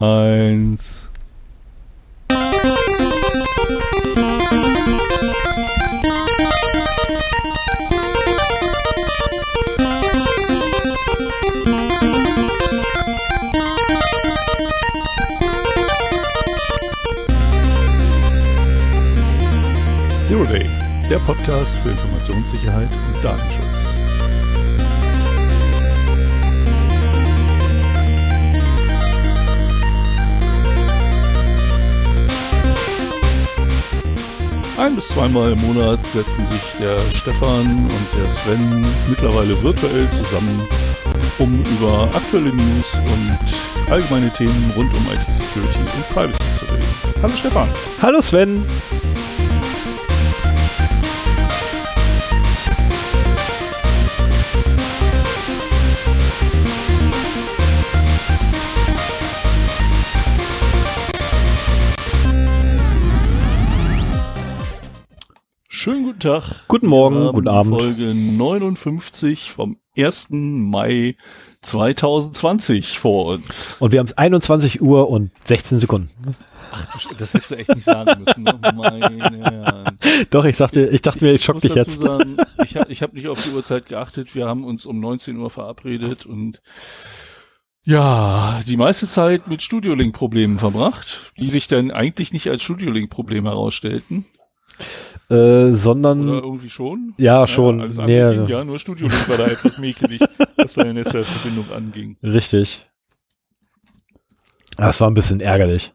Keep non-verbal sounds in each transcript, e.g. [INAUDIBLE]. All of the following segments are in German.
Eins. Zero Day, der Podcast für Informationssicherheit und Datenschutz. Ein bis zweimal im Monat setzen sich der Stefan und der Sven mittlerweile virtuell zusammen, um über aktuelle News und allgemeine Themen rund um IT-Security und Privacy zu reden. Hallo Stefan. Hallo Sven. Guten Tag. Guten Morgen, guten Abend. Folge 59 vom 1. Mai 2020 vor uns. Und wir haben es 21 Uhr und 16 Sekunden. Das hättest du echt nicht sagen müssen. Ne? [LAUGHS] Meine Herren. Doch, ich sagte, ich dachte mir, ich schock dich jetzt. Sagen, ich habe hab nicht auf die Uhrzeit geachtet. Wir haben uns um 19 Uhr verabredet und ja, die meiste Zeit mit Studiolink-Problemen verbracht, die sich dann eigentlich nicht als Studiolink-Problem herausstellten. Äh, Oder sondern, irgendwie schon. ja, schon. alles andere nee, ging, ja, nur Studiolink war da etwas mäkelig, was seine Netzwerkverbindung anging. Richtig. Das war ein bisschen ärgerlich.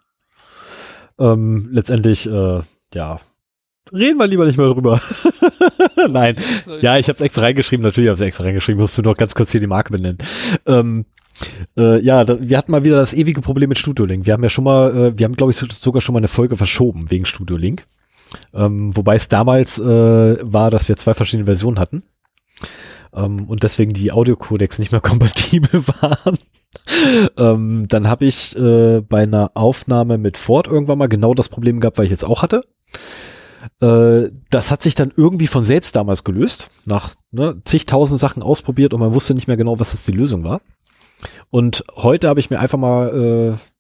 Ähm, letztendlich, äh, ja. Reden wir lieber nicht mehr drüber. [LAUGHS] Nein. Ja, ich habe es extra reingeschrieben, natürlich habe ich es extra reingeschrieben, musst du noch ganz kurz hier die Marke benennen. Ähm, äh, ja, da, wir hatten mal wieder das ewige Problem mit Studio Link. Wir haben ja schon mal, äh, wir haben glaube ich so- sogar schon mal eine Folge verschoben wegen Studio Link. Ähm, wobei es damals äh, war, dass wir zwei verschiedene Versionen hatten. Ähm, und deswegen die Audiocodecs nicht mehr [LAUGHS] kompatibel waren. ähm, dann habe ich äh, bei einer Aufnahme mit Ford irgendwann mal genau das Problem gehabt, weil ich jetzt auch hatte. Äh, das hat sich dann irgendwie von selbst damals gelöst, nach ne, zigtausend Sachen ausprobiert und man wusste nicht mehr genau, was jetzt die Lösung war. Und heute habe ich mir einfach mal, äh,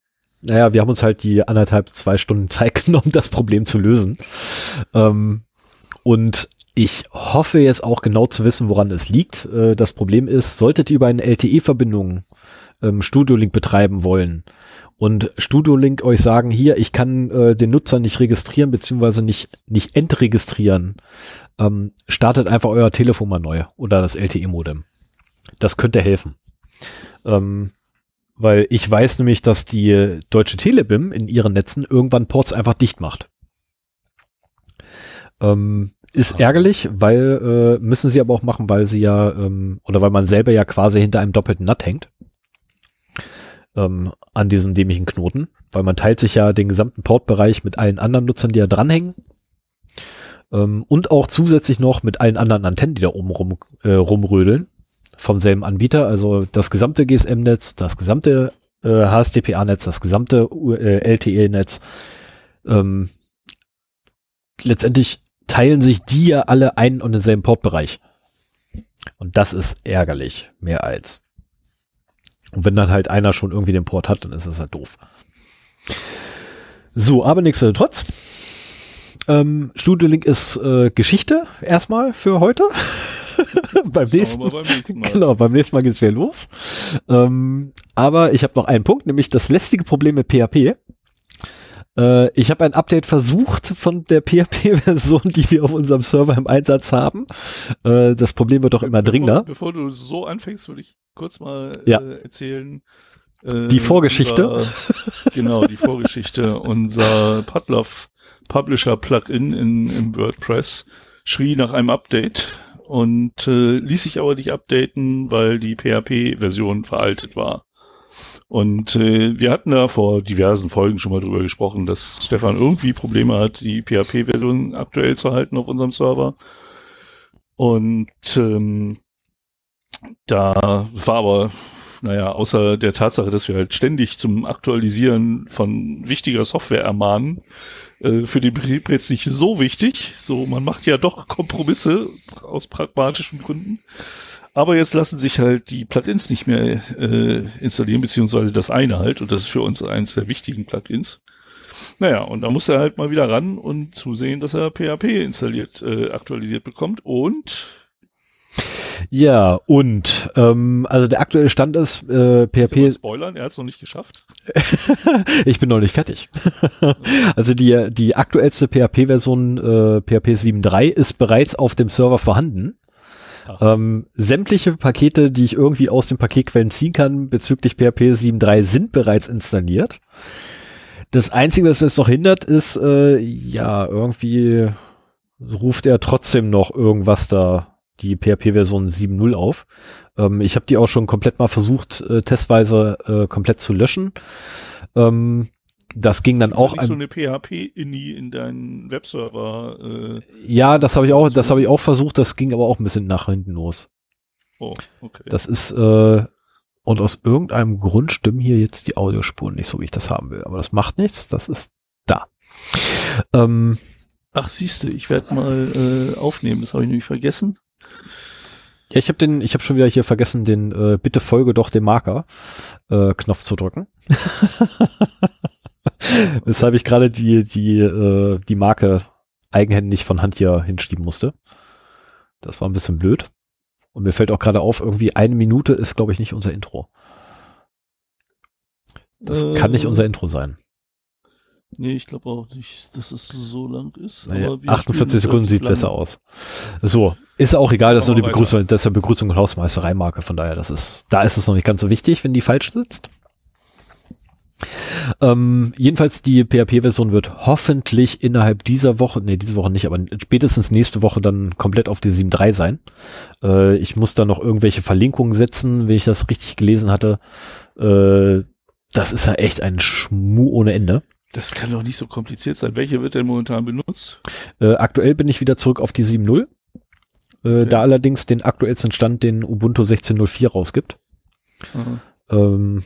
naja, wir haben uns halt die anderthalb, zwei Stunden Zeit [LAUGHS] genommen, das Problem zu lösen. Ähm, und ich hoffe jetzt auch genau zu wissen, woran es liegt. Äh, das Problem ist, solltet ihr über eine LTE-Verbindung ähm, Studio Link betreiben wollen und Studio Link euch sagen, hier, ich kann äh, den Nutzer nicht registrieren, beziehungsweise nicht, nicht entregistrieren, ähm, startet einfach euer Telefon mal neu oder das LTE-Modem. Das könnte helfen. Ähm, weil ich weiß nämlich, dass die Deutsche Telebim in ihren Netzen irgendwann Ports einfach dicht macht. Ähm, ist Ah. ärgerlich, weil äh, müssen sie aber auch machen, weil sie ja ähm, oder weil man selber ja quasi hinter einem doppelten Nut hängt ähm, an diesem dämlichen Knoten, weil man teilt sich ja den gesamten Portbereich mit allen anderen Nutzern, die da dranhängen ähm, und auch zusätzlich noch mit allen anderen Antennen, die da oben rum, äh, rumrödeln vom selben Anbieter, also das gesamte GSM-Netz, das gesamte äh, HSDPA-Netz, das gesamte äh, LTE-Netz. Ähm, letztendlich teilen sich die ja alle einen und denselben Portbereich. Und das ist ärgerlich, mehr als. Und wenn dann halt einer schon irgendwie den Port hat, dann ist das halt doof. So, aber nichtsdestotrotz. Ähm, Studio Link ist äh, Geschichte erstmal für heute. [LAUGHS] [LAUGHS] beim nächsten beim Mal. Genau, beim nächsten Mal geht's wieder los. Ähm, aber ich habe noch einen Punkt, nämlich das lästige Problem mit PHP. Äh, ich habe ein Update versucht von der PHP-Version, [LAUGHS] die wir auf unserem Server im Einsatz haben. Äh, das Problem wird doch immer dringender. Bevor, bevor du so anfängst, würde ich kurz mal Ja. äh, erzählen. äh, Die Vorgeschichte. Unser, [LAUGHS] genau, die Vorgeschichte. Unser Padlove Publisher Plugin in, im WordPress schrie nach einem Update und äh, ließ sich aber nicht updaten, weil die PHP-Version veraltet war. Und äh, wir hatten da vor diversen Folgen schon mal drüber gesprochen, dass Stefan irgendwie Probleme hat, die PHP-Version aktuell zu halten auf unserem Server. Und ähm, da war aber, naja, außer der Tatsache, dass wir halt ständig zum Aktualisieren von wichtiger Software ermahnen, äh, für den Betrieb jetzt nicht so wichtig. So, man macht ja doch Kompromisse aus pragmatischen Gründen. Aber jetzt lassen sich halt die Plugins nicht mehr äh, installieren, beziehungsweise das eine halt, und das ist für uns eines der wichtigen Plugins. Naja, und da muss er halt mal wieder ran und zusehen, dass er PHP installiert, äh, aktualisiert bekommt. Und ja, und ähm, also der aktuelle Stand ist äh, PHP. Spoilern, er hat es noch nicht geschafft. [LAUGHS] ich bin noch nicht fertig. [LAUGHS] also die die aktuellste PHP-Version äh, PHP 7.3 ist bereits auf dem Server vorhanden. Ähm, sämtliche Pakete, die ich irgendwie aus den Paketquellen ziehen kann bezüglich PHP 7.3 sind bereits installiert. Das Einzige, was es noch hindert, ist, äh, ja, irgendwie ruft er trotzdem noch irgendwas da, die PHP-Version 7.0 auf. Ähm, ich habe die auch schon komplett mal versucht, äh, testweise äh, komplett zu löschen. Ähm, das ging dann ist auch. Nicht so eine PHP-INI in deinen Webserver. Äh, ja, das habe ich auch, das habe ich auch versucht. Das ging aber auch ein bisschen nach hinten los. Oh, okay. Das ist äh, und aus irgendeinem Grund stimmen hier jetzt die Audiospuren nicht so, wie ich das haben will. Aber das macht nichts, das ist da. Ähm, Ach, siehst du, ich werde mal äh, aufnehmen, das habe ich nämlich vergessen. Ja, ich habe den, ich habe schon wieder hier vergessen, den äh, bitte folge doch dem Marker äh, Knopf zu drücken. [LAUGHS] Weshalb ich gerade die die äh, die Marke eigenhändig von Hand hier hinschieben musste. Das war ein bisschen blöd. Und mir fällt auch gerade auf, irgendwie eine Minute ist, glaube ich, nicht unser Intro. Das äh, kann nicht unser Intro sein. Nee, ich glaube auch nicht, dass es so lang ist. Naja, 48 Sekunden sieht besser aus. So, ist auch egal, dass nur die Begrüßung, das ist ja Begrüßung und Hausmeisterei-Marke, von daher, das ist, da ist es noch nicht ganz so wichtig, wenn die falsch sitzt. Ähm, jedenfalls die PHP-Version wird hoffentlich innerhalb dieser Woche, nee, diese Woche nicht, aber spätestens nächste Woche dann komplett auf die 7.3 sein. Äh, ich muss da noch irgendwelche Verlinkungen setzen, wenn ich das richtig gelesen hatte. Äh, das ist ja echt ein Schmu ohne Ende. Das kann doch nicht so kompliziert sein. Welche wird denn momentan benutzt? Äh, aktuell bin ich wieder zurück auf die 7.0. Äh, okay. Da allerdings den aktuellsten Stand, den Ubuntu 16.04 rausgibt. Ähm,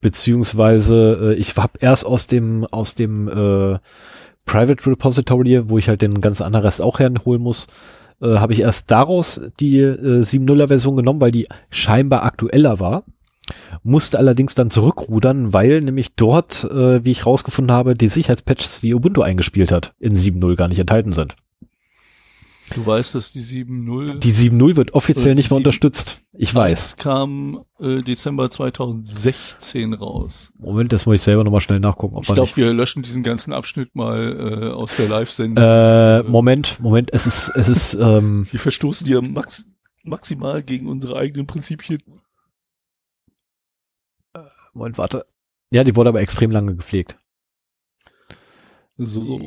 beziehungsweise äh, ich habe erst aus dem aus dem äh, Private Repository, wo ich halt den ganzen anderen Rest auch herholen muss, äh, habe ich erst daraus die äh, 7.0er Version genommen, weil die scheinbar aktueller war. Musste allerdings dann zurückrudern, weil nämlich dort, äh, wie ich rausgefunden habe, die Sicherheitspatches, die Ubuntu eingespielt hat, in 7.0 gar nicht enthalten sind. Du weißt, dass die 7.0. Die 7.0 wird offiziell nicht mehr unterstützt. Ich weiß. kam äh, Dezember 2016 raus. Moment, das muss ich selber nochmal schnell nachgucken. Ob ich glaube, wir löschen diesen ganzen Abschnitt mal äh, aus der Live-Sendung. Äh, Moment, Moment, es ist, es ist. Ähm, wir verstoßen dir max maximal gegen unsere eigenen Prinzipien. Moment, warte. Ja, die wurde aber extrem lange gepflegt. So, so.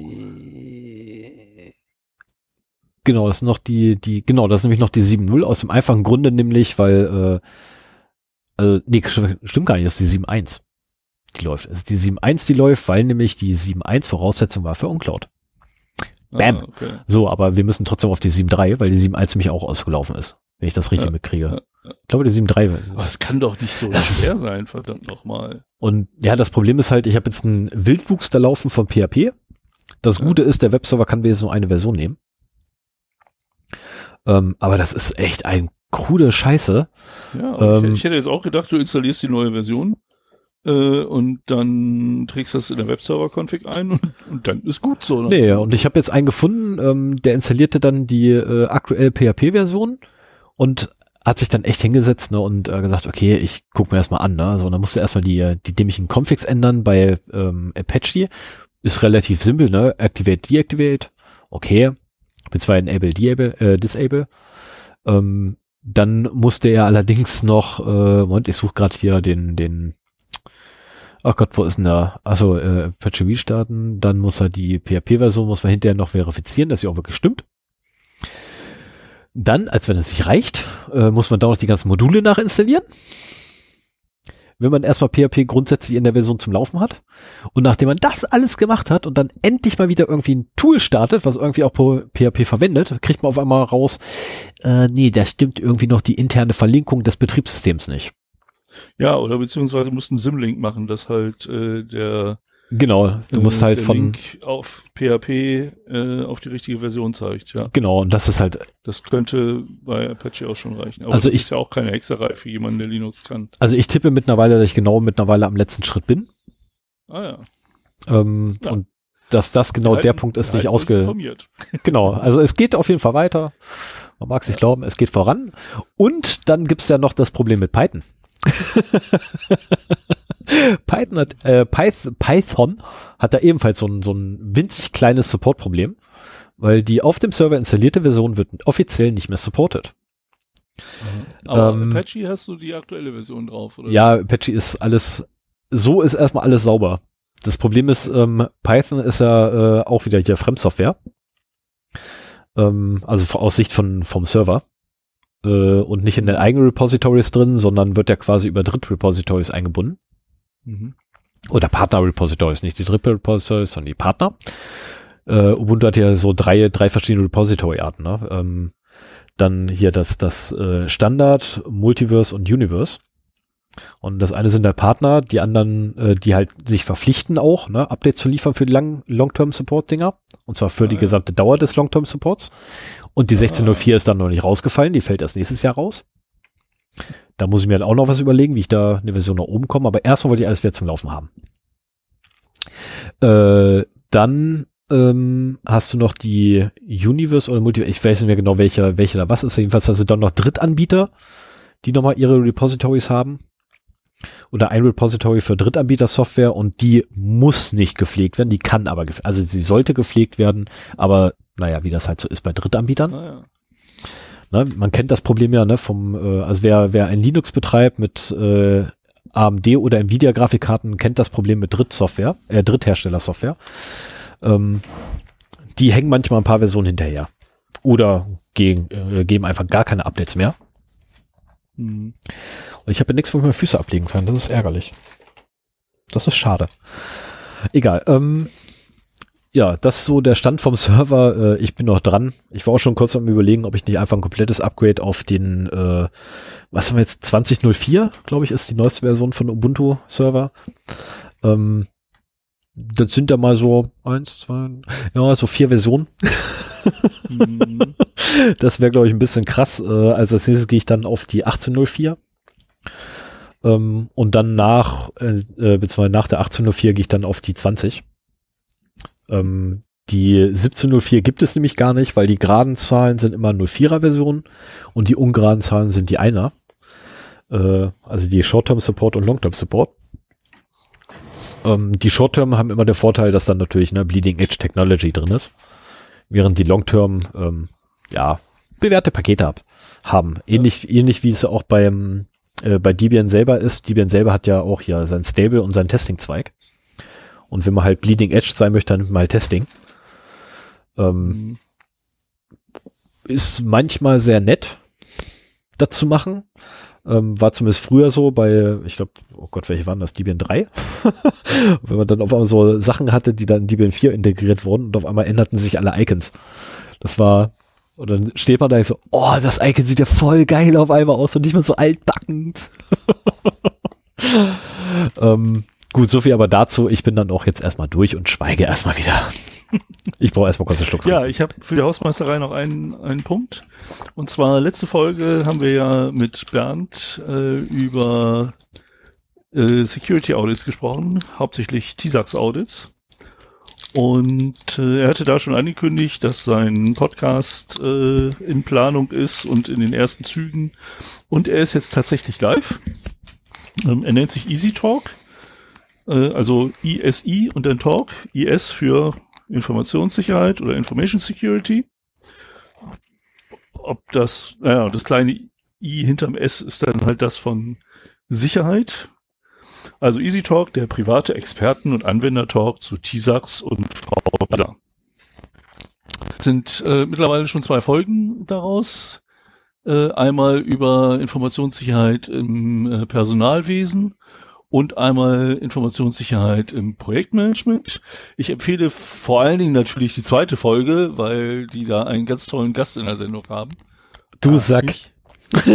Genau, das ist noch die, die, genau, das ist nämlich noch die 7.0 aus dem einfachen Grunde, nämlich, weil, äh, äh, nee, stimmt gar nicht, das ist die 7.1. Die läuft. Es ist die 7.1, die läuft, weil nämlich die 7.1 Voraussetzung war für Uncloud. Ah, Bam. Ah, okay. So, aber wir müssen trotzdem auf die 7.3, weil die 7.1 nämlich auch ausgelaufen ist, wenn ich das richtig ja, mitkriege. Ich glaube, die 7.3. Aber es kann doch nicht so das schwer sein, verdammt nochmal. Und ja, das Problem ist halt, ich habe jetzt einen Wildwuchs da laufen von PHP. Das Gute ist, der Webserver kann wenigstens nur eine Version nehmen. Ähm, aber das ist echt ein krude Scheiße. Ja, ähm, ich, ich, hätte jetzt auch gedacht, du installierst die neue Version äh, und dann trägst das in der Webserver-Config ein und, und, dann ist gut so. Ne? Nee, und ich habe jetzt einen gefunden, ähm, der installierte dann die äh, aktuelle PHP-Version und hat sich dann echt hingesetzt ne, und äh, gesagt, okay, ich guck mir das mal an. Ne? So, dann musste erstmal die, die dämlichen Configs ändern bei ähm, Apache. Ist relativ simpel, ne? Activate, deactivate. Okay. Beziehungsweise enable, disable, äh, disable. Ähm, dann musste er allerdings noch, äh, Moment, ich suche gerade hier den, den, ach Gott, wo ist denn da? Also äh, Apache V starten, dann muss er die PHP-Version, muss man hinterher noch verifizieren, dass sie auch wirklich stimmt. Dann, als wenn es nicht reicht, äh, muss man da noch die ganzen Module nachinstallieren wenn man erstmal PHP grundsätzlich in der Version zum Laufen hat. Und nachdem man das alles gemacht hat und dann endlich mal wieder irgendwie ein Tool startet, was irgendwie auch PHP verwendet, kriegt man auf einmal raus, äh, nee, da stimmt irgendwie noch die interne Verlinkung des Betriebssystems nicht. Ja, oder beziehungsweise mussten Simlink machen, dass halt äh, der Genau, du musst halt von, Link auf PHP äh, auf die richtige Version zeigt, ja. genau, und das ist halt, Das könnte bei Apache auch schon reichen. Aber Also das ich- ist ja auch keine Hexerei für jemanden, der Linux kann. also ich tippe mittlerweile, dass ich genau mittlerweile am letzten Schritt bin. Ah ja. Ähm, Ja. Und dass das genau Halten- der Punkt ist, nicht ausge... informiert. [LAUGHS] Genau, also es geht auf jeden Fall weiter. Man mag sich glauben, es geht voran. Und dann gibt's ja noch das Problem mit Python. [LAUGHS] Python hat, äh, Pyth Python hat da ebenfalls so ein, so ein winzig kleines Support-Problem, weil die auf dem Server installierte Version wird offiziell nicht mehr supported. Aber Ähm, Apache hast du die aktuelle Version drauf, oder? Ja, Apache ist alles, so ist erstmal alles sauber. Das Problem ist, ähm, Python ist ja äh, auch wieder hier Fremdsoftware. Ähm, also aus Sicht von, vom Server. Äh, und nicht in den eigenen Repositories drin, sondern wird ja quasi über Drittrepositories eingebunden. Mhm. Oder Partner-Repositories, nicht die Drittrepositories, sondern die Partner. Äh, Ubuntu hat ja so drei, drei verschiedene Repository-Arten. Ne? Ähm, dann hier das, das äh, Standard, Multiverse und Universe. Und das eine sind der Partner, die anderen, äh, die halt sich verpflichten auch, ne, Updates zu liefern für die Long-Term-Support-Dinger. Und zwar für Ah, die ja. gesamte Dauer des Long-Term-Supports. Und die 1604 ist dann noch nicht rausgefallen, die fällt erst nächstes Jahr raus. Da muss ich mir dann auch noch was überlegen, wie ich da eine Version nach oben komme. Aber erstmal wollte ich alles wieder zum Laufen haben. Äh, dann ähm, hast du noch die Universe oder Multi, ich weiß nicht mehr genau, welcher, welcher da was ist. Jedenfalls hast du dann noch Drittanbieter, die nochmal ihre Repositories haben. Oder ein Repository für Drittanbieter-Software und die muss nicht gepflegt werden, die kann aber, also sie sollte gepflegt werden, aber naja, wie das halt so ist bei Drittanbietern. Ah, ja. Ne, man kennt das Problem ja, ne, vom, äh, also wer, wer ein Linux betreibt mit äh, AMD oder Nvidia-Grafikkarten, kennt das Problem mit Drittsoftware, äh, Drittherstellersoftware. Ähm, die hängen manchmal ein paar Versionen hinterher. Oder gegen, äh, geben einfach gar keine Updates mehr. Mhm. Und ich habe nichts, wo ich meine Füße ablegen kann. Das ist ärgerlich. Das ist schade. Egal. Ähm, ja, das ist so der Stand vom Server. Äh, ich bin noch dran. Ich war auch schon kurz am überlegen, ob ich nicht einfach ein komplettes Upgrade auf den, äh, was haben wir jetzt, 2004, glaube ich, ist die neueste Version von Ubuntu Server. Ähm, das sind da mal so eins, zwei, ja, so vier Versionen. Mhm. [LAUGHS] Das wäre, glaube ich, ein bisschen krass. Äh, also als nächstes gehe ich dann auf die 1804. Ähm, und dann nach, äh, äh, beziehungsweise nach der 1804 gehe ich dann auf die 20. Ähm, die 1704 gibt es nämlich gar nicht, weil die geraden Zahlen sind immer 04er Versionen und die ungeraden Zahlen sind die Einer. Äh, also die Short-Term Support und Long-Term Support. Ähm, die Short-Term haben immer den Vorteil, dass dann natürlich eine Bleeding Edge Technology drin ist, während die Long-Term ähm, ja bewährte Pakete hab, haben. Ähnlich, ähnlich wie es auch beim äh, bei Debian selber ist. Debian selber hat ja auch hier sein Stable und sein Testing-Zweig. Und wenn man halt Bleeding Edge sein möchte, dann nimmt man halt Testing. Ähm, Mhm. ist manchmal sehr nett, das zu machen. Ähm, war zumindest früher so bei, ich glaube, oh Gott, welche waren das? Debian 3? [LAUGHS] Wenn man dann auf einmal so Sachen hatte, die dann in Debian 4 integriert wurden und auf einmal änderten sich alle Icons. Das war, und dann steht man da so, oh, das Icon sieht ja voll geil auf einmal aus und nicht mehr so altbackend. [LAUGHS] ähm, gut, so viel aber dazu. Ich bin dann auch jetzt erstmal durch und schweige erstmal wieder. [LAUGHS] Ich brauche erstmal kurz einen Schluck. Ja, ich habe für die Hausmeisterei noch einen, einen Punkt. Und zwar letzte Folge haben wir ja mit Bernd äh, über äh, Security Audits gesprochen, hauptsächlich TISAX Audits. Und äh, er hatte da schon angekündigt, dass sein Podcast äh, in Planung ist und in den ersten Zügen. Und er ist jetzt tatsächlich live. Ähm, er nennt sich Easy Talk. Äh, also ISI und dann Talk. IS für Informationssicherheit oder Information Security. Ob das, naja, das kleine I hinterm S ist dann halt das von Sicherheit. Also Easy Talk, der private Experten- und Anwender-Talk zu TISAX und VSA. Es sind äh, mittlerweile schon zwei Folgen daraus. Äh, einmal über Informationssicherheit im äh, Personalwesen und einmal Informationssicherheit im Projektmanagement. Ich empfehle vor allen Dingen natürlich die zweite Folge, weil die da einen ganz tollen Gast in der Sendung haben. Du Ah, Sack. [LAUGHS]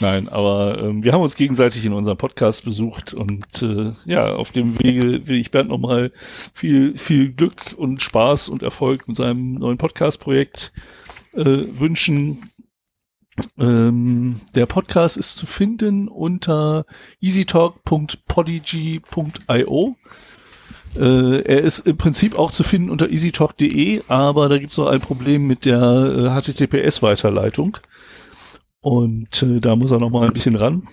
Nein, aber ähm, wir haben uns gegenseitig in unserem Podcast besucht und äh, ja, auf dem Wege will ich Bernd nochmal viel, viel Glück und Spaß und Erfolg mit seinem neuen Podcast-Projekt äh, wünschen. Ähm, der Podcast ist zu finden unter easytalk.podigy.io. Äh, er ist im Prinzip auch zu finden unter easytalk.de, aber da gibt es noch ein Problem mit der äh, HTTPS-Weiterleitung. Und äh, da muss er noch mal ein bisschen ran.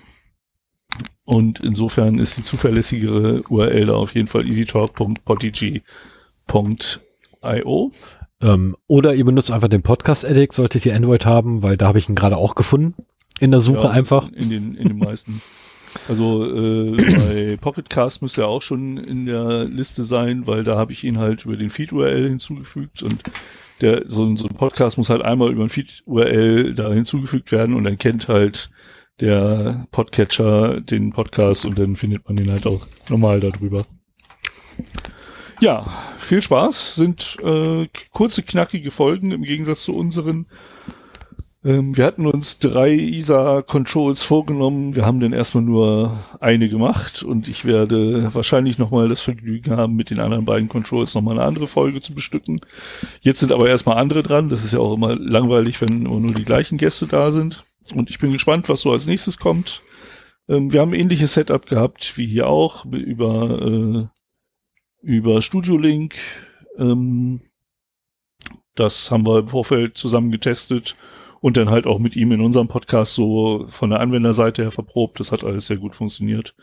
Und insofern ist die zuverlässigere URL da auf jeden Fall easytalk.podigy.io. Ähm, oder ihr benutzt einfach den Podcast-Edit, solltet ihr Android haben, weil da habe ich ihn gerade auch gefunden. In der Suche Ja, einfach. In den, in den meisten. Also äh, bei Pocketcast müsste er auch schon in der Liste sein, weil da habe ich ihn halt über den Feed-URL hinzugefügt und der so, ein- so ein Podcast muss halt einmal über ein Feed-URL da hinzugefügt werden und dann kennt halt der Podcatcher den Podcast und dann findet man den halt auch normal darüber. Ja, viel Spaß. Sind äh, kurze, knackige Folgen im Gegensatz zu unseren. Ähm, wir hatten uns drei ISA-Controls vorgenommen. Wir haben dann erstmal nur eine gemacht und ich werde wahrscheinlich nochmal das Vergnügen haben, mit den anderen beiden Controls nochmal eine andere Folge zu bestücken. Jetzt sind aber erstmal andere dran. Das ist ja auch immer langweilig, wenn immer nur die gleichen Gäste da sind. Und ich bin gespannt, was so als nächstes kommt. Ähm, wir haben ein ähnliches Setup gehabt wie hier auch über, äh, über Studio Link. Ähm, das haben wir im Vorfeld zusammen getestet und dann halt auch mit ihm in unserem Podcast so von der Anwenderseite her verprobt. Das hat alles sehr gut funktioniert.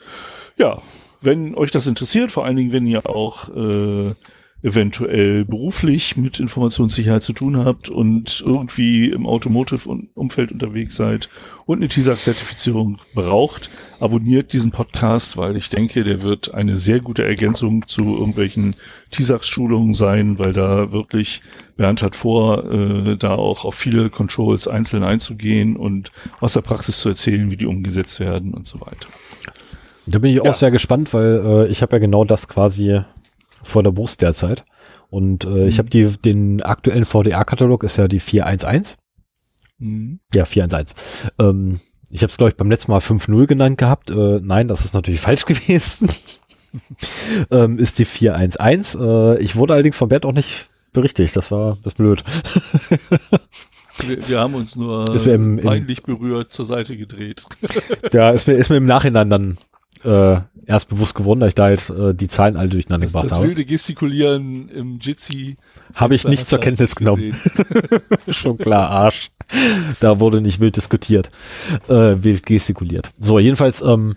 Ja, wenn euch das interessiert, vor allen Dingen, wenn ihr auch äh, eventuell beruflich mit Informationssicherheit zu tun habt und irgendwie im Automotive-Umfeld unterwegs seid und eine TISAX-Zertifizierung braucht, abonniert diesen Podcast, weil ich denke, der wird eine sehr gute Ergänzung zu irgendwelchen TISAX-Schulungen sein, weil da wirklich Bernd hat vor, äh, da auch auf viele Controls einzeln einzugehen und aus der Praxis zu erzählen, wie die umgesetzt werden und so weiter. Da bin ich auch Ja. sehr gespannt, weil äh, ich habe ja genau das quasi vor der Brust derzeit. Und äh, ich Mhm. habe die den aktuellen VDA-Katalog, ist ja die 411. Mhm. Ja, 411. Ähm, ich habe es, glaube ich, beim letzten Mal 5.0 genannt gehabt. Äh, nein, das ist natürlich [LAUGHS] falsch gewesen. [LAUGHS] ähm, ist die 411. Äh, ich wurde allerdings von Bert auch nicht berichtigt. Das war das blöd. [LAUGHS] Wir, wir haben uns nur peinlich berührt zur Seite gedreht. ja, ist mir, ist mir im Nachhinein dann äh, erst bewusst geworden, dass ich da halt äh, die Zahlen alle durcheinander Das, gebracht das habe. wilde Gestikulieren im Jitsi. Habe ich nicht zur Kenntnis genommen. [LAUGHS] Schon klar, Arsch. Da wurde nicht wild diskutiert, äh, wild gestikuliert. So, jedenfalls, ähm,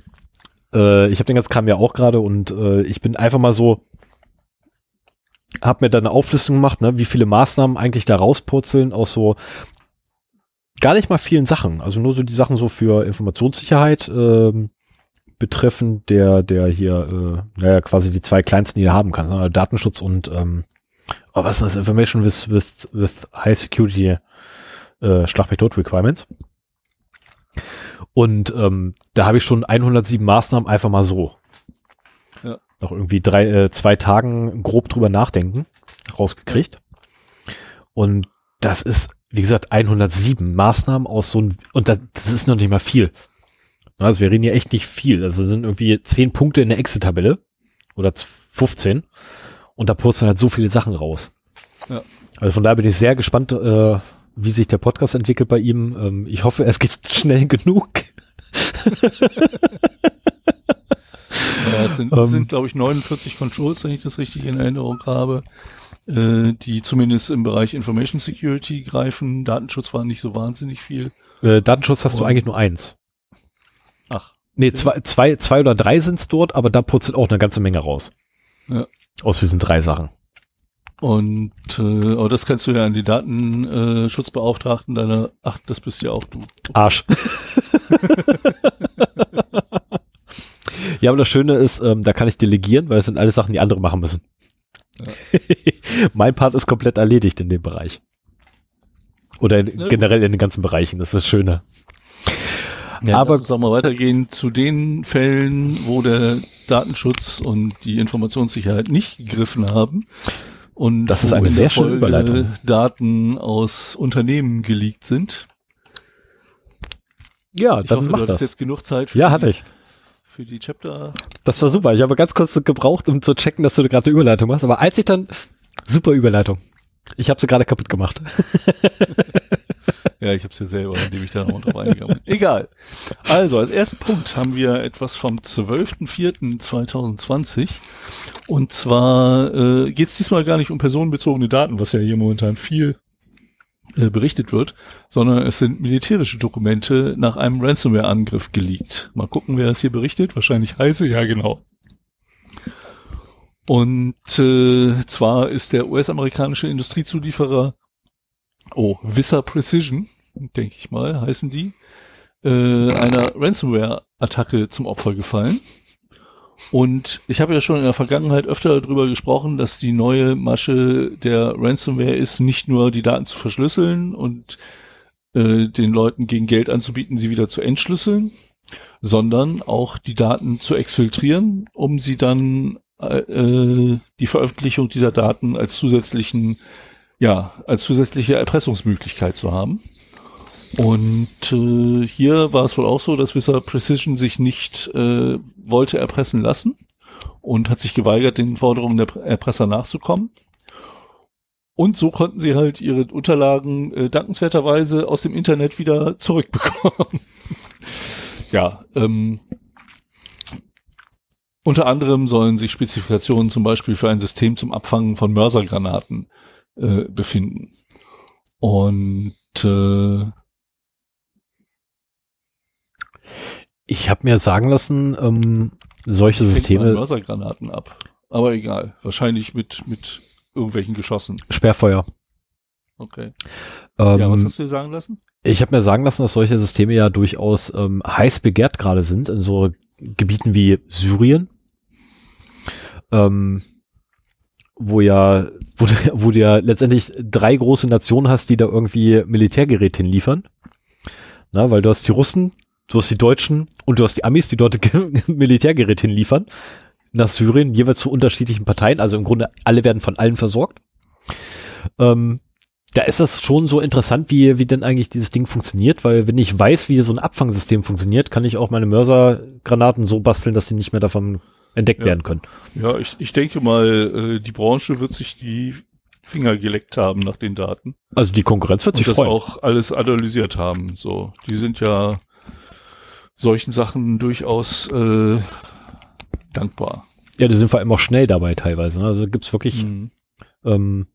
äh, ich habe den ganzen Kram ja auch gerade und äh, ich bin einfach mal so, hab mir da eine Auflistung gemacht, ne, wie viele Maßnahmen eigentlich da rauspurzeln aus so gar nicht mal vielen Sachen. Also nur so die Sachen so für Informationssicherheit ähm, betreffend der, der hier, äh, naja, quasi die zwei kleinsten, die du haben kannst, ne, Datenschutz und ähm, oh, was ist das? Information with, with, with High Security äh, Schlag mich tot Requirements. Und ähm, da habe ich schon 107 Maßnahmen einfach mal so. Ja. Noch irgendwie drei, äh, zwei Tagen grob drüber nachdenken, rausgekriegt. Und das ist, wie gesagt, 107 Maßnahmen aus so einem, und das, das ist noch nicht mal viel. Also wir reden hier echt nicht viel. Also es sind irgendwie 10 Punkte in der Excel-Tabelle oder 15 und da purzeln halt so viele Sachen raus. Ja. Also von daher bin ich sehr gespannt, äh, wie sich der Podcast entwickelt bei ihm. Ähm, ich hoffe, es geht [LAUGHS] schnell genug. Ja, es sind, Ähm. sind glaube ich, 49 Controls, wenn ich das richtig in Erinnerung habe, äh, die zumindest im Bereich Information Security greifen. Datenschutz war nicht so wahnsinnig viel. Äh, Datenschutz hast du Und- eigentlich nur eins. Ach, Nee, zwei, zwei, zwei oder drei sind's dort, aber da purzelt auch eine ganze Menge raus. Ja. Aus diesen drei Sachen. Und äh, aber das kannst du ja an die Datenschutzbeauftragten Schutzbeauftragten deiner, ach, das bist ja auch du. Arsch. [LAUGHS] ja, aber das Schöne ist, ähm, da kann ich delegieren, weil es sind alles Sachen, die andere machen müssen. [LAUGHS] mein Part ist komplett erledigt in dem Bereich. Oder in, generell in den ganzen Bereichen, das ist das Schöne. Ja, Aber- lass uns mal weitergehen zu den Fällen, wo der Datenschutz und die Informationssicherheit nicht gegriffen haben. Und Das ist eine in sehr schöne Überleitung. Daten aus Unternehmen geleakt sind. Ja, Ich dann hoffe, mach du das. jetzt genug Zeit für, Ja, hatte ich. für die Chapter. Das war super. Ich habe ganz kurz gebraucht, um zu checken, dass du gerade eine Überleitung machst. Aber als ich dann, super Überleitung. Ich habe sie gerade kaputt gemacht. [LAUGHS] Ja, ich habe ja selber, indem ich da noch drauf eingegangen bin. Egal. Also, als ersten Punkt haben wir etwas vom 12.04.2020. Und zwar äh, geht es diesmal gar nicht um personenbezogene Daten, was ja hier momentan viel äh, berichtet wird, sondern es sind militärische Dokumente nach einem Ransomware-Angriff geleakt. Mal gucken, wer es hier berichtet. Wahrscheinlich Heise, ja genau. Und äh, zwar ist der US-amerikanische Industriezulieferer Oh, Visser Precision, denke ich mal, heißen die, äh, einer Ransomware-Attacke zum Opfer gefallen. Und ich habe ja schon in der Vergangenheit öfter darüber gesprochen, dass die neue Masche der Ransomware ist, nicht nur die Daten zu verschlüsseln und äh, den Leuten gegen Geld anzubieten, sie wieder zu entschlüsseln, sondern auch die Daten zu exfiltrieren, um sie dann äh, äh, die Veröffentlichung dieser Daten als zusätzlichen ja, als zusätzliche Erpressungsmöglichkeit zu haben. Und äh, hier war es wohl auch so, dass Visser Precision sich nicht äh, wollte erpressen lassen und hat sich geweigert, den Forderungen der Erpresser nachzukommen. Und so konnten sie halt ihre Unterlagen äh, dankenswerterweise aus dem Internet wieder zurückbekommen. [LAUGHS] ja, ähm, unter anderem sollen sich Spezifikationen zum Beispiel für ein System zum Abfangen von Mörsergranaten äh, befinden. Und äh, Ich habe mir sagen lassen, ähm, solche Systeme, Mörsergranaten ab. Aber egal. Wahrscheinlich mit, mit irgendwelchen Geschossen. Sperrfeuer. Okay. Ähm, ja, was hast du dir sagen lassen? Ich habe mir sagen lassen, dass solche Systeme ja durchaus ähm, heiß begehrt gerade sind in so Gebieten wie Syrien, ähm, wo ja, wo, du- wo du ja letztendlich drei große Nationen hast, die da irgendwie Militärgerät hinliefern. Na, weil du hast die Russen, du hast die Deutschen und du hast die Amis, die dort [LAUGHS] Militärgerät hinliefern nach Syrien, jeweils zu unterschiedlichen Parteien. Also im Grunde alle werden von allen versorgt. Ähm, da ist das schon so interessant, wie, wie denn eigentlich dieses Ding funktioniert, weil wenn ich weiß, wie so ein Abfangsystem funktioniert, kann ich auch meine Mörsergranaten so basteln, dass sie nicht mehr davon entdeckt Ja. werden können. Ja, ich, ich denke mal, äh, die Branche wird sich die Finger geleckt haben nach den Daten. Also die Konkurrenz wird Und sich das freuen. auch alles analysiert haben. So, die sind ja solchen Sachen durchaus äh, dankbar. Ja, die sind vor allem auch schnell dabei teilweise. Ne? Also gibt's wirklich, Mhm. ähm,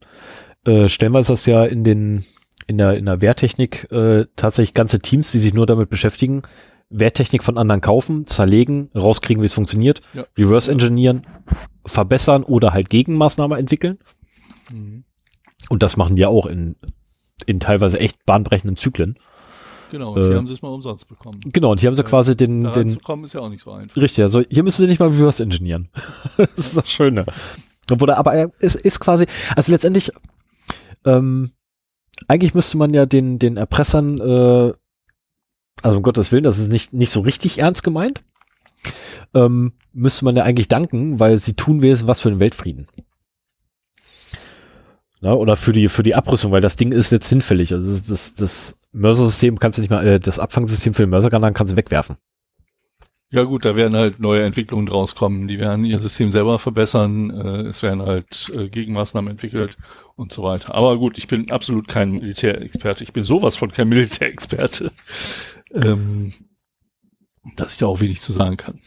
äh, stellenweise das ja in den, in der, in der Wehrtechnik äh, tatsächlich ganze Teams, die sich nur damit beschäftigen, Wehrtechnik von anderen kaufen, zerlegen, rauskriegen, wie es funktioniert, Ja. reverse engineeren, verbessern oder halt Gegenmaßnahme entwickeln. Mhm. Und das machen die ja auch in, in teilweise echt bahnbrechenden Zyklen. Genau, und hier Äh, haben sie es mal umsonst bekommen. Genau, und hier haben sie Ja, quasi den, Da den, reinzukommen ist ja auch nicht so einfach. richtig, also hier müssen sie nicht mal reverse engineeren. [LAUGHS] das ist das Schöne. Obwohl, er- aber er ist, ist quasi, also letztendlich, ähm, eigentlich müsste man ja den, den Erpressern, äh, also um Gottes Willen, das ist nicht, nicht so richtig ernst gemeint, ähm, müsste man ja eigentlich danken, weil sie tun wesen was für den Weltfrieden. Na, oder für die, für die Abrüstung, weil das Ding ist jetzt hinfällig. Also das, das, das Mörsersystem kannst du nicht mal, äh, das Abfangsystem für den Mörsergranaten kannst du wegwerfen. Ja gut, da werden halt neue Entwicklungen draus kommen. Die werden ihr System selber verbessern. Äh, es werden halt äh, Gegenmaßnahmen entwickelt und so weiter. Aber gut, ich bin absolut kein Militärexperte. Ich bin sowas von kein Militärexperte. Ähm, dass ich da auch wenig zu sagen kann.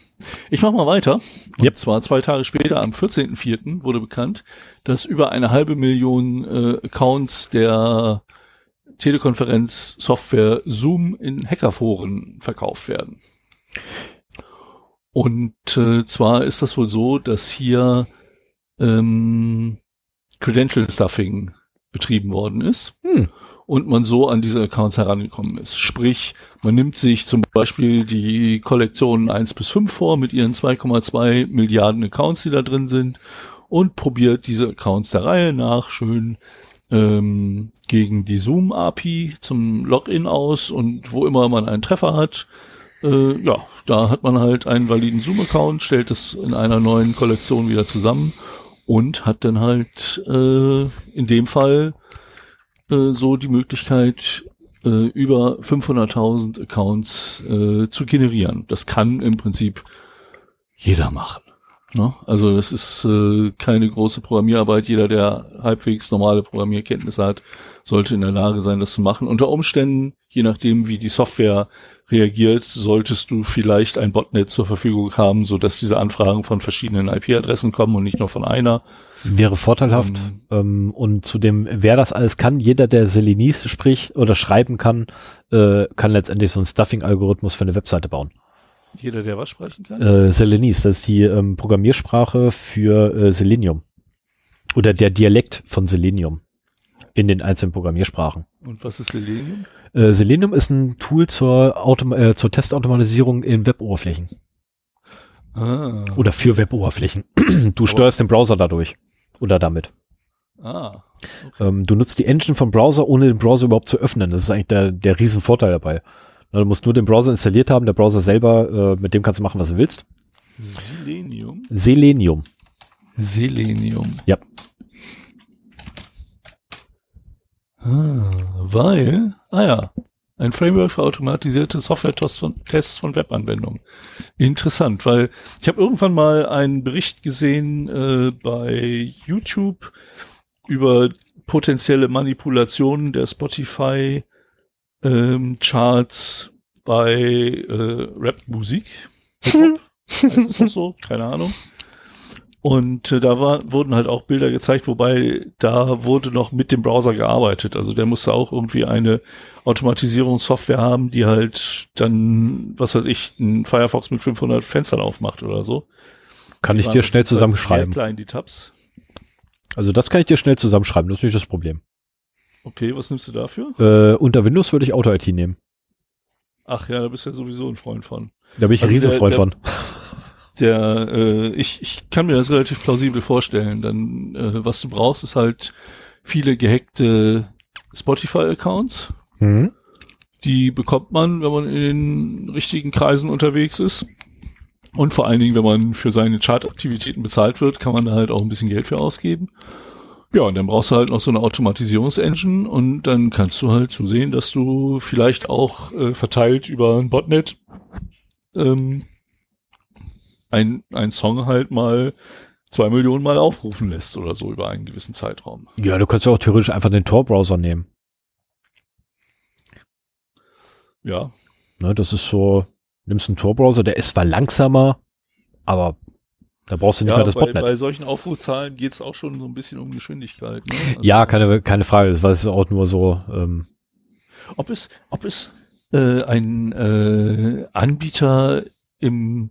Ich mache mal weiter. Und Yep. zwar zwei Tage später, am 14.04. wurde bekannt, dass über eine halbe Million äh, Accounts der Telekonferenz-Software Zoom in Hackerforen verkauft werden. Und äh, zwar ist das wohl so, dass hier ähm, Credential Stuffing betrieben worden ist Hm. Und man so an diese Accounts herangekommen ist. Sprich, man nimmt sich zum Beispiel die Kollektionen 1 bis 5 vor mit ihren 2,2 Milliarden Accounts, die da drin sind und probiert diese Accounts der Reihe nach schön ähm, gegen die Zoom-API zum Login aus und wo immer man einen Treffer hat, äh, ja, da hat man halt einen validen Zoom-Account, stellt es in einer neuen Kollektion wieder zusammen und hat dann halt äh, in dem Fall äh, so die Möglichkeit, äh, über 500.000 Accounts äh, zu generieren. Das kann im Prinzip jeder machen. Ne? Also das ist äh, keine große Programmierarbeit. Jeder, der halbwegs normale Programmierkenntnisse hat, sollte in der Lage sein, das zu machen. Unter Umständen, je nachdem, wie die Software reagiert, solltest du vielleicht ein Botnet zur Verfügung haben, so dass diese Anfragen von verschiedenen IP-Adressen kommen und nicht nur von einer. Wäre vorteilhaft. Ähm, ähm, und zudem, wer das alles kann, jeder, der Selenis spricht oder schreiben kann, äh, kann letztendlich so einen Stuffing-Algorithmus für eine Webseite bauen. Jeder, der was sprechen kann? Äh, Selenis, das ist die ähm, Programmiersprache für äh, Selenium. Oder der Dialekt von Selenium in den einzelnen Programmiersprachen. Und was ist Selenium? Äh, Selenium ist ein Tool zur, Autom äh, zur Testautomatisierung in Weboberflächen. Ah. Oder für Weboberflächen. [CLEARS THROAT] du steuerst den Browser dadurch. Oder damit. Ah. Okay. Ähm, du nutzt die Engine vom Browser, ohne den Browser überhaupt zu öffnen. Das ist eigentlich der, der Riesenvorteil dabei. Du musst nur den Browser installiert haben, der Browser selber, äh, mit dem kannst du machen, was du willst. Selenium? Selenium. Selenium. Ja. Ah, weil, ah ja, ein Framework für automatisierte Software-Tests von, Tests von Webanwendungen. Interessant, weil ich habe irgendwann mal einen Bericht gesehen äh, bei YouTube über potenzielle Manipulationen der Spotify ähm, Charts bei äh, Rap-Musik. [LAUGHS] Ist es noch so? Keine Ahnung. Und äh, da war, wurden halt auch Bilder gezeigt, wobei da wurde noch mit dem Browser gearbeitet. Also der musste auch irgendwie eine Automatisierungssoftware haben, die halt dann, was weiß ich, ein Firefox mit 500 Fenstern aufmacht oder so. Kann die ich dir schnell zusammenschreiben. Sehr klein, die Tabs. Also das kann ich dir schnell zusammenschreiben, das ist nicht das Problem. Okay, was nimmst du dafür? Äh, unter Windows würde ich Auto-IT nehmen. Ach ja, da bist du ja sowieso ein Freund von. Da bin ich also ein Riesenfreund von der äh, ich, ich kann mir das relativ plausibel vorstellen. Dann äh, was du brauchst, ist halt viele gehackte Spotify-Accounts. Mhm. Die bekommt man, wenn man in den richtigen Kreisen unterwegs ist. Und vor allen Dingen, wenn man für seine Chartaktivitäten bezahlt wird, kann man da halt auch ein bisschen Geld für ausgeben. Ja, und dann brauchst du halt noch so eine Automatisierungsengine und dann kannst du halt zusehen, dass du vielleicht auch äh, verteilt über ein Botnet ähm, ein, ein Song halt mal zwei Millionen Mal aufrufen lässt oder so über einen gewissen Zeitraum. Ja, du kannst ja auch theoretisch einfach den Tor-Browser nehmen. Ja. Ne, das ist so, nimmst einen Tor-Browser, der ist zwar langsamer, aber da brauchst du nicht ja, mehr das bei, Botnet. Bei solchen Aufrufzahlen geht es auch schon so ein bisschen um Geschwindigkeit. Ne? Also ja, keine, keine Frage. Das war auch nur so. Ähm, ob es, ob es äh, ein äh, Anbieter im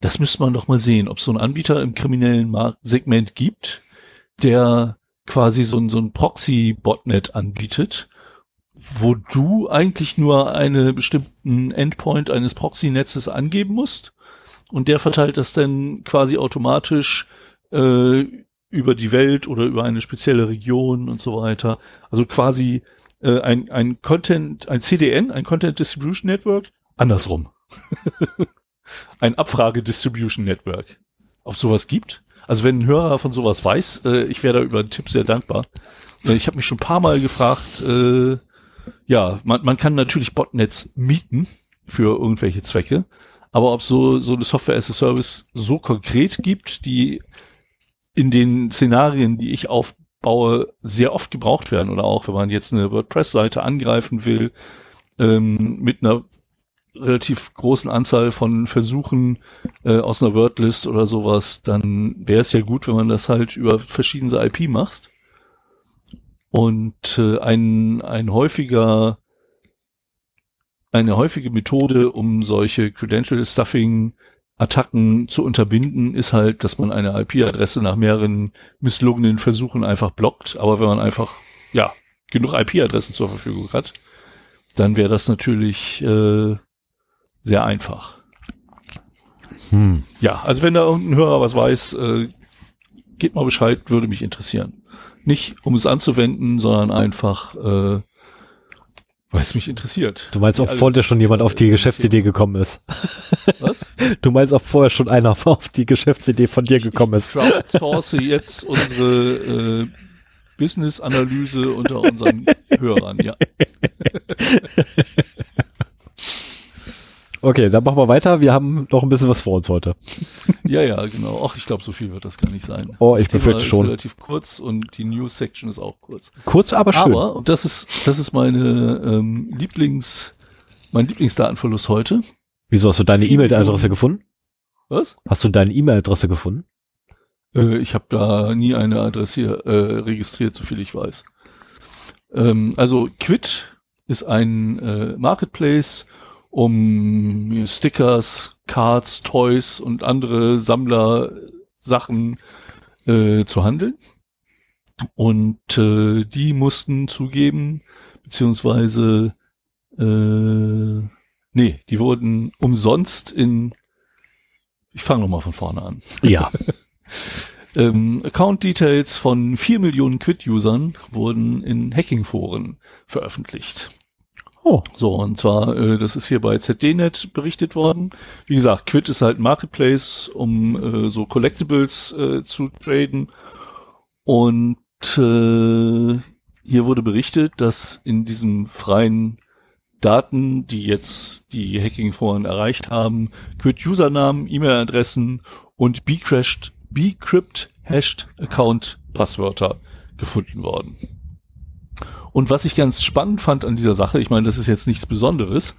das müsste man doch mal sehen, ob es so einen Anbieter im kriminellen Markt Segment gibt, der quasi so ein, so ein Proxy-Botnet anbietet, wo du eigentlich nur einen bestimmten Endpoint eines Proxy-Netzes angeben musst und der verteilt das dann quasi automatisch äh, über die Welt oder über eine spezielle Region und so weiter. Also quasi äh, ein, ein Content, ein CDN, ein Content Distribution Network, andersrum. [LAUGHS] ein Abfrage-Distribution-Network. Ob sowas gibt? Also wenn ein Hörer von sowas weiß, äh, ich wäre da über einen Tipp sehr dankbar. Äh, ich habe mich schon ein paar Mal gefragt, äh, ja, man, man kann natürlich Botnets mieten für irgendwelche Zwecke, aber ob so, so eine Software as a Service so konkret gibt, die in den Szenarien, die ich aufbaue, sehr oft gebraucht werden oder auch wenn man jetzt eine WordPress-Seite angreifen will, ähm, mit einer relativ großen Anzahl von Versuchen äh, aus einer Wordlist oder sowas, dann wäre es ja gut, wenn man das halt über verschiedene IP macht. Und äh, ein, ein häufiger, eine häufige Methode, um solche Credential Stuffing Attacken zu unterbinden, ist halt, dass man eine IP-Adresse nach mehreren misslungenen Versuchen einfach blockt. Aber wenn man einfach, ja, genug IP-Adressen zur Verfügung hat, dann wäre das natürlich äh, sehr einfach. Hm. Ja, also wenn da irgendein Hörer was weiß, äh, geht mal Bescheid, würde mich interessieren. Nicht um es anzuwenden, sondern einfach, äh, weil es mich interessiert. Du meinst, ob vorher schon jemand auf die Geschäftsidee gekommen ist? Was? [LAUGHS] Du meinst, ob vorher schon einer [LAUGHS] auf die Geschäftsidee von dir gekommen ist? Ich crowdsource jetzt unsere äh, Business-Analyse unter unseren [LAUGHS] Hörern, ja. Okay, dann machen wir weiter. Wir haben noch ein bisschen was vor uns heute. [LAUGHS] Ja, ja, genau. Ach, ich glaube, so viel wird das gar nicht sein. Oh, ich befürchte schon. relativ kurz und die News-Section ist auch kurz. Kurz, aber schön. Aber, und das ist, das ist meine ähm, Lieblings, mein Lieblingsdatenverlust heute. Wieso hast du deine E-Mail-Adresse gefunden? Was? Hast du deine E-Mail-Adresse gefunden? Äh, ich habe da nie eine Adresse hier, äh, registriert, soviel ich weiß. Ähm, also Quid ist ein äh, Marketplace, um Stickers, Cards, Toys und andere Sammlersachen äh, zu handeln. Und äh, die mussten zugeben, beziehungsweise äh, nee, die wurden umsonst in ich fange nochmal von vorne an. Ja. [LAUGHS] ähm, Account Details von vier Millionen Quid-Usern wurden in Hacking-Foren veröffentlicht. Oh. So, und zwar, äh, das ist hier bei ZDNet berichtet worden. Wie gesagt, Quid ist halt ein Marketplace, um äh, so Collectibles äh, zu traden. Und äh, hier wurde berichtet, dass in diesem freien Daten, die jetzt die Hacking-Foren erreicht haben, Quid-Usernamen, E-Mail-Adressen und Bcrypt, Bcrypt Hashed Account Passwörter gefunden worden. Und was ich ganz spannend fand an dieser Sache, ich meine, das ist jetzt nichts Besonderes,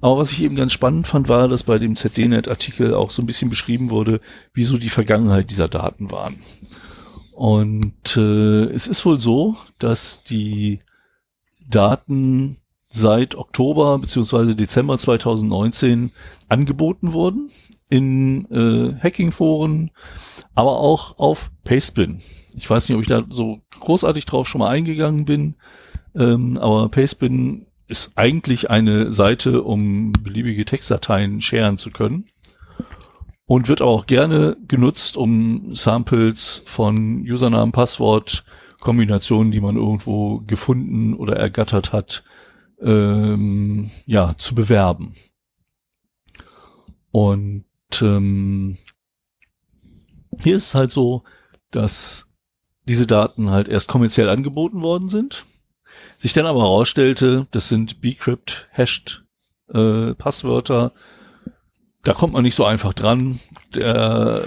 aber was ich eben ganz spannend fand, war, dass bei dem ZDNet-Artikel auch so ein bisschen beschrieben wurde, wieso die Vergangenheit dieser Daten waren. Und äh, es ist wohl so, dass die Daten seit Oktober beziehungsweise Dezember 2019 angeboten wurden in äh, Hacking-Foren, aber auch auf Pastebin. Ich weiß nicht, ob ich da so großartig drauf schon mal eingegangen bin. Ähm, aber Pastebin ist eigentlich eine Seite, um beliebige Textdateien sharen zu können. Und wird auch gerne genutzt, um Samples von Usernamen, Passwort, Kombinationen, die man irgendwo gefunden oder ergattert hat, ähm, ja, zu bewerben. Und ähm, hier ist es halt so, dass diese Daten halt erst kommerziell angeboten worden sind sich dann aber herausstellte, das sind Bcrypt hashed äh, Passwörter. Da kommt man nicht so einfach dran. Der,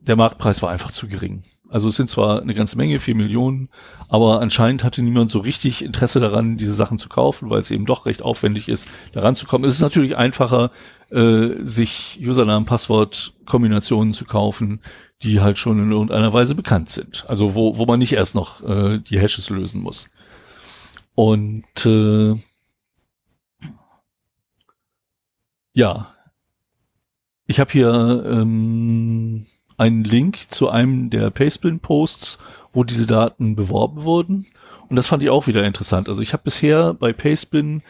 der Marktpreis war einfach zu gering. Also es sind zwar eine ganze Menge, vier Millionen, aber anscheinend hatte niemand so richtig Interesse daran, diese Sachen zu kaufen, weil es eben doch recht aufwendig ist, daran zu kommen. Es ist natürlich einfacher, äh, sich Usernamen, Passwort, Kombinationen zu kaufen, die halt schon in irgendeiner Weise bekannt sind. Also wo, wo man nicht erst noch äh, die Hashes lösen muss. Und äh, ja, ich habe hier ähm, einen Link zu einem der Pastebin-Posts, wo diese Daten beworben wurden. Und das fand ich auch wieder interessant. Also ich habe bisher bei Pastebin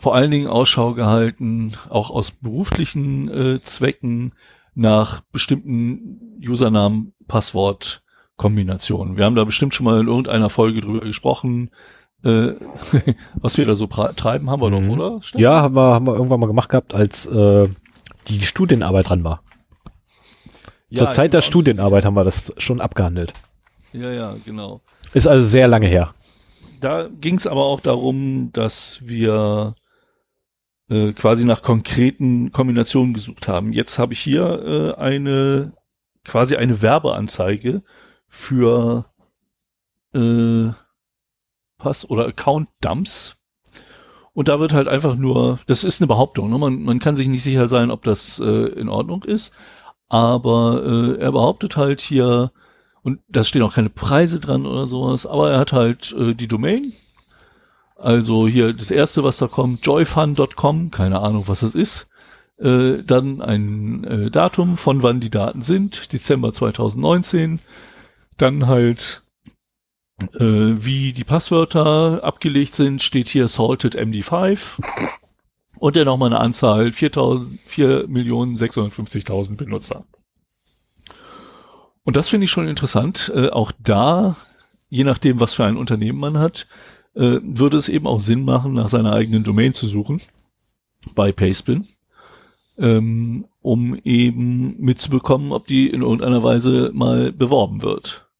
vor allen Dingen Ausschau gehalten, auch aus beruflichen äh, Zwecken, nach bestimmten Usernamen, Passwort, Kombinationen. Wir haben da bestimmt schon mal in irgendeiner Folge drüber gesprochen, äh, [LAUGHS] was wir da so treiben, haben wir mhm. noch, oder? Stimmt? Ja, haben wir, haben wir irgendwann mal gemacht gehabt, als äh, die Studienarbeit dran war. Ja, Zur Zeit der Studienarbeit haben wir das schon abgehandelt. Ja, ja, genau. Ist also sehr lange her. Da ging es aber auch darum, dass wir äh, quasi nach konkreten Kombinationen gesucht haben. Jetzt habe ich hier äh, eine quasi eine Werbeanzeige für äh, Pass oder Account Dumps. Und da wird halt einfach nur, das ist eine Behauptung, ne? man, man kann sich nicht sicher sein, ob das äh, in Ordnung ist, aber äh, er behauptet halt hier, und da stehen auch keine Preise dran oder sowas, aber er hat halt äh, die Domain. Also hier das erste, was da kommt, joyfun.com, keine Ahnung, was das ist. Äh, dann ein äh, Datum, von wann die Daten sind, Dezember 2019. Dann halt äh, wie die Passwörter abgelegt sind, steht hier Salted MD5 [LAUGHS] und dann nochmal eine Anzahl 4.650.000 Benutzer. Und das finde ich schon interessant. Äh, auch da, je nachdem, was für ein Unternehmen man hat, äh, würde es eben auch Sinn machen, nach seiner eigenen Domain zu suchen bei Pastebin, ähm, um eben mitzubekommen, ob die in irgendeiner Weise mal beworben wird.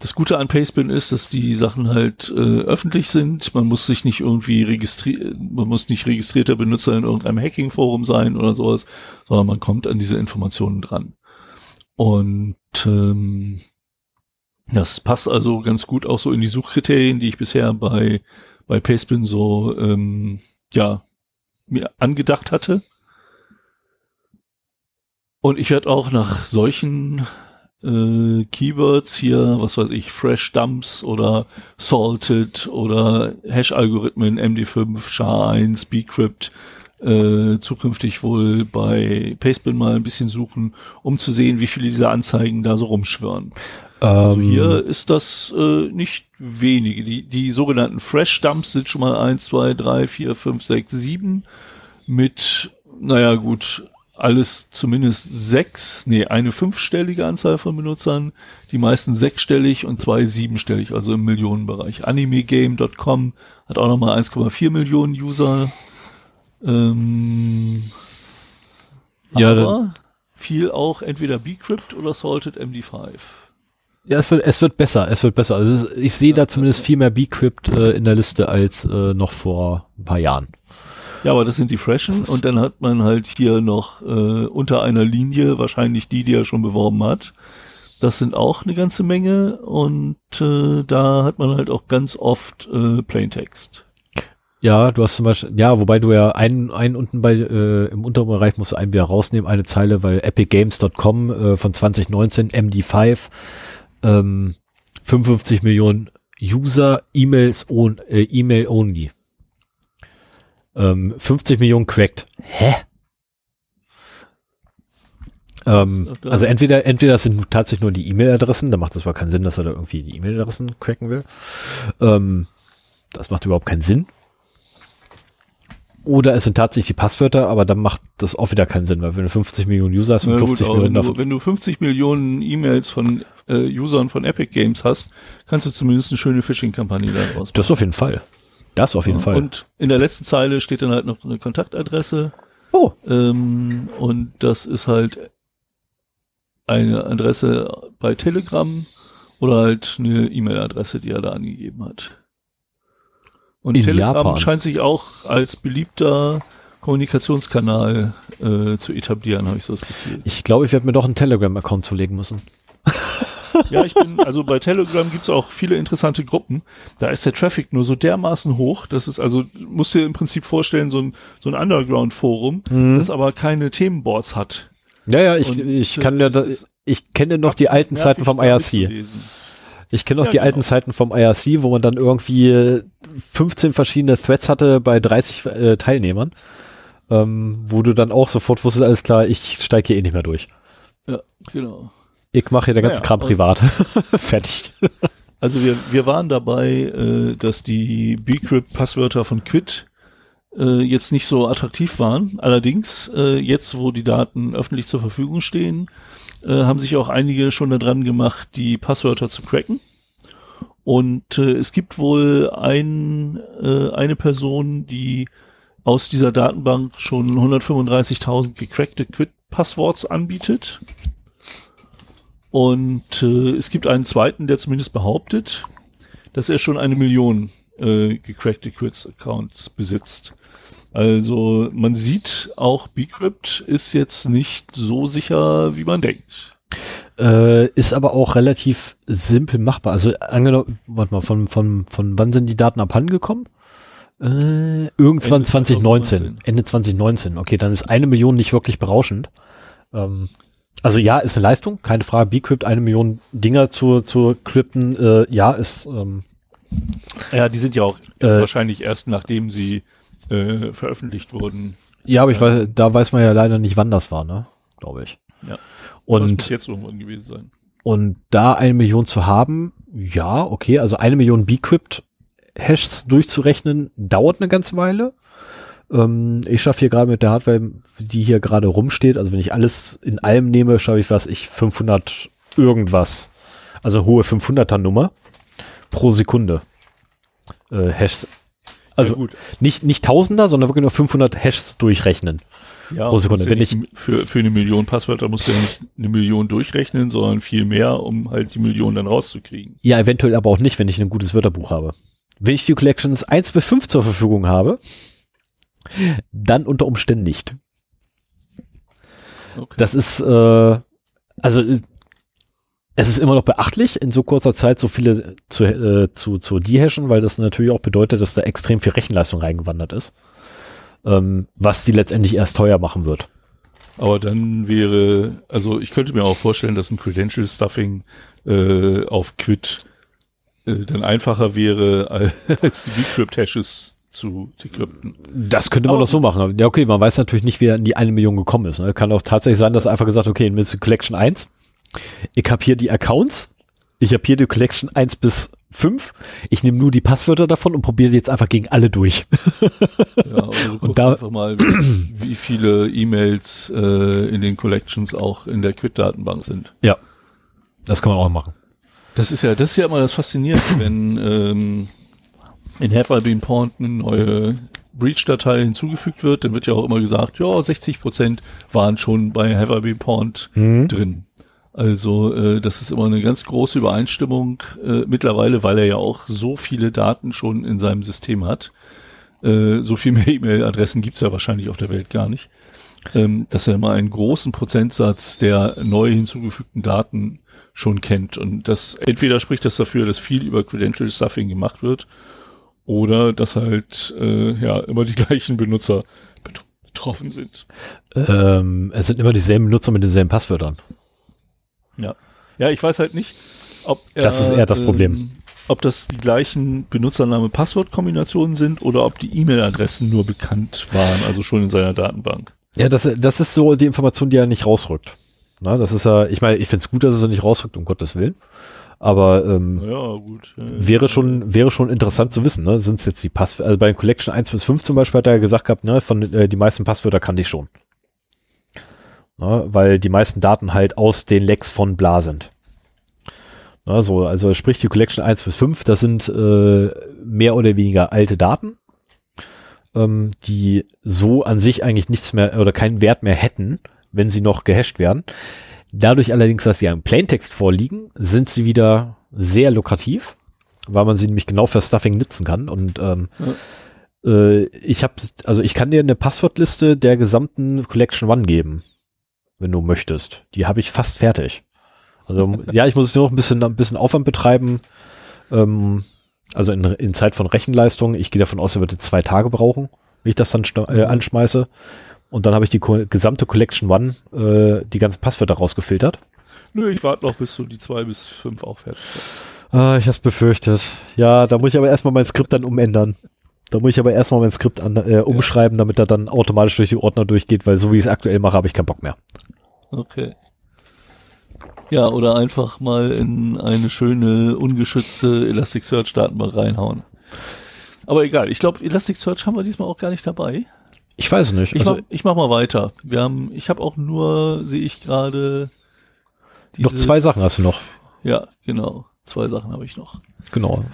das Gute an Pastebin ist, dass die Sachen halt äh, öffentlich sind. Man muss sich nicht irgendwie registrieren, man muss nicht registrierter Benutzer in irgendeinem Hacking-Forum sein oder sowas, sondern man kommt an diese Informationen dran. Und ähm, das passt also ganz gut auch so in die Suchkriterien, die ich bisher bei, bei Pastebin so ähm, ja, mir angedacht hatte. Und ich werde auch nach solchen äh, Keywords hier, was weiß ich, Fresh Dumps oder Salted oder Hash-Algorithmen, MD5, SHA-1, Bcrypt, äh, zukünftig wohl bei Pastebin mal ein bisschen suchen, um zu sehen, wie viele dieser Anzeigen da so rumschwirren. Also Ähm, hier ist das äh, nicht wenige. Die, die sogenannten Fresh Dumps sind schon mal eins, zwei, drei, vier, fünf, sechs, sieben mit, naja gut, alles zumindest sechs, nee, eine fünfstellige Anzahl von Benutzern, die meisten sechsstellig und zwei siebenstellig, also im Millionenbereich. Animegame.com hat auch nochmal 1,4 Millionen User. Ähm, Ja, aber viel auch entweder Bcrypt oder Salted MD5. Ja, es wird, es wird besser, es wird besser. Also ist, ich sehe da zumindest viel mehr Bcrypt äh, in der Liste als äh, noch vor ein paar Jahren. Ja, aber das sind die Freshen und dann hat man halt hier noch äh, unter einer Linie wahrscheinlich die, die er schon beworben hat. Das sind auch eine ganze Menge und äh, da hat man halt auch ganz oft äh, Plaintext. Ja, du hast zum Beispiel, ja, wobei du ja einen, einen unten bei, äh, im unteren Bereich musst du einen wieder rausnehmen, eine Zeile, weil epicgames.com äh, von 2019, MD5, ähm, 55 Millionen User, E-Mails, on, äh, E-Mail only. Ähm, 50 Millionen cracked. Hä? Ähm, also entweder, entweder das sind tatsächlich nur die E-Mail-Adressen, da macht es zwar keinen Sinn, dass er da irgendwie die E-Mail-Adressen cracken will. Ähm, das macht überhaupt keinen Sinn. Oder es sind tatsächlich die Passwörter, aber dann macht das auch wieder keinen Sinn, weil wenn du 50 Millionen User hast und Na gut, 50 aber Millionen wenn, du, wenn du 50 Millionen E-Mails von äh, Usern von Epic Games hast, kannst du zumindest eine schöne Phishing-Kampagne daraus Das auf jeden Fall. Das auf jeden Ja, Fall. Und in der letzten Zeile steht dann halt noch eine Kontaktadresse. oh, Ähm, und das ist halt eine Adresse bei Telegram oder halt eine E-Mail-Adresse, die er da angegeben hat. Und In Telegram Japan. scheint sich auch als beliebter Kommunikationskanal äh, zu etablieren, habe ich so das Gefühl. ich glaube, ich werde mir doch einen Telegram-Account zulegen müssen. [LAUGHS] Ja, ich bin, also bei Telegram gibt's auch viele interessante Gruppen. Da ist der Traffic nur so dermaßen hoch, dass es also, musst dir im Prinzip vorstellen, so ein, so ein Underground-Forum, das aber keine Themenboards hat. Ja, ja, ich, Und, ich kann ja, es da, ist ich kenne noch die alten Zeiten vom IRC. Ich kenne noch Ja, die genau. alten Zeiten vom IRC, wo man dann irgendwie 15 verschiedene Threads hatte bei 30 äh, Teilnehmern, ähm, wo du dann auch sofort wusstest, alles klar, ich steige hier eh nicht mehr durch. Ja, genau. Ich mache hier den ganzen Naja, Kram und- privat. [LAUGHS] Fertig. Also wir, wir waren dabei, äh, dass die Bcrypt-Passwörter von Quid äh, jetzt nicht so attraktiv waren. Allerdings, äh, jetzt, wo die Daten öffentlich zur Verfügung stehen, äh, haben sich auch einige schon daran gemacht, die Passwörter zu cracken. Und äh, es gibt wohl ein, äh, eine Person, die aus dieser Datenbank schon 135.000 gecrackte Quid-Passworts anbietet. Und äh, es gibt einen zweiten, der zumindest behauptet, dass er schon eine Million äh, gecrackte Quiz-Accounts besitzt. Also man sieht, auch Bcrypt ist jetzt nicht so sicher, wie man denkt. Äh, ist aber auch relativ simpel machbar. Also angenommen, warte mal, von, von, von wann sind die Daten abhanden gekommen? Äh, irgendwann Ende 2019. 2019. Ende 2019. Okay, dann ist eine Million nicht wirklich berauschend. Ähm, also ja, ist eine Leistung, keine Frage. Bcrypt eine Million Dinger zu, zu crypten, äh, ja, ist ähm, Ja, die sind ja auch Äh, wahrscheinlich erst nachdem sie äh, veröffentlicht wurden. ja, aber ich weiß, da weiß man ja leider nicht, wann das war, ne? Glaube ich. Ja. Das muss Und jetzt irgendwann gewesen sein. Und da eine Million zu haben, ja, okay, also eine Million Bcrypt-Hashs durchzurechnen, dauert eine ganze Weile. Ähm, ich schaffe hier gerade mit der Hardware, die hier gerade rumsteht, also wenn ich alles in allem nehme, schaffe ich was, ich 500 irgendwas, also hohe 500er Nummer pro Sekunde äh, Hashs. Also ja, gut. nicht, nicht Tausender, sondern wirklich nur 500 Hashs durchrechnen. Ja, pro Sekunde. Wenn ich für, für eine Million Passwörter musst du ja nicht eine Million durchrechnen, sondern viel mehr, um halt die Million dann rauszukriegen. Ja, eventuell aber auch nicht, wenn ich ein gutes Wörterbuch habe. Wenn ich die Collections 1 bis 5 zur Verfügung habe, dann unter Umständen nicht. Okay. Das ist, äh, also es ist immer noch beachtlich, in so kurzer Zeit so viele zu, äh, zu, zu dehashen, weil das natürlich auch bedeutet, dass da extrem viel Rechenleistung reingewandert ist. Ähm, was die letztendlich erst teuer machen wird. Aber dann wäre, also ich könnte mir auch vorstellen, dass ein Credential Stuffing äh, auf Quid äh, dann einfacher wäre, [LAUGHS] als die Decrypt-Hashes zu decrypten. Das könnte man Aber doch so machen. Ja, okay, man weiß natürlich nicht, wie er in die eine Million gekommen ist. Ne? Kann auch tatsächlich sein, dass er einfach gesagt okay, in Collection 1, ich habe hier die Accounts, ich habe hier die Collection 1 bis 5, ich nehme nur die Passwörter davon und probiere jetzt einfach gegen alle durch. [LAUGHS] ja, also und da einfach mal, wie, viele E-Mails äh, in den Collections auch in der Quid-Datenbank sind. Ja, das kann man auch machen. Das ist ja, das ist ja immer das Faszinierende, wenn ähm, in Have I Been Pawned eine neue Breach-Datei hinzugefügt wird, dann wird ja auch immer gesagt, ja, 60 Prozent waren schon bei Have I Been Pawned mhm. drin. Also äh, das ist immer eine ganz große Übereinstimmung äh, mittlerweile, weil er ja auch so viele Daten schon in seinem System hat. Äh, so viel mehr E-Mail-Adressen gibt's ja wahrscheinlich auf der Welt gar nicht. Ähm, dass er immer einen großen Prozentsatz der neu hinzugefügten Daten schon kennt. Und das entweder spricht das dafür, dass viel über Credential Stuffing gemacht wird, oder dass halt äh, ja immer die [LAUGHS] gleichen Benutzer betroffen sind. Ähm, es sind immer dieselben Benutzer mit denselben Passwörtern. Ja. Ja, ich weiß halt nicht, ob er, Das ist eher das Problem. Ähm, ob das die gleichen Benutzername-Passwort-Kombinationen sind oder ob die E-Mail-Adressen nur bekannt waren, also schon in seiner Datenbank. Ja, das, das ist so die Information, die er nicht rausrückt. Na, das ist ja, ich meine, ich finde es gut, dass es nicht rausrückt, um Gottes Willen. Aber ähm, ja, gut. wäre schon wäre schon interessant zu wissen. Ne? Sind es jetzt die Passwörter? Also bei Collection 1 bis 5 zum Beispiel hat er gesagt gehabt, ne, von äh, die meisten Passwörter kannte ich schon, ne? weil die meisten Daten halt aus den Lecks von Bla sind. Ne, so, also sprich die Collection 1 bis 5, das sind äh, mehr oder weniger alte Daten, ähm, die so an sich eigentlich nichts mehr oder keinen Wert mehr hätten, wenn sie noch gehasht werden. Dadurch allerdings, dass sie einen Plaintext vorliegen, sind sie wieder sehr lukrativ, weil man sie nämlich genau für Stuffing nutzen kann. Und ähm, ja. äh, ich habe, also ich kann dir eine Passwortliste der gesamten Collection One geben, wenn du möchtest. Die habe ich fast fertig. Also [LAUGHS] ja, ich muss nur noch ein bisschen, ein bisschen Aufwand betreiben. Ähm, also in, in Zeit von Rechenleistung. Ich gehe davon aus, er wird jetzt zwei Tage brauchen, wenn ich das dann äh, anschmeiße. Und dann habe ich die ko gesamte Collection One, äh, die ganzen Passwörter rausgefiltert. Nö, ich warte noch, bis du die zwei bis fünf auch fertig hast. Ah, ich hab's befürchtet. Ja, da muss ich aber erstmal mein Skript dann umändern. Da muss ich aber erstmal mein Skript an, äh, umschreiben, damit er dann automatisch durch die Ordner durchgeht, weil so wie ich es aktuell mache, habe ich keinen Bock mehr. Okay. Ja, oder einfach mal in eine schöne, ungeschützte Elasticsearch-Datenbank reinhauen. Aber egal, ich glaube, Elasticsearch haben wir diesmal auch gar nicht dabei. Ich weiß nicht. Ich, also, mach, ich mach mal weiter. Wir haben, ich habe auch nur, sehe ich gerade. Noch zwei Sachen hast du noch. Ja, genau. Zwei Sachen habe ich noch. Genau.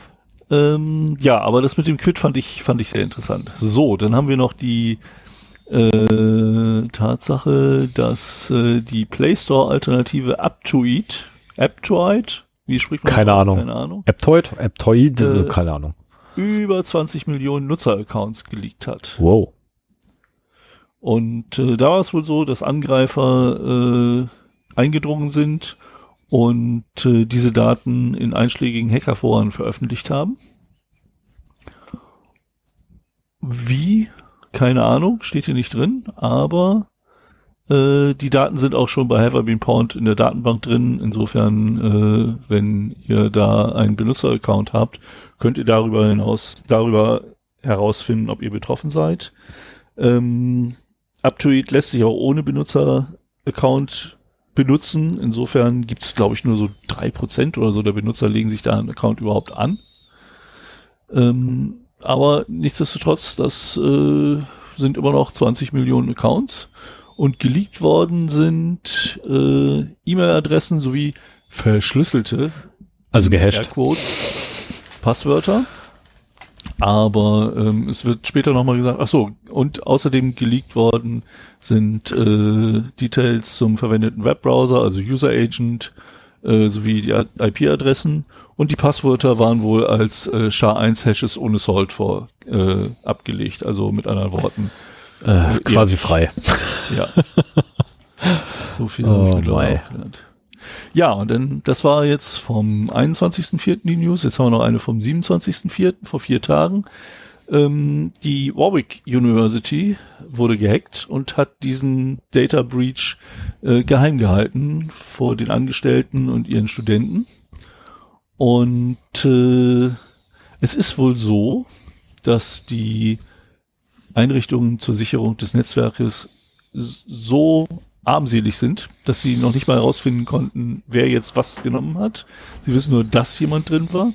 Ähm, ja, aber das mit dem Quid fand ich, fand ich sehr interessant. So, dann haben wir noch die äh, Tatsache, dass äh, die Play Store Alternative Aptoid, Aptoid, wie spricht man keine das? Ahnung. Keine Ahnung. Aptoid, Aptoid, äh, keine Ahnung. Über 20 Millionen Nutzeraccounts geleakt hat. Wow. Und äh, da war es wohl so, dass Angreifer äh, eingedrungen sind und äh, diese Daten in einschlägigen Hackerforen veröffentlicht haben. Wie? Keine Ahnung, steht hier nicht drin, aber äh, die Daten sind auch schon bei Have I Been Pawned in der Datenbank drin. Insofern, äh, wenn ihr da einen Benutzeraccount habt, könnt ihr darüber hinaus, darüber herausfinden, ob ihr betroffen seid. Ähm, UpToIt lässt sich auch ohne Benutzer-Account benutzen. Insofern gibt es, glaube ich, nur so drei Prozent oder so der Benutzer legen sich da einen Account überhaupt an. Ähm, aber nichtsdestotrotz, das äh, sind immer noch 20 Millionen Accounts. Und geleakt worden sind äh, E-Mail-Adressen sowie verschlüsselte, also gehasht, Passwörter Aber ähm, es wird später nochmal gesagt, ach so, und außerdem geleakt worden sind äh, Details zum verwendeten Webbrowser, also User Agent, äh, sowie die IP-Adressen und die Passwörter waren wohl als äh, SHA-1-Hashes ohne Salt vor äh, abgelegt, also mit anderen Worten. Äh, quasi ja. frei. Ja. so viel oh, habe ich gelernt. Ja, und dann, das war jetzt vom 21.04. die News. Jetzt haben wir noch eine vom 27.04. vor vier Tagen. Ähm, die Warwick University wurde gehackt und hat diesen Data Breach äh, geheim gehalten vor den Angestellten und ihren Studenten. Und äh, es ist wohl so, dass die Einrichtungen zur Sicherung des Netzwerkes so armselig sind, dass sie noch nicht mal herausfinden konnten, wer jetzt was genommen hat. Sie wissen nur, dass jemand drin war.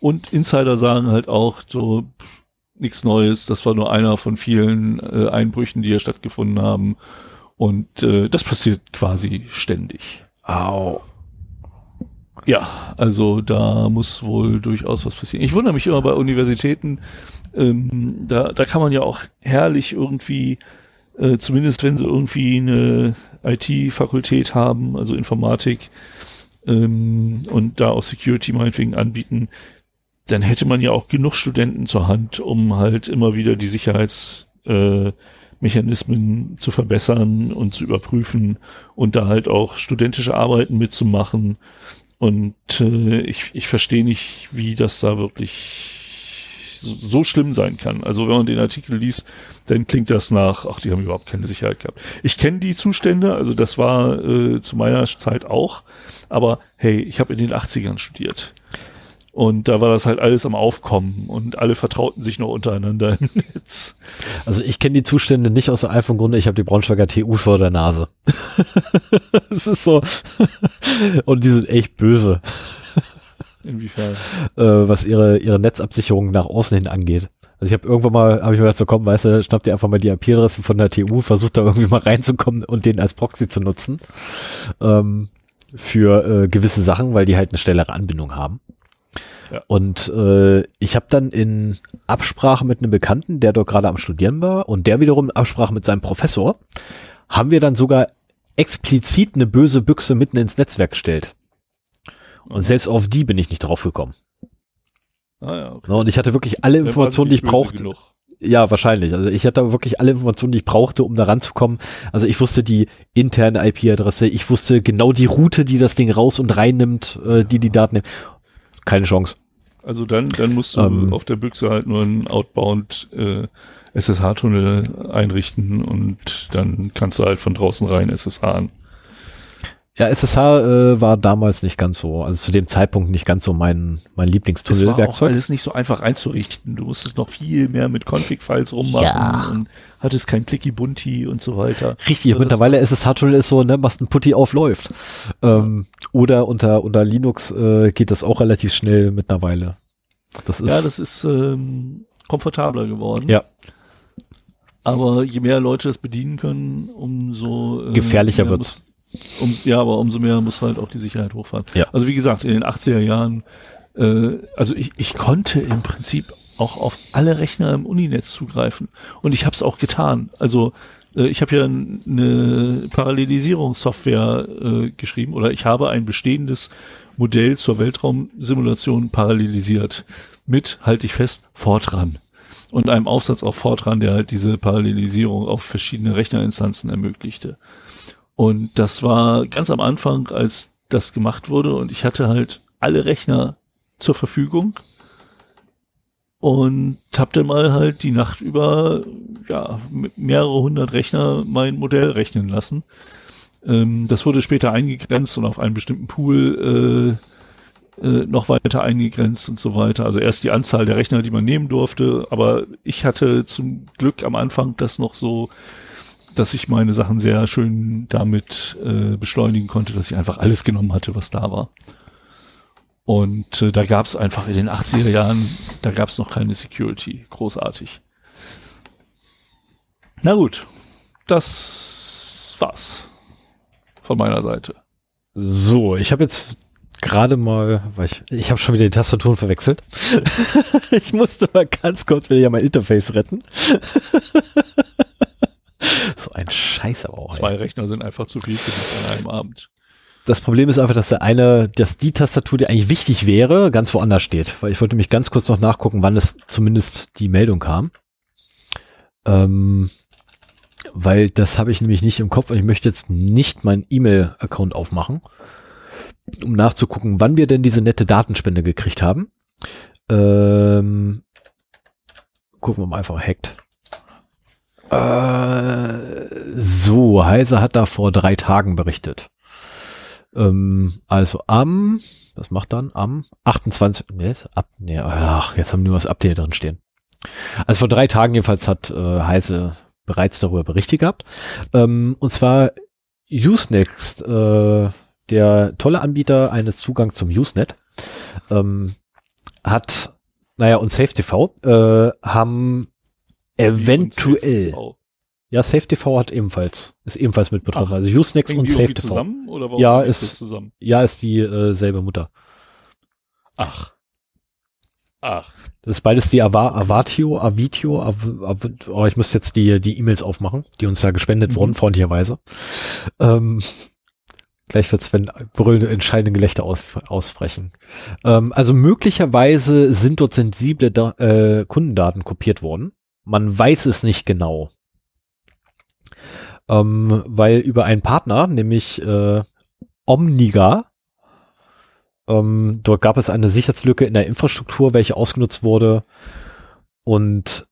Und Insider sagen halt auch so nichts Neues. Das war nur einer von vielen äh, Einbrüchen, die ja stattgefunden haben. Und äh, das passiert quasi ständig. Au. Ja, also da muss wohl durchaus was passieren. Ich wundere mich immer bei Universitäten, ähm, da, da kann man ja auch herrlich irgendwie äh, zumindest wenn sie irgendwie eine IT-Fakultät haben, also Informatik, ähm, und da auch Security meinetwegen anbieten, dann hätte man ja auch genug Studenten zur Hand, um halt immer wieder die Sicherheitsmechanismen äh, zu verbessern und zu überprüfen und da halt auch studentische Arbeiten mitzumachen. Und äh, ich, ich verstehe nicht, wie das da wirklich so schlimm sein kann. Also wenn man den Artikel liest, dann klingt das nach, ach, die haben überhaupt keine Sicherheit gehabt. Ich kenne die Zustände, also das war äh, zu meiner Zeit auch, aber hey, ich habe in den 80ern studiert. Und da war das halt alles am Aufkommen und alle vertrauten sich noch untereinander im [LAUGHS] Netz. Also ich kenne die Zustände nicht aus dem einfachen Grunde, ich habe die Braunschweiger TU vor der Nase. [LAUGHS] Es ist so. [LAUGHS] und die sind echt böse. Inwiefern? Äh, was ihre, ihre Netzabsicherung nach außen hin angeht. Also ich habe irgendwann mal, habe ich mir gedacht, so komm, weißt du, schnapp dir einfach mal die IP-Adresse von der TU, versucht da irgendwie mal reinzukommen und den als Proxy zu nutzen. Ähm, für äh, gewisse Sachen, weil die halt eine schnellere Anbindung haben. Ja. Und äh, ich habe dann in Absprache mit einem Bekannten, der dort gerade am Studieren war, und der wiederum in Absprache mit seinem Professor, haben wir dann sogar explizit eine böse Büchse mitten ins Netzwerk gestellt. Und selbst auf die bin ich nicht drauf gekommen. Ah, ja, okay. Und ich hatte wirklich alle Informationen, die ich brauchte. Genug. Ja, wahrscheinlich. Also ich hatte wirklich alle Informationen, die ich brauchte, um da ranzukommen. Also ich wusste die interne IP-Adresse, ich wusste genau die Route, die das Ding raus und rein nimmt, äh, die die Daten nimmt. Keine Chance. Also dann, dann musst du ähm, auf der Büchse halt nur einen Outbound äh, SSH-Tunnel einrichten und dann kannst du halt von draußen rein SSH ja, SSH äh, war damals nicht ganz so, also zu dem Zeitpunkt nicht ganz so mein, mein Lieblingstunnelwerkzeug. Das war auch alles nicht so einfach einzurichten. Du musstest noch viel mehr mit Config-Files rummachen ja. und hattest kein Clicky Bunti und so weiter. Richtig, also mittlerweile SSH-Tunnel ist so, ne, machst ein Putty auf, läuft. Ähm, oder unter, unter Linux äh, geht das auch relativ schnell mittlerweile. Das ist, ja, das ist ähm, komfortabler geworden. Ja. Aber je mehr Leute das bedienen können, umso äh, gefährlicher wird's. Um, ja, aber umso mehr muss halt auch die Sicherheit hochfahren. Ja. Also wie gesagt, in den 80er Jahren, äh, also ich, ich konnte im Prinzip auch auf alle Rechner im Uninetz zugreifen. Und ich habe es auch getan. Also äh, ich habe ja eine Parallelisierungssoftware äh, geschrieben oder ich habe ein bestehendes Modell zur Weltraumsimulation parallelisiert mit, halte ich fest, Fortran und einem Aufsatz auf Fortran, der halt diese Parallelisierung auf verschiedene Rechnerinstanzen ermöglichte. Und das war ganz am Anfang, als das gemacht wurde und ich hatte halt alle Rechner zur Verfügung und hab dann mal halt die Nacht über ja mehrere hundert Rechner mein Modell rechnen lassen. Ähm, das wurde später eingegrenzt und auf einen bestimmten Pool äh, äh, noch weiter eingegrenzt und so weiter. Also erst die Anzahl der Rechner, die man nehmen durfte, aber ich hatte zum Glück am Anfang das noch so dass ich meine Sachen sehr schön damit äh, beschleunigen konnte, dass ich einfach alles genommen hatte, was da war. Und äh, da gab es einfach in den 80er Jahren, da gab es noch keine Security. Großartig. Na gut, das war's von meiner Seite. So, ich habe jetzt gerade mal, weil ich, ich habe schon wieder die Tastaturen verwechselt. [LAUGHS] ich musste mal ganz kurz wieder mein Interface retten. [LAUGHS] [LAUGHS] so ein Scheiß aber auch. Zwei ey. Rechner sind einfach zu viel für dich an einem Abend. Das Problem ist einfach, dass der eine, dass die Tastatur, die eigentlich wichtig wäre, ganz woanders steht. Weil ich wollte mich ganz kurz noch nachgucken, wann es zumindest die Meldung kam. Ähm, weil das habe ich nämlich nicht im Kopf und ich möchte jetzt nicht meinen E-Mail-Account aufmachen, um nachzugucken, wann wir denn diese nette Datenspende gekriegt haben. Ähm, gucken wir mal einfach hackt. Äh, so, Heise hat da vor drei Tagen berichtet. Ähm, also am, was macht dann? Am 28. Nee, ab, nee, ach, jetzt haben wir nur das Update drin stehen. Also vor drei Tagen jedenfalls hat äh, Heise bereits darüber berichtet gehabt. Ähm, und zwar Usenext, äh, der tolle Anbieter eines Zugangs zum Usenet, ähm, hat, naja, und SafeTV äh, haben eventuell, ja, SafeTV hat ebenfalls, ist ebenfalls mit betroffen. Ach, also Usenext und SafeTV. zusammen oder warum ja, ist, zusammen? Ja, ist die äh, selbe Mutter. Ach. Ach. Das ist beides die Ava Avatio, Avitio, Av Av oh, ich muss jetzt die die E-Mails aufmachen, die uns da gespendet mhm. wurden, freundlicherweise. Ähm, gleich wird's, wenn brüllende entscheidende Gelächter aus, ausbrechen. Ähm, also möglicherweise sind dort sensible da äh, Kundendaten kopiert worden. Man weiß es nicht genau. Ähm, weil über einen Partner, nämlich äh, Omniga, ähm, dort gab es eine Sicherheitslücke in der Infrastruktur, welche ausgenutzt wurde. Und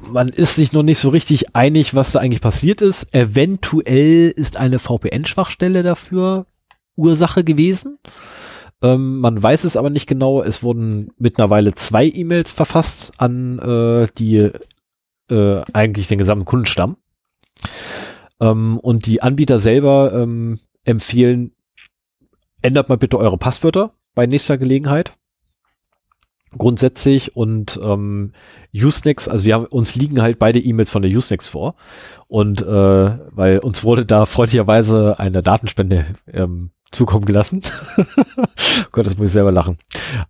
man ist sich noch nicht so richtig einig, was da eigentlich passiert ist. Eventuell ist eine VPN-Schwachstelle dafür Ursache gewesen. Ähm, man weiß es aber nicht genau. Es wurden mittlerweile zwei E-Mails verfasst an äh, die äh, eigentlich den gesamten Kundenstamm. Ähm, und die Anbieter selber ähm, empfehlen ändert mal bitte eure Passwörter bei nächster Gelegenheit. Grundsätzlich und ähm, Usenex, also wir haben uns liegen halt beide E-Mails von der Usenex vor und äh, weil uns wurde da freundlicherweise eine Datenspende ähm, zukommen gelassen. [LAUGHS] Gott, das muss ich selber lachen.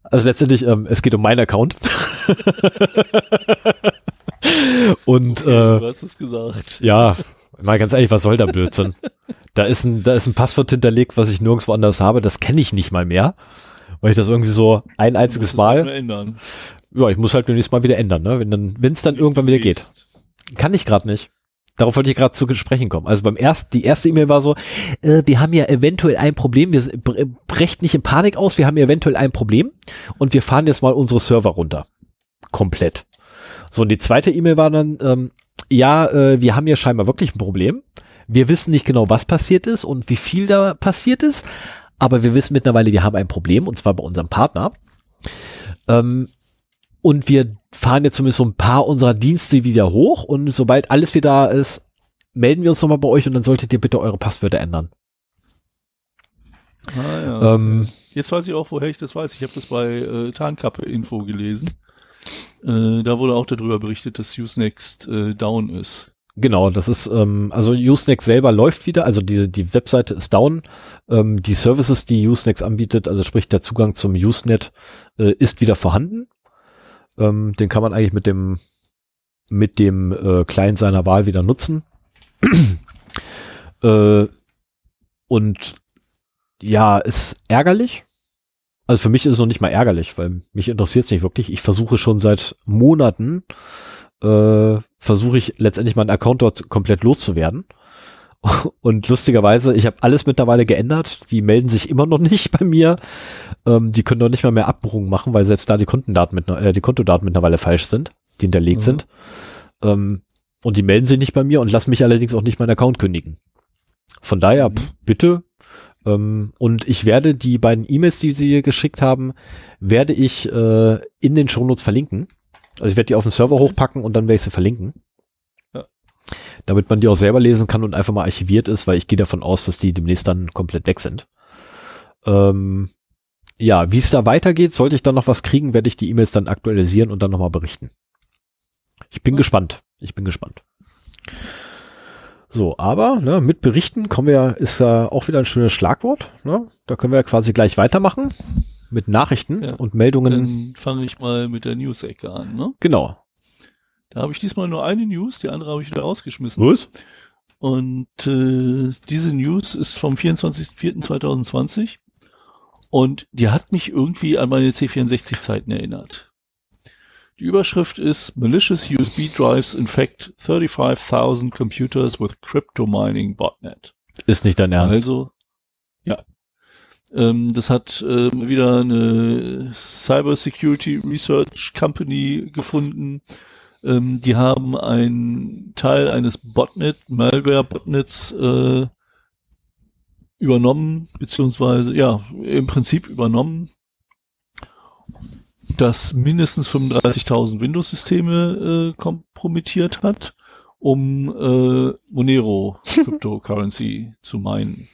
Also letztendlich, ähm, es geht um meinen Account. [LAUGHS] und okay, äh, du hast es gesagt. Ja, mal ganz ehrlich, was soll der Blödsinn? Da ist ein, da ist ein Passwort hinterlegt, was ich nirgendwo anders habe. Das kenne ich nicht mal mehr. Weil ich das irgendwie so ein einziges Mal. Ändern. Ja, ich muss halt beim nächsten Mal wieder ändern, ne? Wenn dann, wenn es dann irgendwann wieder geht. Kann ich gerade nicht. Darauf wollte ich gerade zu sprechen kommen. Also beim ersten, die erste E-Mail war so, äh, wir haben ja eventuell ein Problem, wir brechen nicht in Panik aus, wir haben ja eventuell ein Problem und wir fahren jetzt mal unsere Server runter. Komplett. So, und die zweite E-Mail war dann, ähm, ja, äh, wir haben ja scheinbar wirklich ein Problem. Wir wissen nicht genau, was passiert ist und wie viel da passiert ist, aber wir wissen mittlerweile, wir haben ein Problem und zwar bei unserem Partner. Ähm, und wir fahren jetzt zumindest so ein paar unserer Dienste wieder hoch und sobald alles wieder da ist, melden wir uns nochmal bei euch und dann solltet ihr bitte eure Passwörter ändern. Ah, ja. ähm, Jetzt weiß ich auch, woher ich das weiß. Ich habe das bei äh, Tarnkappe Info gelesen. Äh, da wurde auch darüber berichtet, dass Usenext äh, down ist. Genau, das ist, ähm, also Usenext selber läuft wieder, also die, die Webseite ist down. Ähm, die Services, die Usenext anbietet, also sprich der Zugang zum Usenet, äh, ist wieder vorhanden. Ähm, den kann man eigentlich mit dem, mit dem äh, Client seiner Wahl wieder nutzen. [CLEARS THROAT] äh, und ja, ist ärgerlich, also für mich ist es noch nicht mal ärgerlich, weil mich interessiert es nicht wirklich. Ich versuche schon seit Monaten, äh, versuche ich letztendlich meinen Account dort komplett loszuwerden. [LAUGHS] Und lustigerweise, ich habe alles mittlerweile geändert. Die melden sich immer noch [LAUGHS] nicht bei mir. Ähm, die können doch nicht mal mehr Abbuchungen machen, weil selbst da die Kontendaten mit, äh, die Kontodaten mittlerweile falsch sind, die hinterlegt mhm. sind. Ähm, und die melden sich nicht bei mir und lassen mich allerdings auch nicht meinen Account kündigen. Von daher, mhm. pff, bitte ähm, und ich werde die beiden E-Mails, die sie geschickt haben, werde ich äh, in den Shownotes verlinken. Also ich werde die auf den Server hochpacken und dann werde ich sie verlinken. Ja. Damit man die auch selber lesen kann und einfach mal archiviert ist, weil ich gehe davon aus, dass die demnächst dann komplett weg sind. Ähm, ja, wie es da weitergeht, sollte ich dann noch was kriegen, werde ich die E-Mails dann aktualisieren und dann nochmal berichten. Ich bin ja. gespannt. Ich bin gespannt. So, aber ne, mit Berichten kommen wir, ist ja auch wieder ein schönes Schlagwort. Ne? da können wir quasi gleich weitermachen mit Nachrichten Ja. und Meldungen. Dann fange ich mal mit der News-Ecke an. Ne? genau. Da habe ich diesmal nur eine News, die andere habe ich wieder rausgeschmissen. Was? Und äh, diese News ist vom 24.04.2020 und die hat mich irgendwie an meine C64-Zeiten erinnert. Die Überschrift ist Malicious USB Drives infect 35.000 computers with crypto mining botnet. Ist nicht dein Ernst. Also, ja. Ähm, das hat ähm, wieder eine Cyber Security Research Company gefunden. Ähm, die haben einen Teil eines Botnet, Malware-Botnets äh, übernommen, beziehungsweise, ja, im Prinzip übernommen, das mindestens 35.000 Windows-Systeme äh, kompromittiert hat, um äh, Monero [LAUGHS] Cryptocurrency zu meinen.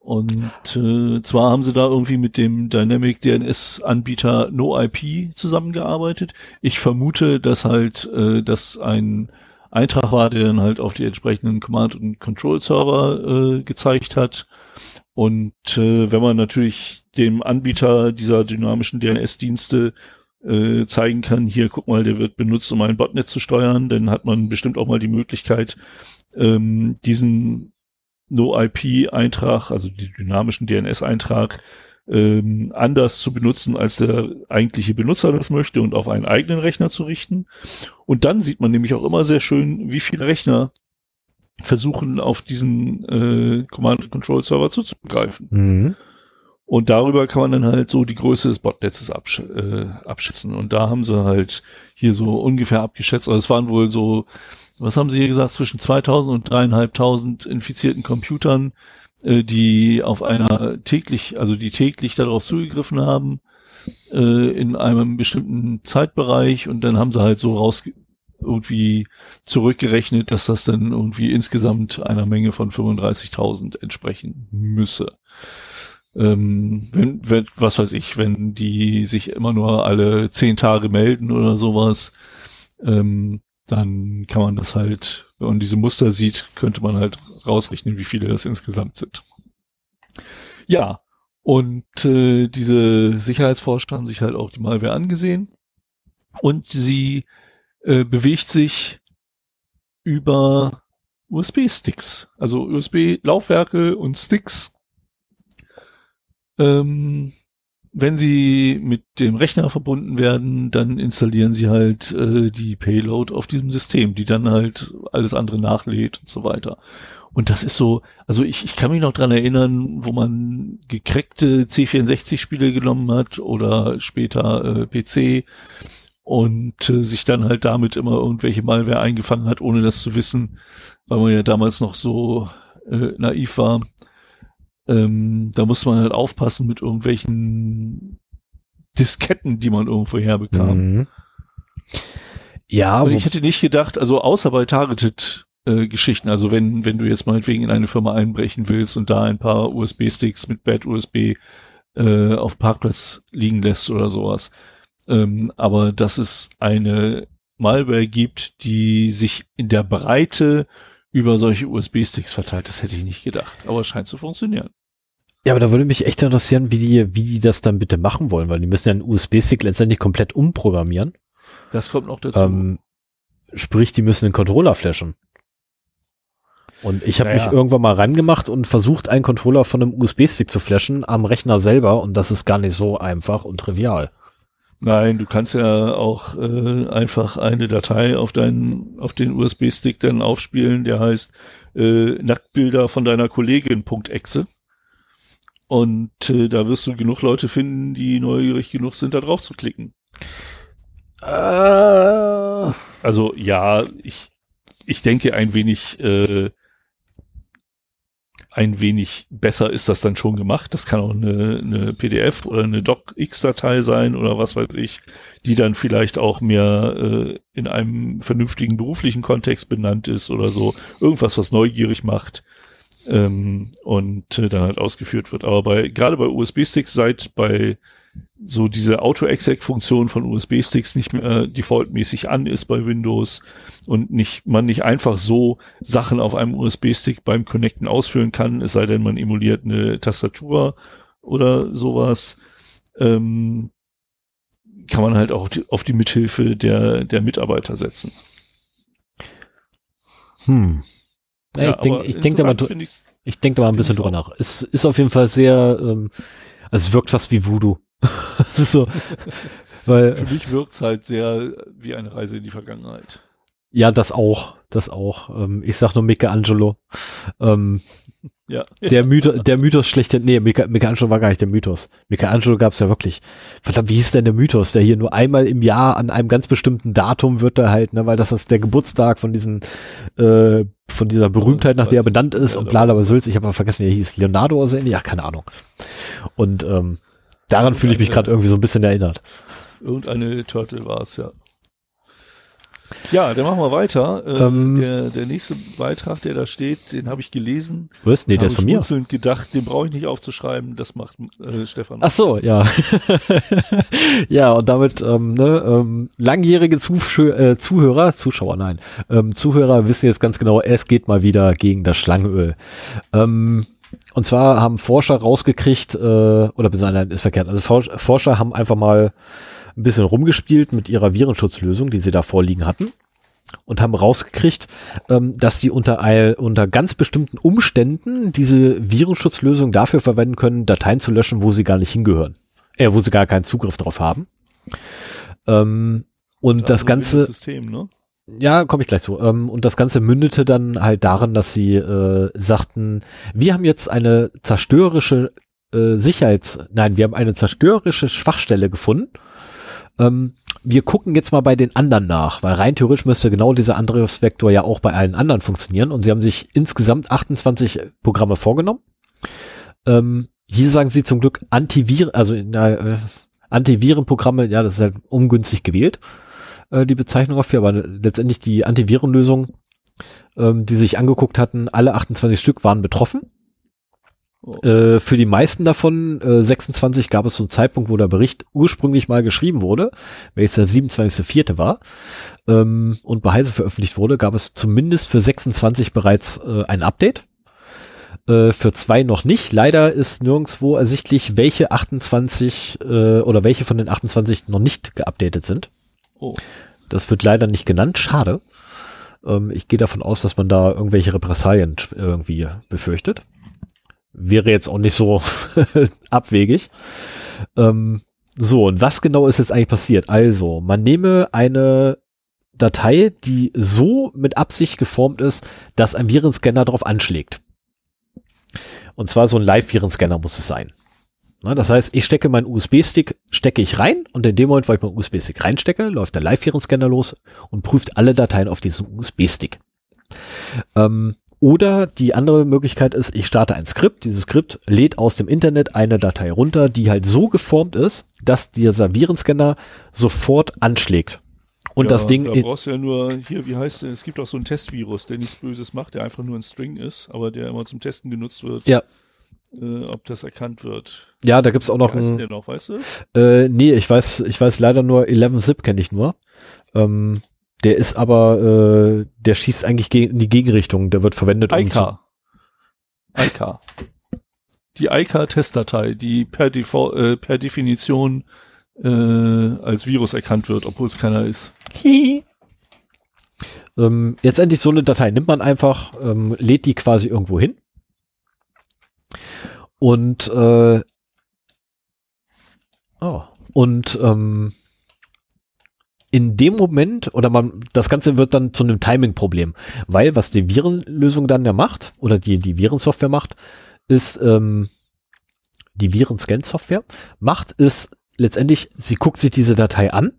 Und äh, zwar haben sie da irgendwie mit dem Dynamic DNS Anbieter NoIP zusammengearbeitet. Ich vermute, dass halt äh, das ein Eintrag war, der dann halt auf die entsprechenden Command- und Control-Server äh, gezeigt hat. Und äh, wenn man natürlich dem Anbieter dieser dynamischen DNS-Dienste äh, zeigen kann, hier, guck mal, der wird benutzt, um ein Botnet zu steuern, dann hat man bestimmt auch mal die Möglichkeit, ähm, diesen No-IP-Eintrag, also die dynamischen DNS-Eintrag, ähm, anders zu benutzen, als der eigentliche Benutzer das möchte und auf einen eigenen Rechner zu richten. Und dann sieht man nämlich auch immer sehr schön, wie viele Rechner versuchen, auf diesen äh, Command-Control-Server zuzugreifen. Mhm. Und darüber kann man dann halt so die Größe des Botnetzes absch äh, abschätzen. Und da haben sie halt hier so ungefähr abgeschätzt, also es waren wohl so, was haben sie hier gesagt, zwischen 2000 und dreieinhalbtausend infizierten Computern, äh, die auf einer täglich, also die täglich darauf zugegriffen haben, äh, in einem bestimmten Zeitbereich. Und dann haben sie halt so raus irgendwie zurückgerechnet, dass das dann irgendwie insgesamt einer Menge von 35.000 entsprechen müsse ähm, wenn, wenn, was weiß ich, wenn die sich immer nur alle zehn Tage melden oder sowas, ähm, dann kann man das halt, wenn man diese Muster sieht, könnte man halt rausrechnen, wie viele das insgesamt sind. Ja, und äh, diese Sicherheitsforscher haben sich halt auch die Malware angesehen und sie äh, bewegt sich über USB-Sticks, also USB-Laufwerke und Sticks ähm, wenn sie mit dem Rechner verbunden werden, dann installieren sie halt äh, die Payload auf diesem System, die dann halt alles andere nachlädt und so weiter. Und das ist so, also ich, ich kann mich noch dran erinnern, wo man gekreckte C64-Spiele genommen hat oder später äh, PC und äh, sich dann halt damit immer irgendwelche Malware eingefangen hat, ohne das zu wissen, weil man ja damals noch so äh, naiv war. Ähm, da muss man halt aufpassen mit irgendwelchen Disketten, die man irgendwo herbekam. Mhm. Ja, Aber wo, ich hätte nicht gedacht, also außer bei Targeted äh, Geschichten, also wenn, wenn du jetzt meinetwegen in eine Firma einbrechen willst und da ein paar USB-Sticks mit Bad USB äh, auf Parkplatz liegen lässt oder sowas. Ähm, aber dass es eine Malware gibt, die sich in der Breite über solche USB-Sticks verteilt, das hätte ich nicht gedacht. Aber es scheint zu funktionieren. Ja, aber da würde mich echt interessieren, wie die, wie die das dann bitte machen wollen, weil die müssen ja einen USB-Stick letztendlich komplett umprogrammieren. Das kommt noch dazu. Ähm, sprich, die müssen den Controller flashen. Und ich habe Naja. mich irgendwann mal rangemacht und versucht, einen Controller von einem USB-Stick zu flashen am Rechner selber und das ist gar nicht so einfach und trivial. Nein, du kannst ja auch äh, einfach eine Datei auf deinen, auf den USB-Stick dann aufspielen, der heißt äh, Nacktbilder von deiner Kollegin.exe. Und äh, da wirst du genug Leute finden, die neugierig genug sind, da drauf zu klicken. Äh, Also ja, ich, ich denke ein wenig, äh, ein wenig besser ist das dann schon gemacht. Das kann auch eine, eine PDF oder eine DocX-Datei sein oder was weiß ich, die dann vielleicht auch mehr äh, in einem vernünftigen beruflichen Kontext benannt ist oder so. Irgendwas, was neugierig macht ähm, und äh, dann halt ausgeführt wird. Aber bei gerade bei USB-Sticks seit bei so diese Auto-Exec-Funktion von USB-Sticks nicht mehr äh, defaultmäßig an ist bei Windows und nicht, man nicht einfach so Sachen auf einem USB-Stick beim Connecten ausführen kann, es sei denn, man emuliert eine Tastatur oder sowas, ähm, kann man halt auch die, auf die Mithilfe der, der Mitarbeiter setzen. Hm. Ja, ja, ich denke ich denk da mal, ich denk da mal ein bisschen drüber nach. Es ist auf jeden Fall sehr, ähm, also es wirkt fast wie Voodoo. [LAUGHS] das ist so, weil. Für mich wirkt es halt sehr wie eine Reise in die Vergangenheit. Ja, das auch, das auch. Ähm, ich sag nur Michelangelo. Ähm, ja. Der [LAUGHS] Mythos, der Mythos schlechte, nee, Michelangelo war gar nicht der Mythos. Michelangelo gab es ja wirklich. Verdammt, wie hieß denn der Mythos? Der hier nur einmal im Jahr an einem ganz bestimmten Datum wird er halt, ne, weil das ist der Geburtstag von diesen, äh, von dieser Berühmtheit, nach der er benannt ist und bla, bla, Sülz. Ich habe aber vergessen, wie er hieß. Leonardo oder so ähnlich? Ja, keine Ahnung. Und ähm, daran fühle ich mich gerade irgendwie so ein bisschen erinnert. Irgendeine Turtle war es, ja. Ja, dann machen wir weiter. Ähm, ähm, der, der nächste Beitrag, der da steht, den habe ich gelesen. Was? Nee, der ist von mir. Und gedacht, den brauche ich nicht aufzuschreiben, das macht äh, Stefan. Ach so, ja. [LAUGHS] ja, und damit ähm, ne, ähm, langjährige Zuh äh, Zuhörer, Zuschauer, nein, ähm, Zuhörer wissen jetzt ganz genau, es geht mal wieder gegen das Schlangenöl. Ähm, und zwar haben Forscher rausgekriegt, äh, oder nein, ist verkehrt, also Forscher haben einfach mal ein bisschen rumgespielt mit ihrer Virenschutzlösung, die sie da vorliegen hatten und haben rausgekriegt, ähm, dass sie unter, unter ganz bestimmten Umständen diese Virenschutzlösung dafür verwenden können, Dateien zu löschen, wo sie gar nicht hingehören. Äh, wo sie gar keinen Zugriff drauf haben. Ähm, und das, das Ganze. System, ne? Ja, komme ich gleich zu. Ähm, und das Ganze mündete dann halt darin, dass sie äh, sagten, wir haben jetzt eine zerstörerische äh, Sicherheits, nein, wir haben eine zerstörerische Schwachstelle gefunden ähm, wir gucken jetzt mal bei den anderen nach, weil rein theoretisch müsste genau dieser Angriffsvektor ja auch bei allen anderen funktionieren. Und sie haben sich insgesamt 28 Programme vorgenommen. Ähm, hier sagen sie zum Glück Antiviren, also äh, Antivirenprogramme, ja, das ist halt ungünstig gewählt, äh, die Bezeichnung dafür, aber letztendlich die Antivirenlösung, ähm, die sich angeguckt hatten, alle 28 Stück waren betroffen. Oh. Äh, für die meisten davon, äh, 26, gab es so einen Zeitpunkt, wo der Bericht ursprünglich mal geschrieben wurde, welches der 27.04. war, ähm, und bei Heise veröffentlicht wurde, gab es zumindest für 26 bereits äh, ein Update. Äh, für zwei noch nicht. Leider ist nirgendwo ersichtlich, welche 28 äh, oder welche von den 28 noch nicht geupdatet sind. Oh. Das wird leider nicht genannt. Schade. Ähm, ich gehe davon aus, dass man da irgendwelche Repressalien irgendwie befürchtet wäre jetzt auch nicht so [LAUGHS] abwegig. Ähm, so, und was genau ist jetzt eigentlich passiert? Also, man nehme eine Datei, die so mit Absicht geformt ist, dass ein Virenscanner darauf anschlägt. Und zwar so ein Live-Virenscanner muss es sein. Na, das heißt, ich stecke meinen USB-Stick, stecke ich rein und in dem Moment, wo ich meinen USB-Stick reinstecke, läuft der Live-Virenscanner los und prüft alle Dateien auf diesem USB-Stick. Ähm, oder die andere Möglichkeit ist, ich starte ein Skript. Dieses Skript lädt aus dem Internet eine Datei runter, die halt so geformt ist, dass dieser Virenscanner sofort anschlägt. Und ja, das Ding. Da brauchst du ja nur, hier, wie heißt der? Es gibt auch so ein Testvirus, der nichts Böses macht, der einfach nur ein String ist, aber der immer zum Testen genutzt wird. Ja. Äh, ob das erkannt wird. Ja, da gibt's auch noch. Wie heißt ein, der noch, weißt du? Äh, nee, ich weiß, ich weiß leider nur 11zip kenne ich nur. Ähm, der ist aber, äh, der schießt eigentlich in die Gegenrichtung. Der wird verwendet. Um ICA. ICA. Die ICA-Testdatei, die per, Default, äh, per Definition äh, als Virus erkannt wird, obwohl es keiner ist. [LAUGHS] ähm, jetzt endlich so eine Datei nimmt man einfach, ähm, lädt die quasi irgendwo hin und äh, oh, und ähm, in dem Moment, oder man, das Ganze wird dann zu einem Timing-Problem, weil was die Virenlösung dann ja macht, oder die, die Virensoftware macht, ist, ähm, die Virenscan-Software macht, ist letztendlich, sie guckt sich diese Datei an,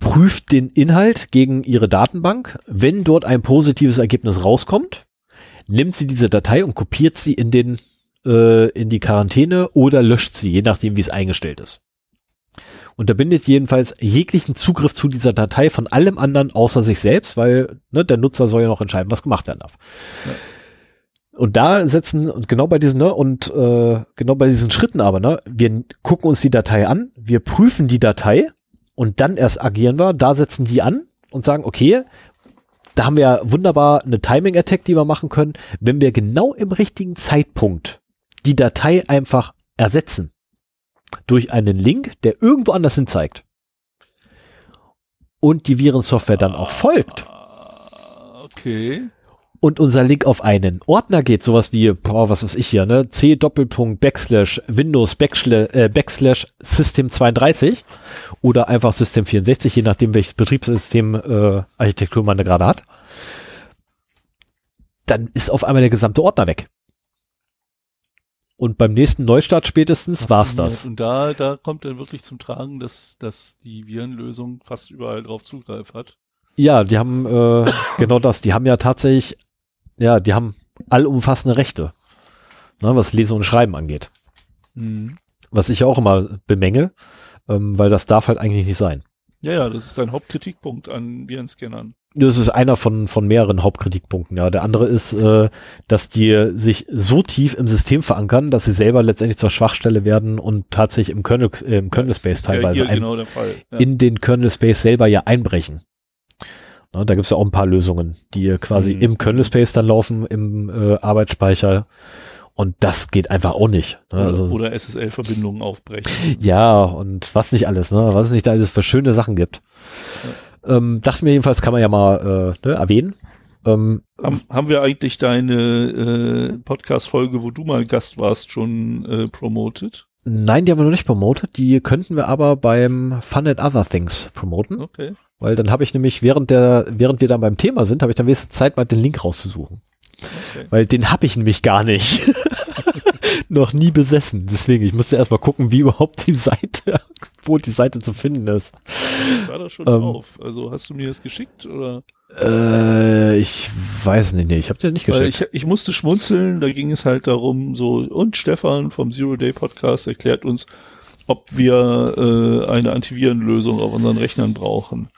prüft den Inhalt gegen ihre Datenbank. Wenn dort ein positives Ergebnis rauskommt, nimmt sie diese Datei und kopiert sie in den, äh, in die Quarantäne oder löscht sie, je nachdem, wie es eingestellt ist unterbindet jedenfalls jeglichen Zugriff zu dieser Datei von allem anderen außer sich selbst, weil ne, der Nutzer soll ja noch entscheiden, was gemacht werden darf. Ja. Und da setzen, und genau bei diesen, ne, und äh, genau bei diesen Schritten aber, ne, wir gucken uns die Datei an, wir prüfen die Datei und dann erst agieren wir, da setzen die an und sagen, okay, da haben wir wunderbar eine Timing-Attack, die wir machen können, wenn wir genau im richtigen Zeitpunkt die Datei einfach ersetzen durch einen Link, der irgendwo anders hin zeigt. Und die Virensoftware dann auch folgt. Ah, Okay. und unser Link auf einen Ordner geht, sowas wie, boah, was weiß ich hier, ne, C Doppelpunkt Backslash Windows Backslash, äh, Backslash System 32 oder einfach System 64, je nachdem welches Betriebssystem äh, Architektur man da gerade hat, dann ist auf einmal der gesamte Ordner weg. Und beim nächsten Neustart spätestens war's das. Und da, da kommt dann wirklich zum Tragen, dass, dass die Virenlösung fast überall drauf Zugriff hat. Ja, die haben äh, [LAUGHS] genau das. Die haben ja tatsächlich, ja, die haben allumfassende Rechte, ne, was Lesen und Schreiben angeht. Mhm. Was ich auch immer bemängel, ähm, weil das darf halt eigentlich nicht sein. Ja, ja, das ist dein Hauptkritikpunkt an Virenscannern. Das ist einer von, von mehreren Hauptkritikpunkten, ja. Der andere ist, äh, dass die sich so tief im System verankern, dass sie selber letztendlich zur Schwachstelle werden und tatsächlich im Kernel, äh, im Kernel Space ja teilweise ein, genau. Ja. in den Kernel Space selber ja einbrechen. Ne, da gibt's ja auch ein paar Lösungen, die quasi Mhm. im Kernel Space dann laufen, im äh, Arbeitsspeicher. Und das geht einfach auch nicht. Ne? oder, Also, oder SSL-Verbindungen aufbrechen. ja, und was nicht alles, ne? Was es nicht da alles für schöne Sachen gibt. Ähm, dachte mir jedenfalls, kann man ja mal äh, ne, erwähnen. Ähm, Haben, haben wir eigentlich deine äh, Podcast-Folge, wo du mal Gast warst, schon äh, promoted? nein, die haben wir noch nicht promotet. Die könnten wir aber beim Fun and Other Things promoten. Okay. Weil dann habe ich nämlich, während der, während wir dann beim Thema sind, habe ich dann wenigstens Zeit, mal den Link rauszusuchen. Okay. Weil den habe ich nämlich gar nicht. [LAUGHS] noch nie besessen. Deswegen, ich musste erstmal gucken, wie überhaupt die Seite, [LAUGHS] wo die Seite zu finden ist. War das schon Ähm. drauf? Also hast du mir das geschickt oder? Äh, ich weiß nicht, nee, ich habe dir nicht geschickt. ich, ich musste schmunzeln, da ging es halt darum, so, und Stefan vom Zero Day Podcast erklärt uns, ob wir äh, eine Antivirenlösung auf unseren Rechnern brauchen.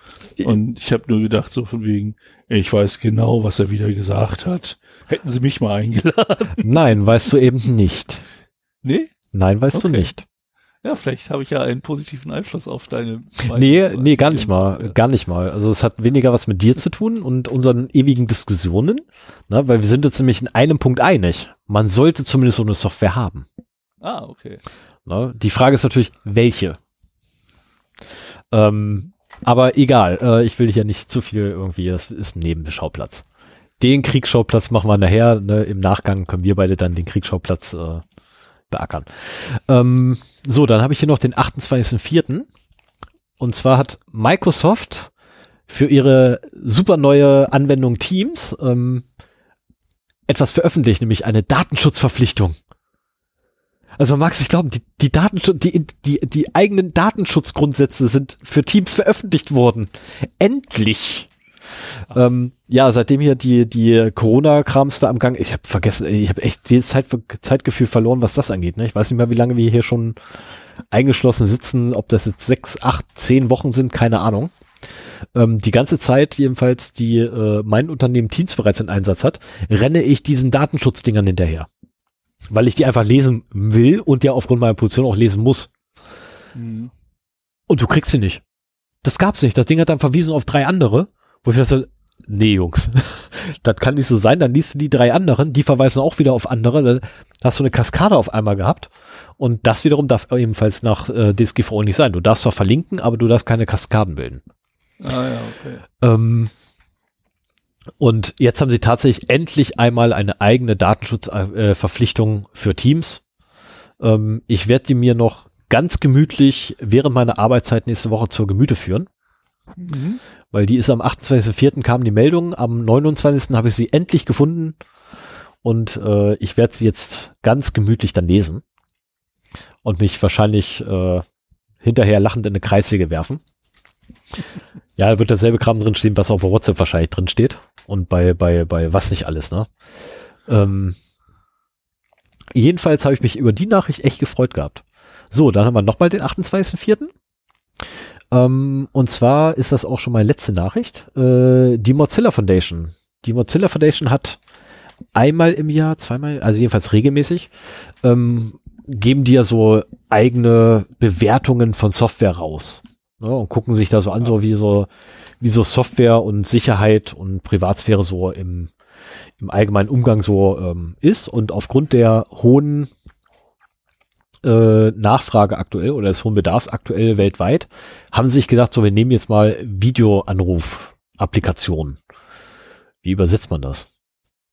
Und ich habe nur gedacht, so von wegen, ich weiß genau, was er wieder gesagt hat. Hätten sie mich mal eingeladen. [LAUGHS] Nein, weißt du eben nicht. Nee? Nein, weißt du Okay. nicht. Ja, vielleicht habe ich ja einen positiven Einfluss auf deine Meinung Nee, nee, gar nicht mal, gar nicht mal. Also es hat weniger was mit dir zu tun und unseren ewigen Diskussionen, ne, weil wir sind uns nämlich in einem Punkt einig. Man sollte zumindest so eine Software haben. Ah, okay. Ne? Die Frage ist natürlich, welche? Ähm, aber egal, äh, ich will ja nicht zu viel irgendwie, das ist ein Nebenschauplatz. Den Kriegsschauplatz machen wir nachher, ne? im Nachgang können wir beide dann den Kriegsschauplatz äh, beackern. Ähm, so, dann habe ich hier noch den 28.04. Und zwar hat Microsoft für ihre super neue Anwendung Teams ähm, etwas veröffentlicht, nämlich eine Datenschutzverpflichtung. Also man mag es nicht glauben, die, die, Datenschutz, die, die, die eigenen Datenschutzgrundsätze sind für Teams veröffentlicht worden. Endlich. Ähm, ja, seitdem hier die, die Corona-Krams da am Gang, ich habe vergessen, ich habe echt das Zeit, Zeitgefühl verloren, was das angeht. Ne? Ich weiß nicht mehr, wie lange wir hier schon eingeschlossen sitzen, ob das jetzt sechs, acht, zehn Wochen sind, keine Ahnung. Ähm, die ganze Zeit jedenfalls, die äh, mein Unternehmen Teams bereits in Einsatz hat, renne ich diesen Datenschutzdingern hinterher weil ich die einfach lesen will und ja aufgrund meiner Position auch lesen muss. Hm. Und du kriegst sie nicht. Das gab's nicht. Das Ding hat dann verwiesen auf drei andere, wo ich dachte, nee, Jungs, [LAUGHS] das kann nicht so sein. Dann liest du die drei anderen, die verweisen auch wieder auf andere. Dann hast du eine Kaskade auf einmal gehabt. Und das wiederum darf ebenfalls nach äh, DSGVO nicht sein. Du darfst zwar verlinken, aber du darfst keine Kaskaden bilden. Ah ja, okay. Ähm, und jetzt haben sie tatsächlich endlich einmal eine eigene Datenschutzverpflichtung für Teams. Ähm, ich werde die mir noch ganz gemütlich während meiner Arbeitszeit nächste Woche zur Gemüte führen, Mhm. weil die ist am 28.04. kam die Meldung, am 29. habe ich sie endlich gefunden und äh, ich werde sie jetzt ganz gemütlich dann lesen und mich wahrscheinlich äh, hinterher lachend in eine Kreissäge werfen. Ja, da wird dasselbe Kram drin stehen, was auch bei WhatsApp wahrscheinlich drin steht. Und bei, bei, bei was nicht alles, ne? Ähm, jedenfalls habe ich mich über die Nachricht echt gefreut gehabt. So, dann haben wir nochmal den 28.04. Ähm, und zwar ist das auch schon meine letzte Nachricht. Äh, die Mozilla Foundation. Die Mozilla Foundation hat einmal im Jahr, zweimal, also jedenfalls regelmäßig, ähm, geben die ja so eigene Bewertungen von Software raus. Ne, und gucken sich da so an, so wie so, wie so Software und Sicherheit und Privatsphäre so im, im allgemeinen Umgang so ähm, ist. Und aufgrund der hohen äh, Nachfrage aktuell oder des hohen Bedarfs aktuell weltweit, haben sie sich gedacht, so wir nehmen jetzt mal Videoanruf-Applikationen. Wie übersetzt man das?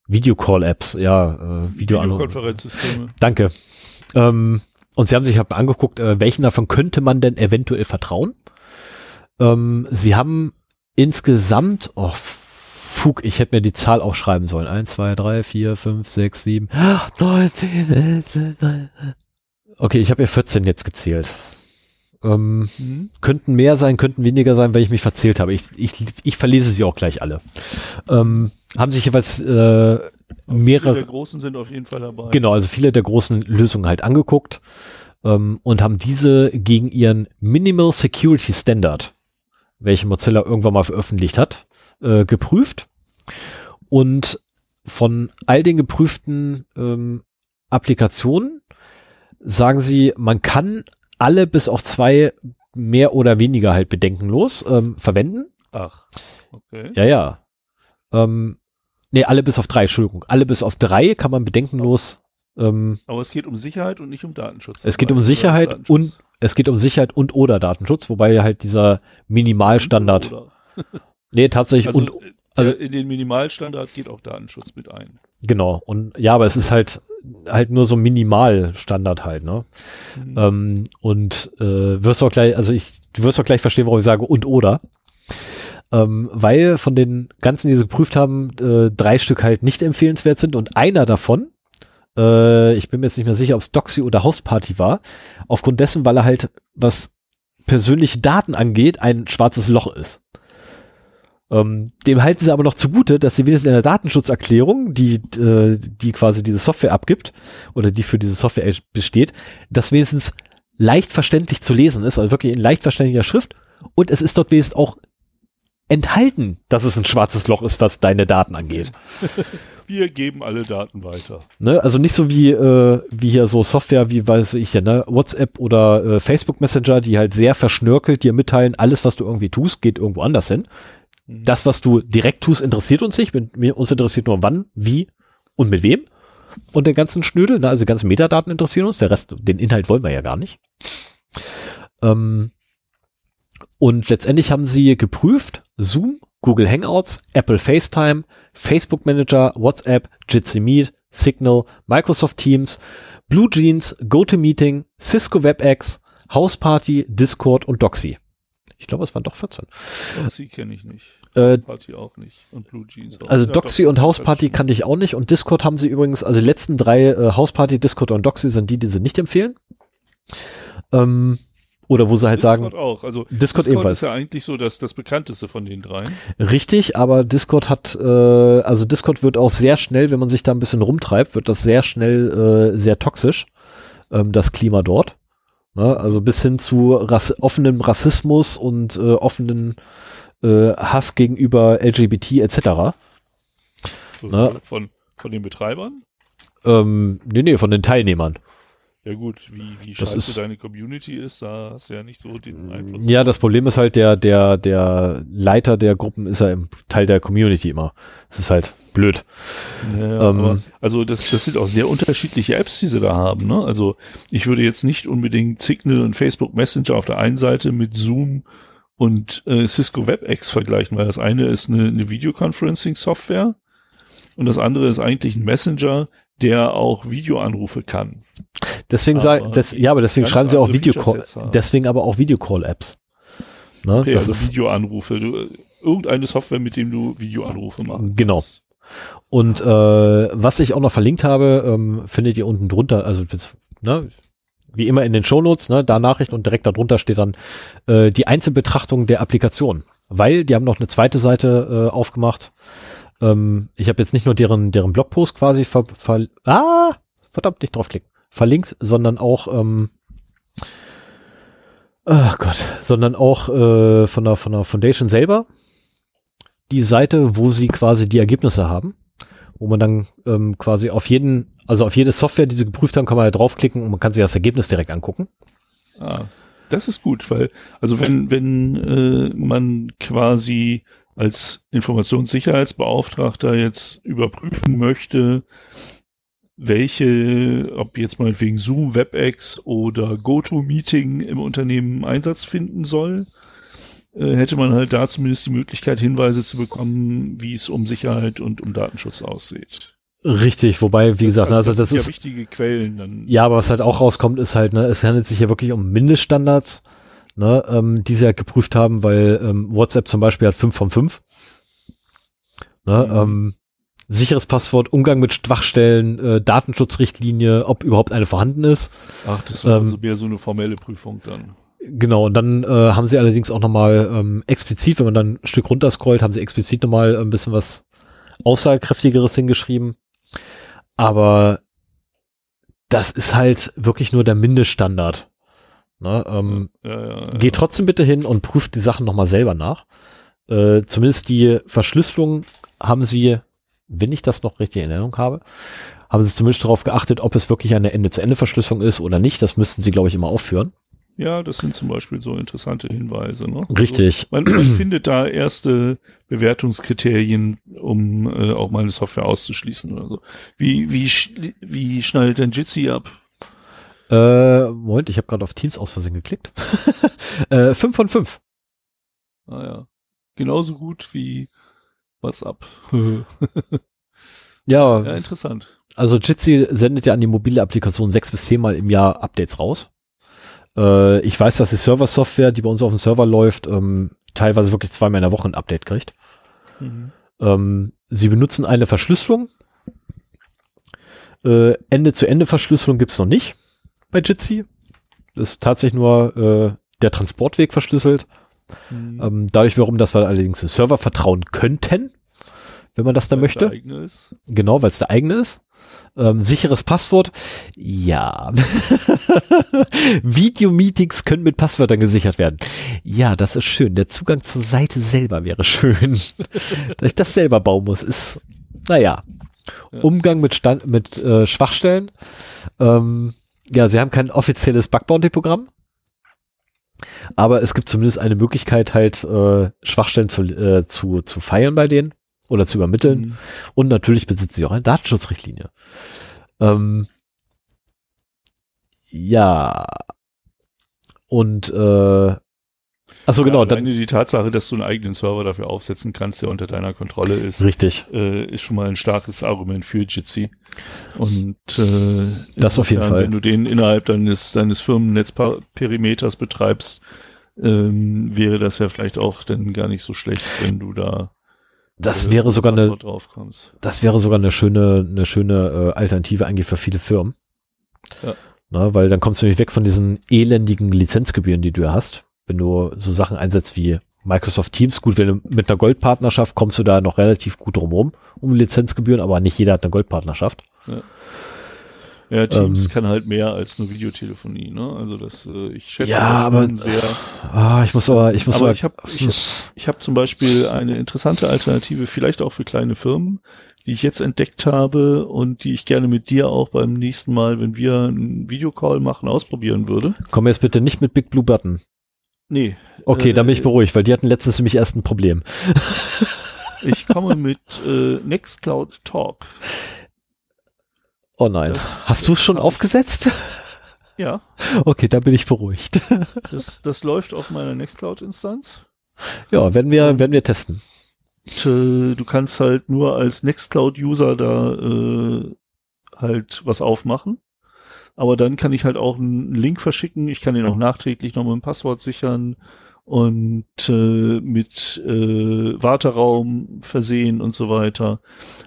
Videocall-Apps, ja, äh, Videoanruf. Videokonferenzsysteme. Danke. Ähm, und sie haben sich halt angeguckt, äh, welchen davon könnte man denn eventuell vertrauen? Ähm, sie haben insgesamt, oh, Fug, ich hätte mir die Zahl auch schreiben sollen. Eins, zwei, drei, vier, fünf, sechs, sieben, acht, neun, zehn, elf, elf, Okay, ich habe ja 14 jetzt gezählt. Ähm, Mhm. könnten mehr sein, könnten weniger sein, weil ich mich verzählt habe. Ich, ich, ich verlese sie auch gleich alle. Ähm, haben sich jeweils äh, Viele mehrere, der Großen sind auf jeden Fall dabei. genau, also viele der großen Lösungen halt angeguckt ähm, und haben diese gegen ihren Minimal Security Standard, welchen Mozilla irgendwann mal veröffentlicht hat, äh, geprüft. Und von all den geprüften ähm, Applikationen sagen sie, man kann alle bis auf zwei mehr oder weniger halt bedenkenlos ähm, verwenden. Ach, okay. Ja, ja. Ähm, nee, alle bis auf drei, Entschuldigung. Alle bis auf drei kann man bedenkenlos. Ähm, Aber es geht um Sicherheit und nicht um Datenschutz. Es geht um Oder Sicherheit und- es geht um Sicherheit und oder Datenschutz, wobei halt dieser Minimalstandard. [LAUGHS] Nee, tatsächlich Also, und also- in den Minimalstandard geht auch Datenschutz mit ein. genau. Und ja, aber es ist halt halt nur so Minimalstandard halt, ne? Mhm. Ähm, und äh, wirst auch gleich, also ich, du wirst auch gleich verstehen, warum ich sage und oder. Ähm, weil von den ganzen, die sie geprüft haben, äh, drei Stück halt nicht empfehlenswert sind und einer davon, äh, ich bin mir jetzt nicht mehr sicher, ob es Doxy oder Hausparty war, aufgrund dessen, weil er halt, was persönliche Daten angeht, ein schwarzes Loch ist. Ähm, dem halten sie aber noch zugute, dass sie wenigstens in der Datenschutzerklärung, die, äh, die quasi diese Software abgibt oder die für diese Software besteht, das wenigstens leicht verständlich zu lesen ist, also wirklich in leicht verständlicher Schrift. Und es ist dort wenigstens auch enthalten, dass es ein schwarzes Loch ist, was deine Daten angeht. [LAUGHS] Wir geben alle Daten weiter. Ne? Also nicht so wie, äh, wie hier so Software, wie weiß ich ja, ne? WhatsApp oder äh, Facebook Messenger, die halt sehr verschnörkelt dir mitteilen, alles, was du irgendwie tust, geht irgendwo anders hin. Mhm. Das, was du direkt tust, interessiert uns nicht. Mit, uns interessiert nur wann, wie und mit wem. Und den ganzen Schnödel, ne? also die ganzen Metadaten interessieren uns. Der Rest, den Inhalt wollen wir ja gar nicht. Ähm, und letztendlich haben sie geprüft, Zoom, Google Hangouts, Apple FaceTime, Facebook Manager, WhatsApp, Jitsi Meet, Signal, Microsoft Teams, BlueJeans, GoToMeeting, Cisco WebEx, Houseparty, Discord und Doxy. Ich glaube, es waren doch 14. Doxy kenne ich nicht. Äh, Party auch nicht. Und Blue Jeans auch. also Ja, Doxy und Houseparty kannte ich auch nicht und Discord haben sie übrigens, also die letzten drei, äh, Houseparty, Discord und Doxy sind die, die sie nicht empfehlen. Ähm, oder wo sie halt Discord sagen, auch. Also Discord ebenfalls. ist ja eigentlich so das, das bekannteste von den dreien. Richtig, aber Discord hat, äh, also Discord wird auch sehr schnell, wenn man sich da ein bisschen rumtreibt, wird das sehr schnell äh, sehr toxisch, ähm, das Klima dort. Ne? Also bis hin zu Rass offenem Rassismus und äh, offenen äh, Hass gegenüber LGBT etc. So, Na. Von, von den Betreibern. Ähm, nee, nee, von den Teilnehmern. Ja gut, wie, wie Das scheiße ist- deine Community ist, da hast du ja nicht so den Einfluss. Ja, das Problem ist halt, der, der, der Leiter der Gruppen ist ja im Teil der Community immer. Das ist halt blöd. Ja, Ähm, aber, also das, das sind auch sehr unterschiedliche Apps, die sie da haben. Ne? Also ich würde jetzt nicht unbedingt Signal und Facebook Messenger auf der einen Seite mit Zoom und äh, Cisco WebEx vergleichen, weil das eine ist eine, eine Videoconferencing-Software und das andere ist eigentlich ein Messenger, der auch Videoanrufe kann. Deswegen sagen, das, ja, aber deswegen schreiben sie auch Videocall, deswegen aber auch Videocall-Apps. Ne, Okay, das also ist, Videoanrufe. Du, irgendeine Software, mit dem du Videoanrufe machst. Genau. und äh, was ich auch noch verlinkt habe, ähm, findet ihr unten drunter, also das, ne, wie immer in den Shownotes, ne, da Nachricht und direkt darunter steht dann äh, die Einzelbetrachtung der Applikation. Weil die haben noch eine zweite Seite äh, aufgemacht. Ähm, ich habe jetzt nicht nur deren, deren Blogpost quasi ver, ver, ah, verdammt, nicht draufklicken, verlinkt, sondern auch ähm, Ach Gott, sondern auch äh, von der von der Foundation selber die Seite, wo sie quasi die Ergebnisse haben, wo man dann ähm, quasi auf jeden, also auf jede Software, die sie geprüft haben, kann man halt draufklicken und man kann sich das Ergebnis direkt angucken. Ah, das ist gut, weil, also wenn, wenn äh, man quasi als Informationssicherheitsbeauftragter jetzt überprüfen möchte, welche, ob jetzt mal wegen Zoom, WebEx oder GoToMeeting im Unternehmen Einsatz finden soll, äh, hätte man halt da zumindest die Möglichkeit, Hinweise zu bekommen, wie es um Sicherheit und um Datenschutz aussieht. Richtig, wobei, wie Das- gesagt, also das, sind ist, ja wichtige Quellen dann. ja, aber was halt auch rauskommt, ist halt, ne, es handelt sich ja wirklich um Mindeststandards, ne, ähm, die sie halt geprüft haben, weil ähm, WhatsApp zum Beispiel hat 5 von 5. Ne, Mhm. ähm, sicheres Passwort, Umgang mit Schwachstellen, äh, Datenschutzrichtlinie, ob überhaupt eine vorhanden ist. Ach, das war Ähm, also mehr so eine formelle Prüfung dann. Genau, und dann äh, haben sie allerdings auch nochmal ähm, explizit, wenn man dann ein Stück runterscrollt, haben sie explizit nochmal ein bisschen was Aussagekräftigeres hingeschrieben. Aber das ist halt wirklich nur der Mindeststandard. Ne, ähm, ja, ja, ja. Geht trotzdem bitte hin und prüft die Sachen nochmal selber nach. Äh, zumindest die Verschlüsselung haben sie, wenn ich das noch richtig in Erinnerung habe, haben sie zumindest darauf geachtet, ob es wirklich eine Ende-zu-Ende-Verschlüsselung ist oder nicht. Das müssten sie, glaube ich, immer aufführen. ja, das sind zum Beispiel so interessante Hinweise. Ne? Richtig. Also man, [CLEARS THROAT] findet da erste Bewertungskriterien, um äh, auch mal eine Software auszuschließen oder so. Wie, wie, wie schneidet denn Jitsi ab? Äh, Moment, ich habe gerade auf Teams aus Versehen geklickt. [LAUGHS] äh, 5 von 5. Ah ja. Genauso gut wie WhatsApp. [LAUGHS] Ja, ja, interessant. also Jitsi sendet ja an die mobile Applikation sechs bis zehnmal im Jahr Updates raus. Äh, ich weiß, dass die Server-Software, die bei uns auf dem Server läuft, ähm, teilweise wirklich zweimal in der Woche ein Update kriegt. Mhm. Ähm, sie benutzen eine Verschlüsselung. Äh, Ende-zu-Ende-Verschlüsselung gibt's noch nicht bei Jitsi. Das ist tatsächlich nur äh, der Transportweg verschlüsselt. Mhm. Ähm, dadurch wiederum, dass wir allerdings den Server vertrauen könnten, wenn man das dann Weil's möchte. Genau, weil es der eigene ist. Ähm, sicheres Passwort. Ja. [LAUGHS] Videomeetings können mit Passwörtern gesichert werden. Ja, das ist schön. Der Zugang zur Seite selber wäre [LAUGHS] schön. Dass ich das selber bauen muss, ist, naja. Ja. Umgang mit, Stand, mit äh, Schwachstellen. Ähm, ja, sie haben kein offizielles Bug-Bounty-Programm. Aber es gibt zumindest eine Möglichkeit, halt äh, Schwachstellen zu, äh, zu, zu feilen bei denen oder zu übermitteln. Mhm. Und natürlich besitzen sie auch eine Datenschutzrichtlinie. Ähm, ja. Und äh, achso, genau, ja, dann die Tatsache, dass du einen eigenen Server dafür aufsetzen kannst, der unter deiner Kontrolle ist, richtig. äh, ist schon mal ein starkes Argument für Jitsi. Und äh, Das auf jeden insofern, Fall. Wenn du den innerhalb deines, deines Firmennetzperimeters betreibst, ähm, wäre das ja vielleicht auch dann gar nicht so schlecht, wenn du da Das äh, wäre sogar eine, Passwort drauf kommst. das wäre sogar eine schöne, eine schöne äh, Alternative eigentlich für viele Firmen. Ja. Na, weil dann kommst du nämlich weg von diesen elendigen Lizenzgebühren, die du ja hast, wenn du so Sachen einsetzt wie Microsoft Teams. Gut, wenn du mit einer Goldpartnerschaft kommst du da noch relativ gut drumherum um Lizenzgebühren, aber nicht jeder hat eine Goldpartnerschaft. Ja, Teams Ähm. kann halt mehr als nur Videotelefonie, ne? Also das, äh, ich schätze Ja, aber- sehr. Ah, ich muss aber, ich muss Aber aber, ich habe ich, ich hab zum Beispiel eine interessante Alternative, vielleicht auch für kleine Firmen, die ich jetzt entdeckt habe und die ich gerne mit dir auch beim nächsten Mal, wenn wir einen Videocall machen, ausprobieren würde. komm jetzt bitte nicht mit Big Blue Button. Nee, Okay, Äh, dann bin ich beruhigt, weil die hatten letztens nämlich erst ein Problem. [LAUGHS] ich komme mit äh, Nextcloud Talk. Oh nein. Das- Hast du es schon aufgesetzt? [LAUGHS] Ja, Okay, dann bin ich beruhigt. [LAUGHS] das, das läuft auf meiner Nextcloud-Instanz. Ja, werden wir, werden wir testen. Und, äh, du kannst halt nur als Nextcloud-User da äh, halt was aufmachen. Aber dann kann ich halt auch einen Link verschicken. Ich kann den auch nachträglich noch mit dem Passwort sichern und äh, mit äh, Warteraum versehen und so weiter.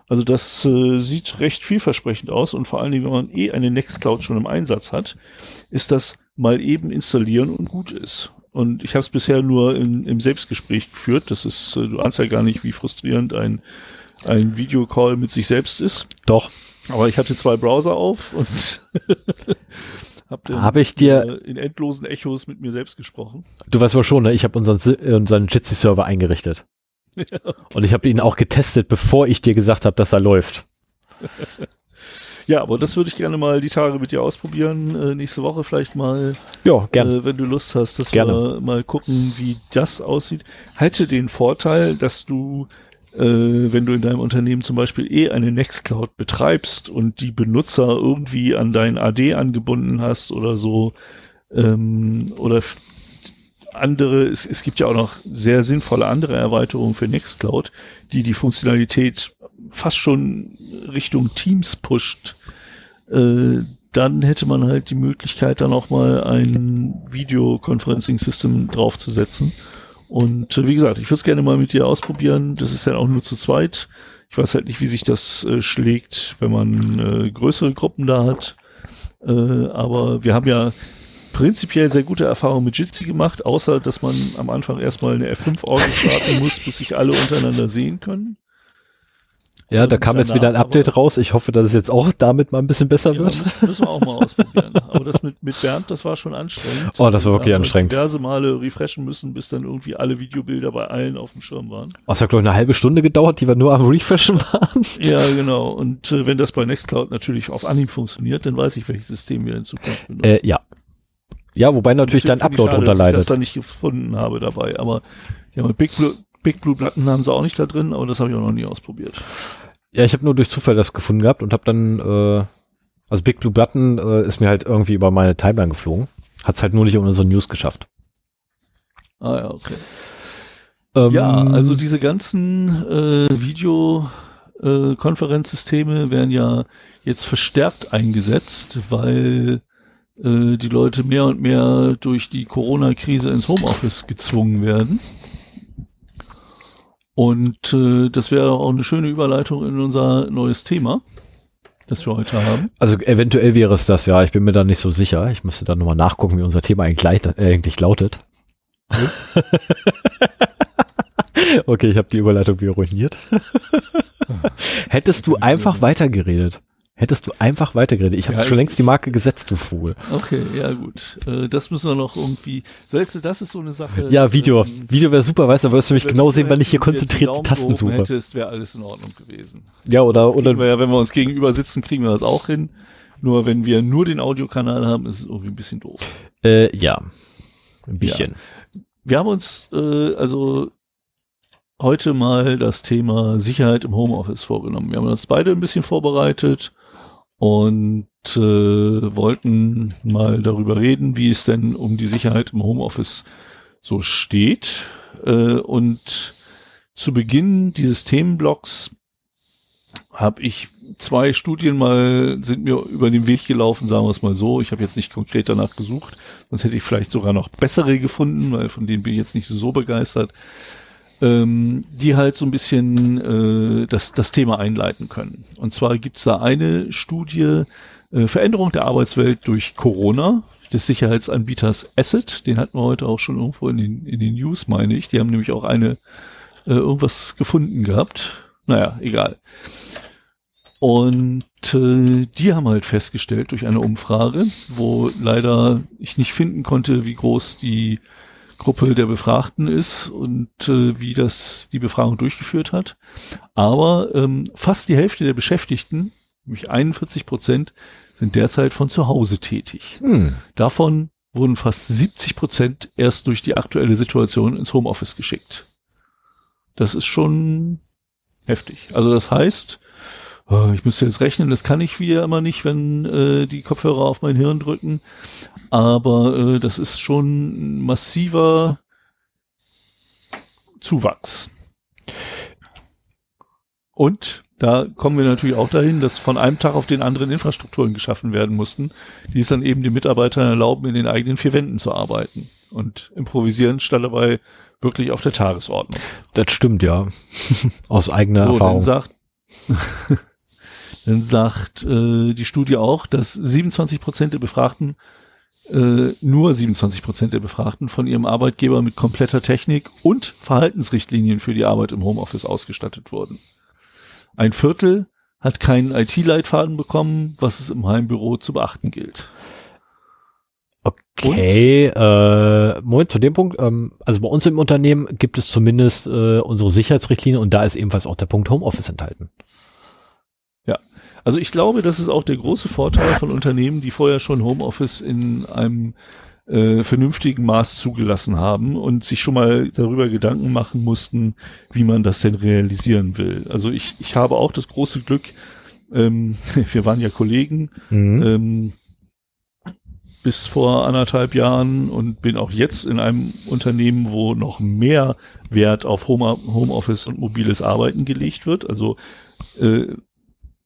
Also das äh, sieht recht vielversprechend aus und vor allen Dingen, wenn man eh eine Nextcloud schon im Einsatz hat, ist das mal eben installieren und gut ist. Und ich habe es bisher nur in, im Selbstgespräch geführt. Das ist, äh, du ahnst ja gar nicht, wie frustrierend ein, ein Videocall mit sich selbst ist. Doch. Aber ich hatte zwei Browser auf und [LAUGHS] habe Habe ich dir, äh, in endlosen Echos mit mir selbst gesprochen. du weißt aber schon, ne, ich habe unseren, äh, unseren Jitsi-Server eingerichtet. [LAUGHS] Und ich habe ihn auch getestet, bevor ich dir gesagt habe, dass er läuft. [LAUGHS] Ja, aber das würde ich gerne mal die Tage mit dir ausprobieren. Äh, nächste Woche vielleicht mal, Ja, gerne. äh, wenn du Lust hast, dass Gerne. wir mal gucken, wie das aussieht. Hätte den Vorteil, dass du, wenn du in deinem Unternehmen zum Beispiel eh eine Nextcloud betreibst und die Benutzer irgendwie an dein AD angebunden hast oder so, ähm, oder andere, es, es gibt ja auch noch sehr sinnvolle andere Erweiterungen für Nextcloud, die die Funktionalität fast schon Richtung Teams pusht, äh, dann hätte man halt die Möglichkeit, dann auch mal ein Videoconferencing-System draufzusetzen. Und äh, wie gesagt, ich würde es gerne mal mit dir ausprobieren. Das ist ja auch nur zu zweit. Ich weiß halt nicht, wie sich das äh, schlägt, wenn man äh, größere Gruppen da hat. Äh, aber wir haben ja prinzipiell sehr gute Erfahrungen mit Jitsi gemacht, außer dass man am Anfang erstmal eine F5-Orgel starten [LAUGHS] muss, bis sich alle untereinander sehen können. Ja, da kam jetzt wieder ein Update raus. Ich hoffe, dass es jetzt auch damit mal ein bisschen besser Ja, wird. müssen, müssen wir auch mal ausprobieren. [LAUGHS] Aber das mit, mit Bernd, das war schon anstrengend. Oh, das war wirklich Wir anstrengend. diverse Male refreshen müssen, bis dann irgendwie alle Videobilder bei allen auf dem Schirm waren. Was hat, glaube ich, eine halbe Stunde gedauert, die wir nur am Refreshen waren. Ja, genau. Und äh, wenn das bei Nextcloud natürlich auf Anhieb funktioniert, dann weiß ich, welches System wir in Zukunft benutzen. Äh, ja. Ja, wobei natürlich dein Upload schade, dass Ich das da nicht gefunden habe dabei. Aber ja, mit Big Blue, Big Blue Platten haben sie auch nicht da drin, aber das habe ich auch noch nie ausprobiert. Ja, ich habe nur durch Zufall das gefunden gehabt und habe dann, äh, also Big Blue Button äh, ist mir halt irgendwie über meine Timeline geflogen. Hat's halt nur nicht in unsere News geschafft. Ah ja, okay. Ähm, Ja, also diese ganzen äh, Videokonferenzsysteme werden ja jetzt verstärkt eingesetzt, weil äh, die Leute mehr und mehr durch die Corona-Krise ins Homeoffice gezwungen werden. Und äh, das wäre auch eine schöne Überleitung in unser neues Thema, das wir heute haben. Also eventuell wäre es das, ja. Ich bin mir da nicht so sicher. Ich müsste dann nochmal nachgucken, wie unser Thema eigentlich, äh, eigentlich lautet. [LAUGHS] okay, ich habe die Überleitung wieder ruiniert. Hättest du einfach weitergeredet. Hättest du einfach weitergeredet. Ich habe Ja, schon längst die Marke gesetzt, du Vogel. Okay, ja gut. Äh, das müssen wir noch irgendwie. Weißt du, das ist so eine Sache. Ja, Video. ähm, Video wäre super, weißt du, dann wirst du mich Wenn genau du sehen, wenn ich hier jetzt die konzentriert Daumen Tasten suche. Hättest, wäre alles in Ordnung gewesen. Ja, oder, Das oder wir ja, wenn wir uns gegenüber sitzen, kriegen wir das auch hin. Nur wenn wir nur den Audiokanal haben, ist es irgendwie ein bisschen doof. Äh, ja. Ein bisschen. Wir haben uns äh, also heute mal das Thema Sicherheit im Homeoffice vorgenommen. Wir haben uns beide ein bisschen vorbereitet und äh, wollten mal darüber reden, wie es denn um die Sicherheit im Homeoffice so steht. Äh, und zu Beginn dieses Themenblocks habe ich zwei Studien mal, sind mir über den Weg gelaufen, sagen wir es mal so. Ich habe jetzt nicht konkret danach gesucht, sonst hätte ich vielleicht sogar noch bessere gefunden, weil von denen bin ich jetzt nicht so begeistert, ähm, die halt so ein bisschen äh, das, das Thema einleiten können. Und zwar gibt's da eine Studie, äh, Veränderung der Arbeitswelt durch Corona des Sicherheitsanbieters Asset, den hatten wir heute auch schon irgendwo in den, in den News, meine ich. Die haben nämlich auch eine äh, irgendwas gefunden gehabt. Naja, egal. Und äh, die haben halt festgestellt durch eine Umfrage, wo leider ich nicht finden konnte, wie groß die Gruppe der Befragten ist und äh, wie das die Befragung durchgeführt hat. Aber ähm, fast die Hälfte der Beschäftigten, nämlich 41 Prozent, sind derzeit von zu Hause tätig. Hm. Davon wurden fast 70 Prozent erst durch die aktuelle Situation ins Homeoffice geschickt. Das ist schon heftig. Also das heißt, äh, ich müsste jetzt rechnen, das kann ich wieder immer nicht, wenn äh, die Kopfhörer auf mein Hirn drücken. Aber äh, das ist schon ein massiver Zuwachs. Und da kommen wir natürlich auch dahin, dass von einem Tag auf den anderen Infrastrukturen geschaffen werden mussten, die es dann eben den Mitarbeitern erlauben, in den eigenen vier Wänden zu arbeiten. Und improvisieren stand dabei wirklich auf der Tagesordnung. Das stimmt, ja. [LAUGHS] Aus eigener So, dann Erfahrung. sagt, [LAUGHS] dann sagt äh, die Studie auch, dass 27 Prozent der Befragten, äh, nur 27 Prozent der Befragten von ihrem Arbeitgeber mit kompletter Technik und Verhaltensrichtlinien für die Arbeit im Homeoffice ausgestattet wurden. Ein Viertel hat keinen IT-Leitfaden bekommen, was es im Heimbüro zu beachten gilt. Okay, äh, Moment, zu dem Punkt, ähm, also bei uns im Unternehmen gibt es zumindest äh, unsere Sicherheitsrichtlinie und da ist ebenfalls auch der Punkt Homeoffice enthalten. Also ich glaube, das ist auch der große Vorteil von Unternehmen, die vorher schon Homeoffice in einem äh, vernünftigen Maß zugelassen haben und sich schon mal darüber Gedanken machen mussten, wie man das denn realisieren will. Also ich, ich habe auch das große Glück, ähm, [LAUGHS] wir waren ja Kollegen, mhm. ähm, bis vor anderthalb Jahren und bin auch jetzt in einem Unternehmen, wo noch mehr Wert auf Home, Homeoffice und mobiles Arbeiten gelegt wird. Also äh,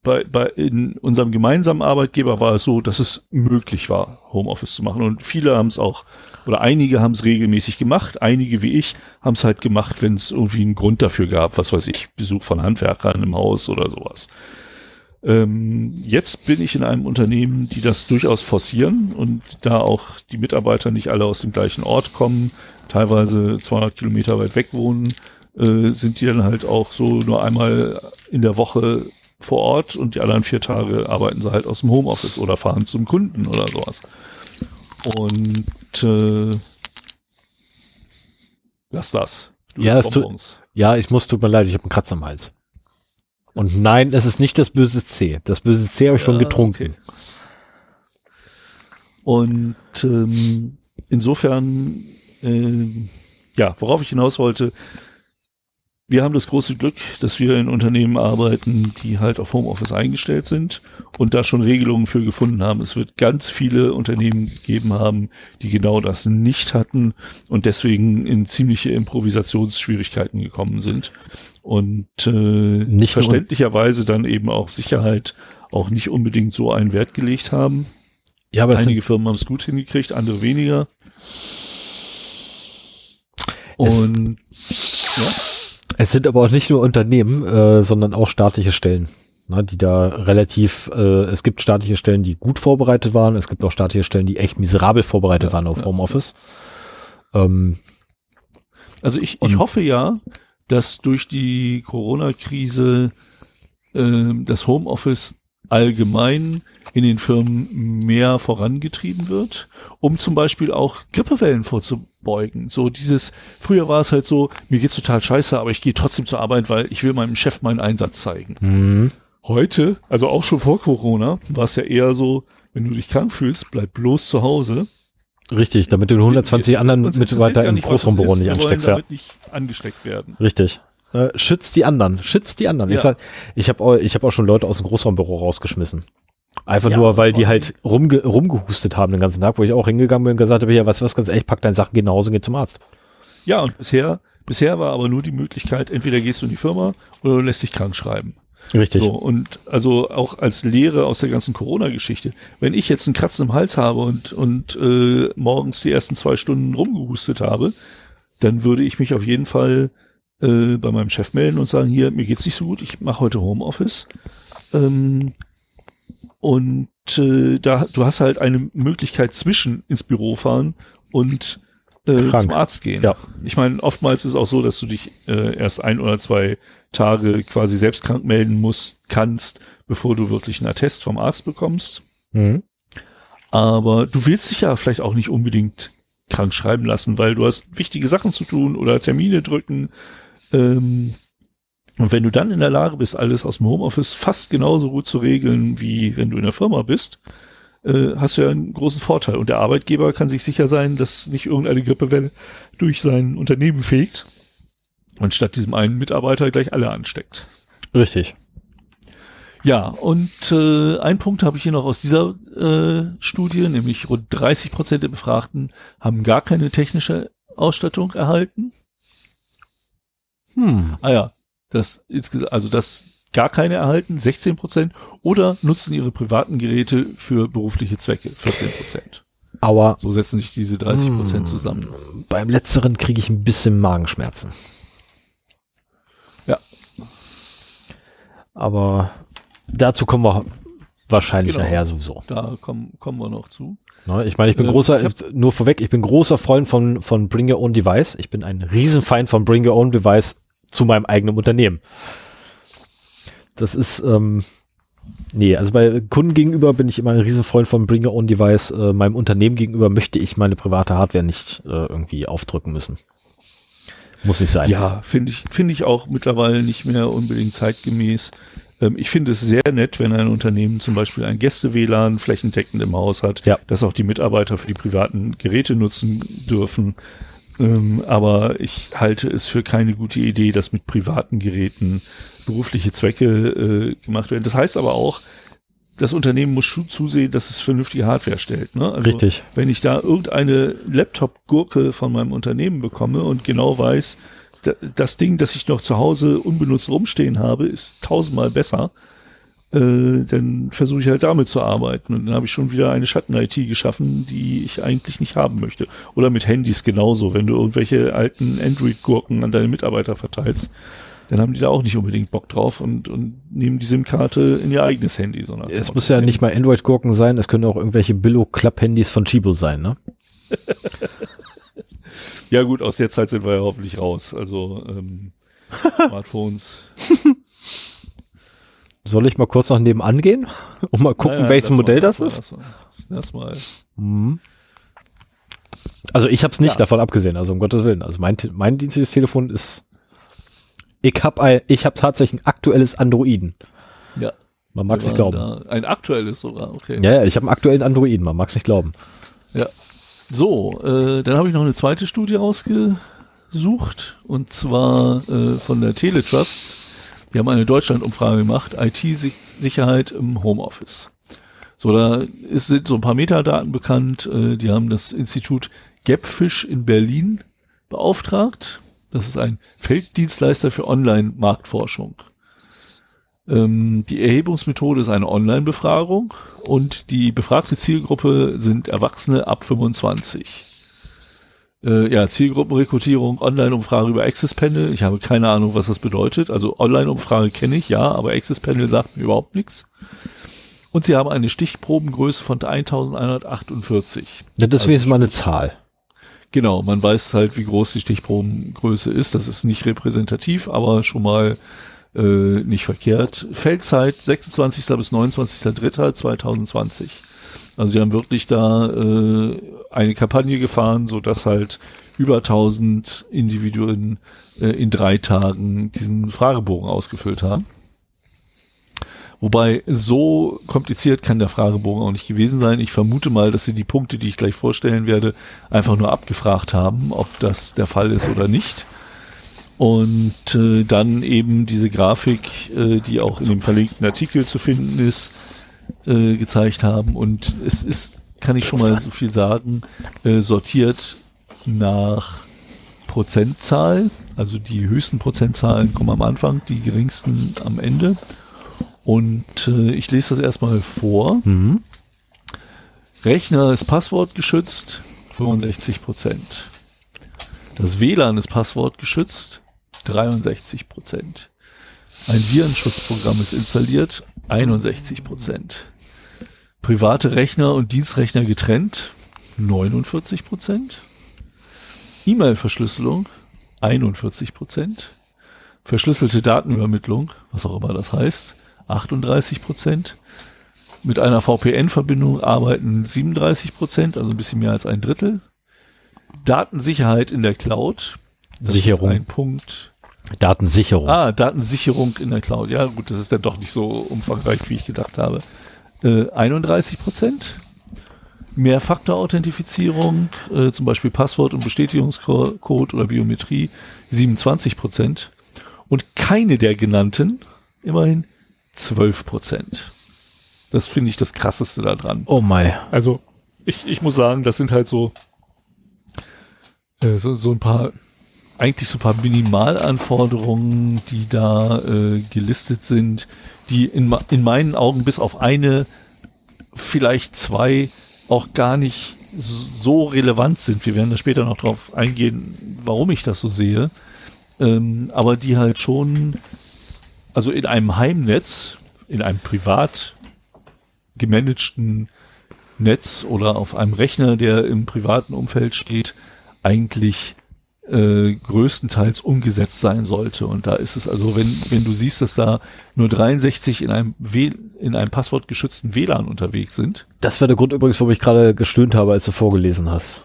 bei, bei in unserem gemeinsamen Arbeitgeber war es so, dass es möglich war, Homeoffice zu machen. Und viele haben es auch, oder einige haben es regelmäßig gemacht, einige wie ich haben es halt gemacht, wenn es irgendwie einen Grund dafür gab, was weiß ich, Besuch von Handwerkern im Haus oder sowas. Ähm, jetzt bin ich in einem Unternehmen, die das durchaus forcieren und da auch die Mitarbeiter nicht alle aus dem gleichen Ort kommen, teilweise 200 Kilometer weit weg wohnen, äh, sind die dann halt auch so nur einmal in der Woche vor Ort und die anderen vier Tage arbeiten sie halt aus dem Homeoffice oder fahren zum Kunden oder sowas. Und äh, lass das. Du ja, tu, ja, ich muss, tut mir leid, ich habe einen Kratzer am Hals. Und nein, es ist nicht das böse C. Das böse C habe ich ja, schon getrunken. Okay. Und ähm, insofern, äh, ja, worauf ich hinaus wollte, wir haben das große Glück, dass wir in Unternehmen arbeiten, die halt auf Homeoffice eingestellt sind und da schon Regelungen für gefunden haben. Es wird ganz viele Unternehmen gegeben haben, die genau das nicht hatten und deswegen in ziemliche Improvisationsschwierigkeiten gekommen sind und äh, nicht verständlicherweise dann eben auch Sicherheit auch nicht unbedingt so einen Wert gelegt haben. Ja, aber Einige Firmen haben es gut hingekriegt, andere weniger. Und ja. Es sind aber auch nicht nur Unternehmen, äh, sondern auch staatliche Stellen, ne, die da relativ, äh, es gibt staatliche Stellen, die gut vorbereitet waren, es gibt auch staatliche Stellen, die echt miserabel vorbereitet ja, waren auf ja. Homeoffice. Ähm, also ich, ich hoffe ja, dass durch die Corona-Krise äh, das Homeoffice allgemein in den Firmen mehr vorangetrieben wird, um zum Beispiel auch Grippewellen vorzubeugen. So dieses, früher war es halt so, mir geht's total scheiße, aber ich gehe trotzdem zur Arbeit, weil ich will meinem Chef meinen Einsatz zeigen. Mhm. Heute, also auch schon vor Corona, war es ja eher so, wenn du dich krank fühlst, bleib bloß zu Hause. Richtig, damit du 120 wir, anderen Mitarbeiter im Großraumbüro nicht ansteckst. Ja. nicht angesteckt werden. Richtig. Äh, schützt die anderen, schützt die anderen. Ja. Ich, sag, ich habe auch, ich hab auch schon Leute aus dem Großraumbüro rausgeschmissen. Einfach ja, nur, weil die halt rumge rumgehustet haben den ganzen Tag, wo ich auch hingegangen bin und gesagt habe, ja, was, was ganz ehrlich, pack deine Sachen, geh nach Hause und geh zum Arzt. Ja, und bisher, bisher war aber nur die Möglichkeit, entweder gehst du in die Firma oder du lässt dich krank schreiben. Richtig. So, und also auch als Lehre aus der ganzen Corona-Geschichte. Wenn ich jetzt einen Kratzen im Hals habe und, und äh, morgens die ersten zwei Stunden rumgehustet habe, dann würde ich mich auf jeden Fall äh, bei meinem Chef melden und sagen, hier, mir geht's nicht so gut, ich mache heute Homeoffice. Ähm, und äh, da, du hast halt eine Möglichkeit zwischen ins Büro fahren und äh, zum Arzt gehen. Ja. Ich meine, oftmals ist es auch so, dass du dich äh, erst ein oder zwei Tage quasi selbst krank melden musst, kannst, bevor du wirklich einen Attest vom Arzt bekommst. Mhm. Aber du willst dich ja vielleicht auch nicht unbedingt krank schreiben lassen, weil du hast wichtige Sachen zu tun oder Termine drücken. Ähm, und wenn du dann in der Lage bist, alles aus dem Homeoffice fast genauso gut zu regeln, wie wenn du in der Firma bist, äh, hast du ja einen großen Vorteil. Und der Arbeitgeber kann sich sicher sein, dass nicht irgendeine Grippewelle durch sein Unternehmen fegt und statt diesem einen Mitarbeiter gleich alle ansteckt. Richtig. Ja, und äh, ein Punkt habe ich hier noch aus dieser äh, Studie, nämlich rund 30 Prozent der Befragten haben gar keine technische Ausstattung erhalten. Hm. Ah ja, das also das gar keine erhalten, 16 Prozent, oder nutzen ihre privaten Geräte für berufliche Zwecke, 14 Prozent. Aber so setzen sich diese 30 Prozent hm. zusammen. Beim letzteren kriege ich ein bisschen Magenschmerzen. Ja. Aber dazu kommen wir wahrscheinlich genau. nachher sowieso. Da kommen, kommen wir noch zu. Ich meine, ich bin äh, großer, ich nur vorweg, ich bin großer Freund von, von Bring Your Own Device. Ich bin ein Riesenfeind von Bring Your Own Device zu meinem eigenen Unternehmen. Das ist, ähm, nee, also bei Kunden gegenüber bin ich immer ein Riesenfreund von Bring Your Own Device. Äh, meinem Unternehmen gegenüber möchte ich meine private Hardware nicht äh, irgendwie aufdrücken müssen. Muss nicht sein. Ja, finde ich, finde ich auch mittlerweile nicht mehr unbedingt zeitgemäß. Ähm, ich finde es sehr nett, wenn ein Unternehmen zum Beispiel ein Gäste-WLAN flächendeckend im Haus hat, Ja. dass auch die Mitarbeiter für die privaten Geräte nutzen dürfen. Ähm, aber ich halte es für keine gute Idee, dass mit privaten Geräten berufliche Zwecke äh, gemacht werden. Das heißt aber auch, das Unternehmen muss zusehen, dass es vernünftige Hardware stellt. Ne? Also, Richtig. Wenn ich da irgendeine Laptop-Gurke von meinem Unternehmen bekomme und genau weiß, das Ding, das ich noch zu Hause unbenutzt rumstehen habe, ist tausendmal besser, äh, dann versuche ich halt damit zu arbeiten. Und dann habe ich schon wieder eine Schatten-IT geschaffen, die ich eigentlich nicht haben möchte. Oder mit Handys genauso. Wenn du irgendwelche alten Android-Gurken an deine Mitarbeiter verteilst, dann haben die da auch nicht unbedingt Bock drauf und, und nehmen die SIM-Karte in ihr eigenes Handy. Sondern Es muss ja nicht mal Android-Gurken sein, es können auch irgendwelche Billo-Klapp-Handys von Chibo sein, ne? [LAUGHS] Ja gut, aus der Zeit sind wir ja hoffentlich raus. Also ähm, [LAUGHS] Smartphones. Soll ich mal kurz noch nebenan gehen und [LAUGHS] mal gucken, nein, welches lass Modell mal, das lass ist? Lass mal. Mhm. Also ich habe es nicht Ja. davon abgesehen, also um Gottes Willen. Also mein, mein dienstliches Telefon ist, ich habe ich habe tatsächlich ein aktuelles Androiden. Ja. Man mag es nicht glauben. Da. Ein aktuelles sogar, okay. Ja, ja, ich habe einen aktuellen Androiden, man mag es nicht glauben. Ja. So, äh, dann habe ich noch eine zweite Studie rausgesucht und zwar äh, von der Teletrust. Die haben eine Deutschland-Umfrage gemacht, IT-Sicherheit im Homeoffice. So, da ist, sind so ein paar Metadaten bekannt. Äh, die haben das Institut Gapfish in Berlin beauftragt. Das ist ein Felddienstleister für Online-Marktforschung. Ähm, die Erhebungsmethode ist eine Online-Befragung und die befragte Zielgruppe sind Erwachsene ab 25. Äh, ja, Zielgruppenrekrutierung, Online-Umfrage über Access Panel. Ich habe keine Ahnung, was das bedeutet. Also Online-Umfrage kenne ich, ja, aber Access Panel sagt mir überhaupt nichts. Und sie haben eine Stichprobengröße von 1148. Ja, das ist Also wenigstens mal eine Zahl. Genau, man weiß halt, wie groß die Stichprobengröße ist. Das ist nicht repräsentativ, aber schon mal äh, nicht verkehrt. Feldzeit 26. bis 29.03.2020. Also die haben wirklich da äh, eine Kampagne gefahren, so dass halt über 1000 Individuen äh, in drei Tagen diesen Fragebogen ausgefüllt haben. Wobei so kompliziert kann der Fragebogen auch nicht gewesen sein. Ich vermute mal, dass sie die Punkte, die ich gleich vorstellen werde, einfach nur abgefragt haben, ob das der Fall ist oder nicht. Und äh, dann eben diese Grafik, äh, die auch in dem verlinkten Artikel zu finden ist, äh, gezeigt haben. Und es ist, kann ich schon mal so viel sagen, äh, sortiert nach Prozentzahl. Also die höchsten Prozentzahlen kommen am Anfang, die geringsten am Ende. Und äh, ich lese das erstmal vor. Mhm. Rechner ist passwortgeschützt, 65 Prozent. Das WLAN ist passwortgeschützt, 63 Prozent. Ein Virenschutzprogramm ist installiert, 61 Prozent. Private Rechner und Dienstrechner getrennt, 49 Prozent. E-Mail-Verschlüsselung, 41 Prozent. Verschlüsselte Datenübermittlung, was auch immer das heißt, 38 Prozent. Mit einer VPN-Verbindung arbeiten 37 Prozent, also ein bisschen mehr als ein Drittel. Datensicherheit in der Cloud. Das Sicherung. Ein Punkt. Datensicherung. Ah, Datensicherung in der Cloud. Ja, gut, das ist dann doch nicht so umfangreich, wie ich gedacht habe. Äh, 31 Prozent. Mehrfaktor-Authentifizierung, äh, zum Beispiel Passwort- und Bestätigungscode oder Biometrie, 27 Prozent. Und keine der genannten, immerhin 12 Prozent. Das finde ich das krasseste daran. Oh my. Also, ich, ich muss sagen, das sind halt so, äh, so, so ein paar, eigentlich so ein paar Minimalanforderungen, die da äh, gelistet sind, die in, in meinen Augen bis auf eine, vielleicht zwei, auch gar nicht so relevant sind. Wir werden da später noch drauf eingehen, warum ich das so sehe. Ähm, aber die halt schon, also in einem Heimnetz, in einem privat gemanagten Netz oder auf einem Rechner, der im privaten Umfeld steht, eigentlich äh, größtenteils umgesetzt sein sollte. Und da ist es also, wenn, wenn du siehst, dass da nur 63 in einem, w in einem passwortgeschützten WLAN unterwegs sind, Das war der Grund übrigens, warum ich gerade gestöhnt habe, als du vorgelesen hast.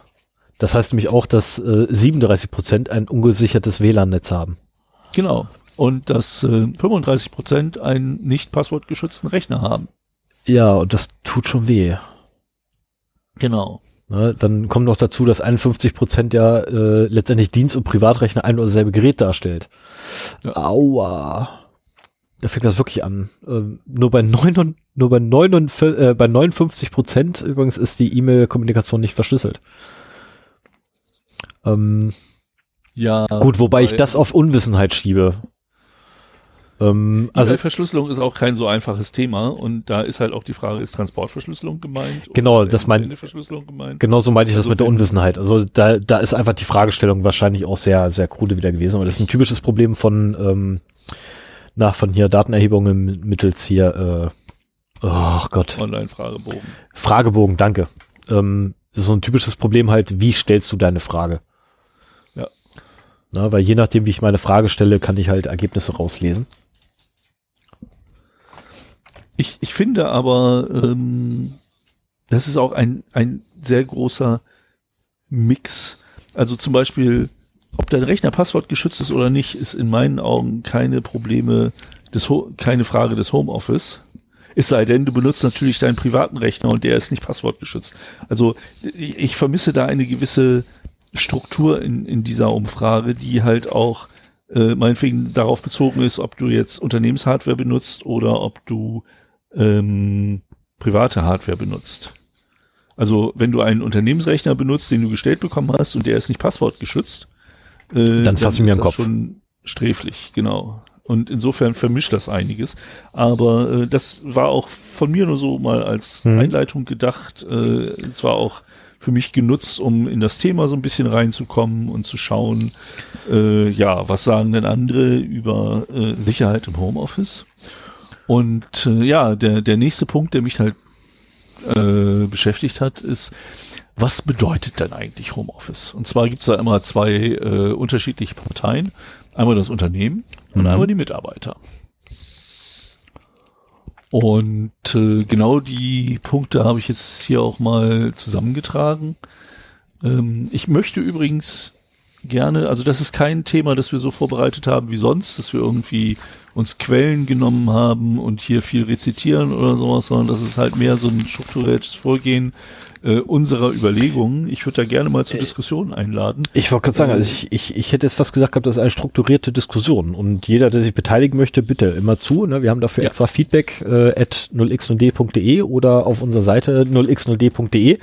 Das heißt nämlich auch, dass äh, 37 Prozent ein ungesichertes WLAN-Netz haben. genau. und dass äh, 35 Prozent einen nicht passwortgeschützten Rechner haben. Ja, und das tut schon weh. Genau. Ne, dann kommt noch dazu, dass 51 Prozent ja äh, letztendlich Dienst- und Privatrechner ein oder dasselbe Gerät darstellt. Ja. Aua. Da fängt das wirklich an. Ähm, nur bei, 9, nur bei, 59, äh, bei 59 Prozent übrigens ist die E-Mail-Kommunikation nicht verschlüsselt. Ähm, Ja. gut, wobei ich das auf Unwissenheit schiebe. Ähm, Also also Verschlüsselung ist auch kein so einfaches Thema und da ist halt auch die Frage, ist Transportverschlüsselung gemeint? Genau, das mein- Ende-Verschlüsselung gemeint? Genauso meinte ich das Also mit der Unwissenheit. Also da, da ist einfach die Fragestellung wahrscheinlich auch sehr, sehr krude wieder gewesen. Aber das ist ein typisches Problem von, ähm, nach, von hier Datenerhebungen mittels hier, äh, oh Gott, Online-Fragebogen. Fragebogen, danke. Ähm, das ist so ein typisches Problem halt, wie stellst du deine Frage? Ja. Na, weil je nachdem, wie ich meine Frage stelle, kann ich halt Ergebnisse rauslesen. Ich, ich finde aber, ähm, das ist auch ein, ein sehr großer Mix. Also zum Beispiel, ob dein Rechner passwortgeschützt ist oder nicht, ist in meinen Augen keine Probleme, des Ho keine Frage des Homeoffice. Es sei denn, du benutzt natürlich deinen privaten Rechner und der ist nicht passwortgeschützt. Also ich, ich vermisse da eine gewisse Struktur in, in dieser Umfrage, die halt auch äh, meinetwegen darauf bezogen ist, ob du jetzt Unternehmenshardware benutzt oder ob du ähm, private Hardware benutzt. Also wenn du einen Unternehmensrechner benutzt, den du gestellt bekommen hast und der ist nicht passwortgeschützt, äh, Dann fass ich mir das Kopf. schon sträflich, genau. Und insofern vermischt das einiges. Aber äh, das war auch von mir nur so mal als Mhm. Einleitung gedacht. Äh, es war auch für mich genutzt, um in das Thema so ein bisschen reinzukommen und zu schauen, äh, ja, was sagen denn andere über äh, Sicherheit im Homeoffice? Und äh, ja, der, der nächste Punkt, der mich halt äh, beschäftigt hat, ist, was bedeutet denn eigentlich Homeoffice? Und zwar gibt es da immer zwei äh, unterschiedliche Parteien. Einmal das Unternehmen und Mhm. einmal die Mitarbeiter. Und äh, genau die Punkte habe ich jetzt hier auch mal zusammengetragen. Ähm, ich möchte übrigens gerne, also das ist kein Thema, das wir so vorbereitet haben wie sonst, dass wir irgendwie uns Quellen genommen haben und hier viel rezitieren oder sowas, sondern das ist halt mehr so ein strukturiertes Vorgehen äh, unserer Überlegungen. Ich würde da gerne mal zur Diskussion einladen. Ich wollte gerade sagen, also ich, ich, ich hätte jetzt fast gesagt gehabt, das ist eine strukturierte Diskussion und jeder, der sich beteiligen möchte, bitte immer zu. Ne? Wir haben dafür Ja. extra Feedback äh, at 0x0d.de oder auf unserer Seite 0x0d.de.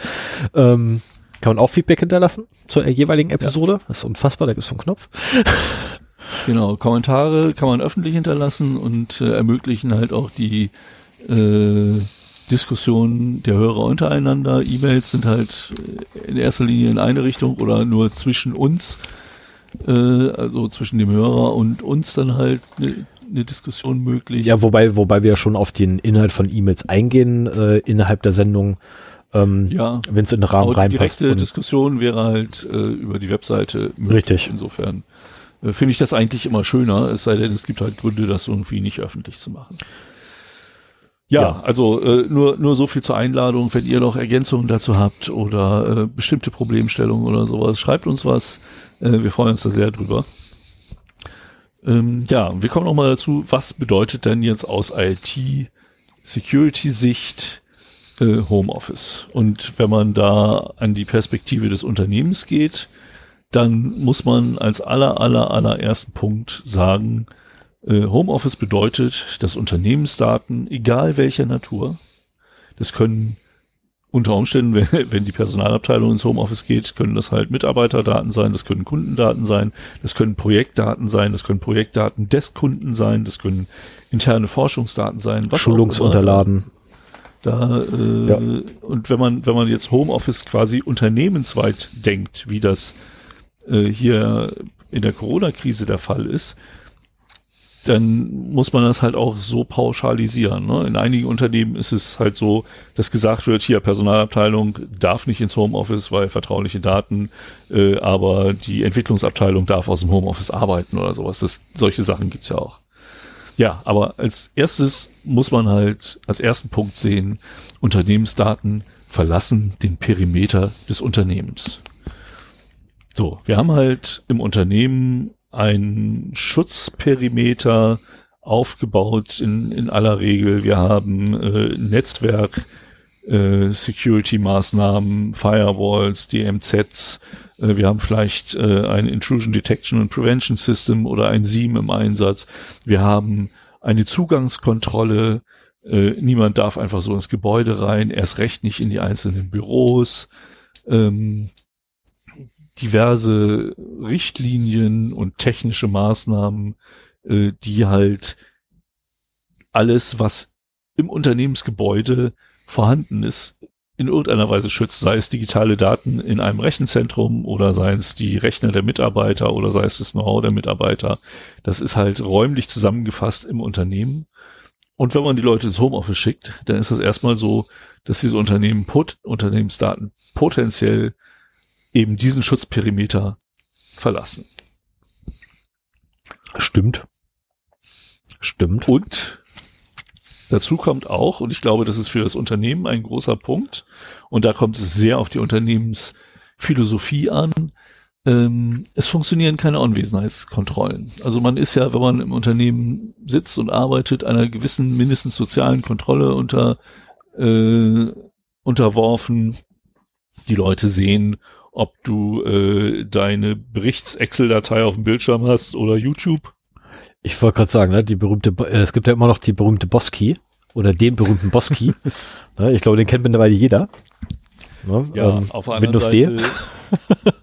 Ähm, kann man auch Feedback hinterlassen zur jeweiligen Episode. Das ist unfassbar, da gibt es so einen Knopf. [LAUGHS] Genau, Kommentare kann man öffentlich hinterlassen und äh, ermöglichen halt auch die äh, Diskussion der Hörer untereinander. E-Mails sind halt äh, in erster Linie in eine Richtung oder nur zwischen uns, äh, also zwischen dem Hörer und uns dann halt eine ne Diskussion möglich. Ja, wobei, wobei wir schon auf den Inhalt von E-Mails eingehen äh, innerhalb der Sendung, ähm, ja. wenn es in den Rahmen Aber die reinpasst. direkte Und, Diskussion wäre halt äh, über die Webseite möglich. Richtig. Insofern äh, finde ich das eigentlich immer schöner, es sei denn, es gibt halt Gründe, das irgendwie nicht öffentlich zu machen. Ja, Ja. also äh, nur, nur so viel zur Einladung. Wenn ihr noch Ergänzungen dazu habt oder äh, bestimmte Problemstellungen oder sowas, schreibt uns was. Äh, wir freuen uns da sehr drüber. Ähm, ja, wir kommen noch mal dazu, was bedeutet denn jetzt aus IT-Security-Sicht äh, Homeoffice? Und wenn man da an die Perspektive des Unternehmens geht, dann muss man als aller, aller, allerersten Punkt sagen, äh, Homeoffice bedeutet, dass Unternehmensdaten, egal welcher Natur, das können unter Umständen, [LAUGHS] wenn, wenn die Personalabteilung ins Homeoffice geht, können das halt Mitarbeiterdaten sein, das können Kundendaten sein, das können Projektdaten sein, das können Projektdaten des Kunden sein, das können interne Forschungsdaten sein, was Schulungsunterlagen. Da, äh, Ja. und wenn man, wenn man jetzt Homeoffice quasi unternehmensweit denkt, wie das äh, hier in der Corona-Krise der Fall ist, dann muss man das halt auch so pauschalisieren. Ne? In einigen Unternehmen ist es halt so, dass gesagt wird, hier Personalabteilung darf nicht ins Homeoffice, weil vertrauliche Daten, äh, aber die Entwicklungsabteilung darf aus dem Homeoffice arbeiten oder sowas. Das, solche Sachen gibt's ja auch. Ja, aber als erstes muss man halt als ersten Punkt sehen, Unternehmensdaten verlassen den Perimeter des Unternehmens. So, wir haben halt im Unternehmen ein Schutzperimeter aufgebaut in, in aller Regel. Wir haben äh, Netzwerk, äh, Security-Maßnahmen, Firewalls, DMZs. Äh, wir haben vielleicht äh, ein Intrusion Detection and Prevention System oder ein SIEM im Einsatz. Wir haben eine Zugangskontrolle. Niemand darf einfach so ins Gebäude rein, erst recht nicht in die einzelnen Büros. Ähm, diverse Richtlinien und technische Maßnahmen, die halt alles, was im Unternehmensgebäude vorhanden ist, in irgendeiner Weise schützt, sei es digitale Daten in einem Rechenzentrum oder sei es die Rechner der Mitarbeiter oder sei es das Know-how der Mitarbeiter. Das ist halt räumlich zusammengefasst im Unternehmen. Und wenn man die Leute ins Homeoffice schickt, dann ist es erstmal so, dass diese Unternehmen pot Unternehmensdaten potenziell eben diesen Schutzperimeter verlassen. Stimmt. Stimmt. Und dazu kommt auch, und ich glaube, das ist für das Unternehmen ein großer Punkt, und da kommt es sehr auf die Unternehmensphilosophie an, ähm, es funktionieren keine Anwesenheitskontrollen. Also man ist ja, wenn man im Unternehmen sitzt und arbeitet, einer gewissen mindestens sozialen Kontrolle unter, äh, unterworfen. Die Leute sehen, ob du äh, deine Berichts-Excel-Datei auf dem Bildschirm hast oder YouTube. Ich wollte gerade sagen, ne, die berühmte, äh, es gibt ja immer noch die berühmte Boss-Key oder den berühmten Boss-Key. [LAUGHS] ne, ich glaube, den kennt mittlerweile jeder. Ne, ja, ähm, auf Windows Seite, D.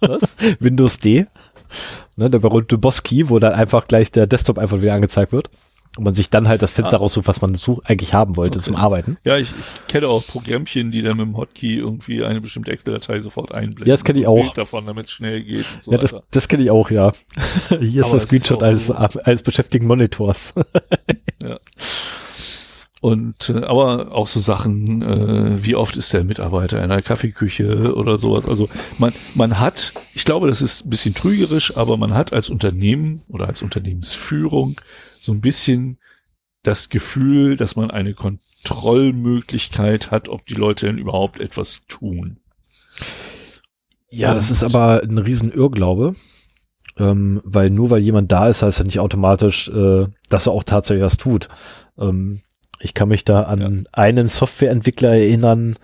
[LAUGHS] Was? Windows D. Ne, der berühmte Boss-Key, wo dann einfach gleich der Desktop einfach wieder angezeigt wird. Und man sich dann halt das Fenster ah. raussucht, was man dazu eigentlich haben wollte okay. zum Arbeiten. Ja, ich, ich kenne auch Programmchen, die dann mit dem Hotkey irgendwie eine bestimmte Excel-Datei sofort einblenden. Ja, das kenne ich auch. davon, damit es schnell geht. So ja, das, das kenne ich auch, ja. [LAUGHS] Hier ist der Screenshot eines, so. eines beschäftigten Monitors. [LAUGHS] ja. Und äh, aber auch so Sachen, äh, wie oft ist der Mitarbeiter in einer Kaffeeküche oder sowas. Also man, man hat, ich glaube, das ist ein bisschen trügerisch, aber man hat als Unternehmen oder als Unternehmensführung so ein bisschen das Gefühl, dass man eine Kontrollmöglichkeit hat, ob die Leute denn überhaupt etwas tun. Ja, das ist aber ein riesen Irrglaube. Ähm, weil nur weil jemand da ist, heißt ja nicht automatisch, äh, dass er auch tatsächlich was tut. Ähm, ich kann mich da an ja. einen Softwareentwickler erinnern,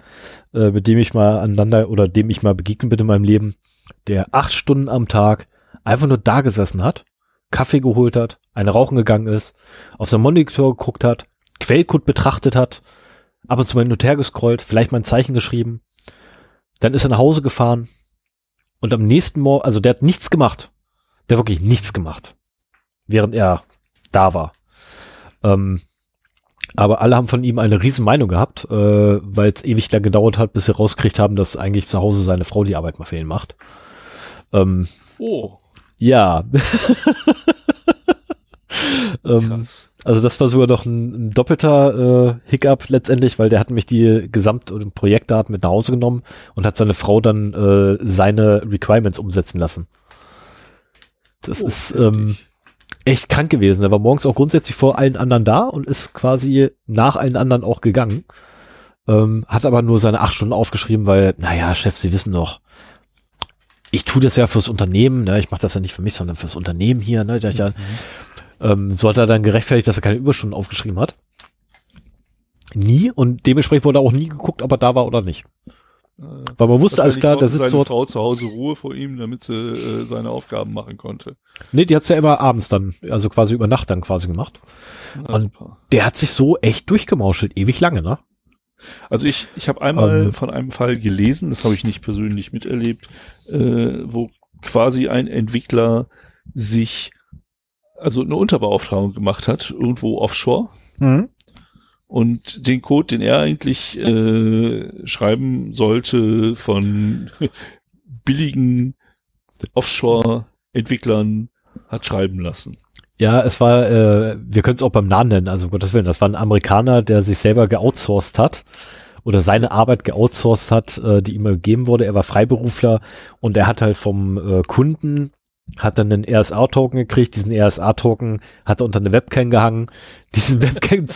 äh, mit dem ich mal aneinander oder dem ich mal begegnet bin in meinem Leben, der acht Stunden am Tag einfach nur da gesessen hat Kaffee geholt hat, eine rauchen gegangen ist, auf seinem Monitor geguckt hat, Quellcode betrachtet hat, ab und zu mal hin und her gescrollt, vielleicht mal ein Zeichen geschrieben. Dann ist er nach Hause gefahren und am nächsten Morgen, also der hat nichts gemacht. Der hat wirklich nichts gemacht, während er da war. Ähm, aber alle haben von ihm eine riesen Meinung gehabt, äh, weil es ewig lang gedauert hat, bis sie rausgekriegt haben, dass eigentlich zu Hause seine Frau die Arbeit mal fehlen macht. Ähm, oh. Ja. [LAUGHS] ähm, also das war sogar noch ein, ein doppelter äh, Hiccup letztendlich, weil der hat mich die Gesamt- und Projektdaten mit nach Hause genommen und hat seine Frau dann äh, seine Requirements umsetzen lassen. Das oh, ist ähm, echt krank gewesen. Er war morgens auch grundsätzlich vor allen anderen da und ist quasi nach allen anderen auch gegangen. Ähm, hat aber nur seine acht Stunden aufgeschrieben, weil, naja, Chef, Sie wissen doch, ich tue das ja fürs Unternehmen, ne? ich mache das ja nicht für mich, sondern fürs Unternehmen hier. Ne? Da mhm. ja, ähm, so hat er dann gerechtfertigt, dass er keine Überstunden aufgeschrieben hat. Nie und dementsprechend wurde auch nie geguckt, ob er da war oder nicht. Äh, Weil man wusste alles klar, da sitzt seine Frau zu Hause Ruhe vor ihm, damit sie äh, seine Aufgaben machen konnte. Nee, die hat's ja immer abends dann, also quasi über Nacht dann quasi gemacht. Ja, und super. der hat sich so echt durchgemauschelt, ewig lange, ne? Also ich, ich habe einmal ähm. von einem Fall gelesen, das habe ich nicht persönlich miterlebt, äh, wo quasi ein Entwickler sich also eine Unterbeauftragung gemacht hat, irgendwo offshore. Mhm. Und den Code, den er eigentlich äh, schreiben sollte von [LAUGHS] billigen Offshore-Entwicklern, hat schreiben lassen. Ja, es war, äh, wir können es auch beim Namen nennen, also Gottes Willen, das war ein Amerikaner, der sich selber geoutsourced hat oder seine Arbeit geoutsourced hat, äh, die ihm gegeben wurde. Er war Freiberufler und er hat halt vom äh, Kunden hat dann einen RSA-Token gekriegt, diesen RSA-Token hat er unter eine Webcam gehangen, [LAUGHS] diesen Webcam,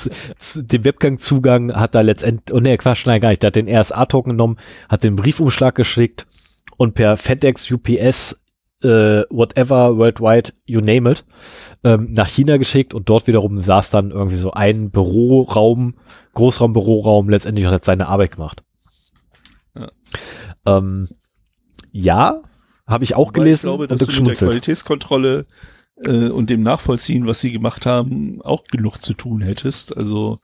den Webcam-Zugang hat er letztendlich, oh ne, Quatsch, nein, gar nicht, der hat den RSA-Token genommen, hat den Briefumschlag geschickt und per FedEx, UPS äh, whatever, worldwide, you name it, ähm, nach China geschickt und dort wiederum saß dann irgendwie so ein Büroraum, Großraumbüroraum, letztendlich hat seine Arbeit gemacht. Ja, ähm, ja habe ich auch Wobei gelesen ich glaube, dass und du mit der Qualitätskontrolle äh, und dem Nachvollziehen, was sie gemacht haben, auch genug zu tun hättest. Also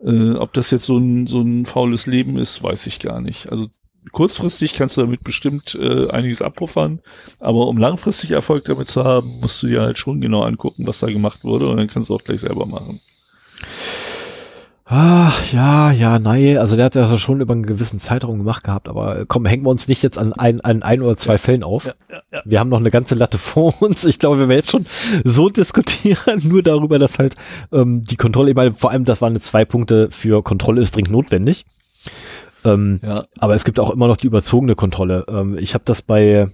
äh, ob das jetzt so ein, so ein faules Leben ist, weiß ich gar nicht. Also kurzfristig kannst du damit bestimmt äh, einiges abpuffern, aber um langfristig Erfolg damit zu haben, musst du dir halt schon genau angucken, was da gemacht wurde und dann kannst du auch gleich selber machen. Ach, ja, ja, nein, also der hat ja schon über einen gewissen Zeitraum gemacht gehabt, aber komm, hängen wir uns nicht jetzt an ein, an ein oder zwei Fällen auf. Ja, ja, ja. Wir haben noch eine ganze Latte vor [LAUGHS] uns. Ich glaube, wir jetzt schon so diskutieren, [LAUGHS] nur darüber, dass halt ähm, die Kontrolle, vor allem, das waren zwei Punkte für Kontrolle ist dringend notwendig. Ähm, ja. Aber es gibt auch immer noch die überzogene Kontrolle. Ähm, ich habe das bei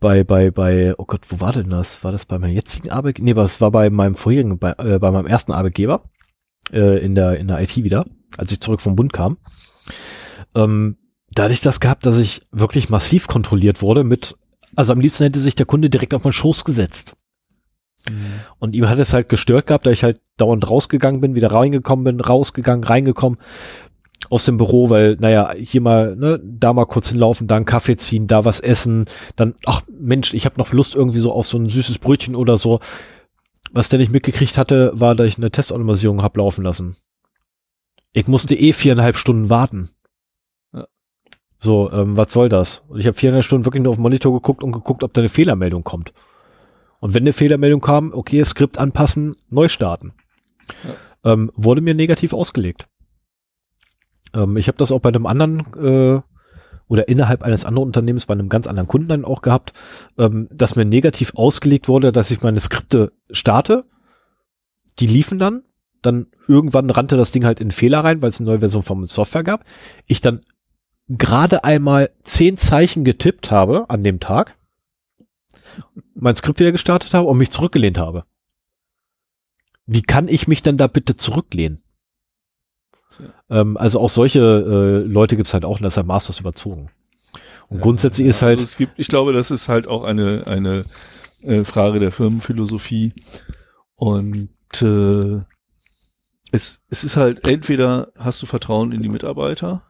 bei, bei, bei, oh Gott, wo war denn das? War das bei meinem jetzigen Arbeitgeber? Nee, es war bei meinem vorherigen, bei, äh, bei meinem ersten Arbeitgeber äh, in, der, in der IT wieder, als ich zurück vom Bund kam. Ähm, da hatte ich das gehabt, dass ich wirklich massiv kontrolliert wurde mit, also am liebsten hätte sich der Kunde direkt auf meinen Schoß gesetzt. Mhm. Und ihm hat es halt gestört gehabt, da ich halt dauernd rausgegangen bin, wieder reingekommen bin, rausgegangen, reingekommen aus dem Büro, weil, naja, hier mal, ne, da mal kurz hinlaufen, da einen Kaffee ziehen, da was essen, dann, ach Mensch, ich habe noch Lust irgendwie so auf so ein süßes Brötchen oder so. Was der nicht mitgekriegt hatte, war, dass ich eine Testautomatisierung hab laufen lassen. Ich musste eh viereinhalb Stunden warten. So, ähm, was soll das? Und ich habe viereinhalb Stunden wirklich nur auf den Monitor geguckt und geguckt, ob da eine Fehlermeldung kommt. Und wenn eine Fehlermeldung kam, okay, Skript anpassen, neu starten. Ja. Ähm, wurde mir negativ ausgelegt. Ähm, ich habe das auch bei einem anderen äh, oder innerhalb eines anderen Unternehmens bei einem ganz anderen Kunden dann auch gehabt, ähm, dass mir negativ ausgelegt wurde, dass ich meine Skripte starte. Die liefen dann. Dann irgendwann rannte das Ding halt in Fehler rein, weil es eine neue Version von Software gab. Ich dann gerade einmal zehn Zeichen getippt habe an dem Tag, mein Skript wieder gestartet habe und mich zurückgelehnt habe. Wie kann ich mich denn da bitte zurücklehnen? Ähm, also auch solche äh, Leute gibt's halt auch und das ist halt Masters überzogen. Und ja, grundsätzlich ja, ist halt. Also es gibt, ich glaube, das ist halt auch eine, eine äh, Frage der Firmenphilosophie. Und äh, es, es ist halt, entweder hast du Vertrauen in die Mitarbeiter,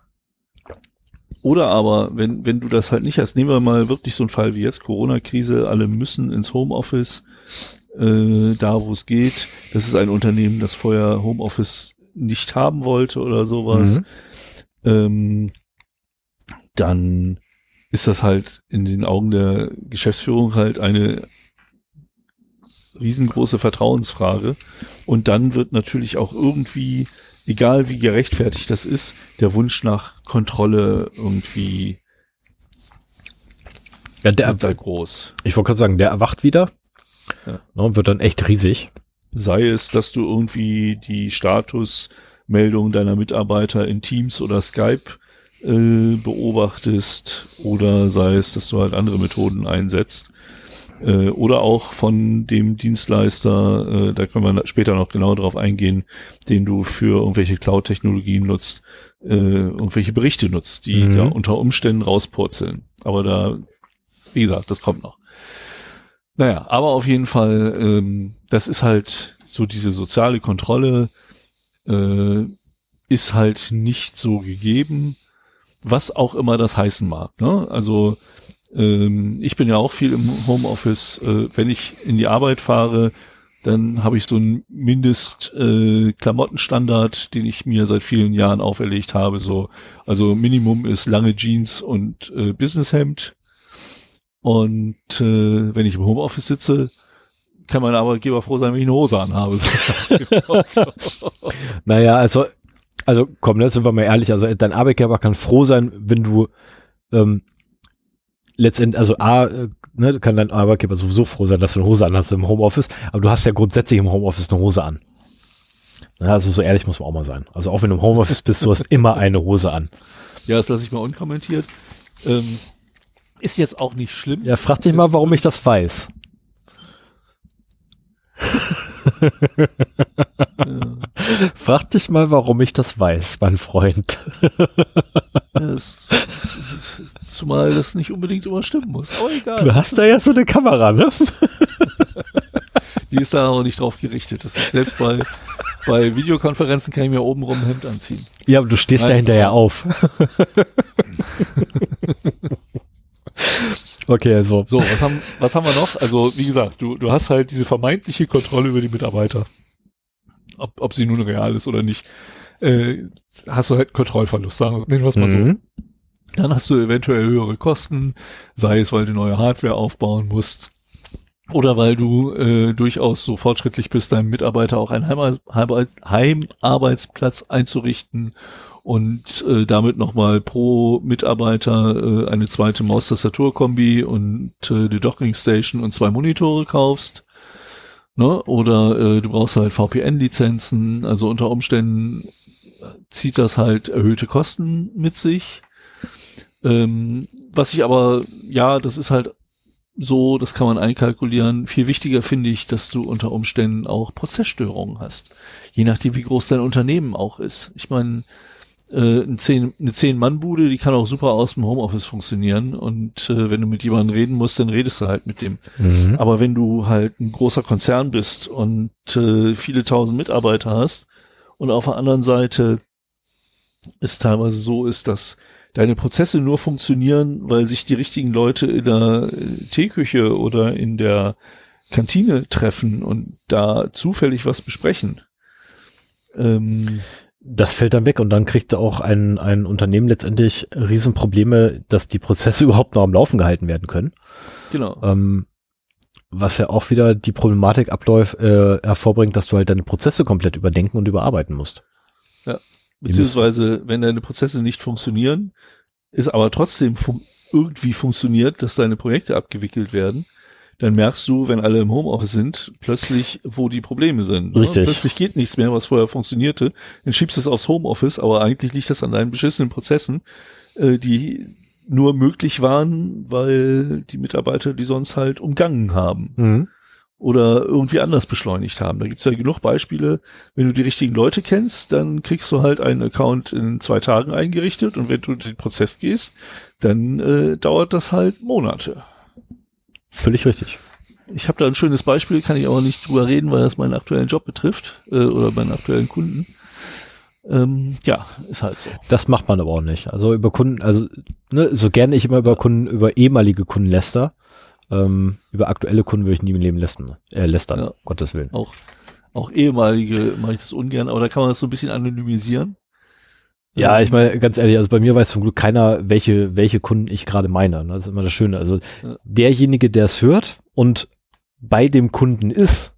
oder aber, wenn, wenn du das halt nicht hast, nehmen wir mal wirklich so einen Fall wie jetzt, Corona-Krise, alle müssen ins Homeoffice, äh, da wo es geht. Das ist ein Unternehmen, das vorher Homeoffice nicht haben wollte oder sowas, mhm. ähm, dann ist das halt in den Augen der Geschäftsführung halt eine riesengroße Vertrauensfrage. Und dann wird natürlich auch irgendwie, egal wie gerechtfertigt das ist, der Wunsch nach Kontrolle irgendwie ja, der wird groß. Ich wollte gerade sagen, der erwacht wieder ja. und wird dann echt riesig. Sei es, dass du irgendwie die Statusmeldung deiner Mitarbeiter in Teams oder Skype äh, beobachtest oder sei es, dass du halt andere Methoden einsetzt äh, oder auch von dem Dienstleister, äh, da können wir später noch genau drauf eingehen, den du für irgendwelche Cloud-Technologien nutzt, äh, irgendwelche Berichte nutzt, die mhm. da unter Umständen rauspurzeln. Aber da, wie gesagt, das kommt noch. Naja, aber auf jeden Fall, ähm, das ist halt so diese soziale Kontrolle äh, ist halt nicht so gegeben, was auch immer das heißen mag. Ne? Also ähm, ich bin ja auch viel im Homeoffice. Äh, wenn ich in die Arbeit fahre, dann habe ich so einen Mindest-Klamottenstandard, äh, den ich mir seit vielen Jahren auferlegt habe. So, also Minimum ist lange Jeans und äh, Businesshemd. Und äh, wenn ich im Homeoffice sitze, kann mein Arbeitgeber froh sein, wenn ich eine Hose anhabe. [LAUGHS] naja, also, also komm, das sind wir mal ehrlich, also dein Arbeitgeber kann froh sein, wenn du ähm, letztendlich, also A, äh, ne, kann dein Arbeitgeber sowieso froh sein, dass du eine Hose anhast im Homeoffice, aber du hast ja grundsätzlich im Homeoffice eine Hose an. Ja, also so ehrlich muss man auch mal sein. Also auch wenn du im Homeoffice bist, du hast immer eine Hose an. Ja, das lasse ich mal unkommentiert. Ähm, ist jetzt auch nicht schlimm. Ja, frag dich mal, warum ich das weiß. ja. Frag dich mal, warum ich das weiß, mein Freund. ja, zumal das nicht unbedingt immer stimmen muss, aber egal. Du hast da ja so eine Kamera, ne? Die ist da auch nicht drauf gerichtet. Das ist selbst bei, bei Videokonferenzen kann ich mir oben rum ein Hemd anziehen. Ja, aber du stehst Nein, da hinterher auf. [LAUGHS] Okay, also. So, was haben, was haben wir noch? Also, wie gesagt, du, du hast halt diese vermeintliche Kontrolle über die Mitarbeiter. Ob, ob sie nun real ist oder nicht. Äh, hast du halt Kontrollverlust, sagen wir es mal mhm. so. Dann hast du eventuell höhere Kosten, sei es, weil du neue Hardware aufbauen musst oder weil du äh, durchaus so fortschrittlich bist, deinem Mitarbeiter auch einen Heimarbeitsplatz einzurichten und äh, damit nochmal pro Mitarbeiter äh, eine zweite Maustastaturkombi und äh, die Docking Station und zwei Monitore kaufst. Ne? Oder äh, du brauchst halt VPN-Lizenzen, also unter Umständen zieht das halt erhöhte Kosten mit sich. Ähm, was ich aber, ja, das ist halt so, das kann man einkalkulieren. Viel wichtiger finde ich, dass du unter Umständen auch Prozessstörungen hast. Je nachdem, wie groß dein Unternehmen auch ist. Ich meine, äh, ein zehn, eine Zehn-Mann-Bude, die kann auch super aus dem Homeoffice funktionieren. Und äh, wenn du mit jemandem reden musst, dann redest du halt mit dem. Mhm. Aber wenn du halt ein großer Konzern bist und äh, viele tausend Mitarbeiter hast und auf der anderen Seite es teilweise so ist, dass deine Prozesse nur funktionieren, weil sich die richtigen Leute in der äh, Teeküche oder in der Kantine treffen und da zufällig was besprechen. Ähm, das fällt dann weg und dann kriegt auch ein, ein Unternehmen letztendlich Riesenprobleme, dass die Prozesse [LAUGHS] überhaupt noch am Laufen gehalten werden können. Genau. Ähm, was ja auch wieder die Problematik abläuft, äh, hervorbringt, dass du halt deine Prozesse komplett überdenken und überarbeiten musst. Ja. Beziehungsweise, wenn deine Prozesse nicht funktionieren, ist aber trotzdem fun irgendwie funktioniert, dass deine Projekte abgewickelt werden, dann merkst du, wenn alle im Homeoffice sind, plötzlich, wo die Probleme sind. Ne? Richtig. Plötzlich geht nichts mehr, was vorher funktionierte. Dann schiebst du es aufs Homeoffice, aber eigentlich liegt das an deinen beschissenen Prozessen, äh, die nur möglich waren, weil die Mitarbeiter die sonst halt umgangen haben. Mhm. Oder irgendwie anders beschleunigt haben. Da gibt's ja genug Beispiele. Wenn du die richtigen Leute kennst, dann kriegst du halt einen Account in zwei Tagen eingerichtet und wenn du den Prozess gehst, dann äh, dauert das halt Monate. Völlig richtig. Ich habe da ein schönes Beispiel, kann ich aber nicht drüber reden, weil das meinen aktuellen Job betrifft äh, oder meinen aktuellen Kunden. Ähm, ja, ist halt so. Das macht man aber auch nicht. Also über Kunden, also ne, so gerne ich immer über Kunden, über ehemalige Kunden läster, ähm, über aktuelle Kunden würde ich nie im Leben lästern, äh, lästern, ja. Gottes Willen. Auch, auch ehemalige mache ich das ungern, aber da kann man das so ein bisschen anonymisieren. Ja, ich meine, ganz ehrlich, also bei mir weiß zum Glück keiner, welche, welche Kunden ich gerade meine. Ne? Das ist immer das Schöne. Also derjenige, der es hört und bei dem Kunden ist,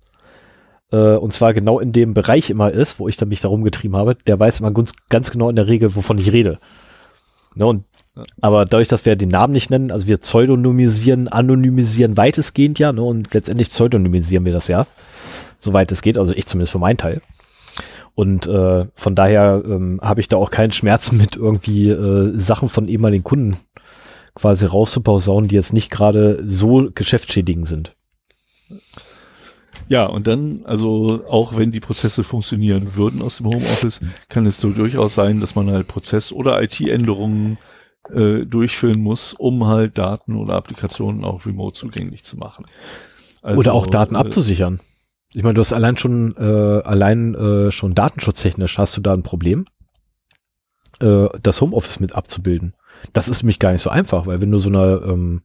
äh, und zwar genau in dem Bereich immer ist, wo ich dann mich darum getrieben habe, der weiß immer ganz, ganz genau in der Regel, wovon ich rede. Ne? Und. Aber dadurch, dass wir den Namen nicht nennen, also wir pseudonymisieren, anonymisieren weitestgehend ja, ne? und letztendlich pseudonymisieren wir das ja, soweit es geht, also ich zumindest für meinen Teil. Und äh, von daher ähm, habe ich da auch keinen Schmerz mit irgendwie äh, Sachen von ehemaligen Kunden quasi rauszupausauen, die jetzt nicht gerade so geschäftsschädigend sind. Ja, und dann, also auch wenn die Prozesse funktionieren würden aus dem Homeoffice, kann es so durchaus sein, dass man halt Prozess- oder IT-Änderungen äh, durchführen muss, um halt Daten oder Applikationen auch remote zugänglich zu machen. Also, oder auch Daten äh, abzusichern. Ich meine, du hast allein schon, äh, allein äh, schon datenschutztechnisch hast du da ein Problem, äh, das Homeoffice mit abzubilden. Das ist nämlich gar nicht so einfach, weil wenn du so eine, ähm,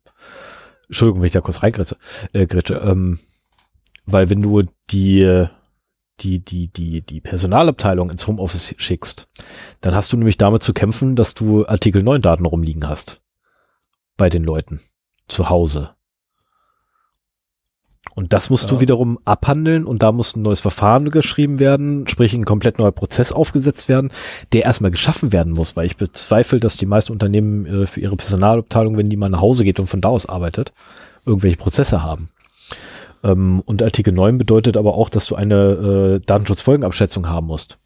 Entschuldigung, wenn ich da kurz reingrätsche, äh, grätsche, ähm, weil wenn du die, die, die, die, die Personalabteilung ins Homeoffice schickst, dann hast du nämlich damit zu kämpfen, dass du Artikel 9 Daten rumliegen hast. Bei den Leuten. Zu Hause. Und das musst ja. du wiederum abhandeln und da muss ein neues Verfahren geschrieben werden, sprich ein komplett neuer Prozess aufgesetzt werden, der erstmal geschaffen werden muss, weil ich bezweifle, dass die meisten Unternehmen äh, für ihre Personalabteilung, wenn die mal nach Hause geht und von da aus arbeitet, irgendwelche Prozesse haben. Ähm, und Artikel 9 bedeutet aber auch, dass du eine äh, Datenschutzfolgenabschätzung haben musst.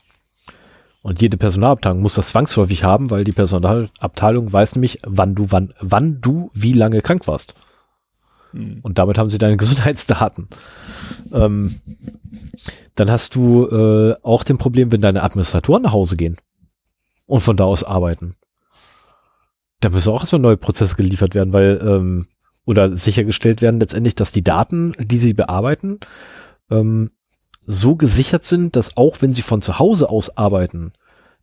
Und jede Personalabteilung muss das zwangsläufig haben, weil die Personalabteilung weiß nämlich, wann du, wann, wann du wie lange krank warst. Mhm. Und damit haben sie deine [LAUGHS] Gesundheitsdaten. Ähm, dann hast du äh, auch den Problem, wenn deine Administratoren nach Hause gehen und von da aus arbeiten. Da müssen auch erstmal neue Prozesse geliefert werden, weil ähm, oder sichergestellt werden letztendlich, dass die Daten, die sie bearbeiten, ähm, so gesichert sind, dass auch wenn sie von zu Hause aus arbeiten,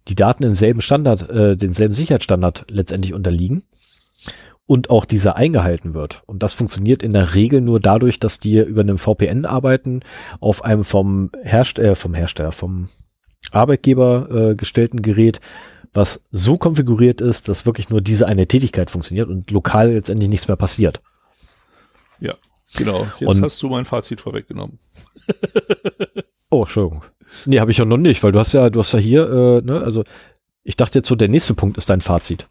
die Daten denselben Standard, äh, denselben Sicherheitsstandard letztendlich unterliegen und auch dieser eingehalten wird. Und das funktioniert in der Regel nur dadurch, dass die über einem VPN arbeiten, auf einem vom Hersteller, äh, vom Hersteller, vom Arbeitgeber äh, gestellten Gerät, was so konfiguriert ist, dass wirklich nur diese eine Tätigkeit funktioniert und lokal letztendlich nichts mehr passiert. Ja, genau. Jetzt und, hast du mein Fazit vorweggenommen. [LAUGHS] oh, Entschuldigung. Nee, habe ich ja noch nicht, weil du hast ja, du hast ja hier, äh, ne, also ich dachte jetzt so, der nächste Punkt ist dein Fazit.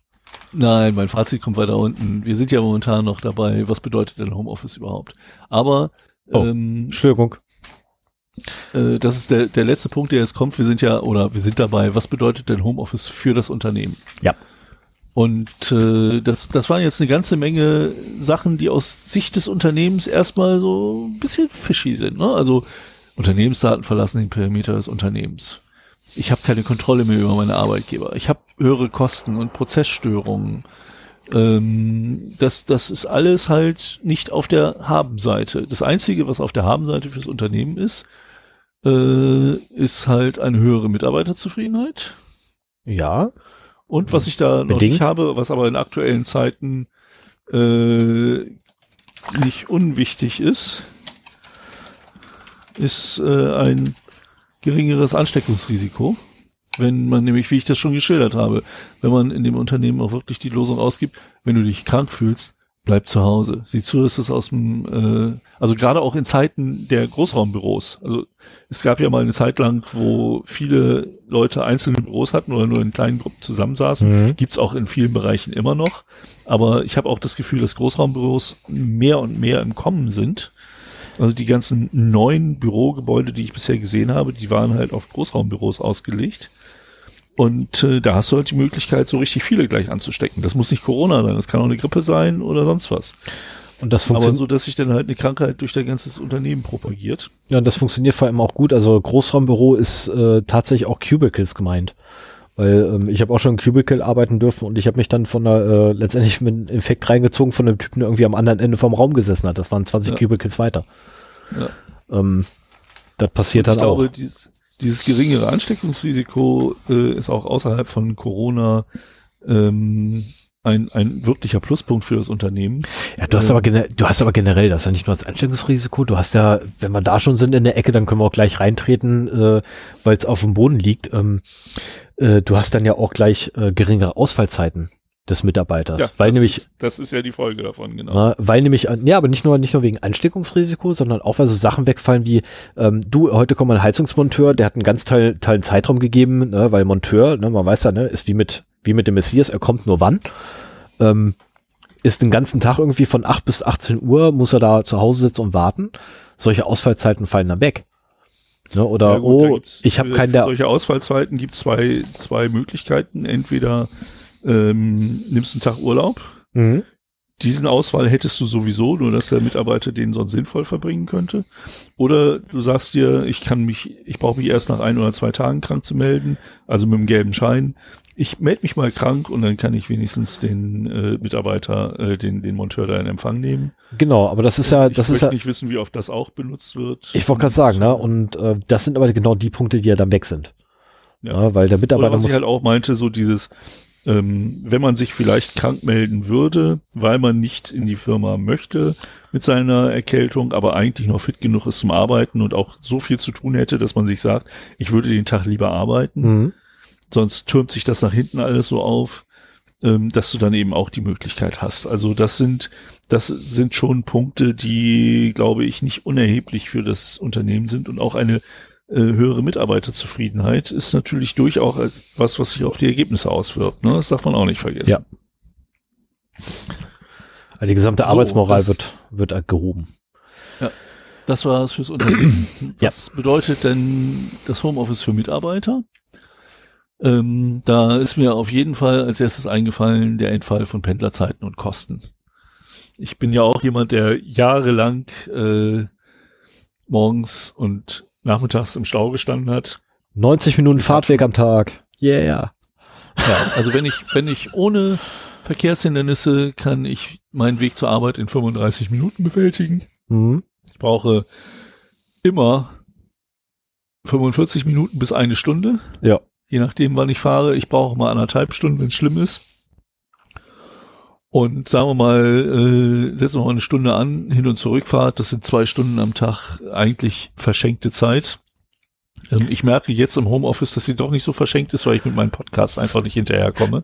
Nein, mein Fazit kommt weiter unten. Wir sind ja momentan noch dabei, was bedeutet denn Homeoffice überhaupt? Aber oh, ähm, Entschuldigung. Äh, das ist der, der letzte Punkt, der jetzt kommt. Wir sind ja, oder wir sind dabei, was bedeutet denn Homeoffice für das Unternehmen? Ja. Und äh, das, das waren jetzt eine ganze Menge Sachen, die aus Sicht des Unternehmens erstmal so ein bisschen fishy sind. Ne? Also Unternehmensdaten verlassen den Perimeter des Unternehmens ich habe keine Kontrolle mehr über meine Arbeitgeber. Ich habe höhere Kosten und Prozessstörungen. Ähm, das, das ist alles halt nicht auf der Habenseite. Das Einzige, was auf der Habenseite fürs Unternehmen ist, äh, ist halt eine höhere Mitarbeiterzufriedenheit. Ja. Und was ich da noch nicht habe, was aber in aktuellen Zeiten äh, nicht unwichtig ist, ist äh, ein geringeres Ansteckungsrisiko. Wenn man nämlich, wie ich das schon geschildert habe, wenn man in dem Unternehmen auch wirklich die Losung ausgibt, wenn du dich krank fühlst, bleib zu Hause. Sieh zu, dass es aus dem, äh, also gerade auch in Zeiten der Großraumbüros. Also es gab ja mal eine Zeit lang, wo viele Leute einzelne Büros hatten oder nur in kleinen Gruppen zusammensaßen. Mhm. Gibt's auch in vielen Bereichen immer noch. Aber ich habe auch das Gefühl, dass Großraumbüros mehr und mehr im Kommen sind. Also die ganzen neuen Bürogebäude, die ich bisher gesehen habe, die waren halt auf Großraumbüros ausgelegt. Und äh, da hast du halt die Möglichkeit, so richtig viele gleich anzustecken. Das muss nicht Corona sein, das kann auch eine Grippe sein oder sonst was. Und das funktioniert. Aber so, dass sich dann halt eine Krankheit durch dein ganzes Unternehmen propagiert. Ja, und das funktioniert vor allem auch gut. Also Großraumbüro ist äh, tatsächlich auch Cubicles gemeint. Weil ähm, ich habe auch schon in Cubicle arbeiten dürfen und ich habe mich dann von der, äh, letztendlich mit einem Infekt reingezogen von einem Typen, der irgendwie am anderen Ende vom Raum gesessen hat. Das waren 20 ja. Cubicles weiter. Ja. Ähm, das passiert dann glaube, auch. Dieses, dieses geringere Ansteckungsrisiko äh, ist auch außerhalb von Corona ähm, ein, ein wirklicher Pluspunkt für das Unternehmen. Ja, du hast ähm, aber du hast aber generell das ja nicht nur das Ansteckungsrisiko, du hast ja, wenn wir da schon sind in der Ecke, dann können wir auch gleich reintreten, äh, weil es auf dem Boden liegt. Ähm, äh, du hast dann ja auch gleich äh, geringere Ausfallzeiten des Mitarbeiters, ja, weil das nämlich ist, das ist ja die Folge davon genau, na, weil nämlich äh, ja, aber nicht nur nicht nur wegen Ansteckungsrisiko, sondern auch weil so Sachen wegfallen wie ähm, du heute kommt ein Heizungsmonteur, der hat einen ganz tollen, tollen Zeitraum gegeben, ne, weil Monteur, ne, man weiß ja, ne, ist wie mit wie mit dem Messias, er kommt nur wann, ähm, ist den ganzen Tag irgendwie von 8 bis 18 Uhr muss er da zu Hause sitzen und warten. Solche Ausfallzeiten fallen dann weg. Ne, oder ja, gut, oh, ich habe keine. Solche Ausfallzeiten gibt zwei zwei Möglichkeiten. Entweder ähm, nimmst einen Tag Urlaub. Mhm. Diesen Ausfall hättest du sowieso, nur dass der Mitarbeiter den sonst sinnvoll verbringen könnte. Oder du sagst dir, ich kann mich, ich brauche mich erst nach ein oder zwei Tagen krank zu melden, also mit dem gelben Schein. Ich melde mich mal krank und dann kann ich wenigstens den äh, Mitarbeiter, äh, den, den Monteur da in Empfang nehmen. Genau, aber das ist ja, ich das ist ja. Ich nicht wissen, wie oft das auch benutzt wird. Ich wollte gerade sagen, ne? Und äh, das sind aber genau die Punkte, die ja dann weg sind. Ja, ja weil der Mitarbeiter Oder was muss. Ich halt auch meinte, so dieses, ähm, wenn man sich vielleicht krank melden würde, weil man nicht in die Firma möchte mit seiner Erkältung, aber eigentlich noch fit genug ist zum Arbeiten und auch so viel zu tun hätte, dass man sich sagt, ich würde den Tag lieber arbeiten. Mhm. Sonst türmt sich das nach hinten alles so auf, ähm, dass du dann eben auch die Möglichkeit hast. Also das sind, das sind schon Punkte, die, glaube ich, nicht unerheblich für das Unternehmen sind und auch eine äh, höhere Mitarbeiterzufriedenheit ist natürlich durchaus was, was sich auf die Ergebnisse auswirkt. Ne? Das darf man auch nicht vergessen. Ja. Also die gesamte so, Arbeitsmoral wird, wird gehoben. Ja. Das war es fürs Unternehmen. [CLEARS THROAT] Was ja. bedeutet denn das Homeoffice für Mitarbeiter? Ähm, da ist mir auf jeden Fall als erstes eingefallen der Entfall von Pendlerzeiten und Kosten. ich bin ja auch jemand, der jahrelang äh, morgens und nachmittags im Stau gestanden hat. 90 Minuten Fahrtweg am Tag. Yeah. Ja, also wenn ich, wenn ich ohne Verkehrshindernisse kann ich meinen Weg zur Arbeit in 35 Minuten bewältigen. Mhm. Ich brauche immer 45 Minuten bis eine Stunde. Ja. Je nachdem, wann ich fahre. Ich brauche mal anderthalb Stunden, wenn es schlimm ist. Und sagen wir mal, äh, setzen wir mal eine Stunde an, Hin- und Zurückfahrt, das sind zwei Stunden am Tag eigentlich verschenkte Zeit. Ähm, ich merke jetzt im Homeoffice, dass sie doch nicht so verschenkt ist, weil ich mit meinem Podcast einfach nicht hinterherkomme.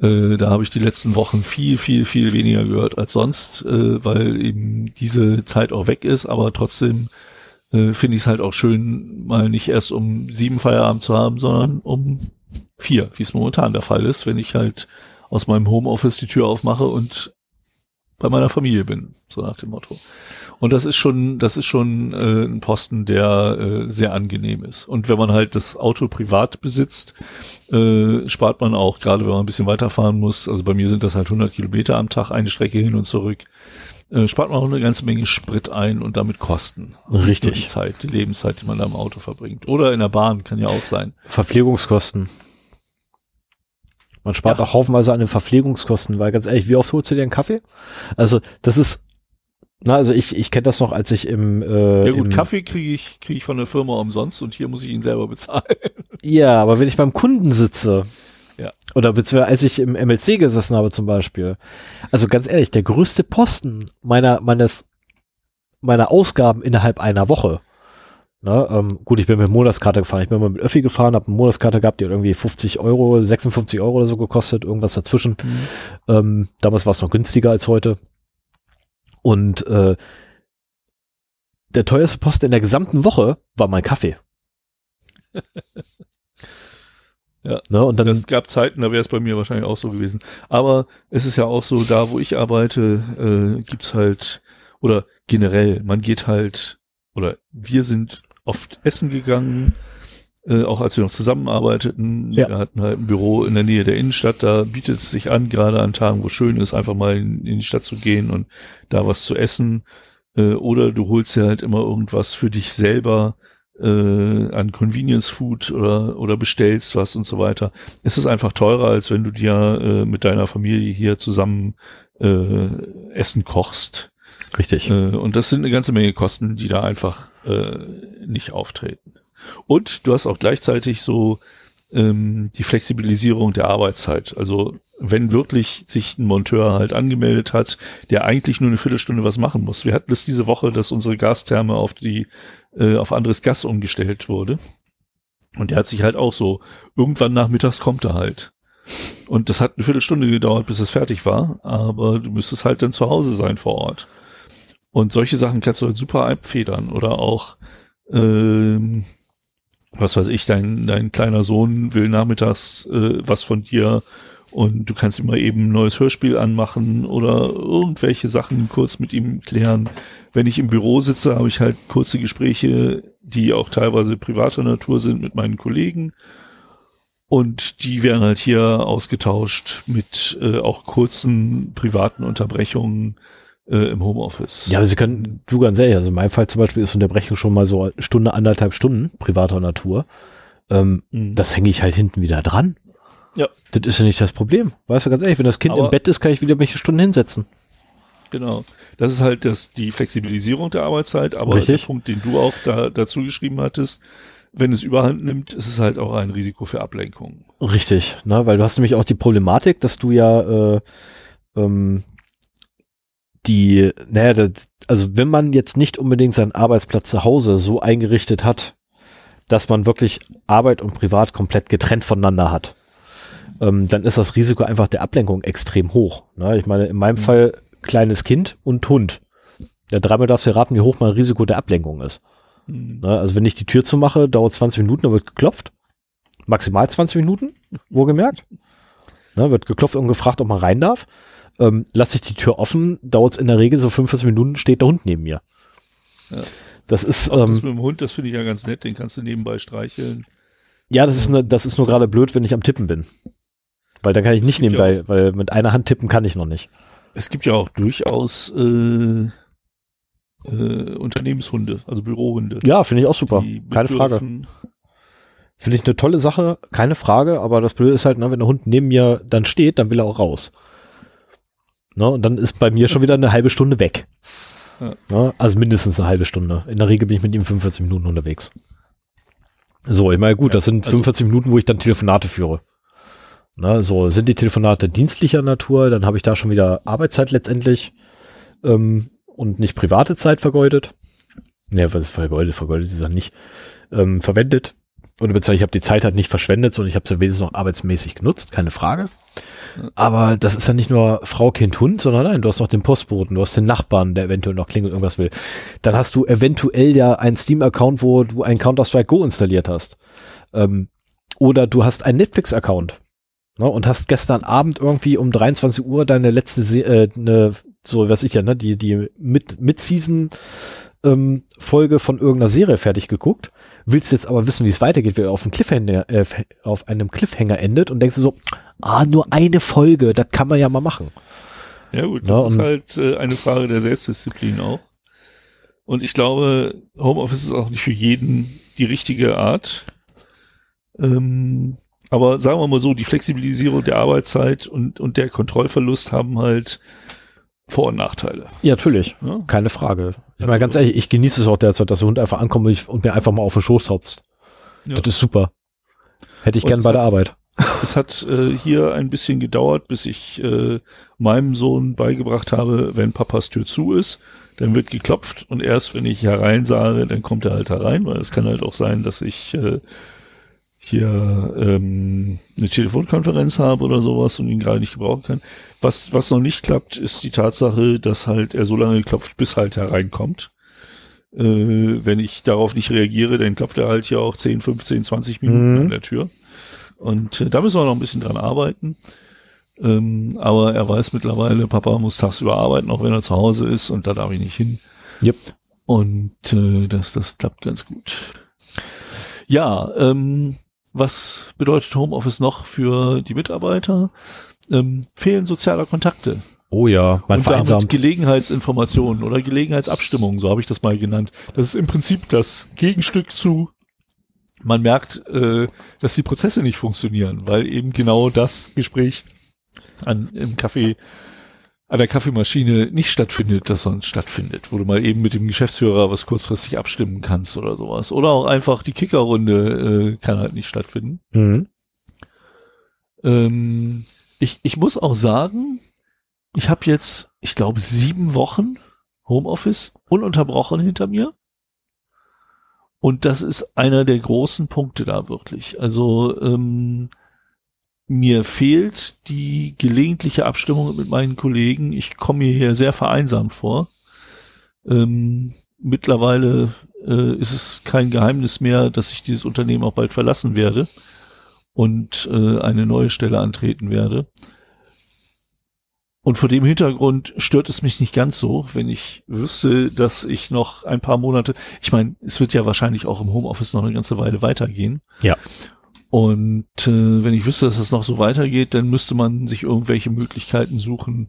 Äh, da habe ich die letzten Wochen viel, viel, viel weniger gehört als sonst, äh, weil eben diese Zeit auch weg ist, aber trotzdem äh, finde ich es halt auch schön, mal nicht erst um sieben Feierabend zu haben, sondern um vier, wie es momentan der Fall ist, wenn ich halt aus meinem Homeoffice die Tür aufmache und bei meiner Familie bin, so nach dem Motto. Und das ist schon, das ist schon äh, ein Posten, der äh, sehr angenehm ist. Und wenn man halt das Auto privat besitzt, äh, spart man auch, gerade wenn man ein bisschen weiterfahren muss, also bei mir sind das halt 100 Kilometer am Tag, eine Strecke hin und zurück, äh, spart man auch eine ganze Menge Sprit ein und damit Kosten. Richtig. Die Zeit, die Lebenszeit, die man da im Auto verbringt. Oder in der Bahn, kann ja auch sein. Verpflegungskosten. Man spart ja. auch haufenweise an den Verpflegungskosten, weil ganz ehrlich, wie oft holst du dir einen Kaffee? Also, das ist, na, also ich, ich kenne das noch, als ich im äh, Ja gut, im, Kaffee kriege ich, kriege ich von der Firma umsonst und hier muss ich ihn selber bezahlen. [LAUGHS] Ja, aber wenn ich beim Kunden sitze, ja. Oder beziehungsweise als ich im MLC gesessen habe zum Beispiel. Also ganz ehrlich, der größte Posten meiner, meines, meiner Ausgaben innerhalb einer Woche Ne, ähm, gut, ich bin mit Monatskarte gefahren. Ich bin mal mit Öffi gefahren, habe eine Monatskarte gehabt, die hat irgendwie 50 Euro, 56 Euro oder so gekostet, irgendwas dazwischen. Mhm. Ähm, damals war es noch günstiger als heute. Und äh, der teuerste Posten in der gesamten Woche war mein Kaffee. [LAUGHS] ja, ne, und dann, es gab Zeiten, da wäre es bei mir wahrscheinlich auch so gewesen. Aber es ist ja auch so, da wo ich arbeite, äh, gibt's halt, oder generell, man geht halt, oder wir sind oft essen gegangen, äh, auch als wir noch zusammenarbeiteten. Ja. Wir hatten halt ein Büro in der Nähe der Innenstadt, da bietet es sich an, gerade an Tagen, wo schön ist, einfach mal in, in die Stadt zu gehen und da was zu essen. Äh, oder du holst dir halt immer irgendwas für dich selber äh, an Convenience Food oder, oder bestellst was und so weiter. Es ist einfach teurer, als wenn du dir äh, mit deiner Familie hier zusammen äh, Essen kochst. Richtig. Äh, und das sind eine ganze Menge Kosten, die da einfach äh, nicht auftreten. Und du hast auch gleichzeitig so ähm, die Flexibilisierung der Arbeitszeit. Also wenn wirklich sich ein Monteur halt angemeldet hat, der eigentlich nur eine Viertelstunde was machen muss. Wir hatten es diese Woche, dass unsere Gastherme auf die äh, auf anderes Gas umgestellt wurde. Und der hat sich halt auch so, irgendwann nachmittags kommt er halt. Und das hat eine Viertelstunde gedauert, bis es fertig war, aber du müsstest halt dann zu Hause sein vor Ort. Und solche Sachen kannst du halt super abfedern oder auch, ähm, was weiß ich, dein, dein kleiner Sohn will nachmittags äh, was von dir und du kannst immer eben ein neues Hörspiel anmachen oder irgendwelche Sachen kurz mit ihm klären. Wenn ich im Büro sitze, habe ich halt kurze Gespräche, die auch teilweise privater Natur sind mit meinen Kollegen. Und die werden halt hier ausgetauscht mit äh, auch kurzen privaten Unterbrechungen, äh, im Homeoffice. Ja, aber Sie können, du ganz ehrlich, also in meinem Fall zum Beispiel ist Unterbrechung schon mal so Stunde, anderthalb Stunden privater Natur. Ähm, mhm. Das hänge ich halt hinten wieder dran. Ja. Das ist ja nicht das Problem. Weißt du, ganz ehrlich, wenn das Kind aber im Bett ist, kann ich wieder welche Stunden hinsetzen. Genau. Das ist halt das, die Flexibilisierung der Arbeitszeit, aber Richtig. der Punkt, den du auch da, dazu geschrieben hattest, wenn es überhand nimmt, ist es halt auch ein Risiko für Ablenkung. Richtig, ne, weil du hast nämlich auch die Problematik, dass du ja äh, ähm, die, naja, das, also wenn man jetzt nicht unbedingt seinen Arbeitsplatz zu Hause so eingerichtet hat, dass man wirklich Arbeit und Privat komplett getrennt voneinander hat, ähm, dann ist das Risiko einfach der Ablenkung extrem hoch. Ne? Ich meine, in meinem mhm. Fall kleines Kind und Hund. Ja, dreimal darfst du raten, wie hoch mein Risiko der Ablenkung ist. Mhm. Ne? Also wenn ich die Tür zumache, dauert 20 Minuten, dann wird geklopft. Maximal 20 Minuten, wohlgemerkt. Ne? Wird geklopft und gefragt, ob man rein darf. Ähm, lasse ich die Tür offen, dauert es in der Regel so 45 Minuten, steht der Hund neben mir. Ja. Das ist. Auch ähm, das mit dem Hund, das finde ich ja ganz nett, den kannst du nebenbei streicheln. Ja, das ist, ne, das ist nur gerade blöd, wenn ich am Tippen bin. Weil dann kann ich nicht nebenbei, weil mit einer Hand tippen kann ich noch nicht. Es gibt ja auch durchaus äh, äh, Unternehmenshunde, also Bürohunde. Ja, finde ich auch super. Keine Frage. Finde ich eine tolle Sache, keine Frage, aber das Blöde ist halt, ne, wenn der Hund neben mir dann steht, dann will er auch raus. Ne, und dann ist bei mir schon wieder eine halbe Stunde weg. Ja. Ne, also mindestens eine halbe Stunde. In der Regel bin ich mit ihm 45 Minuten unterwegs. So, ich meine, gut, das sind also 45 Minuten, wo ich dann Telefonate führe. Ne, so, sind die Telefonate dienstlicher Natur, dann habe ich da schon wieder Arbeitszeit letztendlich ähm, und nicht private Zeit vergeudet. Ne, was ist vergeudet? Vergeudet ist dann nicht ähm, verwendet. Oder beziehungsweise ich habe die Zeit halt nicht verschwendet, sondern ich habe sie wenigstens noch arbeitsmäßig genutzt, keine Frage. Aber das ist ja nicht nur Frau, Kind, Hund, sondern nein, du hast noch den Postboten, du hast den Nachbarn, der eventuell noch klingelt irgendwas will. Dann hast du eventuell ja einen Steam-Account, wo du ein Counter-Strike Go installiert hast. Ähm, oder du hast einen Netflix-Account. Ne, und hast gestern Abend irgendwie um 23 Uhr deine letzte, Se äh, ne, so weiß ich ja, ne, die, die Season ähm, von irgendeiner Serie fertig geguckt willst jetzt aber wissen, wie es weitergeht, wie er auf, äh, auf einem Cliffhanger endet und denkst du so, ah, nur eine Folge, das kann man ja mal machen. Ja gut, das ja, ist halt äh, eine Frage der Selbstdisziplin auch. Und ich glaube, Homeoffice ist auch nicht für jeden die richtige Art. Ähm, aber sagen wir mal so, die Flexibilisierung der Arbeitszeit und, und der Kontrollverlust haben halt vor- und Nachteile. Ja, natürlich. Ja? Keine Frage. Ich also, meine, ganz ehrlich, ich genieße es auch derzeit, dass der Hund einfach ankommt und, ich, und mir einfach mal auf den Schoß hopst. Ja. Das ist super. Hätte ich und gern bei der Arbeit. Es hat äh, hier ein bisschen gedauert, bis ich äh, meinem Sohn beigebracht habe, wenn Papas Tür zu ist, dann wird geklopft und erst wenn ich herein sage, dann kommt er halt herein, weil es kann halt auch sein, dass ich äh, hier ähm, eine Telefonkonferenz habe oder sowas und ihn gerade nicht gebrauchen kann. Was, was noch nicht klappt, ist die Tatsache, dass halt er so lange klopft, bis halt hereinkommt. Äh, wenn ich darauf nicht reagiere, dann klopft er halt hier auch 10, 15, 20 Minuten mhm. an der Tür. Und äh, da müssen wir noch ein bisschen dran arbeiten. Ähm, aber er weiß mittlerweile, Papa muss tagsüber arbeiten, auch wenn er zu Hause ist und da darf ich nicht hin. Yep. Und äh, das, das klappt ganz gut. Ja, ähm, was bedeutet Homeoffice noch für die Mitarbeiter? Ähm, fehlen sozialer Kontakte. Oh ja, man vereinsamt. Gelegenheitsinformationen oder Gelegenheitsabstimmungen, so habe ich das mal genannt. Das ist im Prinzip das Gegenstück zu, man merkt, äh, dass die Prozesse nicht funktionieren, weil eben genau das Gespräch an, im Café an der Kaffeemaschine nicht stattfindet, das sonst stattfindet, wo du mal eben mit dem Geschäftsführer was kurzfristig abstimmen kannst oder sowas. Oder auch einfach die Kickerrunde äh, kann halt nicht stattfinden. Mhm. Ähm, ich, ich muss auch sagen, ich habe jetzt, ich glaube, sieben Wochen Homeoffice ununterbrochen hinter mir. Und das ist einer der großen Punkte da wirklich. Also ähm, mir fehlt die gelegentliche Abstimmung mit meinen Kollegen. Ich komme hier sehr vereinsamt vor. Ähm, mittlerweile äh, ist es kein Geheimnis mehr, dass ich dieses Unternehmen auch bald verlassen werde und äh, eine neue Stelle antreten werde. Und vor dem Hintergrund stört es mich nicht ganz so, wenn ich wüsste, dass ich noch ein paar Monate, ich meine, es wird ja wahrscheinlich auch im Homeoffice noch eine ganze Weile weitergehen. Ja. Und äh, wenn ich wüsste, dass es noch so weitergeht, dann müsste man sich irgendwelche Möglichkeiten suchen,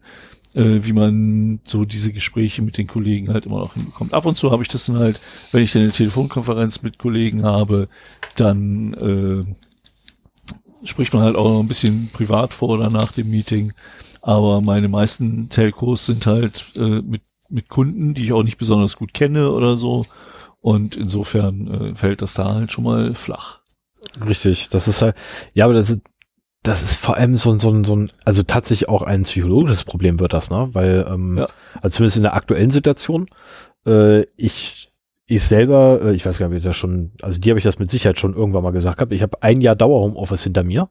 äh, wie man so diese Gespräche mit den Kollegen halt immer noch hinbekommt. Ab und zu habe ich das dann halt, wenn ich dann eine Telefonkonferenz mit Kollegen habe, dann äh, spricht man halt auch noch ein bisschen privat vor oder nach dem Meeting. Aber meine meisten Telcos sind halt äh, mit, mit Kunden, die ich auch nicht besonders gut kenne oder so. Und insofern äh, fällt das da halt schon mal flach. Richtig, das ist halt, ja, aber das ist, das ist vor allem so, so, so ein, also tatsächlich auch ein psychologisches Problem wird das, ne? Weil, ähm, ja. also zumindest in der aktuellen Situation, äh, ich, ich selber, äh, ich weiß gar nicht, wie das schon, also die habe ich das mit Sicherheit schon irgendwann mal gesagt gehabt. Ich habe ein Jahr Dauer Homeoffice hinter mir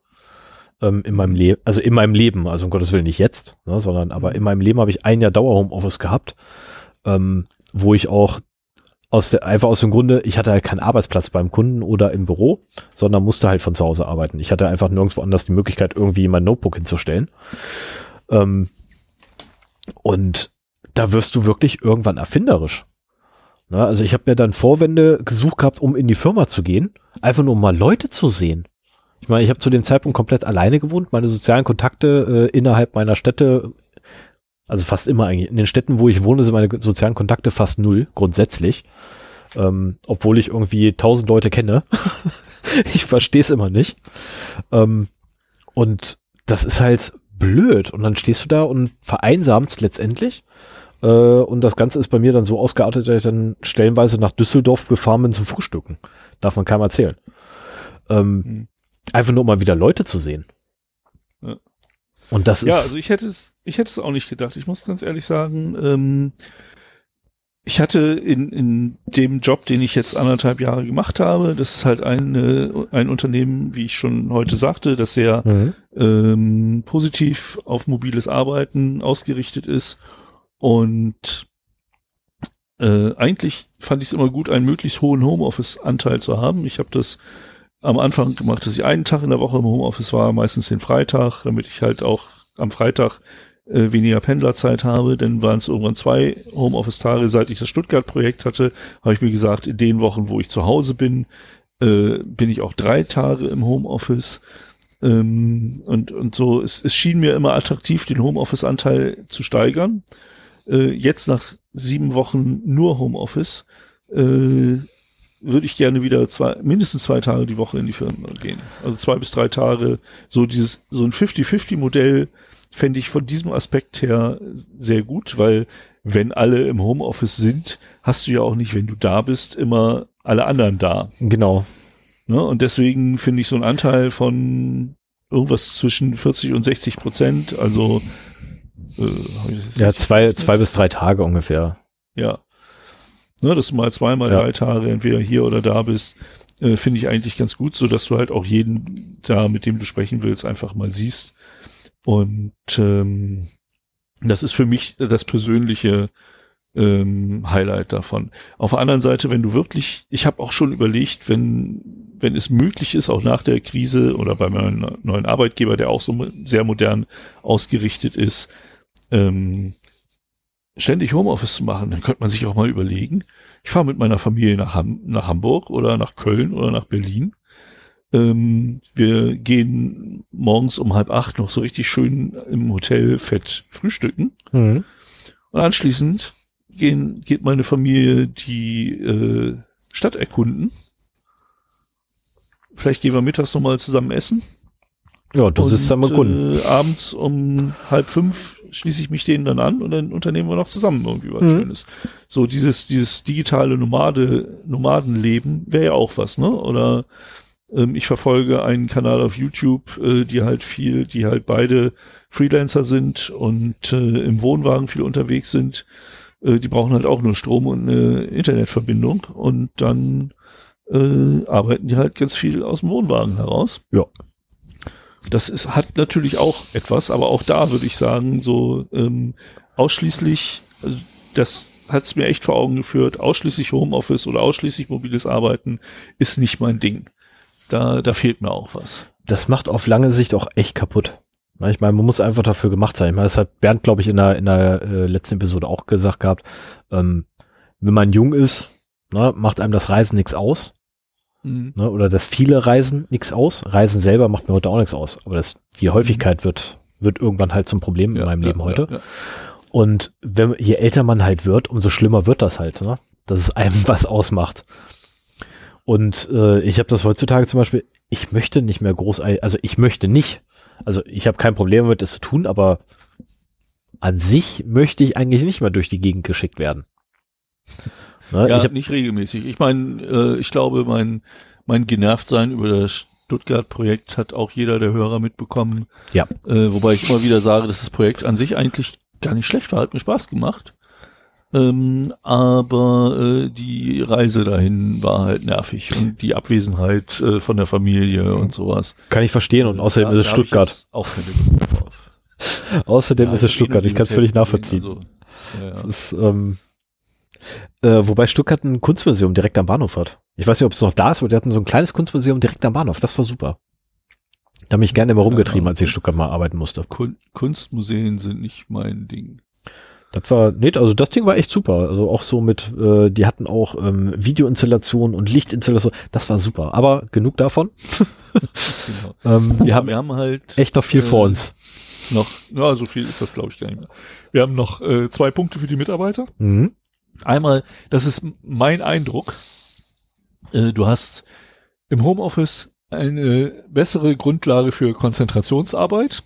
ähm, in meinem Leben, also in meinem Leben, also um Gottes Willen nicht jetzt, ne, sondern aber mhm. in meinem Leben habe ich ein Jahr Dauer Homeoffice gehabt, ähm, wo ich auch aus der, einfach aus dem Grunde, ich hatte halt keinen Arbeitsplatz beim Kunden oder im Büro, sondern musste halt von zu Hause arbeiten. Ich hatte einfach nirgendwo anders die Möglichkeit, irgendwie mein Notebook hinzustellen. Ähm, und da wirst du wirklich irgendwann erfinderisch. Na, also ich habe mir dann Vorwände gesucht gehabt, um in die Firma zu gehen, einfach nur um mal Leute zu sehen. Ich meine, ich habe zu dem Zeitpunkt komplett alleine gewohnt. Meine sozialen Kontakte äh, innerhalb meiner Städte Also fast immer eigentlich. In den Städten, wo ich wohne, sind meine sozialen Kontakte fast null, grundsätzlich. Ähm, obwohl ich irgendwie tausend Leute kenne. [LAUGHS] ich verstehe es immer nicht. Ähm, und das ist halt blöd. Und dann stehst du da und vereinsamst letztendlich. Äh, und das Ganze ist bei mir dann so ausgeartet, dass ich dann stellenweise nach Düsseldorf gefahren bin zum Frühstücken. Darf man keinem erzählen. Ähm, mhm. Einfach nur, um mal wieder Leute zu sehen. Ja. Und das ist. Ja, also ich hätte es, ich hätte es auch nicht gedacht. Ich muss ganz ehrlich sagen, ähm, ich hatte in, in dem Job, den ich jetzt anderthalb Jahre gemacht habe, das ist halt ein, ein Unternehmen, wie ich schon heute sagte, das sehr mhm. ähm, positiv auf mobiles Arbeiten ausgerichtet ist. Und äh, eigentlich fand ich es immer gut, einen möglichst hohen Homeoffice-Anteil zu haben. Ich habe das am Anfang gemacht, dass ich einen Tag in der Woche im Homeoffice war, meistens den Freitag, damit ich halt auch am Freitag äh, weniger Pendlerzeit habe, dann waren es irgendwann zwei Homeoffice-Tage. Seit ich das Stuttgart-Projekt hatte, habe ich mir gesagt, in den Wochen, wo ich zu Hause bin, äh, bin ich auch drei Tage im Homeoffice. Ähm, und, und so, es, es schien mir immer attraktiv, den Homeoffice-Anteil zu steigern. Äh, jetzt nach sieben Wochen nur Homeoffice, äh, würde ich gerne wieder zwei, mindestens zwei Tage die Woche in die Firma gehen. Also zwei bis drei Tage, so dieses, so ein 50-50-Modell, fände ich von diesem Aspekt her sehr gut, weil wenn alle im Homeoffice sind, hast du ja auch nicht, wenn du da bist, immer alle anderen da. Genau. Ne? Und deswegen finde ich so einen Anteil von irgendwas zwischen 40 und 60 Prozent, also äh, ja, zwei, zwei bis drei Tage ungefähr. Ja. Ne, dass du mal zwei, mal ja. drei Tage entweder hier oder da bist, äh, finde ich eigentlich ganz gut, so dass du halt auch jeden da, mit dem du sprechen willst, einfach mal siehst und ähm, das ist für mich das persönliche ähm, Highlight davon. Auf der anderen Seite, wenn du wirklich, ich habe auch schon überlegt, wenn wenn es möglich ist, auch nach der Krise oder bei meinem neuen Arbeitgeber, der auch so sehr modern ausgerichtet ist, ähm, ständig Homeoffice zu machen, dann könnte man sich auch mal überlegen, ich fahre mit meiner Familie nach, Ham nach Hamburg oder nach Köln oder nach Berlin ähm, wir gehen morgens um halb acht noch so richtig schön im Hotel fett frühstücken. Mhm. Und anschließend gehen, geht meine Familie die äh, Stadt erkunden. Vielleicht gehen wir mittags nochmal zusammen essen. Ja, du sitzt am Erkunden. Äh, abends um halb fünf schließe ich mich denen dann an und dann unternehmen wir noch zusammen irgendwie was mhm. Schönes. So dieses, dieses digitale Nomade, Nomadenleben wäre ja auch was, ne? Oder ähm, ich verfolge einen Kanal auf YouTube, äh, die halt viel, die halt beide Freelancer sind und äh, im Wohnwagen viel unterwegs sind. Äh, die brauchen halt auch nur Strom und eine Internetverbindung und dann äh, arbeiten die halt ganz viel aus dem Wohnwagen heraus. Ja. Das ist, hat natürlich auch etwas, aber auch da würde ich sagen, so ähm, ausschließlich, also das hat es mir echt vor Augen geführt, ausschließlich Homeoffice oder ausschließlich mobiles Arbeiten ist nicht mein Ding da, da fehlt mir auch was. Das macht auf lange Sicht auch echt kaputt. Ich meine, man muss einfach dafür gemacht sein. Ich meine, das hat Bernd, glaube ich, in der, in der äh, letzten Episode auch gesagt gehabt. Ähm, wenn man jung ist, ne, macht einem das Reisen nichts aus. Mhm. Ne, oder das viele Reisen nichts aus. Reisen selber macht mir heute auch nichts aus. Aber das, die Häufigkeit mhm. wird, wird irgendwann halt zum Problem ja, in meinem ja, Leben heute. Ja, Und wenn, je älter man halt wird, umso schlimmer wird das halt, ne? dass es einem [LAUGHS] was ausmacht. Und äh, ich habe das heutzutage zum Beispiel, ich möchte nicht mehr groß, also ich möchte nicht, also ich habe kein Problem damit, das zu tun, aber an sich möchte ich eigentlich nicht mehr durch die Gegend geschickt werden. Ne? Ja, ich hab, nicht regelmäßig. Ich meine, äh, ich glaube, mein, mein Genervtsein über das Stuttgart-Projekt hat auch jeder der Hörer mitbekommen. Ja. Äh, wobei ich immer wieder sage, dass das Projekt an sich eigentlich gar nicht schlecht war, hat mir Spaß gemacht. Ähm, aber äh, die Reise dahin war halt nervig und die Abwesenheit äh, von der Familie und sowas. Kann ich verstehen und außerdem da, ist es Stuttgart. Auch [LAUGHS] außerdem ja, ist es Stuttgart, ich kann es völlig nachvollziehen. Also, ja, ja. Ist, ähm, äh, wobei Stuttgart ein Kunstmuseum direkt am Bahnhof hat. Ich weiß nicht, ob es noch da ist, aber die hatten so ein kleines Kunstmuseum direkt am Bahnhof. Das war super. Da habe ich gerne immer rumgetrieben, als ich in Stuttgart mal arbeiten musste. Kun Kunstmuseen sind nicht mein Ding. Das war nett, also das Ding war echt super. Also auch so mit, äh, die hatten auch ähm, Videoinstallation und Lichtinstallation. Das war super. Aber genug davon. genau. [LAUGHS] ähm, wir, haben, wir haben halt echt noch viel äh, vor uns. noch, ja, so viel ist das, glaube ich, gar nicht mehr. Wir haben noch äh, zwei Punkte für die Mitarbeiter. Mhm. Einmal, das ist mein Eindruck, äh, du hast im Homeoffice eine bessere Grundlage für Konzentrationsarbeit,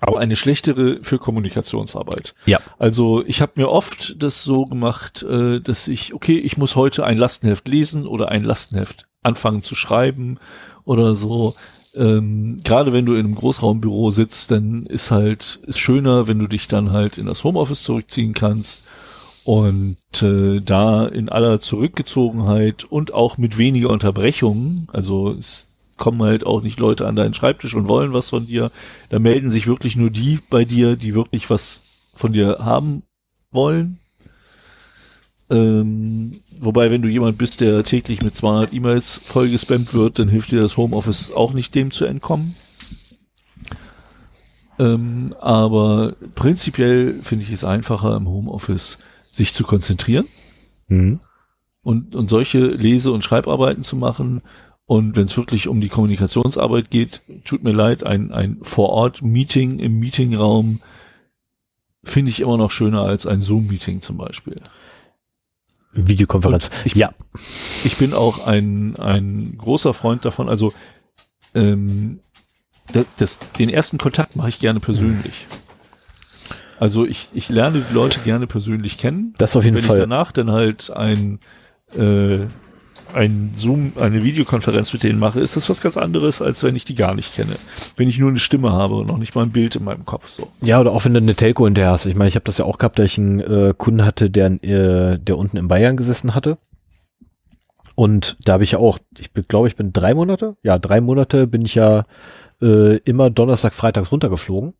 aber eine schlechtere für Kommunikationsarbeit. Ja. Also ich habe mir oft das so gemacht, äh, dass ich, okay, ich muss heute ein Lastenheft lesen oder ein Lastenheft anfangen zu schreiben oder so. Ähm, Gerade wenn du in einem Großraumbüro sitzt, dann ist halt ist schöner, wenn du dich dann halt in das Homeoffice zurückziehen kannst und äh, da in aller Zurückgezogenheit und auch mit weniger Unterbrechungen, also es kommen halt auch nicht Leute an deinen Schreibtisch und wollen was von dir. Da melden sich wirklich nur die bei dir, die wirklich was von dir haben wollen. Ähm, wobei, wenn du jemand bist, der täglich mit 200 E-Mails vollgespammt wird, dann hilft dir das Homeoffice auch nicht, dem zu entkommen. Ähm, aber prinzipiell finde ich es einfacher im Homeoffice, sich zu konzentrieren Mhm. und, und solche Lese- und Schreibarbeiten zu machen. Und wenn es wirklich um die Kommunikationsarbeit geht, tut mir leid, ein, ein Vor-Ort-Meeting im Meetingraum finde ich immer noch schöner als ein Zoom-Meeting zum Beispiel. Videokonferenz. Ich- ja. Ich bin auch ein, ein großer Freund davon, also ähm, das, das, den ersten Kontakt mache ich gerne persönlich. Also ich, ich lerne die Leute gerne persönlich kennen. Das auf jeden wenn Fall. ich danach dann halt ein, äh, ein Zoom, eine Videokonferenz mit denen mache, ist das was ganz anderes, als wenn ich die gar nicht kenne. Wenn ich nur eine Stimme habe und noch nicht mal ein Bild in meinem Kopf so. Ja, oder auch wenn du eine Telco hinterher hast. Ich meine, ich habe das ja auch gehabt, da ich einen äh, Kunden hatte, der, äh, der unten in Bayern gesessen hatte. Und da habe ich ja auch, ich glaube, ich bin drei Monate, ja, drei Monate bin ich ja äh, immer Donnerstag, Freitags runtergeflogen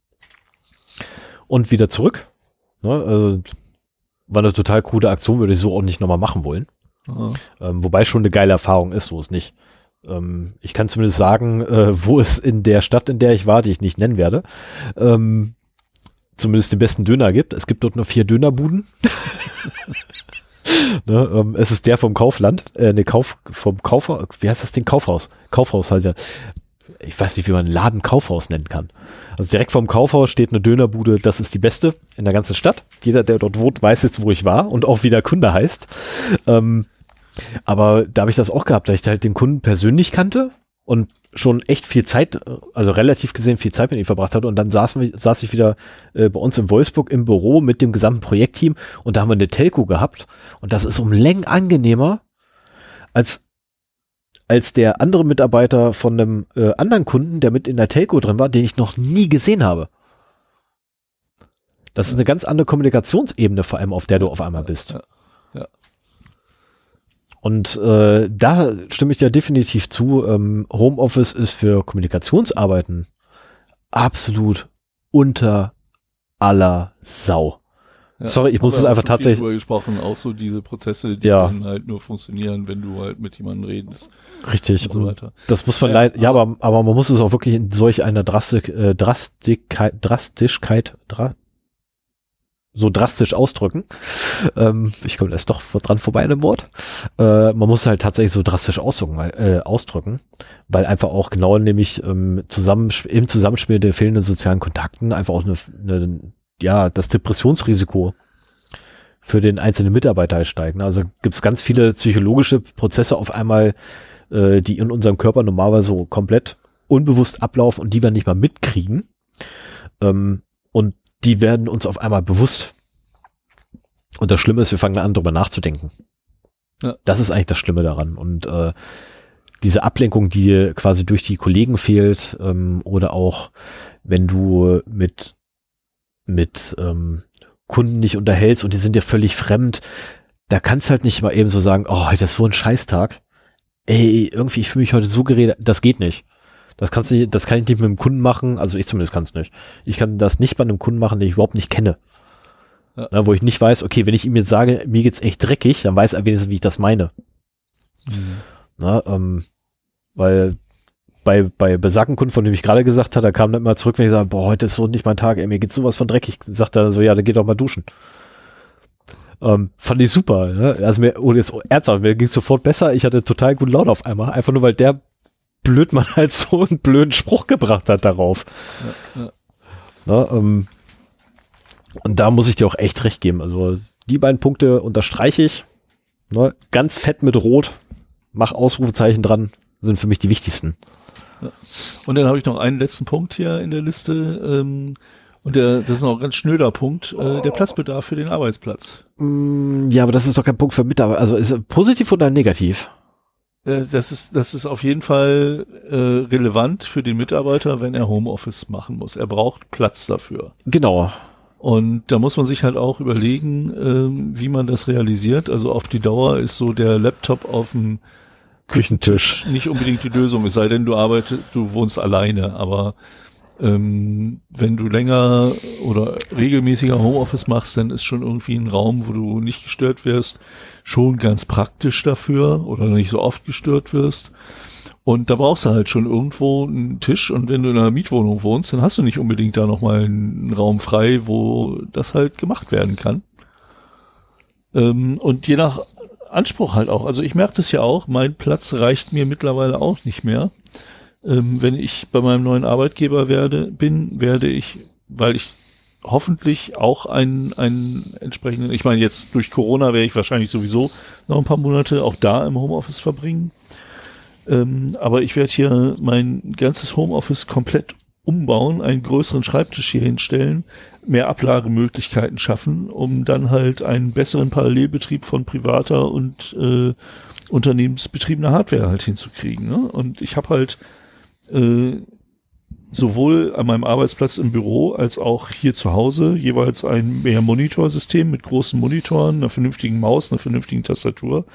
und wieder zurück. Ne? Also, war eine total coole Aktion, würde ich so auch nicht nochmal machen wollen. Ja. Ähm, wobei schon eine geile Erfahrung ist, so ist nicht. Ähm, ich kann zumindest sagen, äh, wo es in der Stadt, in der ich war, die ich nicht nennen werde, ähm, zumindest den besten Döner gibt. Es gibt dort nur vier Dönerbuden. [LAUGHS] ne, ähm, es ist der vom Kaufland, äh, ne, Kauf, vom Kaufhaus, wie heißt das Ding? Kaufhaus. Kaufhaus halt ja. Ich weiß nicht, wie man einen Laden Kaufhaus nennen kann. Also direkt vom Kaufhaus steht eine Dönerbude, das ist die beste in der ganzen Stadt. Jeder, der dort wohnt, weiß jetzt, wo ich war und auch wie der Kunde heißt. Ähm, aber da habe ich das auch gehabt, da ich halt den Kunden persönlich kannte und schon echt viel Zeit, also relativ gesehen viel Zeit mit ihm verbracht hatte. Und dann saßen saß ich wieder äh, bei uns in Wolfsburg im Büro mit dem gesamten Projektteam und da haben wir eine Telco gehabt. Und das ist um Längen angenehmer als als der andere Mitarbeiter von einem äh, anderen Kunden, der mit in der Telco drin war, den ich noch nie gesehen habe. Das ist eine ganz andere Kommunikationsebene, vor allem auf der du auf einmal bist. Ja. Und äh, da stimme ich dir definitiv zu. Ähm, Homeoffice ist für Kommunikationsarbeiten absolut unter aller Sau. Ja. Sorry, ich muss es einfach tatsächlich- drüber gesprochen, auch so diese Prozesse, die Ja. dann halt nur funktionieren, wenn du halt mit jemandem redest Richtig. und so weiter. das muss man Ja, leid, ja, aber, aber man muss es auch wirklich in solch einer Drastik, äh, Drastigkeit, Drastischkeit, dra so drastisch ausdrücken. [LAUGHS] Ähm, ich komme erst doch dran vorbei an dem Wort. Äh, man muss halt tatsächlich so drastisch ausdrücken, weil, äh, ausdrücken, weil einfach auch genau nämlich ähm, zusammen, im Zusammenspiel der fehlenden sozialen Kontakten einfach auch eine, eine ja, das Depressionsrisiko für den einzelnen Mitarbeiter halt steigt. ne? Also gibt es ganz viele psychologische Prozesse auf einmal, äh, die in unserem Körper normalerweise so komplett unbewusst ablaufen und die wir nicht mal mitkriegen. Ähm, und die werden uns auf einmal bewusst. Und das Schlimme ist, wir fangen an, darüber nachzudenken. Ja. Das ist eigentlich das Schlimme daran. Und äh, diese Ablenkung, die quasi durch die Kollegen fehlt, ähm, oder auch wenn du mit, mit ähm, Kunden nicht unterhältst und die sind dir völlig fremd, da kannst du halt nicht mal eben so sagen, oh, heute ist so ein Scheißtag. Ey, irgendwie, ich fühle mich heute so geredet, das geht nicht. Das kannst du, das kann ich nicht mit einem Kunden machen, also ich zumindest kann es nicht. Ich kann das nicht bei einem Kunden machen, den ich überhaupt nicht kenne. Ja. Na, wo ich nicht weiß, okay, wenn ich ihm jetzt sage, mir geht's echt dreckig, dann weiß er wenigstens, wie ich das meine. Na, ähm, weil bei, bei besagten Kunden, von dem ich gerade gesagt habe, da kam dann immer zurück, wenn ich sage, boah, heute ist so nicht mein Tag, ey, mir geht's sowas von dreckig. Sagt er so, ja, dann geh doch mal duschen. Ähm, fand ich super. Ne? Also mir, oh, jetzt ernsthaft, mir ging's sofort besser. Ich hatte total gute Laune auf einmal. Einfach nur, weil der Blödmann halt [LAUGHS] so einen blöden Spruch gebracht hat darauf. Ja, ja. Na, ähm, und da muss ich dir auch echt recht geben. Also die beiden Punkte unterstreiche ich. Ne, ganz fett mit Rot. Mach Ausrufezeichen dran. Sind für mich die wichtigsten. Ja. Und dann habe ich noch einen letzten Punkt hier in der Liste. Ähm, und der, das ist noch ein ganz schnöder Punkt, äh, der Platzbedarf für den Arbeitsplatz. Mm, ja, aber das ist doch kein Punkt für Mitarbeiter. Also ist er positiv oder negativ? Äh, das ist, das ist auf jeden Fall äh, relevant für den Mitarbeiter, wenn er Homeoffice machen muss. Er braucht Platz dafür. Genau. Und da muss man sich halt auch überlegen, ähm, wie man das realisiert. Also auf die Dauer ist so der Laptop auf dem Küchentisch nicht unbedingt die Lösung, es sei denn, du arbeitest, du wohnst alleine, aber ähm, wenn du länger oder regelmäßiger Homeoffice machst, dann ist schon irgendwie ein Raum, wo du nicht gestört wirst, schon ganz praktisch dafür oder nicht so oft gestört wirst. Und da brauchst du halt schon irgendwo einen Tisch und wenn du in einer Mietwohnung wohnst, dann hast du nicht unbedingt da nochmal einen Raum frei, wo das halt gemacht werden kann. Ähm, und je nach Anspruch halt auch. Also ich merke das ja auch, mein Platz reicht mir mittlerweile auch nicht mehr. Ähm, wenn ich bei meinem neuen Arbeitgeber werde, bin, werde ich, weil ich hoffentlich auch einen, einen entsprechenden, ich meine jetzt durch Corona werde ich wahrscheinlich sowieso noch ein paar Monate auch da im Homeoffice verbringen. Ähm, aber ich werde hier mein ganzes Homeoffice komplett umbauen, einen größeren Schreibtisch hier hinstellen, mehr Ablagemöglichkeiten schaffen, um dann halt einen besseren Parallelbetrieb von privater und äh, unternehmensbetriebener Hardware halt hinzukriegen. Ne? Und ich habe halt äh, sowohl an meinem Arbeitsplatz im Büro als auch hier zu Hause jeweils ein mehr Monitorsystem mit großen Monitoren, einer vernünftigen Maus, einer vernünftigen Tastatur.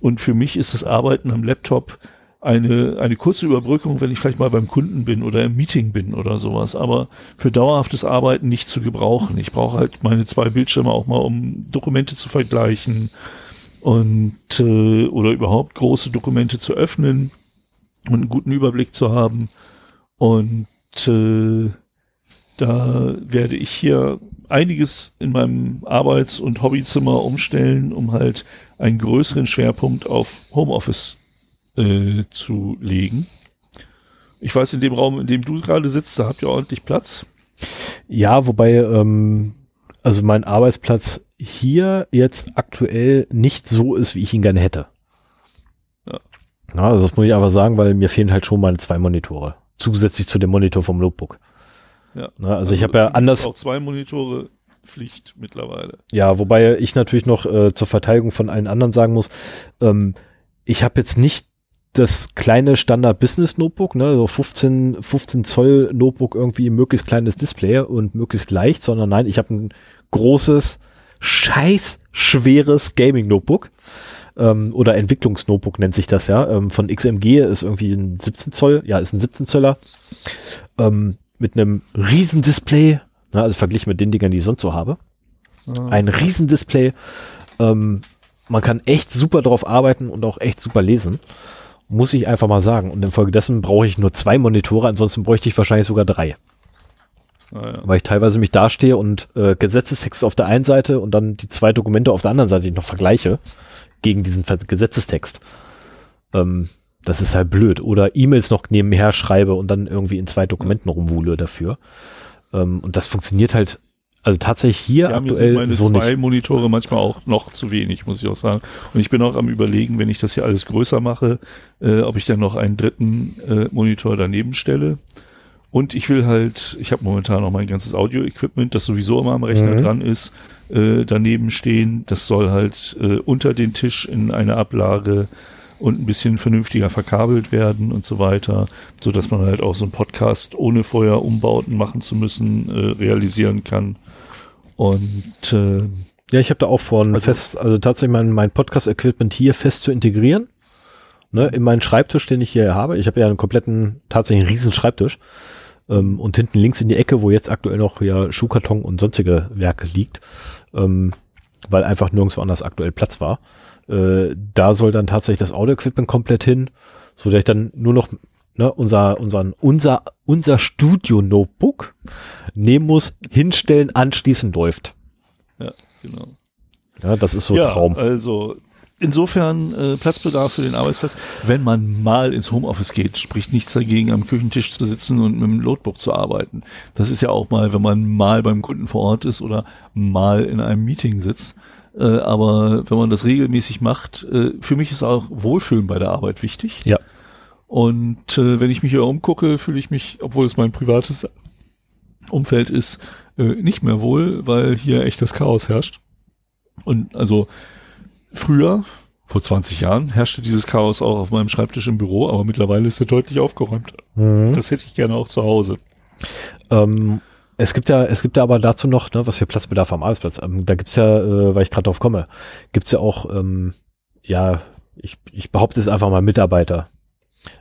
Und für mich ist das Arbeiten am Laptop eine, eine kurze Überbrückung, wenn ich vielleicht mal beim Kunden bin oder im Meeting bin oder sowas, aber für dauerhaftes Arbeiten nicht zu gebrauchen. Ich brauche halt meine zwei Bildschirme auch mal, um Dokumente zu vergleichen und äh, oder überhaupt große Dokumente zu öffnen und einen guten Überblick zu haben. Und äh, da werde ich hier einiges in meinem Arbeits- und Hobbyzimmer umstellen, um halt einen größeren Schwerpunkt auf Homeoffice äh, zu legen. Ich weiß, in dem Raum, in dem du gerade sitzt, da habt ihr ordentlich Platz. Ja, wobei, ähm, also mein Arbeitsplatz hier jetzt aktuell nicht so ist, wie ich ihn gerne hätte. Ja, also das muss ich einfach sagen, weil mir fehlen halt schon meine zwei Monitore. Zusätzlich zu dem Monitor vom Notebook. Ja. Ja, also, also ich habe ja anders. Auch zwei Monitore Pflicht mittlerweile. Ja, wobei ich natürlich noch äh, zur Verteidigung von allen anderen sagen muss, ähm, ich habe jetzt nicht das kleine Standard Business Notebook, ne, so 15, 15 Zoll Notebook irgendwie möglichst kleines Display und möglichst leicht, sondern nein, ich habe ein großes, scheiß schweres Gaming Notebook ähm, oder Entwicklungsnotebook nennt sich das ja, ähm, von XMG ist irgendwie ein 17 Zoll, ja, ist ein 17 Zöller, ähm, mit einem riesen Display, ne, also verglichen mit den Dingern, die ich sonst so habe. Mhm. Ein riesen Display, ähm, man kann echt super drauf arbeiten und auch echt super lesen. Muss ich einfach mal sagen. Und infolgedessen brauche ich nur zwei Monitore, ansonsten bräuchte ich wahrscheinlich sogar drei. Ah, ja. Weil ich teilweise mich dastehe und äh, Gesetzestext auf der einen Seite und dann die zwei Dokumente auf der anderen Seite, die ich noch vergleiche gegen diesen Gesetzestext. Ähm, das ist halt blöd. Oder E-Mails noch nebenher schreibe und dann irgendwie in zwei Dokumenten rumwuhle dafür. Ähm, und das funktioniert halt, also tatsächlich hier ja, aktuell meine so zwei nicht. Monitore manchmal auch noch zu wenig, muss ich auch sagen. Und ich bin auch am überlegen, wenn ich das hier alles größer mache, äh, ob ich dann noch einen dritten äh, Monitor daneben stelle. Und ich will halt, ich habe momentan noch mein ganzes Audio-Equipment, das sowieso immer am Rechner mhm. dran ist, äh, daneben stehen. Das soll halt äh, unter den Tisch in eine Ablage und ein bisschen vernünftiger verkabelt werden und so weiter, so dass man halt auch so einen Podcast ohne vorher Umbauten machen zu müssen äh, realisieren kann. Und äh, ja, ich habe da auch vor, also, fest, also tatsächlich mein, mein Podcast-Equipment hier fest zu integrieren. Ne, in meinen Schreibtisch, den ich hier habe. Ich habe ja einen kompletten, tatsächlich einen riesen Schreibtisch. Ähm, und hinten links in die Ecke, wo jetzt aktuell noch ja Schuhkarton und sonstige Werke liegt, ähm, weil einfach nirgendwo anders aktuell Platz war. Äh, da soll dann tatsächlich das Audio-Equipment komplett hin, so dass ich dann nur noch ne, unser, unseren, unser, unser Studio-Notebook nehmen muss, hinstellen, anschließen läuft. Ja, genau. Ja, das ist so ja, Traum. Also insofern äh, Platzbedarf für den Arbeitsplatz. Wenn man mal ins Homeoffice geht, spricht nichts dagegen, am Küchentisch zu sitzen und mit dem Notebook zu arbeiten. Das ist ja auch mal, wenn man mal beim Kunden vor Ort ist oder mal in einem Meeting sitzt. Äh, aber wenn man das regelmäßig macht, äh, für mich ist auch Wohlfühlen bei der Arbeit wichtig. Ja. Und äh, wenn ich mich hier umgucke, fühle ich mich, obwohl es mein privates Umfeld ist, äh, nicht mehr wohl, weil hier echt das Chaos herrscht. Und also früher, vor 20 Jahren, herrschte dieses Chaos auch auf meinem Schreibtisch im Büro, aber mittlerweile ist er deutlich aufgeräumt. Mhm. Das hätte ich gerne auch zu Hause. Ähm, es gibt ja, es gibt ja aber dazu noch, ne, was für Platzbedarf am Arbeitsplatz. Ähm, da gibt's ja, äh, weil ich gerade drauf komme, gibt's ja auch, ähm, ja, ich, ich behaupte es einfach mal Mitarbeiter.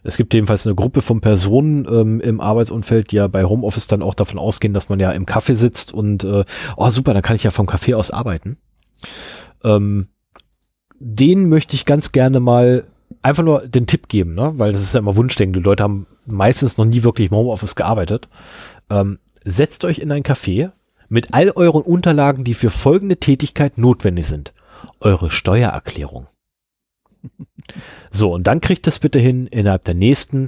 Es gibt jedenfalls eine Gruppe von Personen ähm, im Arbeitsumfeld, die ja bei Homeoffice dann auch davon ausgehen, dass man ja im Café sitzt und äh, oh super, dann kann ich ja vom Café aus arbeiten. Ähm, den möchte ich ganz gerne mal einfach nur den Tipp geben, ne? weil das ist ja immer Wunschdenken. Die Leute haben meistens noch nie wirklich im Homeoffice gearbeitet. Ähm, setzt euch in ein Café mit all euren Unterlagen, die für folgende Tätigkeit notwendig sind. Eure Steuererklärung. [LAUGHS] So, und dann kriegt es bitte hin, innerhalb der nächsten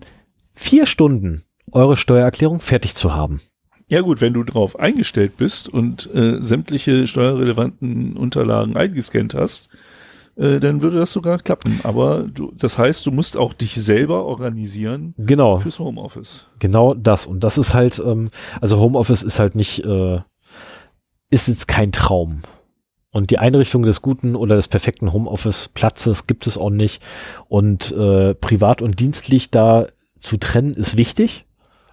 vier Stunden eure Steuererklärung fertig zu haben. Ja gut, wenn du drauf eingestellt bist und äh, sämtliche steuerrelevanten Unterlagen eingescannt hast, äh, dann würde das sogar klappen. Aber du, das heißt, du musst auch dich selber organisieren Genau, fürs Homeoffice. genau das. Und das ist halt, ähm, also Homeoffice ist halt nicht, äh, ist jetzt kein Traum. Und die Einrichtung des guten oder des perfekten Homeoffice-Platzes gibt es auch nicht. Und äh, privat und dienstlich da zu trennen ist wichtig.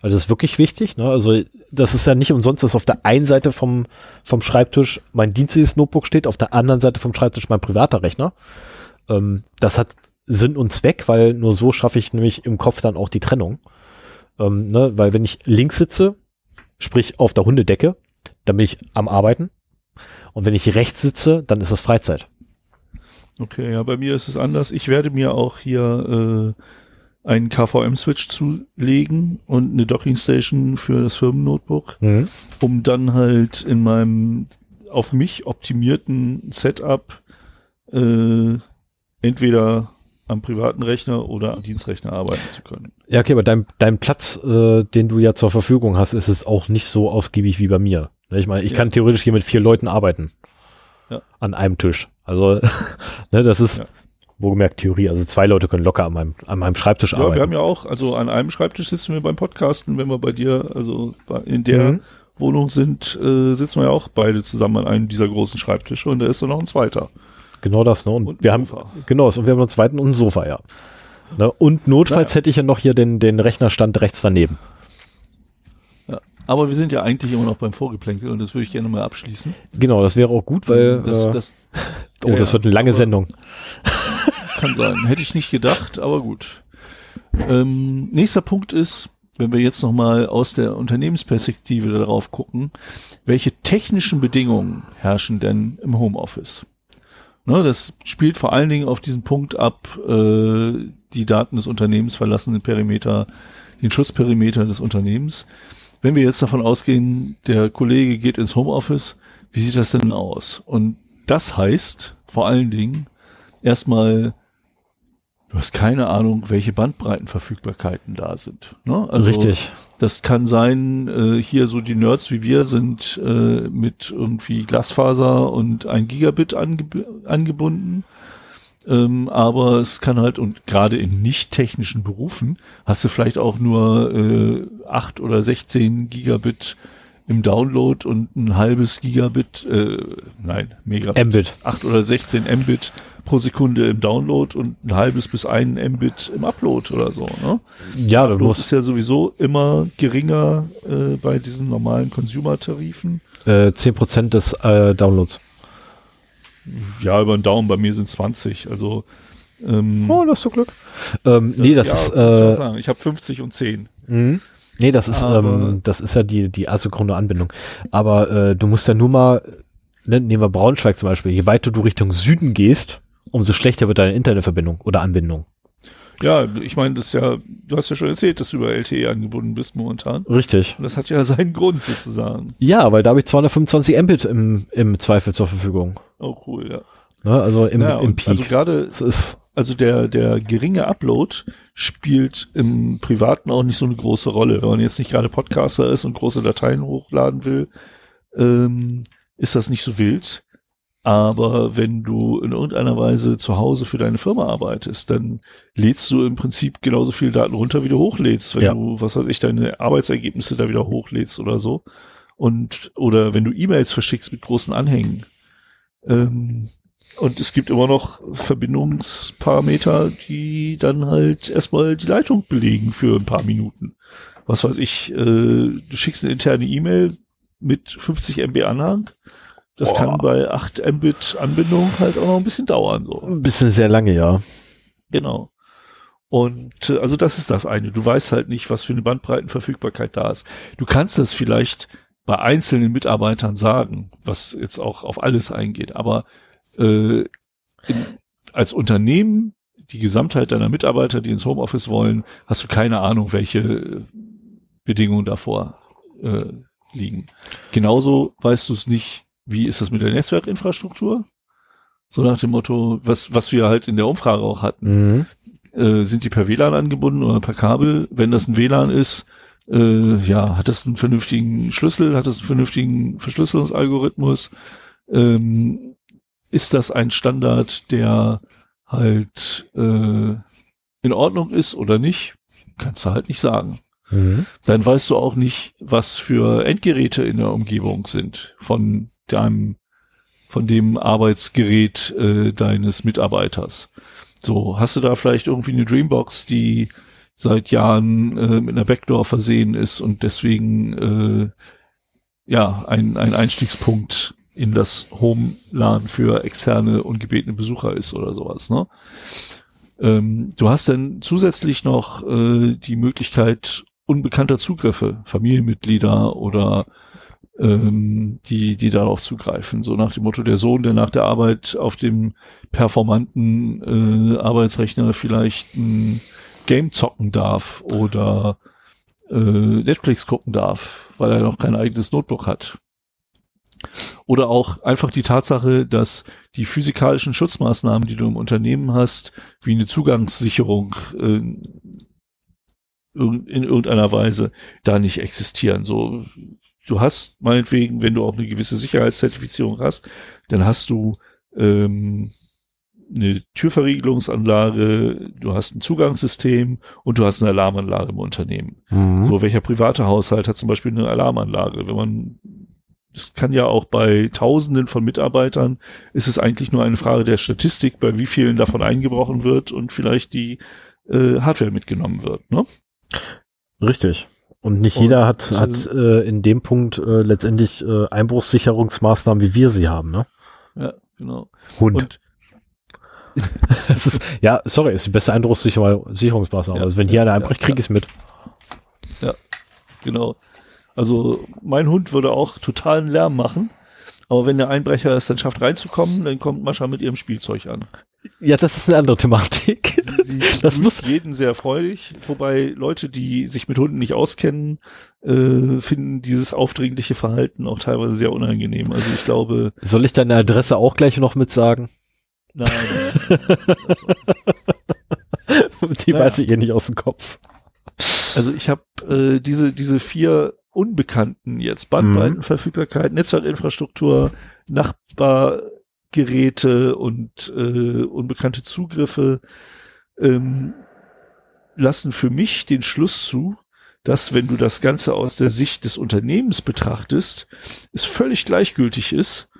Also das ist wirklich wichtig. Ne? Also das ist ja nicht umsonst, dass auf der einen Seite vom, vom Schreibtisch mein dienstliches Notebook steht, auf der anderen Seite vom Schreibtisch mein privater Rechner. Ähm, das hat Sinn und Zweck, weil nur so schaffe ich nämlich im Kopf dann auch die Trennung. Ähm, ne? Weil wenn ich links sitze, sprich auf der Hundedecke, dann bin ich am Arbeiten. Und wenn ich rechts sitze, dann ist es Freizeit. Okay, ja, bei mir ist es anders. Ich werde mir auch hier äh, einen KVM-Switch zulegen und eine Dockingstation für das Firmennotebook, um dann halt in meinem auf mich optimierten Setup äh, entweder am privaten Rechner oder am Dienstrechner arbeiten zu können. Ja, okay, aber dein, dein Platz, äh, den du ja zur Verfügung hast, ist es auch nicht so ausgiebig wie bei mir. Ich meine, ich Ja. kann theoretisch hier mit vier Leuten arbeiten. Ja. An einem Tisch. Also, [LAUGHS] ne, das ist, Ja. Wohlgemerkt Theorie. Also zwei Leute können locker an meinem, an meinem Schreibtisch Ja, arbeiten. wir haben ja auch, also an einem Schreibtisch sitzen wir beim Podcasten, wenn wir bei dir, also in der Mhm. Wohnung sind, äh, sitzen wir ja auch beide zusammen an einem dieser großen Schreibtische und da ist dann noch ein zweiter. Genau das, ne? Und, Und wir haben, Sofa. genau, und wir haben noch einen zweiten und ein Sofa, ja. Ne? Und notfalls Naja. hätte ich ja noch hier den, den Rechnerstand rechts daneben. Ja. Aber wir sind ja eigentlich immer noch beim Vorgeplänkel und das würde ich gerne mal abschließen. Genau, das wäre auch gut, weil, das, äh, das [LAUGHS] oh, ja, das wird eine lange Sendung. Kann sein. Hätte ich nicht gedacht, aber gut. Ähm, nächster Punkt ist, wenn wir jetzt nochmal aus der Unternehmensperspektive darauf gucken, welche technischen Bedingungen herrschen denn im Homeoffice? Ne, das spielt vor allen Dingen auf diesen Punkt ab, äh, die Daten des Unternehmens verlassen den Perimeter, den Schutzperimeter des Unternehmens. Wenn wir jetzt davon ausgehen, der Kollege geht ins Homeoffice, wie sieht das denn aus? Und das heißt vor allen Dingen erstmal, du hast keine Ahnung, welche Bandbreitenverfügbarkeiten da sind. Ne? Also Richtig. das kann sein, äh, hier so die Nerds wie wir sind äh, mit irgendwie Glasfaser und ein Gigabit angeb angebunden. Ähm, aber es kann halt, und gerade in nicht technischen Berufen, hast du vielleicht auch nur äh, 8 oder 16 Gigabit im Download und ein halbes Gigabit, äh, nein, Megabit. Mbit. 8 oder 16 Mbit pro Sekunde im Download und ein halbes bis ein Mbit im Upload oder so. Ne? Ja, du musst ist ja sowieso immer geringer äh, bei diesen normalen Consumer-Tarifen. äh, 10% des äh, Downloads. Ja, über den Daumen, bei mir sind 20. Also ähm, Oh, das hast du Glück. Ähm, nee, das ja, ist, ich äh, sagen. ich habe 50 und 10. Mhm. Nee, das ist, Aber- ähm, das ist ja die, die asynchrone Anbindung. Aber äh, du musst ja nur mal, ne, nehmen wir Braunschweig zum Beispiel, je weiter du Richtung Süden gehst, umso schlechter wird deine Internetverbindung oder Anbindung. Ja, ich meine, das ist ja, du hast ja schon erzählt, dass du über LTE angebunden bist momentan. Richtig. Und das hat ja [LAUGHS] seinen Grund sozusagen. Ja, weil da habe ich 225 Mbit im, im Zweifel zur Verfügung. Oh, cool, ja. Ne? Also im, Ja, im und Peak. also gerade, es ist, also der, der geringe Upload spielt im Privaten auch nicht so eine große Rolle. Wenn man jetzt nicht gerade Podcaster ist und große Dateien hochladen will, ähm, ist das nicht so wild. Aber wenn du in irgendeiner Weise zu Hause für deine Firma arbeitest, dann lädst du im Prinzip genauso viele Daten runter, wie du hochlädst, wenn Ja. du, was weiß ich, deine Arbeitsergebnisse da wieder hochlädst oder so. Und, oder wenn du E-Mails verschickst mit großen Anhängen. Ähm, und es gibt immer noch Verbindungsparameter, die dann halt erstmal die Leitung belegen für ein paar Minuten. Was weiß ich, äh, du schickst eine interne E-Mail mit 50 MB Anhang. Das Boah. kann bei 8 Mbit Anbindung halt auch noch ein bisschen dauern, so. ein bisschen sehr lange, ja. Genau. Und äh, also das ist das eine. Du weißt halt nicht, was für eine Bandbreitenverfügbarkeit da ist. Du kannst das vielleicht bei einzelnen Mitarbeitern sagen, was jetzt auch auf alles eingeht, aber äh, in, als Unternehmen, die Gesamtheit deiner Mitarbeiter, die ins Homeoffice wollen, hast du keine Ahnung, welche Bedingungen davor äh, liegen. Genauso weißt du es nicht, wie ist das mit der Netzwerkinfrastruktur? So nach dem Motto, was, was wir halt in der Umfrage auch hatten Mhm. äh, sind die per WLAN angebunden oder per Kabel? Wenn das ein WLAN ist, äh, ja, hat das einen vernünftigen Schlüssel, hat das einen vernünftigen Verschlüsselungsalgorithmus? Ähm, ist das ein Standard, der halt äh, in Ordnung ist oder nicht? Kannst du halt nicht sagen. Mhm. Dann weißt du auch nicht, was für Endgeräte in der Umgebung sind von deinem, von dem Arbeitsgerät äh, deines Mitarbeiters. So, hast du da vielleicht irgendwie eine Dreambox, die seit Jahren äh, mit einer Backdoor versehen ist und deswegen äh, ja ein, ein Einstiegspunkt in das Home-LAN für externe und gebetene Besucher ist oder sowas, ne? Ähm, du hast dann zusätzlich noch äh, die Möglichkeit unbekannter Zugriffe, Familienmitglieder oder ähm, die, die darauf zugreifen. So nach dem Motto, der Sohn, der nach der Arbeit auf dem performanten äh, Arbeitsrechner vielleicht ein Game zocken darf oder äh, Netflix gucken darf, weil er noch kein eigenes Notebook hat. Oder auch einfach die Tatsache, dass die physikalischen Schutzmaßnahmen, die du im Unternehmen hast, wie eine Zugangssicherung äh, in irgendeiner Weise da nicht existieren. So, du hast meinetwegen, wenn du auch eine gewisse Sicherheitszertifizierung hast, dann hast du ähm, eine Türverriegelungsanlage, du hast ein Zugangssystem und du hast eine Alarmanlage im Unternehmen. Mhm. So, welcher private Haushalt hat zum Beispiel eine Alarmanlage? Wenn man, das kann ja auch bei Tausenden von Mitarbeitern, ist es eigentlich nur eine Frage der Statistik, bei wie vielen davon eingebrochen wird und vielleicht die äh, Hardware mitgenommen wird. Ne? Richtig. Und nicht Und, jeder hat, hat äh, in dem Punkt äh, letztendlich äh, Einbruchssicherungsmaßnahmen, wie wir sie haben, ne? Ja, genau. Hund. Und [LAUGHS] Das ist, ja, sorry, ist die beste Einbruchssicherungsmaßnahme. Ja, also wenn hier einer ja, einbricht, ja. krieg ich's mit. genau. Also mein Hund würde auch totalen Lärm machen. Aber wenn der Einbrecher es dann schafft reinzukommen, dann kommt Mascha mit ihrem Spielzeug an. Ja, das ist eine andere Thematik. Sie, sie [LAUGHS] Das muss- jeden sehr freudig, wobei Leute, die sich mit Hunden nicht auskennen, äh, finden dieses aufdringliche Verhalten auch teilweise sehr unangenehm. Also ich glaube, Soll ich deine Adresse auch gleich noch mit sagen? nein, [LAUGHS] Die Naja. weiß ich eh nicht aus dem Kopf. also ich habe äh, diese diese vier Unbekannten jetzt Bandbreitenverfügbarkeit, Netzwerkinfrastruktur, Nachbargeräte und äh, unbekannte Zugriffe ähm, lassen für mich den Schluss zu, dass wenn du das Ganze aus der Sicht des Unternehmens betrachtest, es völlig gleichgültig ist,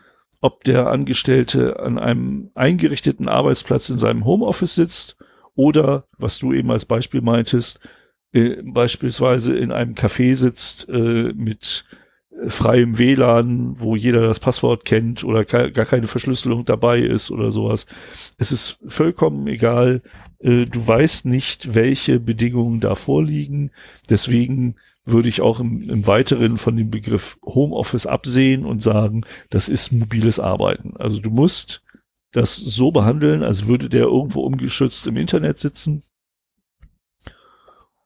ob der Angestellte an einem eingerichteten Arbeitsplatz in seinem Homeoffice sitzt oder, was du eben als Beispiel meintest, äh, beispielsweise in einem Café sitzt äh, mit äh, freiem WLAN, wo jeder das Passwort kennt oder ke gar keine Verschlüsselung dabei ist oder sowas. Es ist vollkommen egal. Äh, du weißt nicht, welche Bedingungen da vorliegen. Deswegen würde ich auch im, im Weiteren von dem Begriff Homeoffice absehen und sagen, das ist mobiles Arbeiten. Also du musst das so behandeln, als würde der irgendwo umgeschützt im Internet sitzen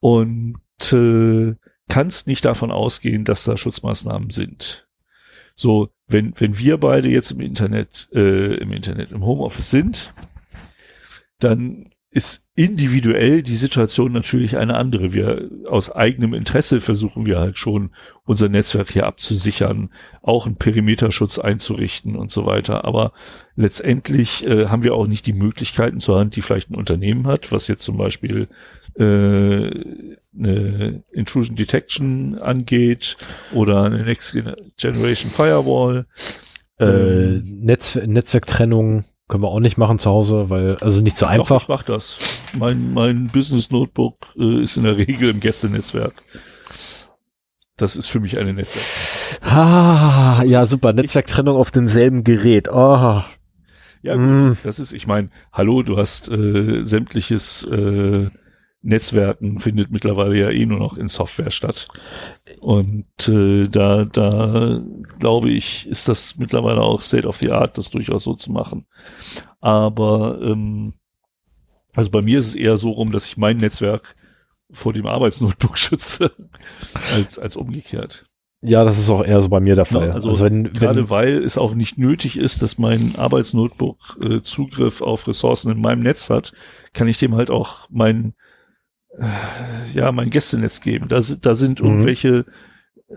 und äh, kannst nicht davon ausgehen, dass da Schutzmaßnahmen sind. So, wenn, wenn wir beide jetzt im Internet, äh, im Internet, im Homeoffice sind, dann ist individuell die Situation natürlich eine andere. Wir aus eigenem Interesse versuchen wir halt schon unser Netzwerk hier abzusichern, auch einen Perimeterschutz einzurichten und so weiter. Aber letztendlich äh, haben wir auch nicht die Möglichkeiten zur Hand, die vielleicht ein Unternehmen hat, was jetzt zum Beispiel äh, eine Intrusion Detection angeht oder eine Next Generation Firewall. Äh, Netz Netzwerktrennung können wir auch nicht machen zu Hause, weil, also nicht so einfach. Doch, ich mach das. Mein, mein Business Notebook äh, ist in der Regel im Gästenetzwerk. Das ist für mich eine Netzwerk. Ah, ja, super. Netzwerktrennung auf demselben Gerät. Oh. Ja, gut, mm. das ist, ich meine, hallo, du hast äh, sämtliches äh, Netzwerken findet mittlerweile ja eh nur noch in Software statt. Und äh, da, da glaube ich, ist das mittlerweile auch State of the Art, das durchaus so zu machen. Aber ähm, also bei mir ist es eher so rum, dass ich mein Netzwerk vor dem Arbeitsnotebook [LAUGHS] schütze, als, als umgekehrt. Ja, das ist auch eher so bei mir der Fall. Ja, also, also wenn, gerade wenn, weil es auch nicht nötig ist, dass mein Arbeitsnotebook äh, Zugriff auf Ressourcen in meinem Netz hat, kann ich dem halt auch mein ja, mein Gästenetz geben. Da, da sind mhm. irgendwelche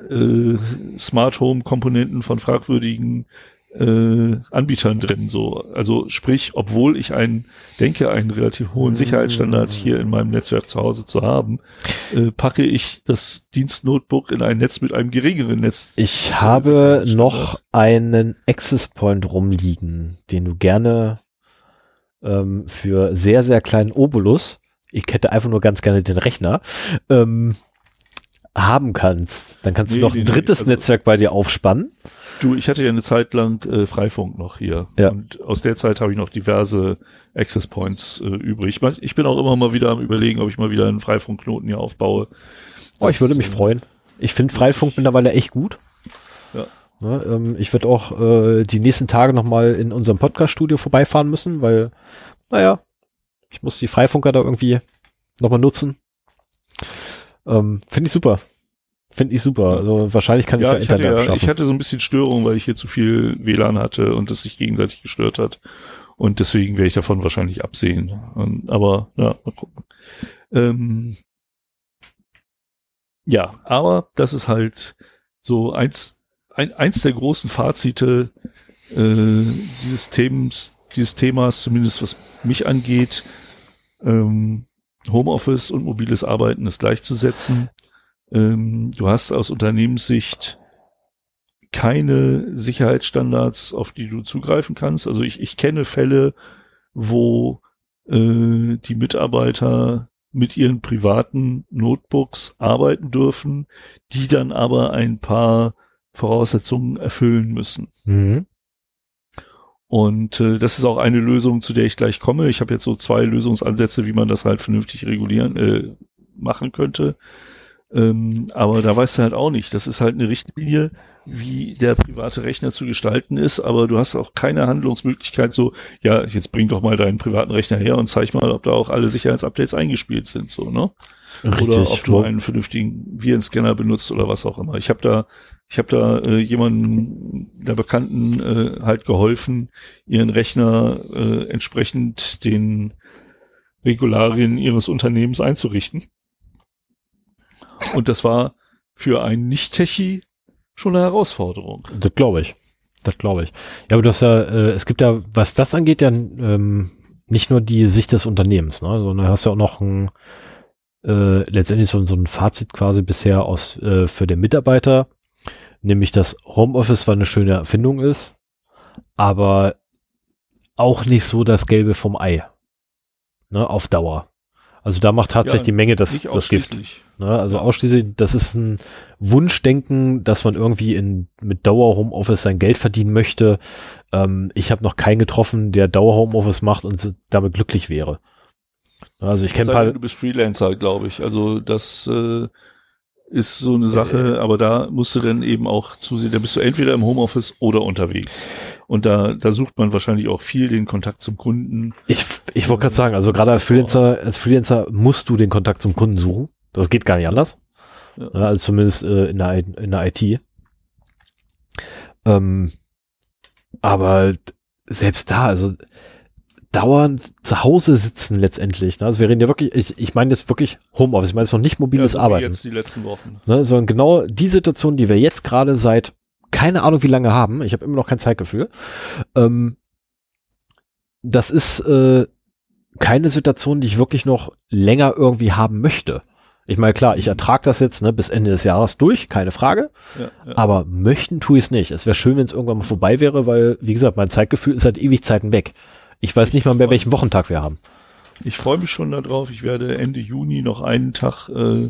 äh, Smart Home Komponenten von fragwürdigen äh, Anbietern drin. So, also sprich, obwohl ich einen denke, einen relativ hohen Sicherheitsstandard hier in meinem Netzwerk zu Hause zu haben, äh, packe ich das Dienstnotebook in ein Netz mit einem geringeren Netz. Ich habe noch einen Access Point rumliegen, den du gerne ähm, für sehr sehr kleinen Obolus ich hätte einfach nur ganz gerne den Rechner, ähm, haben kannst. Dann kannst nee, du noch nee, ein drittes nee, also, Netzwerk bei dir aufspannen. Du, ich hatte ja eine Zeit lang äh, Freifunk noch hier. Ja. Und aus der Zeit habe ich noch diverse Access Points äh, übrig. Ich bin auch immer mal wieder am überlegen, ob ich mal wieder einen Freifunkknoten hier aufbaue. Oh, ich würde mich äh, freuen. Ich finde Freifunk mittlerweile echt gut. Ja. ja ähm, ich werde auch äh, die nächsten Tage nochmal in unserem Podcast-Studio vorbeifahren müssen, weil, naja, ich muss die Freifunker da irgendwie nochmal nutzen. Ähm, Finde ich super. Finde ich super. Also wahrscheinlich kann ja, ich da Internet hatte, ja, Ich hatte so ein bisschen Störung, weil ich hier zu viel WLAN hatte und es sich gegenseitig gestört hat. Und deswegen werde ich davon wahrscheinlich absehen. Und, aber ja, mal gucken. Ähm, ja, aber das ist halt so eins, ein, eins der großen Fazite äh, dieses Themas, dieses Themas, zumindest was mich angeht, ähm, Homeoffice und mobiles Arbeiten ist gleichzusetzen. Ähm, du hast aus Unternehmenssicht keine Sicherheitsstandards, auf die du zugreifen kannst. Also ich, ich kenne Fälle, wo äh, die Mitarbeiter mit ihren privaten Notebooks arbeiten dürfen, die dann aber ein paar Voraussetzungen erfüllen müssen. Mhm. Und äh, das ist auch eine Lösung, zu der ich gleich komme. Ich habe jetzt so zwei Lösungsansätze, wie man das halt vernünftig regulieren äh, machen könnte. Ähm, aber da weißt du halt auch nicht. Das ist halt eine Richtlinie, wie der private Rechner zu gestalten ist, aber du hast auch keine Handlungsmöglichkeit, so, ja, jetzt bring doch mal deinen privaten Rechner her und zeig mal, ob da auch alle Sicherheitsupdates eingespielt sind, so, ne? Richtig, oder ob du einen vernünftigen Virenscanner benutzt oder was auch immer. Ich habe da ich habe da äh, jemanden der Bekannten äh, halt geholfen, ihren Rechner äh, entsprechend den Regularien ihres Unternehmens einzurichten. Und das war für einen Nicht-Techie schon eine Herausforderung. Das glaube ich. Das glaube ich. Ja, aber das ja, äh, es gibt ja, was das angeht, ja ähm, nicht nur die Sicht des Unternehmens, ne, sondern hast ja auch noch ein äh, letztendlich so, so ein Fazit quasi bisher aus äh, für den Mitarbeiter nämlich dass Homeoffice zwar eine schöne Erfindung ist, aber auch nicht so das Gelbe vom Ei. Ne, auf Dauer. Also da macht tatsächlich ja, die Menge das, das Gift. Ne, also ausschließlich, das ist ein Wunschdenken, dass man irgendwie in, mit Dauer Homeoffice sein Geld verdienen möchte. Ähm, ich habe noch keinen getroffen, der Dauer Homeoffice macht und damit glücklich wäre. Also ich kenne paar. Du bist Freelancer, glaube ich. Also das äh, ist so eine Sache, äh, aber da musst du dann eben auch zusehen, da bist du entweder im Homeoffice oder unterwegs. Und da, da sucht man wahrscheinlich auch viel den Kontakt zum Kunden. Ich, ich wollte gerade sagen, also gerade als Freelancer, als Freelancer musst du den Kontakt zum Kunden suchen. Das geht gar nicht anders. Ja, also zumindest äh, in, der, in der IT. Ähm, aber selbst da, also dauernd zu Hause sitzen letztendlich. Ne? Also wir reden ja wirklich, ich, ich meine jetzt wirklich Homeoffice, ich meine jetzt noch nicht mobiles ja, so Arbeiten. Jetzt die letzten Wochen. Ne? Sondern genau die Situation, die wir jetzt gerade seit keine Ahnung wie lange haben, ich habe immer noch kein Zeitgefühl, ähm, das ist äh, keine Situation, die ich wirklich noch länger irgendwie haben möchte. Ich meine, klar, ich ertrage das jetzt ne, bis Ende des Jahres durch, keine Frage. Ja, ja. Aber möchten tue ich es nicht. Es wäre schön, wenn es irgendwann mal vorbei wäre, weil, wie gesagt, mein Zeitgefühl ist seit ewig Zeiten weg. Ich weiß nicht mal mehr, welchen Wochentag wir haben. Ich freue mich schon darauf. Ich werde Ende Juni noch einen Tag, äh,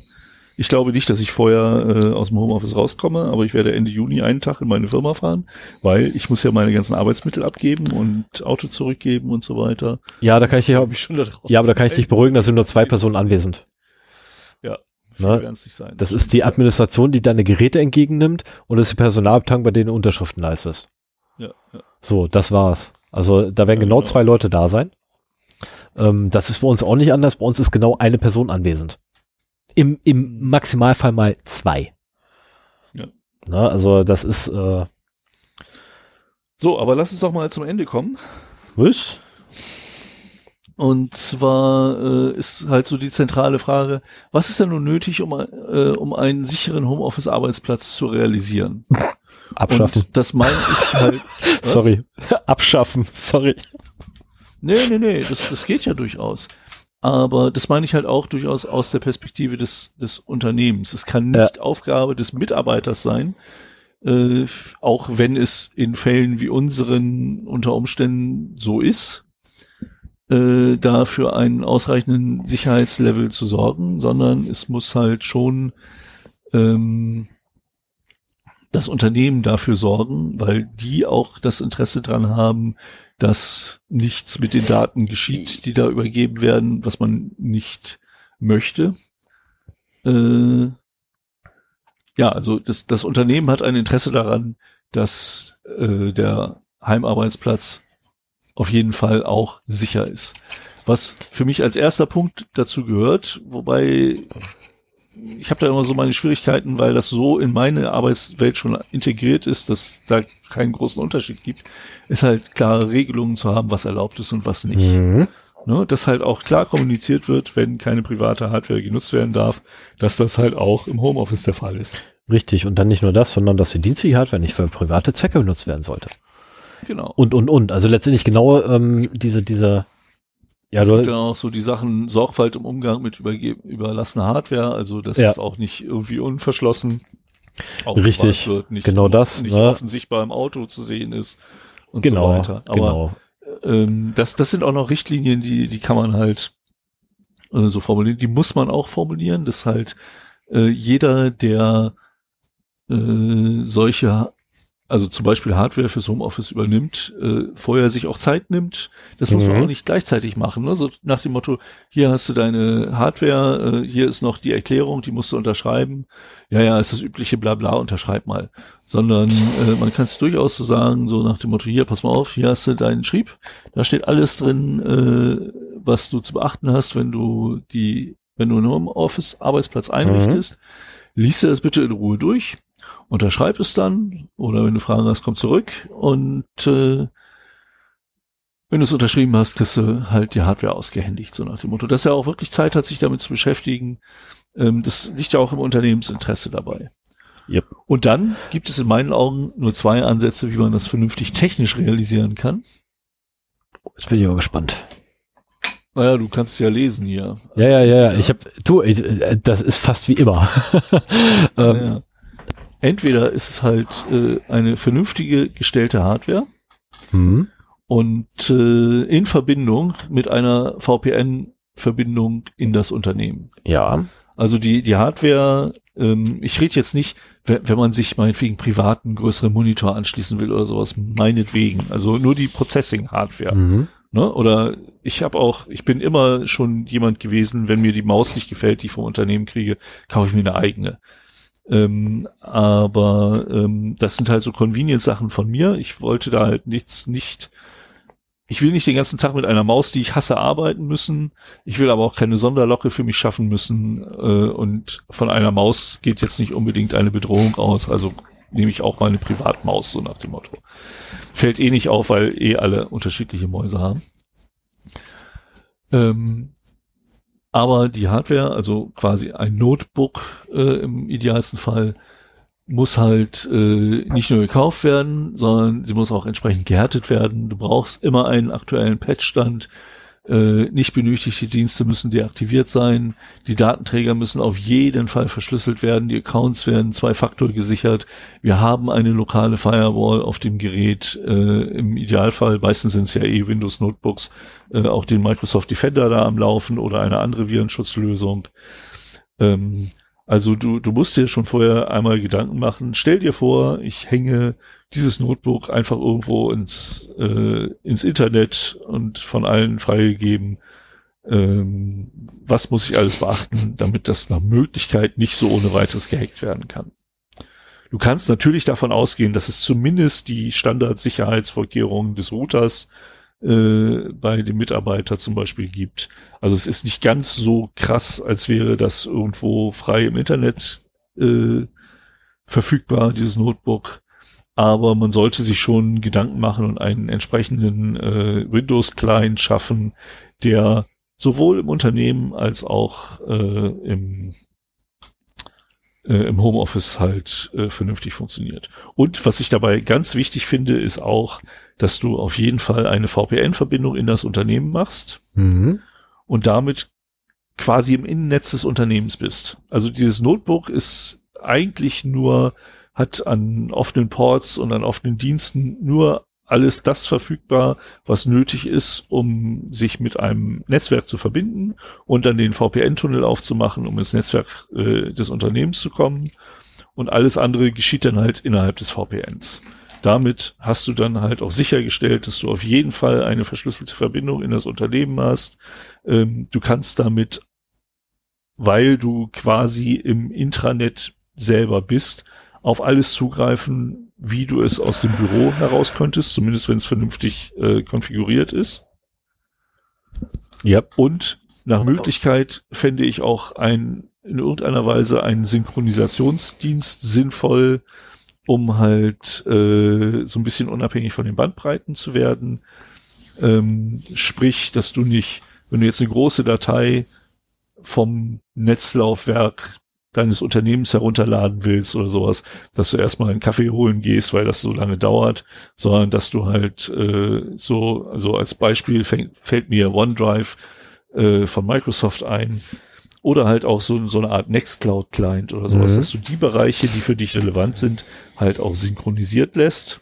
ich glaube nicht, dass ich vorher äh, aus dem Homeoffice rauskomme, aber ich werde Ende Juni einen Tag in meine Firma fahren, weil ich muss ja meine ganzen Arbeitsmittel abgeben und Auto zurückgeben und so weiter. Ja, da kann ich dich, mich schon darauf. ja, aber da kann ich dich beruhigen, da sind nur zwei Personen anwesend. Ja, Ne? werden's nicht sein. Das ist die Administration, die deine Geräte entgegennimmt und das ist die Personalabteilung, bei denen du Unterschriften leistest. Ja, ja. So, das war's. Also da werden genau genau. zwei Leute da sein. Ähm, das ist bei uns auch nicht anders. Bei uns ist genau eine Person anwesend. Im, im Maximalfall mal zwei. Ja. Na, also das ist äh, So, aber lass uns doch mal zum Ende kommen. was? Und zwar äh, ist halt so die zentrale Frage, was ist denn nun nötig, um, äh, um einen sicheren Homeoffice-Arbeitsplatz zu realisieren? [LAUGHS] Abschaffen. Und das meine ich halt. [LAUGHS] Sorry. [LAUGHS] Abschaffen. Sorry. Nee, nee, nee, das, das geht ja durchaus. Aber das meine ich halt auch durchaus aus der Perspektive des, des Unternehmens. Es kann nicht Aufgabe des Mitarbeiters sein, äh, auch wenn es in Fällen wie unseren unter Umständen so ist, äh, da einen ausreichenden Sicherheitslevel zu sorgen, sondern es muss halt schon ähm, das Unternehmen dafür sorgen, weil die auch das Interesse dran haben, dass nichts mit den Daten geschieht, die da übergeben werden, was man nicht möchte. Äh, ja, also das, das Unternehmen hat ein Interesse daran, dass äh, der Heimarbeitsplatz auf jeden Fall auch sicher ist. Was für mich als erster Punkt dazu gehört, wobei ich habe da immer so meine Schwierigkeiten, weil das so in meine Arbeitswelt schon integriert ist, dass da keinen großen Unterschied gibt, ist halt klare Regelungen zu haben, was erlaubt ist und was nicht. Mhm. Ne, dass halt auch klar kommuniziert wird, wenn keine private Hardware genutzt werden darf, dass das halt auch im Homeoffice der Fall ist. Richtig. Und dann nicht nur das, sondern dass die dienstliche Hardware nicht für private Zwecke benutzt werden sollte. Genau. Und, und, und. Also letztendlich genau ähm, diese, diese, ja, Es gibt du, dann auch so die Sachen Sorgfalt im Umgang mit überge überlassener Hardware, also dass Ja. es auch nicht irgendwie unverschlossen Richtig, wird, nicht, genau das, nicht ne? offensichtbar im Auto zu sehen ist und genau, so weiter. Aber genau. ähm, das, das sind auch noch Richtlinien, die, die kann man halt äh, so formulieren. Die muss man auch formulieren, dass halt äh, jeder, der äh, solche, also zum Beispiel Hardware fürs Homeoffice übernimmt, äh, vorher sich auch Zeit nimmt. Das muss man Mhm. auch nicht gleichzeitig machen. Ne? So nach dem Motto, hier hast du deine Hardware, äh, hier ist noch die Erklärung, die musst du unterschreiben. Ja, ja, ist das übliche Blabla, unterschreib mal. Sondern äh, man kann es durchaus so sagen, so nach dem Motto, hier, pass mal auf, hier hast du deinen Schrieb, da steht alles drin, äh, was du zu beachten hast, wenn du die, wenn du einen Homeoffice-Arbeitsplatz einrichtest. Lies dir das bitte in Ruhe durch, unterschreib es dann, oder wenn du Fragen hast, komm zurück und äh, wenn du es unterschrieben hast, kriegst du halt die Hardware ausgehändigt, so nach dem Motto. Dass er auch wirklich Zeit hat, sich damit zu beschäftigen. Ähm, das liegt ja auch im Unternehmensinteresse dabei. Yep. Und dann gibt es in meinen Augen nur zwei Ansätze, wie man das vernünftig technisch realisieren kann. Jetzt bin ich aber gespannt. Naja, du kannst ja lesen hier. Ja, ja, ja, ja. Ich hab, du, ich, äh, das ist fast wie immer. [LAUGHS] ähm, Ja. Entweder ist es halt äh, eine vernünftige gestellte Hardware hm, und äh, in Verbindung mit einer VPN-Verbindung in das Unternehmen. ja. Also die, die Hardware, ähm, ich rede jetzt nicht, wenn, wenn man sich meinetwegen privaten größeren Monitor anschließen will oder sowas, meinetwegen. Also nur die Processing-Hardware. Mhm. Ne? Oder ich habe auch, ich bin immer schon jemand gewesen, wenn mir die Maus nicht gefällt, die ich vom Unternehmen kriege, kaufe ich mir eine eigene. Ähm, aber ähm, das sind halt so Convenience-Sachen von mir. Ich wollte da halt nichts, nicht, ich will nicht den ganzen Tag mit einer Maus, die ich hasse, arbeiten müssen. Ich will aber auch keine Sonderlocke für mich schaffen müssen. Äh, und von einer Maus geht jetzt nicht unbedingt eine Bedrohung aus. Also nehme ich auch mal eine Privatmaus, so nach dem Motto. Fällt eh nicht auf, weil eh alle unterschiedliche Mäuse haben. Ähm, aber die Hardware, also quasi ein Notebook äh, im idealsten Fall, muss halt äh, nicht nur gekauft werden, sondern sie muss auch entsprechend gehärtet werden. Du brauchst immer einen aktuellen Patchstand. Äh, nicht benötigte Dienste müssen deaktiviert sein. Die Datenträger müssen auf jeden Fall verschlüsselt werden. Die Accounts werden zwei-Faktor gesichert. Wir haben eine lokale Firewall auf dem Gerät. Äh, Im Idealfall, meistens sind es ja eh Windows Notebooks, äh, auch den Microsoft Defender da am Laufen oder eine andere Virenschutzlösung. Ähm, also du, du musst dir schon vorher einmal Gedanken machen. Stell dir vor, ich hänge dieses Notebook einfach irgendwo ins, äh, ins Internet und von allen freigegeben. Ähm, was muss ich alles beachten, damit das nach Möglichkeit nicht so ohne weiteres gehackt werden kann? Du kannst natürlich davon ausgehen, dass es zumindest die Standardsicherheitsvorkehrungen des Routers äh, bei dem Mitarbeiter zum Beispiel gibt. Also es ist nicht ganz so krass, als wäre das irgendwo frei im Internet äh, verfügbar, dieses Notebook. Aber man sollte sich schon Gedanken machen und einen entsprechenden äh, Windows-Client schaffen, der sowohl im Unternehmen als auch äh, im äh, im Homeoffice halt äh, vernünftig funktioniert. Und was ich dabei ganz wichtig finde, ist auch, dass du auf jeden Fall eine VPN-Verbindung in das Unternehmen machst mhm. und damit quasi im Innennetz des Unternehmens bist. Also dieses Notebook ist eigentlich nur, hat an offenen Ports und an offenen Diensten nur alles das verfügbar, was nötig ist, um sich mit einem Netzwerk zu verbinden und dann den VPN-Tunnel aufzumachen, um ins Netzwerk äh, des Unternehmens zu kommen. Und alles andere geschieht dann halt innerhalb des VPNs. Damit hast du dann halt auch sichergestellt, dass du auf jeden Fall eine verschlüsselte Verbindung in das Unternehmen hast. Ähm, du kannst damit, weil du quasi im Intranet selber bist, auf alles zugreifen, wie du es aus dem Büro heraus könntest, zumindest wenn es vernünftig äh, konfiguriert ist. Ja. Und nach Möglichkeit fände ich auch ein, in irgendeiner Weise einen Synchronisationsdienst sinnvoll, um halt äh, so ein bisschen unabhängig von den Bandbreiten zu werden. Ähm, sprich, dass du nicht, wenn du jetzt eine große Datei vom Netzlaufwerk deines Unternehmens herunterladen willst oder sowas, dass du erstmal einen Kaffee holen gehst, weil das so lange dauert, sondern dass du halt äh, so, also als Beispiel fängt, fällt mir OneDrive äh, von Microsoft ein oder halt auch so, so eine Art Nextcloud-Client oder sowas, mhm. dass du die Bereiche, die für dich relevant sind, halt auch synchronisiert lässt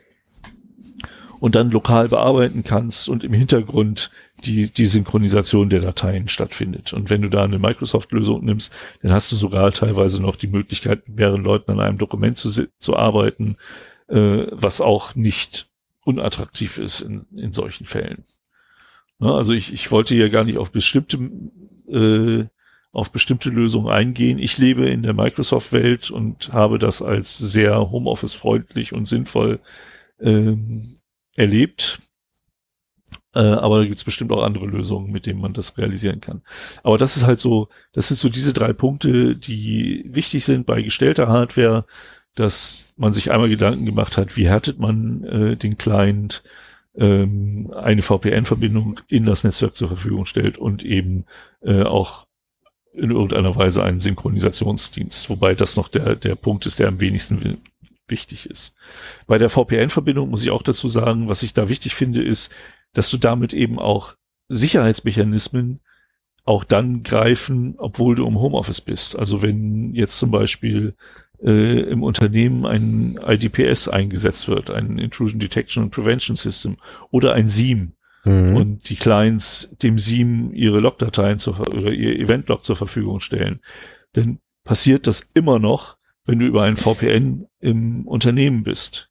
und dann lokal bearbeiten kannst und im Hintergrund die, die Synchronisation der Dateien stattfindet. Und wenn du da eine Microsoft-Lösung nimmst, dann hast du sogar teilweise noch die Möglichkeit, mit mehreren Leuten an einem Dokument zu, zu arbeiten, äh, was auch nicht unattraktiv ist in, in solchen Fällen. Ja, also ich, ich wollte ja gar nicht auf bestimmte äh, auf bestimmte Lösungen eingehen. Ich lebe in der Microsoft-Welt und habe das als sehr Homeoffice-freundlich und sinnvoll ähm, erlebt. Äh, aber da gibt's bestimmt auch andere Lösungen, mit denen man das realisieren kann. Aber das ist halt so, das sind so diese drei Punkte, die wichtig sind bei gestellter Hardware, dass man sich einmal Gedanken gemacht hat, wie härtet man äh, den Client, ähm, eine VPN-Verbindung in das Netzwerk zur Verfügung stellt und eben äh, auch in irgendeiner Weise einen Synchronisationsdienst, wobei das noch der, der Punkt ist, der am wenigsten wichtig ist. Bei der VPN-Verbindung muss ich auch dazu sagen, was ich da wichtig finde, ist, dass du damit eben auch Sicherheitsmechanismen auch dann greifen, obwohl du im Homeoffice bist. Also wenn jetzt zum Beispiel äh, im Unternehmen ein IDPS eingesetzt wird, ein Intrusion Detection and Prevention System oder ein SIEM mhm. und die Clients dem SIEM ihre Logdateien zur, oder ihr Event-Log zur Verfügung stellen, dann passiert das immer noch, wenn du über ein VPN im Unternehmen bist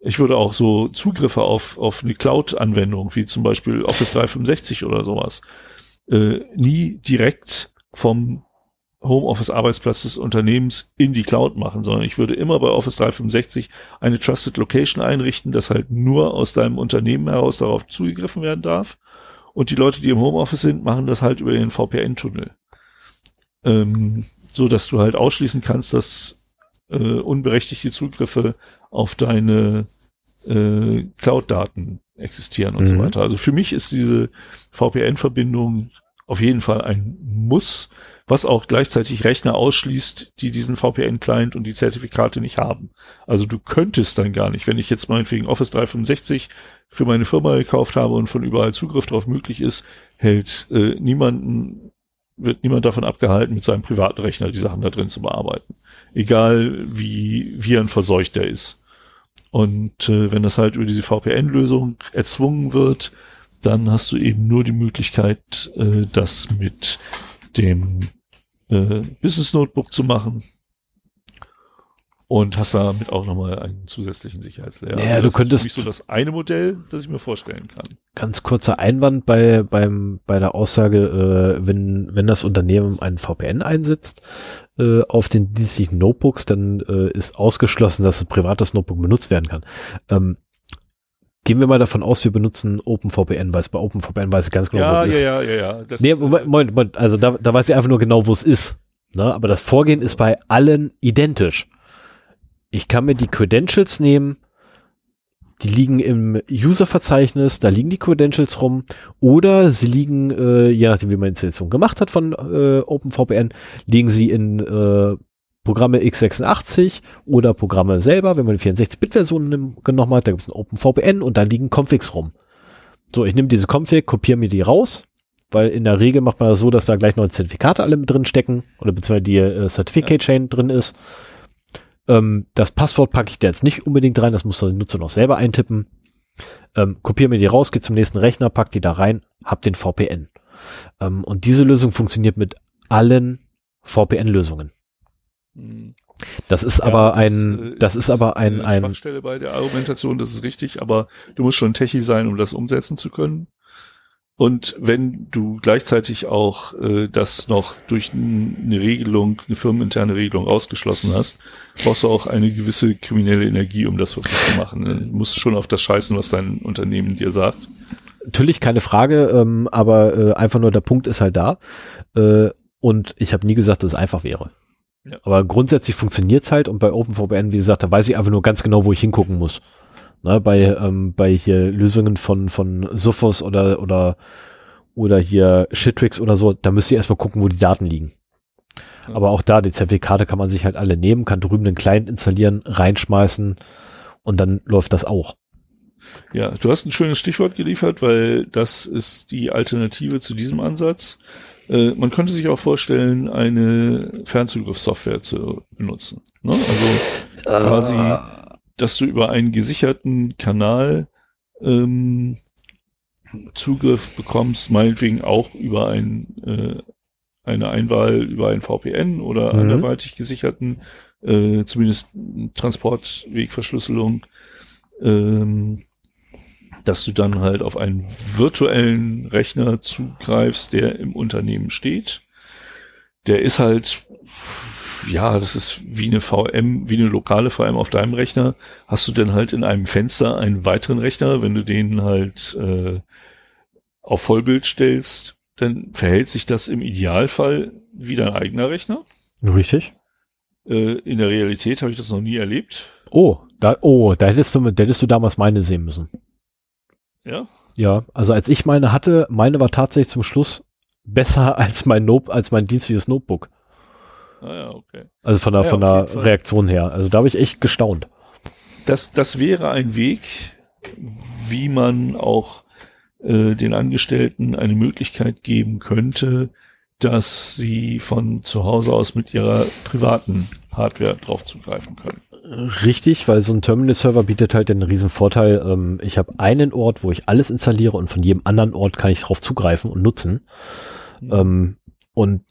ich würde auch so Zugriffe auf, auf eine Cloud-Anwendung, wie zum Beispiel Office 365 oder sowas, äh, nie direkt vom Homeoffice-Arbeitsplatz des Unternehmens in die Cloud machen, sondern ich würde immer bei Office 365 eine Trusted Location einrichten, dass halt nur aus deinem Unternehmen heraus darauf zugegriffen werden darf. Und die Leute, die im Homeoffice sind, machen das halt über ihren VPN-Tunnel. Ähm, so dass du halt ausschließen kannst, dass äh, unberechtigte Zugriffe auf deine äh, Cloud-Daten existieren und mhm. so weiter. Also für mich ist diese VPN-Verbindung auf jeden Fall ein Muss, was auch gleichzeitig Rechner ausschließt, die diesen VPN-Client und die Zertifikate nicht haben. Also du könntest dann gar nicht, wenn ich jetzt meinetwegen Office 365 für meine Firma gekauft habe und von überall Zugriff darauf möglich ist, hält äh, niemanden, wird niemand davon abgehalten, mit seinem privaten Rechner die Sachen da drin zu bearbeiten. Egal wie virenverseucht der ist. Und äh, wenn das halt über diese VPN-Lösung erzwungen wird, dann hast du eben nur die Möglichkeit, äh, das mit dem äh, Business Notebook zu machen. Und hast damit auch nochmal einen zusätzlichen Sicherheitslayer. Ja, also du könntest. Ist so das eine Modell, das ich mir vorstellen kann. Ganz kurzer Einwand bei, beim, bei der Aussage, äh, wenn, wenn das Unternehmen einen VPN einsetzt äh, auf den dienstlichen Notebooks, dann äh, ist ausgeschlossen, dass ein privates Notebook benutzt werden kann. Ähm, Gehen wir mal davon aus, wir benutzen OpenVPN, weil es bei OpenVPN weiß ich ganz genau, ja, wo es ist. Ja, ja, ja, ja. Das, nee, Moment, Moment, also da, da weiß ich einfach nur genau, wo es ist. Ne? Aber das Vorgehen ist bei allen identisch. Ich kann mir die Credentials nehmen, die liegen im User-Verzeichnis, da liegen die Credentials rum, oder sie liegen, äh, je nachdem, wie man Installation gemacht hat von äh, OpenVPN, liegen sie in äh, Programme x86 oder Programme selber, wenn man die 64-Bit-Version genommen hat, da gibt es ein OpenVPN und da liegen Configs rum. So, ich nehme diese Config, kopiere mir die raus, weil in der Regel macht man das so, dass da gleich neue Zertifikate alle drin stecken oder beziehungsweise die äh, Certificate Chain drin ist. Ähm, das Passwort packe ich da jetzt nicht unbedingt rein, das muss der Nutzer noch selber eintippen. Ähm, kopiere mir die raus, gehe zum nächsten Rechner, pack die da rein, hab den VPN. Ähm, und diese Lösung funktioniert mit allen VPN-Lösungen. Das ist ja, aber ein, das, das ist, ist, aber ein, eine Schwachstelle bei der Argumentation, das ist richtig, aber du musst schon Techie sein, um das umsetzen zu können. Und wenn du gleichzeitig auch äh, das noch durch eine Regelung, eine firmeninterne Regelung ausgeschlossen hast, brauchst du auch eine gewisse kriminelle Energie, um das wirklich zu machen. Du musst schon auf das scheißen, was dein Unternehmen dir sagt. Natürlich keine Frage, ähm, aber äh, einfach nur der Punkt ist halt da. Äh, und ich habe nie gesagt, dass es einfach wäre. Ja. Aber grundsätzlich funktioniert's halt und bei OpenVPN, wie gesagt, da weiß ich einfach nur ganz genau, wo ich hingucken muss. Ne, bei, ähm, bei hier Lösungen von, von Sophos oder, oder, oder hier Shitrix oder so, da müsst ihr erstmal gucken, wo die Daten liegen. Ja. Aber auch da, die Zertifikate kann man sich halt alle nehmen, kann drüben einen Client installieren, reinschmeißen und dann läuft das auch. Ja, du hast ein schönes Stichwort geliefert, weil das ist die Alternative zu diesem Ansatz. Äh, man könnte sich auch vorstellen, eine Fernzugriffssoftware zu benutzen. Ne? Also quasi, dass du über einen gesicherten Kanal ähm, Zugriff bekommst, meinetwegen auch über ein, äh, eine Einwahl über ein VPN oder mhm. anderweitig gesicherten, äh, zumindest Transportwegverschlüsselung, ähm, dass du dann halt auf einen virtuellen Rechner zugreifst, der im Unternehmen steht. Der ist halt, ja, das ist wie eine VM, wie eine lokale VM auf deinem Rechner. Hast du dann halt in einem Fenster einen weiteren Rechner, wenn du den halt äh, auf Vollbild stellst, dann verhält sich das im Idealfall wie dein eigener Rechner. Richtig. Äh, in der Realität habe ich das noch nie erlebt. Oh, da, oh, da hättest du, da hättest du damals meine sehen müssen. Ja? Ja, also als ich meine hatte, meine war tatsächlich zum Schluss besser [LAUGHS] als mein Note, als mein dienstliches Notebook. Ah ja, okay. Also von der, ja, von der Reaktion her. Also da habe ich echt gestaunt. Das, das wäre ein Weg, wie man auch äh, den Angestellten eine Möglichkeit geben könnte, dass sie von zu Hause aus mit ihrer privaten Hardware drauf zugreifen können. Richtig, weil so ein Terminal-Server bietet halt den riesen Vorteil. Ähm, ich habe einen Ort, wo ich alles installiere und von jedem anderen Ort kann ich drauf zugreifen und nutzen. Mhm. Ähm, und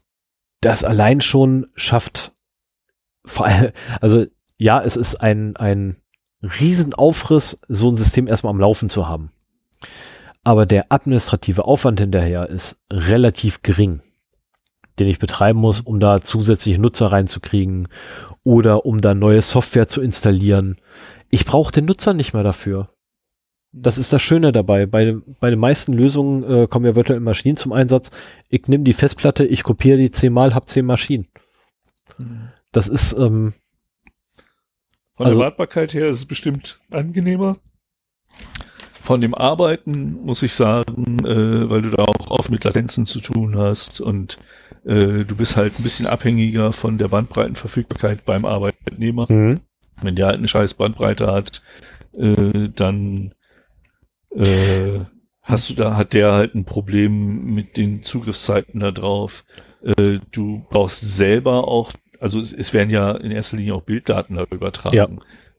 das allein schon schafft, also ja, es ist ein, ein Riesenaufriss, so ein System erstmal am Laufen zu haben. Aber der administrative Aufwand hinterher ist relativ gering den ich betreiben muss, um da zusätzliche Nutzer reinzukriegen oder um da neue Software zu installieren. Ich brauche den Nutzer nicht mehr dafür. Das ist das Schöne dabei. Bei, bei den meisten Lösungen äh, kommen ja virtuelle Maschinen zum Einsatz. Ich nehme die Festplatte, ich kopiere die zehnmal, hab zehn Maschinen. Mhm. Das ist, ähm, Von Also- der Wartbarkeit her ist es bestimmt angenehmer. Von dem Arbeiten muss ich sagen, äh, weil du da auch oft mit Latenzen zu tun hast und äh, du bist halt ein bisschen abhängiger von der Bandbreitenverfügbarkeit beim Arbeitnehmer. Mhm. Wenn der halt eine scheiß Bandbreite hat, äh, dann äh, hast du da, hat der halt ein Problem mit den Zugriffszeiten da drauf. Äh, du brauchst selber auch, also es, es werden ja in erster Linie auch Bilddaten da übertragen. Ja.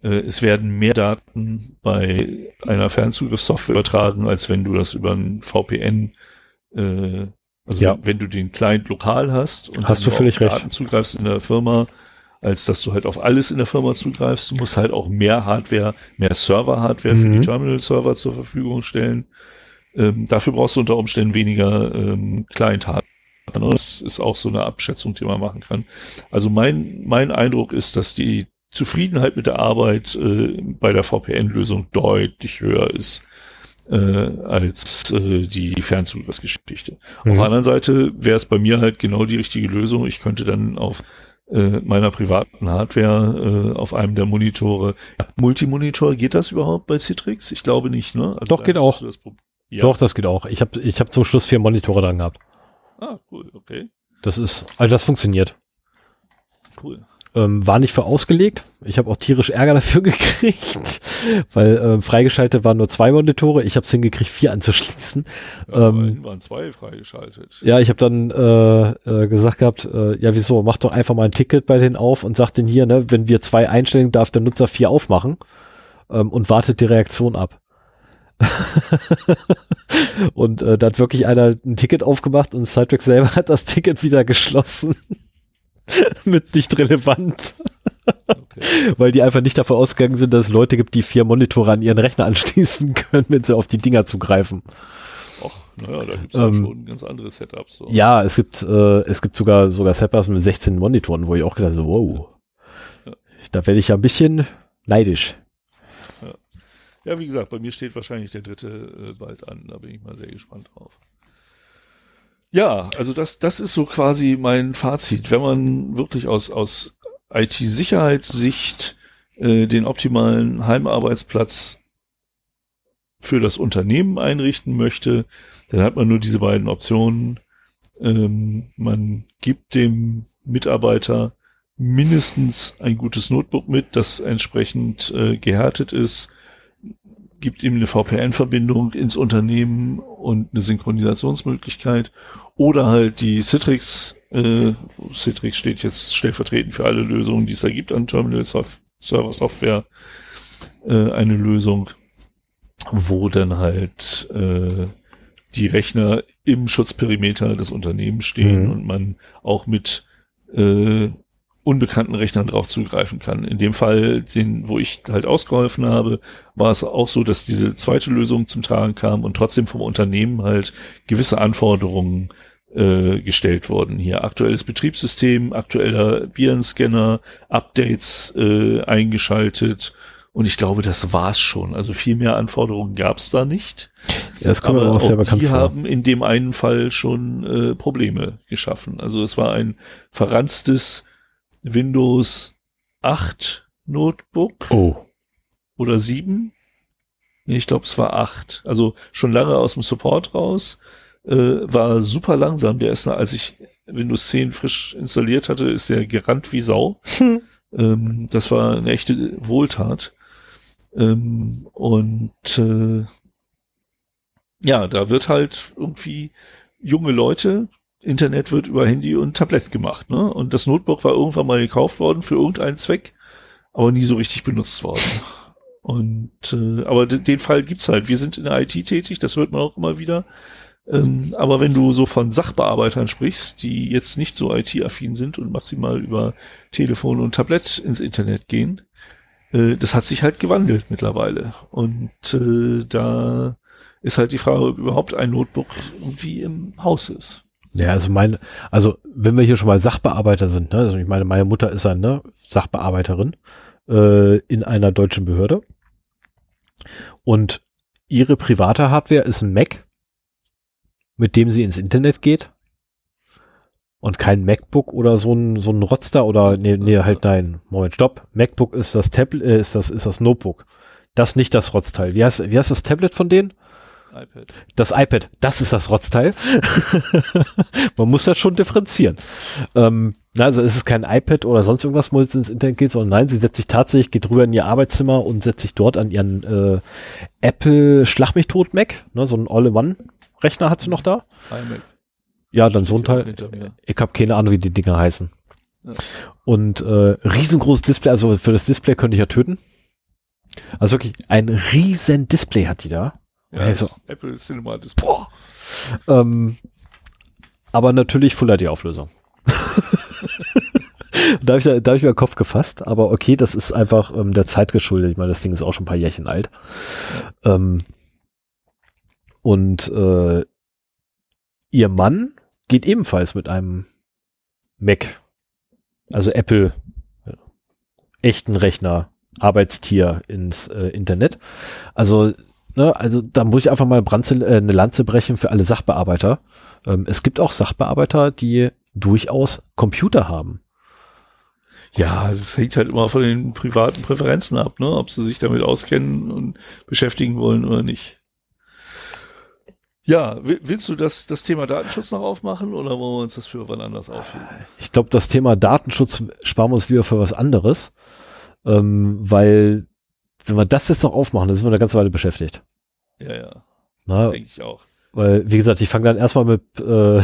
Äh, es werden mehr Daten bei einer Fernzugriffssoftware übertragen, als wenn du das über ein VPN, äh, also Ja. wenn, wenn du den Client lokal hast und Hast du völlig auf recht. Daten zugreifst in der Firma, als dass du halt auf alles in der Firma zugreifst. Du musst halt auch mehr Hardware, mehr Server-Hardware für Mhm. die Terminal-Server zur Verfügung stellen. Ähm, dafür brauchst du unter Umständen weniger ähm, Client-Hardware. Das ist auch so eine Abschätzung, die man machen kann. Also mein, mein Eindruck ist, dass die Zufriedenheit mit der Arbeit äh, bei der VPN-Lösung deutlich höher ist äh, als äh, die Fernzugriffsgeschichte. Auf Mhm. der anderen Seite wäre es bei mir halt genau die richtige Lösung. Ich könnte dann auf meiner privaten Hardware äh, auf einem der Monitore. Multimonitor, geht das überhaupt bei Citrix? Ich glaube nicht, ne? Also Doch, geht auch. das Ja. Doch, das geht auch. Ich habe ich hab zum Schluss vier Monitore dran gehabt. Ah, cool, okay, Das ist, also das funktioniert. cool. Ähm, war nicht für ausgelegt. Ich habe auch tierisch Ärger [LAUGHS] dafür gekriegt, weil ähm, freigeschaltet waren nur zwei Monitore. Ich habe es hingekriegt, vier anzuschließen. Ja, Ähm, waren zwei freigeschaltet. Ja, ich habe dann äh, äh, gesagt gehabt, äh, ja wieso, mach doch einfach mal ein Ticket bei denen auf und sag denen hier, ne, wenn wir zwei einstellen, darf der Nutzer vier aufmachen ähm, und wartet die Reaktion ab. [LAUGHS] und äh, da hat wirklich einer ein Ticket aufgemacht und Citrix selber [LAUGHS] hat das Ticket wieder geschlossen. [LAUGHS] Mit nicht relevant, Okay. weil die einfach nicht davon ausgegangen sind, dass es Leute gibt, die vier Monitore an ihren Rechner anschließen [LAUGHS] können, wenn sie auf die Dinger zugreifen. Och, naja, da gibt es Ähm, schon ganz andere Setups. So. Ja, es gibt, äh, es gibt sogar, sogar Setups mit 16 Monitoren, wo ich auch gedacht habe, wow. Ja. Da werde ich ja ein bisschen neidisch. Ja, wie gesagt, bei mir steht wahrscheinlich der dritte äh, bald an. Da bin ich mal sehr gespannt drauf. Ja, also das, das ist so quasi mein Fazit. Wenn man wirklich aus, aus IT-Sicherheitssicht äh, den optimalen Heimarbeitsplatz für das Unternehmen einrichten möchte, dann hat man nur diese beiden Optionen. Ähm, man gibt dem Mitarbeiter mindestens ein gutes Notebook mit, das entsprechend äh, gehärtet ist, gibt ihm eine VPN-Verbindung ins Unternehmen und eine Synchronisationsmöglichkeit oder halt die Citrix, äh, Citrix steht jetzt stellvertretend für alle Lösungen, die es da gibt an Terminal Server Software, äh, eine Lösung, wo dann halt äh, die Rechner im Schutzperimeter des Unternehmens stehen Mhm. und man auch mit äh, unbekannten Rechnern drauf zugreifen kann. In dem Fall, den, wo ich halt ausgeholfen habe, war es auch so, dass diese zweite Lösung zum Tragen kam und trotzdem vom Unternehmen halt gewisse Anforderungen äh, gestellt wurden. Hier aktuelles Betriebssystem, aktueller Virenscanner, Updates äh, eingeschaltet und ich glaube, das war's schon. Also viel mehr Anforderungen gab's da nicht. Ja, das kommt aber auch sehr bekannt die vor. haben in dem einen Fall schon äh, Probleme geschaffen. Also es war ein verranztes Windows 8 Notebook Oh. oder 7. Nee, ich glaube, es war 8. Also schon lange aus dem Support raus. Äh, war super langsam. Der ist, als ich Windows 10 frisch installiert hatte, ist der gerannt wie Sau. [LAUGHS] Ähm, das war eine echte Wohltat. Ähm, und äh, ja, da wird halt irgendwie junge Leute, Internet wird über Handy und Tablet gemacht, ne? Und das Notebook war irgendwann mal gekauft worden für irgendeinen Zweck, aber nie so richtig benutzt worden. Und äh, aber de- den Fall gibt's halt. Wir sind in der IT tätig, das hört man auch immer wieder. Ähm, aber wenn du so von Sachbearbeitern sprichst, die jetzt nicht so IT-affin sind und maximal über Telefon und Tablett ins Internet gehen, äh, das hat sich halt gewandelt mittlerweile. Und äh, da ist halt die Frage, ob überhaupt ein Notebook irgendwie im Haus ist. Ja, also meine, also wenn wir hier schon mal Sachbearbeiter sind, ne, also ich meine, meine Mutter ist ja ne, Sachbearbeiterin äh, in einer deutschen Behörde und ihre private Hardware ist ein Mac, mit dem sie ins Internet geht und kein MacBook oder so ein, so ein Rotzter oder, nee, nee, halt nein, Moment, stopp. MacBook ist das Tablet, äh, ist das, ist das Notebook. Das nicht das Rotzteil. Wie heißt, wie heißt das Tablet von denen? iPad. Das iPad, das ist das Rotzteil. [LAUGHS] Man muss das schon differenzieren. Ähm, also es ist kein iPad oder sonst irgendwas, wo es ins Internet geht, sondern nein, sie setzt sich tatsächlich, geht rüber in ihr Arbeitszimmer und setzt sich dort an ihren äh, Apple Schlag mich tot Mac, ne, so ein All-in-One-Rechner hat sie noch da. iMac. Ja, dann so ein Teil. Ich habe keine Ahnung, wie die Dinger heißen. Ja. Und äh, riesengroßes Display, also für das Display könnte ich ja töten. Also wirklich ein riesen Display hat die da. Ja, also, Apple Cinema Display. Boah. Ähm, aber natürlich Full HD Auflösung. [LAUGHS] da habe ich, da hab ich mir den Kopf gefasst, aber okay, das ist einfach ähm, der Zeit geschuldet. Ich meine, das Ding ist auch schon ein paar Jährchen alt. Ähm, und äh, ihr Mann geht ebenfalls mit einem Mac, also Apple, äh, echten Rechner, Arbeitstier ins äh, Internet. Also Ne, also da muss ich einfach mal eine, Branze, äh, eine Lanze brechen für alle Sachbearbeiter. Ähm, es gibt auch Sachbearbeiter, die durchaus Computer haben. Ja, das hängt halt immer von den privaten Präferenzen ab, ne? ob sie sich damit auskennen und beschäftigen wollen oder nicht. Ja, willst du das, das Thema Datenschutz noch aufmachen oder wollen wir uns das für wann anders aufheben? Ich glaube, das Thema Datenschutz sparen wir uns lieber für was anderes, ähm, weil wenn wir das jetzt noch aufmachen, dann sind wir eine ganze Weile beschäftigt. Ja, ja. Denke ich auch. Weil, wie gesagt, ich fange dann erstmal mit, äh,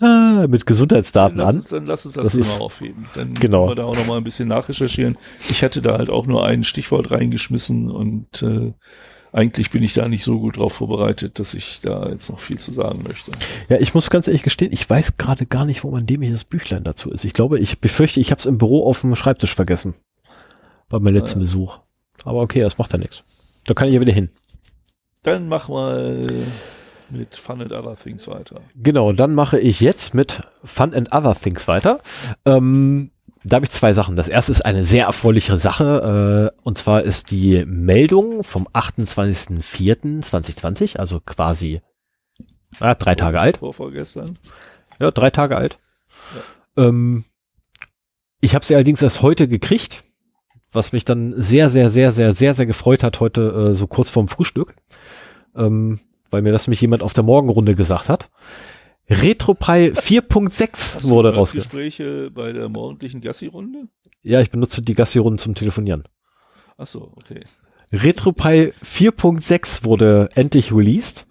[LAUGHS] mit Gesundheitsdaten dann an. Uns, dann lass uns das, das Thema aufheben. Dann genau. können wir da auch nochmal ein bisschen nachrecherchieren. Ich hatte da halt auch nur ein Stichwort reingeschmissen und äh, eigentlich bin ich da nicht so gut drauf vorbereitet, dass ich da jetzt noch viel zu sagen möchte. Ja, ich muss ganz ehrlich gestehen, ich weiß gerade gar nicht, wo mein dämliches Büchlein dazu ist. Ich glaube, ich befürchte, ich habe es im Büro auf dem Schreibtisch vergessen. Bei meinem letzten ja. Besuch. Aber okay, das macht ja nichts. Da kann ich ja wieder hin. Dann mach mal mit Fun and Other Things weiter. Genau, dann mache ich jetzt mit Fun and Other Things weiter. Ähm, da habe ich zwei Sachen. Das erste ist eine sehr erfreuliche Sache. Äh, und zwar ist die Meldung vom 28.04.2020, also quasi ja, drei Tage alt. Vor, vorgestern. Ja, drei Tage alt. Ja. Ähm, ich habe sie allerdings erst heute gekriegt was mich dann sehr, sehr, sehr, sehr, sehr, sehr gefreut hat heute äh, so kurz vorm Frühstück, ähm, weil mir das nämlich jemand auf der Morgenrunde gesagt hat. RetroPie [LAUGHS] 4.6 wurde rausgebracht. Gespräche bei der morgendlichen Gassi-Runde? Ja, ich benutze die Gassi-Runden zum Telefonieren. Ach so, okay. RetroPie 4.6 wurde endlich released.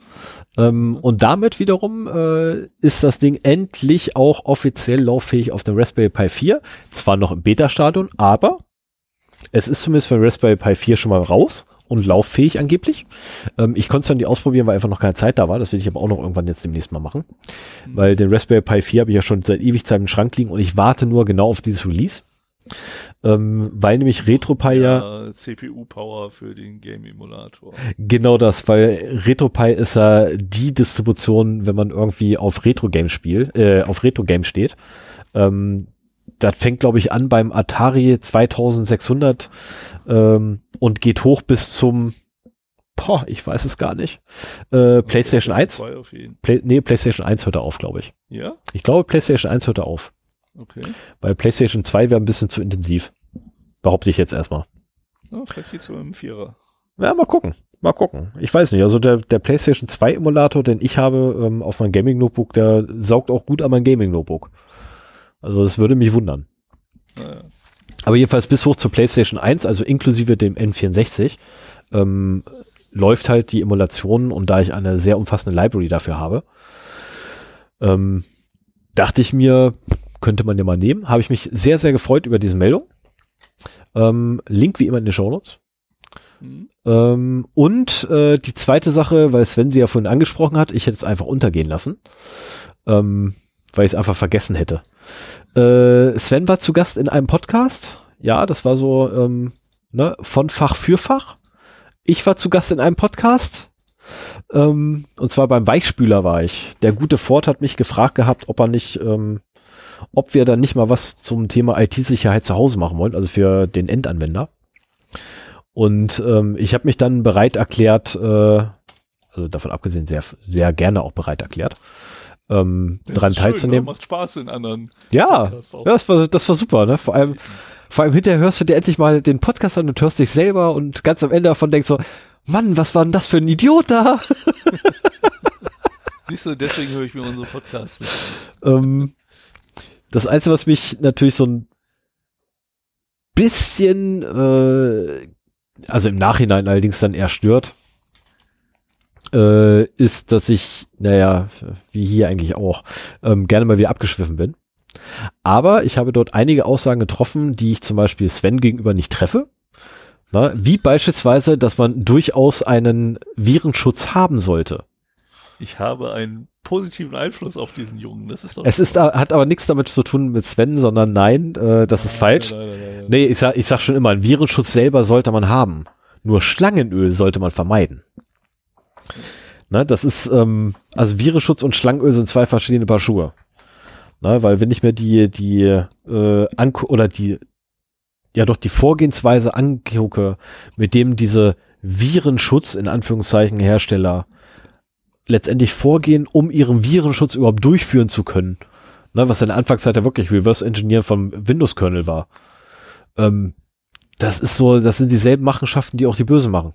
Ähm. Und damit wiederum äh, ist das Ding endlich auch offiziell lauffähig auf dem Raspberry Pi 4. Zwar noch im Beta-Stadion, aber es ist zumindest für Raspberry Pi 4 schon mal raus und lauffähig angeblich. Ähm, ich konnte es dann nicht ausprobieren, weil einfach noch keine Zeit da war. Das will ich aber auch noch irgendwann jetzt demnächst mal machen. Mhm. Weil den Raspberry Pi 4 habe ich ja schon seit ewig Zeit im Schrank liegen und ich warte nur genau auf dieses Release. Ähm, weil nämlich RetroPie ja, ja CPU-Power für den Game-Emulator. Genau das, weil RetroPie ist ja die Distribution, wenn man irgendwie auf Retro-Game spielt, äh, auf Retro-Game steht. Ähm, das fängt, glaube ich, an beim Atari 2600 ähm, und geht hoch bis zum, boah, ich weiß es gar nicht, äh, PlayStation 1. Play, nee, PlayStation 1 hört er auf, glaube ich. Ja? Ich glaube, PlayStation 1 hört er auf. Okay. Bei PlayStation 2 wäre ein bisschen zu intensiv. Behaupte ich jetzt erstmal. Oh, vielleicht geht's dem Vierer. Ja, mal gucken. Mal gucken. Ich weiß nicht. Also der, der PlayStation 2 Emulator, den ich habe ähm, auf meinem Gaming Notebook, der saugt auch gut an mein Gaming Notebook. Also das würde mich wundern. Naja. Aber jedenfalls bis hoch zur PlayStation 1, also inklusive dem N64, ähm, läuft halt die Emulation und da ich eine sehr umfassende Library dafür habe, ähm, dachte ich mir, könnte man den mal nehmen. Habe ich mich sehr, sehr gefreut über diese Meldung. Ähm, Link wie immer in den Show Notes. Mhm. Ähm, und äh, die zweite Sache, weil Sven sie ja vorhin angesprochen hat, ich hätte es einfach untergehen lassen, ähm, weil ich es einfach vergessen hätte. Äh, Sven war zu Gast in einem Podcast. Ja, das war so ähm, ne, von Fach für Fach. Ich war zu Gast in einem Podcast. Ähm, und zwar beim Weichspüler war ich. Der gute Ford hat mich gefragt gehabt, ob er nicht, ähm, ob wir dann nicht mal was zum Thema IT-Sicherheit zu Hause machen wollen, also für den Endanwender. Und ähm, ich habe mich dann bereit erklärt, äh, also davon abgesehen sehr, sehr gerne auch bereit erklärt, ähm, schön, teilzunehmen. oder? Macht Spaß in anderen. Ja, das war, das war super, ne? Vor allem, vor allem hinterher hörst du dir endlich mal den Podcast an und hörst dich selber und ganz am Ende davon denkst so, Mann, was war denn das für ein Idiot da? [LAUGHS] Siehst du, deswegen höre ich mir unsere Podcasts nicht an. ähm, das Einzige, was mich natürlich so ein bisschen, äh, also im Nachhinein allerdings dann eher stört, äh, ist, dass ich, naja, wie hier eigentlich auch, ähm, gerne mal wieder abgeschwiffen bin. Aber ich habe dort einige Aussagen getroffen, die ich zum Beispiel Sven gegenüber nicht treffe. Na, wie beispielsweise, dass man durchaus einen Virenschutz haben sollte. Ich habe einen positiven Einfluss auf diesen Jungen. Das ist doch Es ist, hat aber nichts damit zu tun mit Sven, sondern nein, äh, das ist falsch. Nein, nein, nein, nein. Nee, ich sag, ich sag schon immer, einen Virenschutz selber sollte man haben. Nur Schlangenöl sollte man vermeiden. Ne, das ist, ähm, also Virenschutz und Schlangenöl sind zwei verschiedene Paar Schuhe. Ne, weil wenn ich mir die, die, äh, angu oder die, ja doch die Vorgehensweise angucke, mit dem diese Virenschutz, in Anführungszeichen, Hersteller letztendlich vorgehen, um ihren Virenschutz überhaupt durchführen zu können. Ne, was in der Anfangszeit ja wirklich Reverse Engineer vom Windows-Kernel war. Ähm, das ist so, das sind dieselben Machenschaften, die auch die Bösen machen.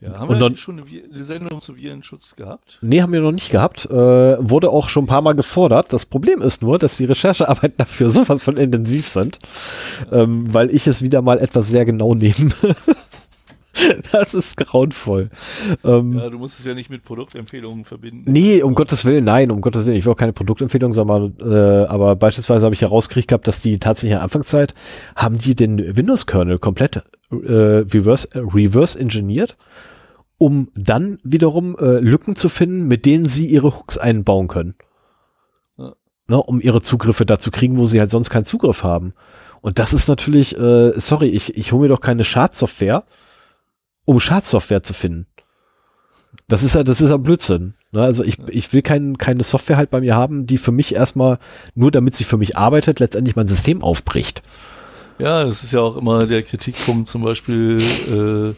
Ja, haben Und wir dann- schon eine, Sendung zu Virenschutz gehabt? Nee, haben wir noch nicht gehabt. Äh, wurde auch schon ein paar Mal gefordert. Das Problem ist nur, dass die Recherchearbeiten [LAUGHS] dafür sowas von intensiv sind, ähm, weil ich es wieder mal etwas sehr genau nehme. [LAUGHS] das ist grauenvoll. Ähm, Ja, du musst es ja nicht mit Produktempfehlungen verbinden. Nee, um Gottes Willen, nein, um Gottes Willen. Ich will auch keine Produktempfehlung, sondern, äh, aber beispielsweise habe ich herausgekriegt gehabt, dass die tatsächlich in der Anfangszeit haben die den Windows-Kernel komplett äh, reverse, äh, reverse engineert, um dann wiederum äh, Lücken zu finden, mit denen sie ihre Hooks einbauen können. Ja. Ne, um ihre Zugriffe da zu kriegen, wo sie halt sonst keinen Zugriff haben. Und das ist natürlich, äh, sorry, ich, ich hole mir doch keine Schadsoftware, um Schadsoftware zu finden. Das ist ja, das ist ja Blödsinn. Ne? Also ich, ich will kein, keine Software halt bei mir haben, die für mich erstmal, nur damit sie für mich arbeitet, letztendlich mein System aufbricht. Ja, das ist ja auch immer der Kritikpunkt, zum Beispiel, äh,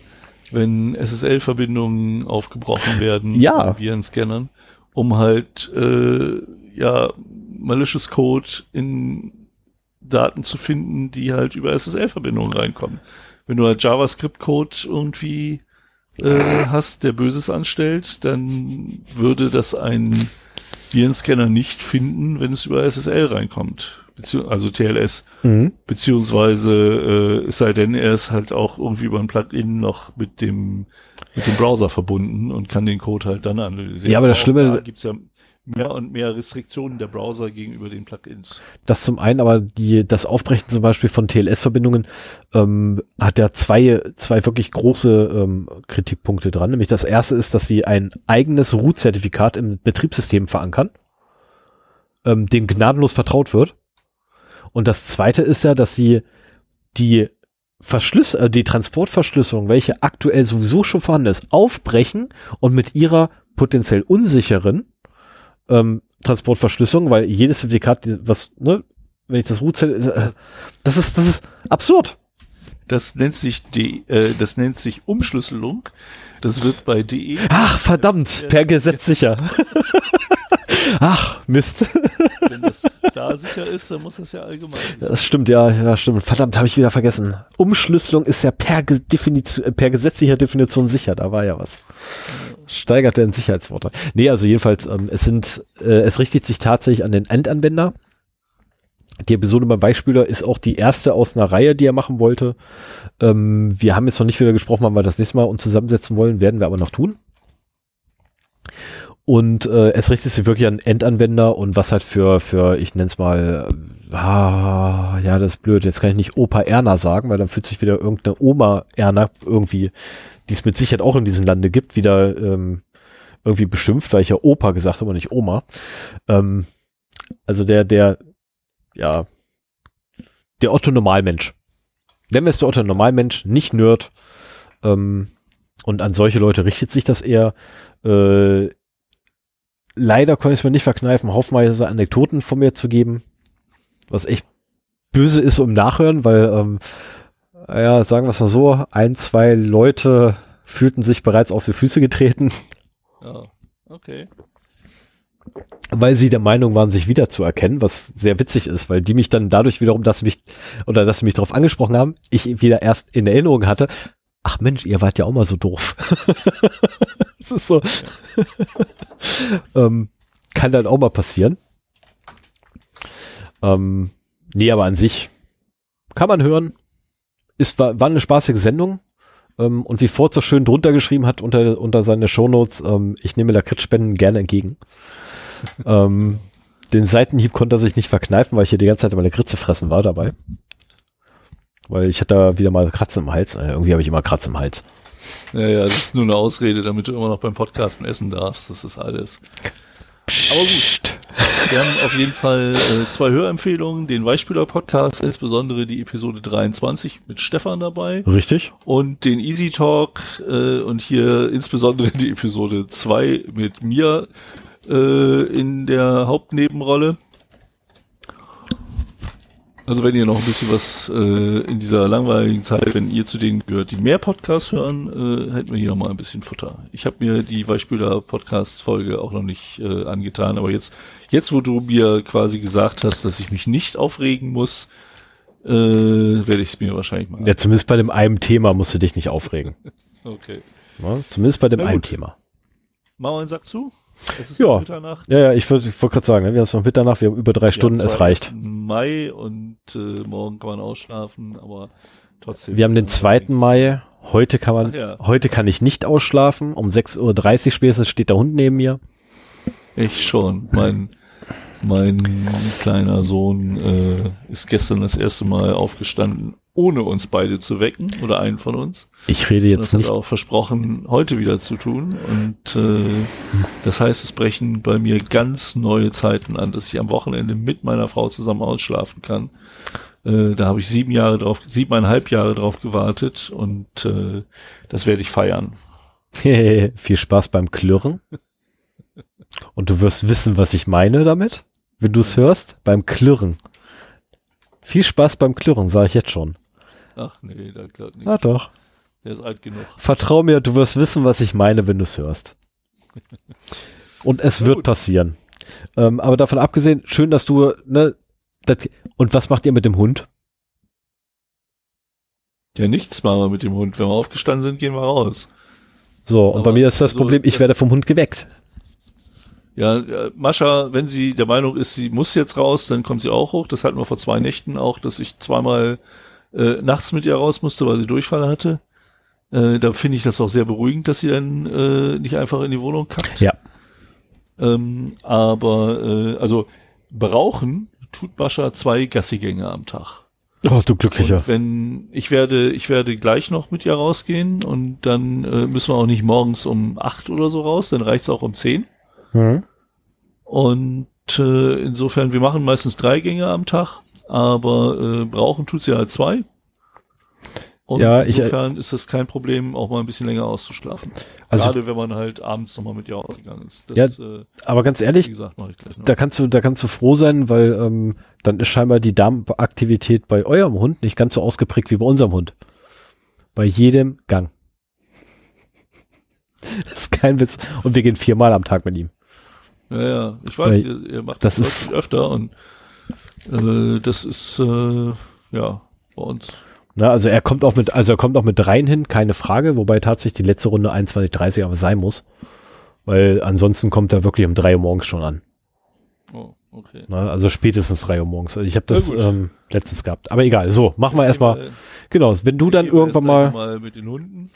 wenn SSL-Verbindungen aufgebrochen werden Ja. Virenscannern, um halt äh, ja malicious Code in Daten zu finden, die halt über SSL-Verbindungen reinkommen. Wenn du halt JavaScript-Code irgendwie äh, hast, der Böses anstellt, dann würde das ein Virenscanner nicht finden, wenn es über SSL reinkommt. Also TLS. Beziehungsweise, äh, es sei denn, er ist halt auch irgendwie über ein Plugin noch mit dem, mit dem Browser verbunden und kann den Code halt dann analysieren. Ja, aber das Auch Schlimme- Da gibt's ja mehr und mehr Restriktionen der Browser gegenüber den Plugins. Das zum einen, aber die, das Aufbrechen zum Beispiel von TLS-Verbindungen ähm, hat ja zwei, zwei wirklich große ähm, Kritikpunkte dran. Nämlich das erste ist, dass sie ein eigenes Root-Zertifikat im Betriebssystem verankern, ähm, dem gnadenlos vertraut wird. Und das zweite ist ja, dass sie die Verschlüss äh, die Transportverschlüsselung, welche aktuell sowieso schon vorhanden ist, aufbrechen und mit ihrer potenziell unsicheren ähm, Transportverschlüsselung, weil jedes Zertifikat, was, ne, wenn ich das Root, äh, das ist, das ist absurd. Das nennt sich die, äh, das nennt sich Umschlüsselung. Das wird bei DE Ach, verdammt, per Gesetz sicher. [LAUGHS] Ach, Mist. Wenn das da sicher ist, dann muss das ja allgemein sein. Das stimmt, ja, ja, stimmt. Verdammt, habe ich wieder vergessen. Umschlüsselung ist ja per, Definition, äh, per gesetzlicher Definition sicher. Da war ja was. Steigert er in Sicherheitsworte. Nee, also jedenfalls, ähm, es sind, äh, es richtet sich tatsächlich an den Endanwender. Die Episode beim Beispieler ist auch die erste aus einer Reihe, die er machen wollte. Ähm, wir haben jetzt noch nicht wieder gesprochen, wann wir das nächste Mal uns zusammensetzen wollen, werden wir aber noch tun. Und äh, es richtet sich wirklich an Endanwender und was halt für, für ich nenne es mal, ah, ja, das ist blöd, jetzt kann ich nicht Opa Erna sagen, weil dann fühlt sich wieder irgendeine Oma Erna irgendwie, die es mit Sicherheit auch in diesem Lande gibt, wieder ähm, irgendwie beschimpft, weil ich ja Opa gesagt habe und nicht Oma. Ähm, also der, der, ja, der Otto Normalmensch. Nennen wir es der Otto Normalmensch, nicht Nerd. Ähm, und an solche Leute richtet sich das eher. Äh, leider konnte ich es mir nicht verkneifen, haufenweise Anekdoten von mir zu geben, was echt böse ist im Nachhören, weil, ähm, ja, sagen wir es mal so, ein, zwei Leute fühlten sich bereits auf die Füße getreten. Ja, okay. weil sie der Meinung waren, sich wiederzuerkennen, was sehr witzig ist, weil die mich dann dadurch wiederum, dass sie mich, oder dass sie mich darauf angesprochen haben, ich wieder erst in Erinnerung hatte, ach Mensch, ihr wart ja auch mal so doof. [LAUGHS] [LAUGHS] das ist so. ähm, kann dann auch mal passieren. Ähm, nee, aber an sich kann man hören. Ist, war, war eine spaßige Sendung. Ähm, und wie Ford so schön drunter geschrieben hat unter, unter seine Shownotes, ähm, ich nehme Lakritzspenden gerne entgegen. ähm, den Seitenhieb konnte er sich nicht verkneifen, weil ich hier die ganze Zeit meine Kritze fressen war dabei. Weil ich hatte da wieder mal Kratzen im Hals. Äh, irgendwie habe ich immer Kratzen im Hals. Ja, ja, das ist nur eine Ausrede, damit du immer noch beim Podcasten essen darfst. Das ist alles. Aber gut. Wir haben auf jeden Fall äh, zwei Hörempfehlungen, den Weichspieler-Podcast, insbesondere die Episode 23 mit Stefan dabei. Richtig. Und den Easy Talk äh, und hier insbesondere die Episode 2 mit mir äh, in der Hauptnebenrolle. Also wenn ihr noch ein bisschen was äh, in dieser langweiligen Zeit, wenn ihr zu denen gehört, die mehr Podcasts hören, äh, hätten wir hier noch mal ein bisschen Futter. Ich habe mir die Weichspüler Podcast Folge auch noch nicht äh, angetan, aber jetzt jetzt wo du mir quasi gesagt hast, dass ich mich nicht aufregen muss, äh, werde ich es mir wahrscheinlich mal. Ja, zumindest bei dem einen Thema musst du dich nicht aufregen. [LAUGHS] okay. Ja, zumindest bei dem einen. Thema. Machen wir einen Sack zu? Es ist Ja. Mitternacht. Ja, ja, ich wollte wollt gerade sagen, ne, wir haben es noch Mitternacht, wir haben über drei Stunden, Wir haben es reicht. Mai und äh, morgen kann man ausschlafen, aber trotzdem. Wir haben den 2. Mai, heute kann man, ja. heute kann ich nicht ausschlafen, um 6.30 Uhr spätestens steht der Hund neben mir. Ich schon. Mein, mein kleiner Sohn äh, ist gestern das erste Mal aufgestanden, ohne uns beide zu wecken oder einen von uns. Ich rede jetzt das hat nicht, er auch versprochen, heute wieder zu tun. Und äh, das heißt, es brechen bei mir ganz neue Zeiten an, dass ich am Wochenende mit meiner Frau zusammen ausschlafen kann. Äh, da habe ich sieben Jahre drauf, siebeneinhalb Jahre drauf gewartet und äh, das werde ich feiern. [LAUGHS] viel Spaß beim Klirren. Und du wirst wissen, was ich meine damit, wenn du es hörst, beim Klirren. Viel Spaß beim Klirren, sage ich jetzt schon. Ach nee, da klappt nicht. Ah doch. Der ist alt genug. Vertrau mir, du wirst wissen, was ich meine, wenn du es hörst. [LAUGHS] Und es wird gut. passieren. Ähm, aber davon abgesehen, schön, dass du, ne, das, und was macht ihr mit dem Hund? Ja, nichts machen wir mit dem Hund. Wenn wir aufgestanden sind, gehen wir raus. So, und bei Aber mir ist das also Problem, ich das- werde vom Hund geweckt. Ja, äh, Mascha, wenn sie der Meinung ist, sie muss jetzt raus, dann kommt sie auch hoch. Das hatten wir vor zwei Nächten auch, dass ich zweimal äh, nachts mit ihr raus musste, weil sie Durchfall hatte. Äh, da finde ich das auch sehr beruhigend, dass sie dann äh, nicht einfach in die Wohnung kackt. Ja. Ähm, aber äh, also brauchen tut Mascha zwei Gassigänge am Tag. Oh, du Glücklicher. Und wenn ich werde, ich werde gleich noch mit ihr rausgehen und dann äh, müssen wir auch nicht morgens um acht oder so raus, dann reicht's auch um zehn. Hm? Und äh, insofern, wir machen meistens drei Gänge am Tag, aber äh, brauchen tut sie halt zwei. Und Ja, ich- insofern ist es kein Problem, auch mal ein bisschen länger auszuschlafen. Also- Gerade wenn man halt abends nochmal mit ihr ausgegangen ist. Das, Ja, äh, Aber ganz ehrlich, gesagt, da kannst du, da kannst du froh sein, weil ähm, dann ist scheinbar die Darmaktivität bei eurem Hund nicht ganz so ausgeprägt wie bei unserem Hund. Bei jedem Gang. [LAUGHS] Das ist kein Witz. Und wir gehen viermal am Tag mit ihm. Ja, ja, ich weiß, Weil ihr, ihr macht das das, ist- öfter und äh, das ist äh, ja bei uns. Na, also er kommt auch mit, also er kommt auch mit rein hin, keine Frage, wobei tatsächlich die letzte Runde 21.30 aber sein muss. Weil ansonsten kommt er wirklich um drei Uhr morgens schon an. Oh, okay. Na, also spätestens drei Uhr morgens. Also ich habe das ähm, letztens gehabt. Aber egal, so, machen wir erstmal. Genau, wenn du dann irgendwann mal. mal mit den Hunden.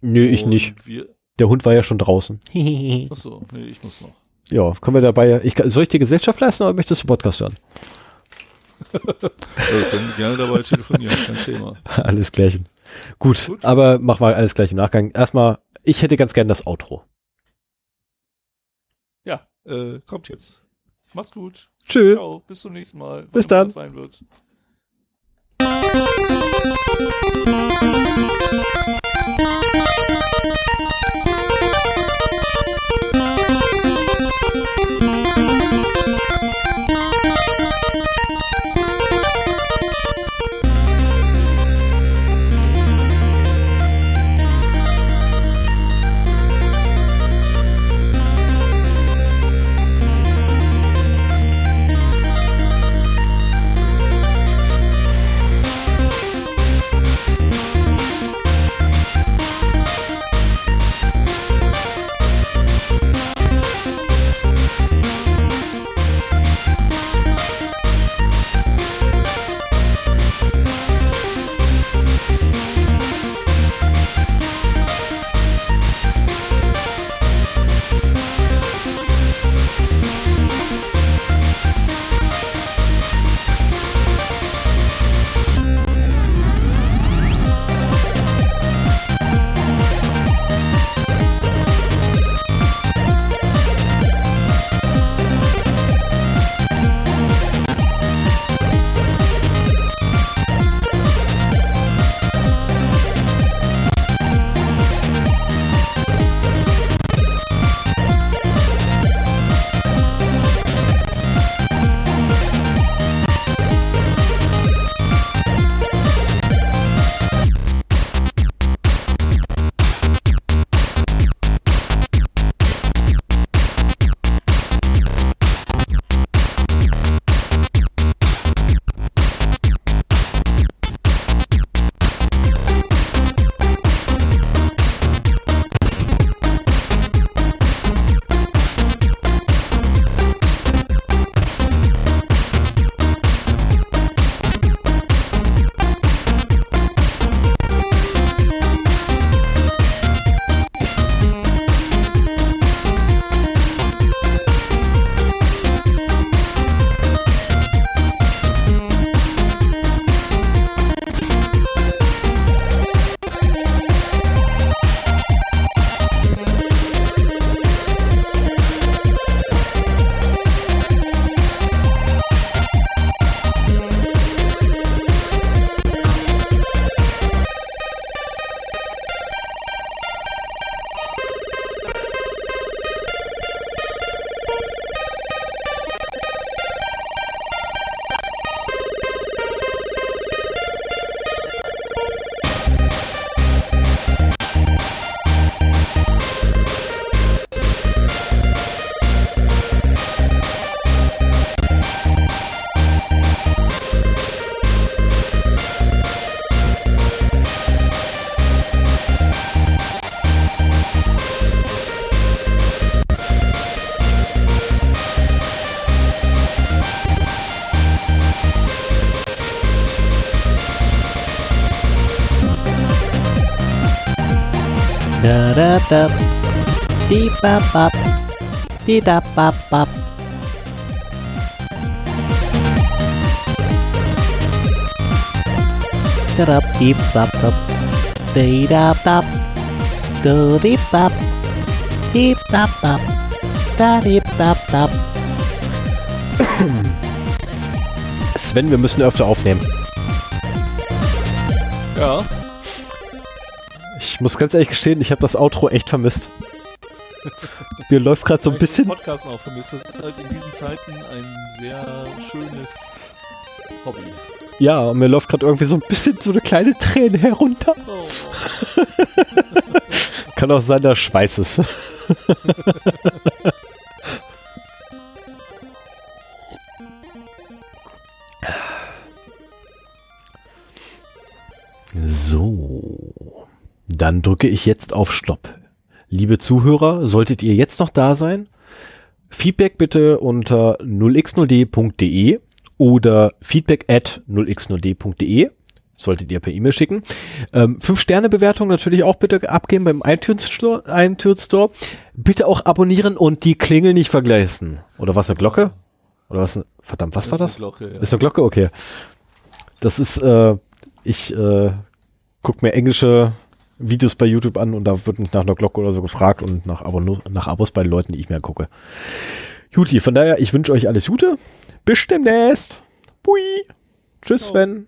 Nö, ich nicht. Wir, Der Hund war ja schon draußen. [LAUGHS] achso, nee, ich muss noch. Ja, können wir dabei. Ich, soll ich dir Gesellschaft leisten oder möchtest du Podcast hören? Wir können gerne dabei telefonieren, kein Thema. [LAUGHS] alles gleichen. Gut, Gut. aber machen wir alles gleich im Nachgang. Erstmal, ich hätte ganz gern das Outro. Ja, äh, kommt jetzt. Macht's gut. Tschö. Ciao, bis zum nächsten Mal. Bis dann. das Sein wird. Do di ba. Di ba ba. Da di ba ba. Sven, wir müssen öfter aufnehmen. Ja. Ich muss ganz ehrlich gestehen, ich habe das Outro echt vermisst. Mir läuft gerade so ein bisschen. Podcast auch vermisst. Das ist halt in diesen Zeiten ein sehr schönes Hobby. Ja, und mir läuft gerade irgendwie so ein bisschen so eine kleine Träne herunter. Oh. [LAUGHS] Kann auch sein, dass Schweiß ist. [LAUGHS] So. Dann drücke ich jetzt auf Stopp. Liebe Zuhörer, solltet ihr jetzt noch da sein? Feedback bitte unter 0x0d.de oder feedback at 0x0d.de. Solltet ihr per E-Mail schicken. Ähm, Fünf-Sterne-Bewertung natürlich auch bitte abgeben beim iTunes Store, iTunes Store. Bitte auch abonnieren und die Klingel nicht vergleichen. Oder was, eine Glocke? Oder was? Verdammt, was war das? Glocke, ja. Ist eine Glocke? Okay. Das ist, äh, ich äh, guck mir englische Videos bei YouTube an und da wird nicht nach einer Glocke oder so gefragt und nach, Abo nach Abos bei den Leuten, die ich mir angucke. Juti, von daher, ich wünsche euch alles Gute. Bis demnächst. Bui. Tschüss, Ciao. Sven.